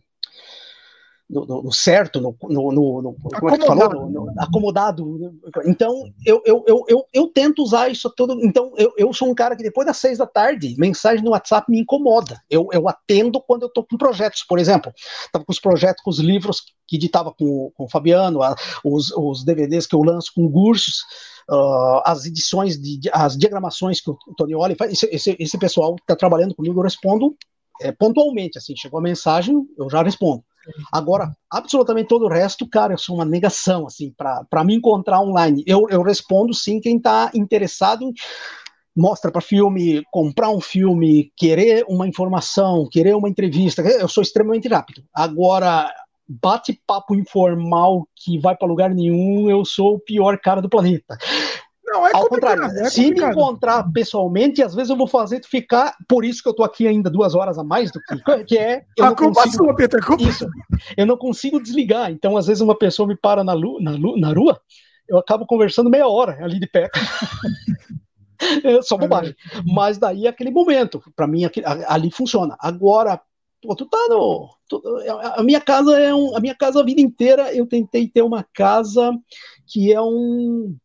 no, no, certo, no, no, no como é que falou? No, acomodado. Então, eu, eu, eu, eu, eu tento usar isso tudo. Então, eu, eu sou um cara que depois das seis da tarde, mensagem no WhatsApp me incomoda. Eu, eu atendo quando eu estou com projetos, por exemplo. Estava com os projetos, com os livros que editava com, com o Fabiano, a, os, os DVDs que eu lanço com cursos. Uh, as edições, de, as diagramações que o Tonioli faz, esse, esse, esse pessoal que está trabalhando comigo, eu respondo é, pontualmente, assim, chegou a mensagem, eu já respondo. Agora, absolutamente todo o resto, cara, eu sou uma negação, assim, para me encontrar online. Eu, eu respondo sim quem está interessado em mostra para filme, comprar um filme, querer uma informação, querer uma entrevista, eu sou extremamente rápido. Agora, bate-papo informal que vai para lugar nenhum, eu sou o pior cara do planeta. Não, é Ao contrário, é se me encontrar pessoalmente, às vezes eu vou fazer tu ficar. Por isso que eu tô aqui ainda duas horas a mais do que, que é. Eu a culpa consigo, sua, Peter, culpa. Isso. Eu não consigo desligar. Então, às vezes, uma pessoa me para na, lu, na, lu, na rua, eu acabo conversando meia hora ali de pé. é só bobagem. Mas daí é aquele momento. Para mim, ali funciona. Agora, pô, tu tá no. Tu, a minha casa é um. A minha casa a vida inteira eu tentei ter uma casa que é um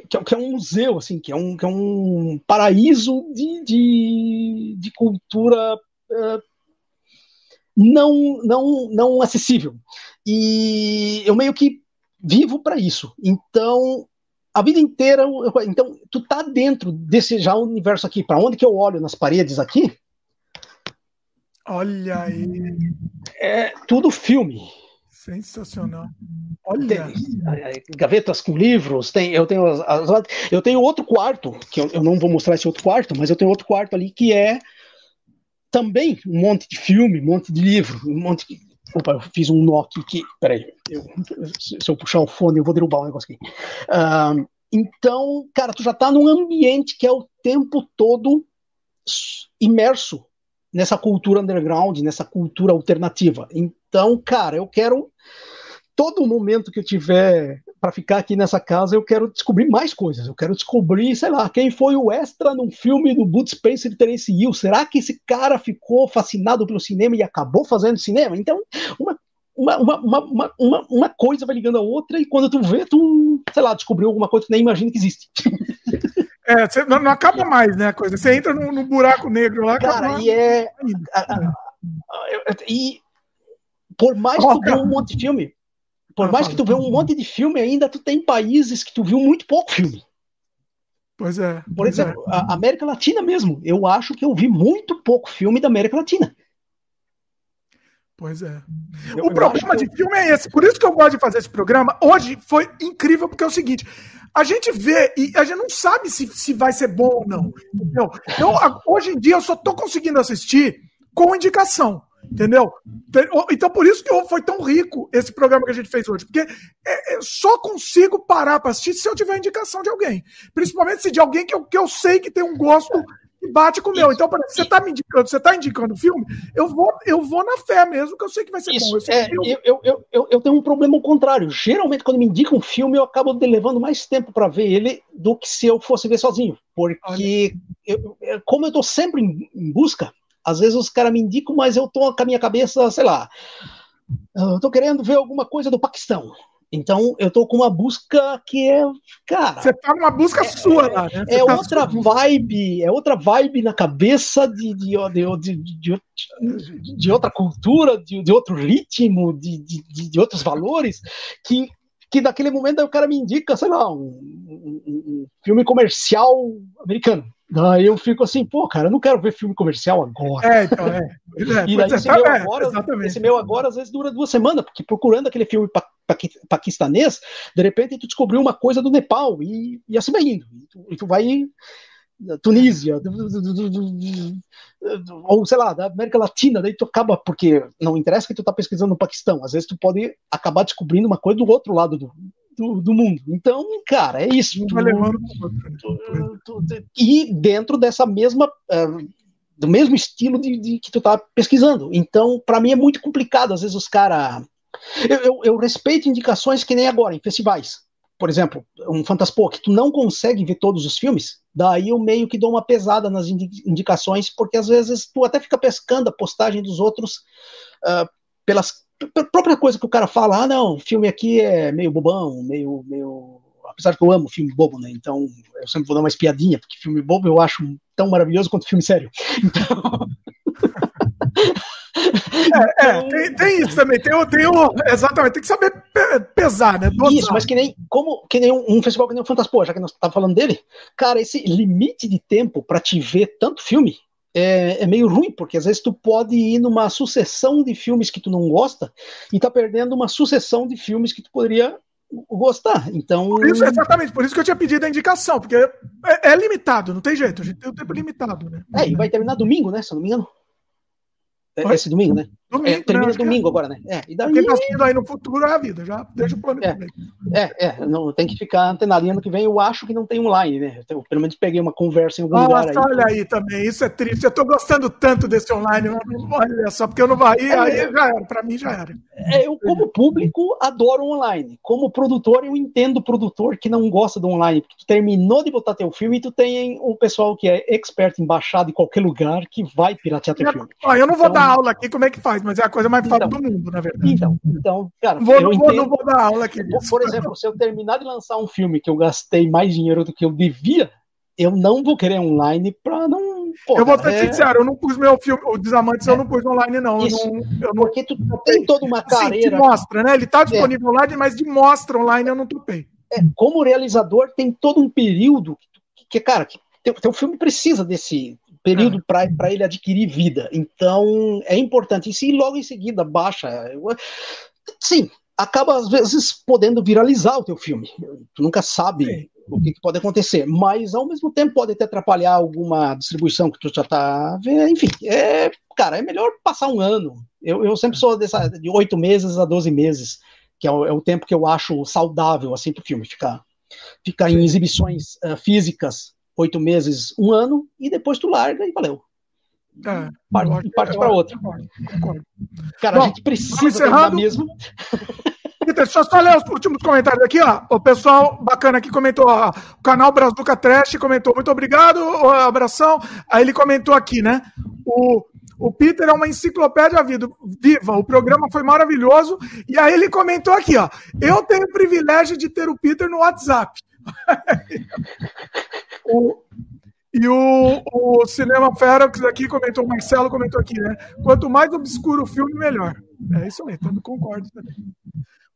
que, é, que, é, um museu, assim, que é um, que é um paraíso de, de, de cultura uh, não, não, não acessível. E eu meio que vivo para isso. Então, a vida inteira, eu, então, tu tá dentro desse já universo aqui. Para onde que eu olho nas paredes aqui? Olha aí. É tudo filme. Sensacional. Olha. Tem, gavetas com livros, tem, eu tenho as, as, eu tenho outro quarto, que eu, eu, não vou mostrar esse outro quarto, mas eu tenho outro quarto ali que é também um monte de filme, um monte de livro, um monte de, Opa, eu fiz um nó aqui que. Peraí, eu, se eu puxar o fone, eu vou derrubar um negócio aqui. Uh, então, cara, tu já tá num ambiente que é o tempo todo imerso nessa cultura underground, nessa cultura alternativa. Então, cara, eu quero todo momento que eu tiver para ficar aqui nessa casa, eu quero descobrir mais coisas. Eu quero descobrir, sei lá, quem foi o extra num filme do Bud Spencer e Terence Hill. Será que esse cara ficou fascinado pelo cinema e acabou fazendo cinema? Então, uma uma, uma, uma, uma, coisa vai ligando a outra e quando tu vê, tu, sei lá, descobriu alguma coisa que nem imagina que existe. É, você, não, acaba mais, né, a coisa. Você entra no, no buraco negro lá, Cara, e é... e por mais que tu vê um monte de filme, por mais que tu vê um monte de filme ainda, tu tem países que tu viu muito pouco filme. Pois é. Por pois exemplo, é. a América Latina mesmo. Eu acho que eu vi muito pouco filme da América Latina. Pois é. Eu, o problema de filme é esse. Por isso que eu gosto de fazer esse programa. Hoje foi incrível, porque é o seguinte: a gente vê e a gente não sabe se, se vai ser bom ou não. Entendeu? Então, hoje em dia, eu só tô conseguindo assistir com indicação. Entendeu? Então, por isso que foi tão rico esse programa que a gente fez hoje. Porque é, é, só consigo parar para assistir se eu tiver indicação de alguém. Principalmente se de alguém que eu, que eu sei que tem um gosto que bate com o meu. Então, exemplo, você está me indicando, você está indicando o filme, eu vou, eu vou na fé mesmo, que eu sei que vai ser isso, bom. Eu, é, eu, eu, eu, eu, tenho um problema ao contrário. Geralmente, quando me indicam um filme, eu acabo levando mais tempo para ver ele do que se eu fosse ver sozinho. Porque, eu, como eu estou sempre em, em busca às vezes os caras me indicam, mas eu tô com a minha cabeça, sei lá, eu tô querendo ver alguma coisa do Paquistão. Então eu tô com uma busca que é, cara. Você tá numa busca é, sua lá, né? Você é tá outra vibe, é outra vibe na cabeça de, de, de, de, de outra cultura, de, de outro ritmo, de, de, de outros valores, que, que naquele momento o cara me indica, sei lá, um, um, um filme comercial americano. Daí eu fico assim, pô, cara, eu não quero ver filme comercial agora. É, então, é. é e daí esse, meu é, agora, esse meu agora às vezes dura duas semanas, porque procurando aquele filme pa pa paquistanês, de repente tu descobriu uma coisa do Nepal e, e assim vai indo. E tu, e tu vai Tunísia, ou sei lá, da América Latina, daí tu acaba, porque não interessa que tu tá pesquisando no Paquistão, às vezes tu pode acabar descobrindo uma coisa do outro lado do, do, do mundo. Então, cara, é isso. Tu, tu, tu, e dentro dessa mesma. Uh, do mesmo estilo de, de, que tu tá pesquisando. Então, para mim é muito complicado. Às vezes os caras. Eu, eu, eu, respeito indicações que nem agora, em festivais. Por exemplo, um Fantaspo, que tu não consegue ver todos os filmes, daí eu meio que dou uma pesada nas indicações, porque às vezes tu até fica pescando a postagem dos outros uh, pelas própria coisa que o cara fala, ah, não, o filme aqui é meio bobão, meio, meio. Apesar que eu amo filme bobo, né? Então eu sempre vou dar uma espiadinha, porque filme bobo eu acho tão maravilhoso quanto filme sério. Então. É, é tem, tem, isso também, tem, tem o, exatamente, tem que saber pesar, né? Dosar. Isso, mas que nem, como, que nem um, um festival que nem o Fantaspo, já que nós estávamos falando dele, cara, esse limite de tempo para te ver tanto filme, é, é, meio ruim, porque às vezes tu pode ir numa sucessão de filmes que tu não gosta e tá perdendo uma sucessão de filmes que tu poderia gostar. Então. Por isso, exatamente, por isso que eu tinha pedido a indicação, porque é, é limitado, não tem jeito, a gente tem o tempo limitado, né? É, e vai terminar domingo, né? Se eu não me engano. É, esse domingo, né? Domingo, é, termina né? domingo agora, né? É, e daí... Quem tá assistindo aí no futuro é a vida, já deixa o plano é, é, é, não, tem que ficar antenado. ano que vem eu acho que não tem online, né? Eu, pelo menos peguei uma conversa em algum Nossa, lugar aí. olha aí também, isso é triste. Eu tô gostando tanto desse online, olha só, porque eu não vou aí, é, aí já era, pra mim já era. É, eu, como público, adoro online. Como produtor, eu entendo o produtor que não gosta do online, porque tu terminou de botar teu filme e tu tem o pessoal que é expert em baixar de qualquer lugar que vai piratear teu filme. Ó, eu não vou então, dar aula aqui como é que faz, mas é a coisa mais fácil então, do mundo, na verdade. Então, então cara, vou, eu não, entendo, não vou dar aula aqui. Por exemplo, se eu terminar de lançar um filme que eu gastei mais dinheiro do que eu devia, eu não vou querer online pra não. Pô, eu vou ser é... sincero, eu não pus meu filme, o Desamantes, é. eu não pus online, não. Isso, eu não, eu não... Porque tu tem toda uma carreira. Sim, mostra, né? Ele tá disponível é. online, mas de mostra online eu não topei. É, como realizador, tem todo um período que, que cara, que teu, teu filme precisa desse, período é. para ele adquirir vida. Então, é importante. E se logo em seguida baixa. Sim, acaba às vezes podendo viralizar o teu filme. Tu nunca sabe Sim. o que, que, pode acontecer, mas ao mesmo tempo pode até atrapalhar alguma distribuição que tu já tá vendo. Enfim, é, cara, é melhor passar um ano. Eu, eu sempre sou dessa, de oito meses a doze meses, que é o, é o, tempo que eu acho saudável assim para o filme ficar, ficar em exibições uh, físicas oito meses, um ano, e depois tu larga e valeu. É, parte, parte para outra. Cara, Bom, a gente precisa terminar mesmo. Deixa eu só ler os últimos comentários aqui, ó. O pessoal bacana aqui comentou, ó, o canal Brazuca Trash comentou, muito obrigado, abração. Aí ele comentou aqui, né? O, O Peter é uma enciclopédia viva. O programa foi maravilhoso. E aí ele comentou aqui, ó. Eu tenho o privilégio de ter o Peter no WhatsApp. o, e o, o Cinema Ferox aqui comentou, o Marcelo comentou aqui, né? Quanto mais obscuro o filme, melhor. É isso aí, também concordo também.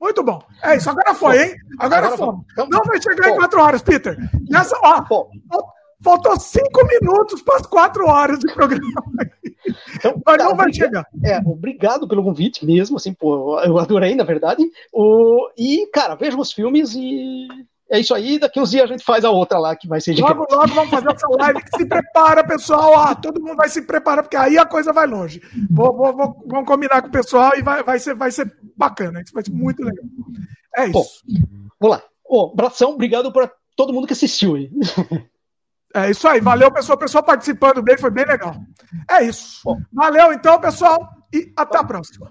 Muito bom. É isso, agora foi, hein? Agora, agora foi. Então, Não vai chegar em quatro horas, Peter. E essa, ó, faltou cinco minutos para as quatro horas de programa. Então, Mas não vai chegar. É, obrigado pelo convite mesmo, assim, pô, eu adorei, na verdade. O, e, cara, vejam os filmes e é isso aí, daqui uns dias a gente faz a outra lá que vai ser de Logo, logo vamos fazer essa live que se prepara, pessoal. Ah, todo mundo vai se preparar, porque aí a coisa vai longe. Vou, vou, vou, vamos combinar com o pessoal e vai, vai, ser, vai ser bacana. Isso vai ser muito legal. É isso. Bom, vamos lá. Ô, Bração, obrigado para todo mundo que assistiu aí. É isso aí. Valeu, pessoal. O pessoal participando bem, foi bem legal. É isso. Bom. Valeu, então, pessoal, e até a próxima.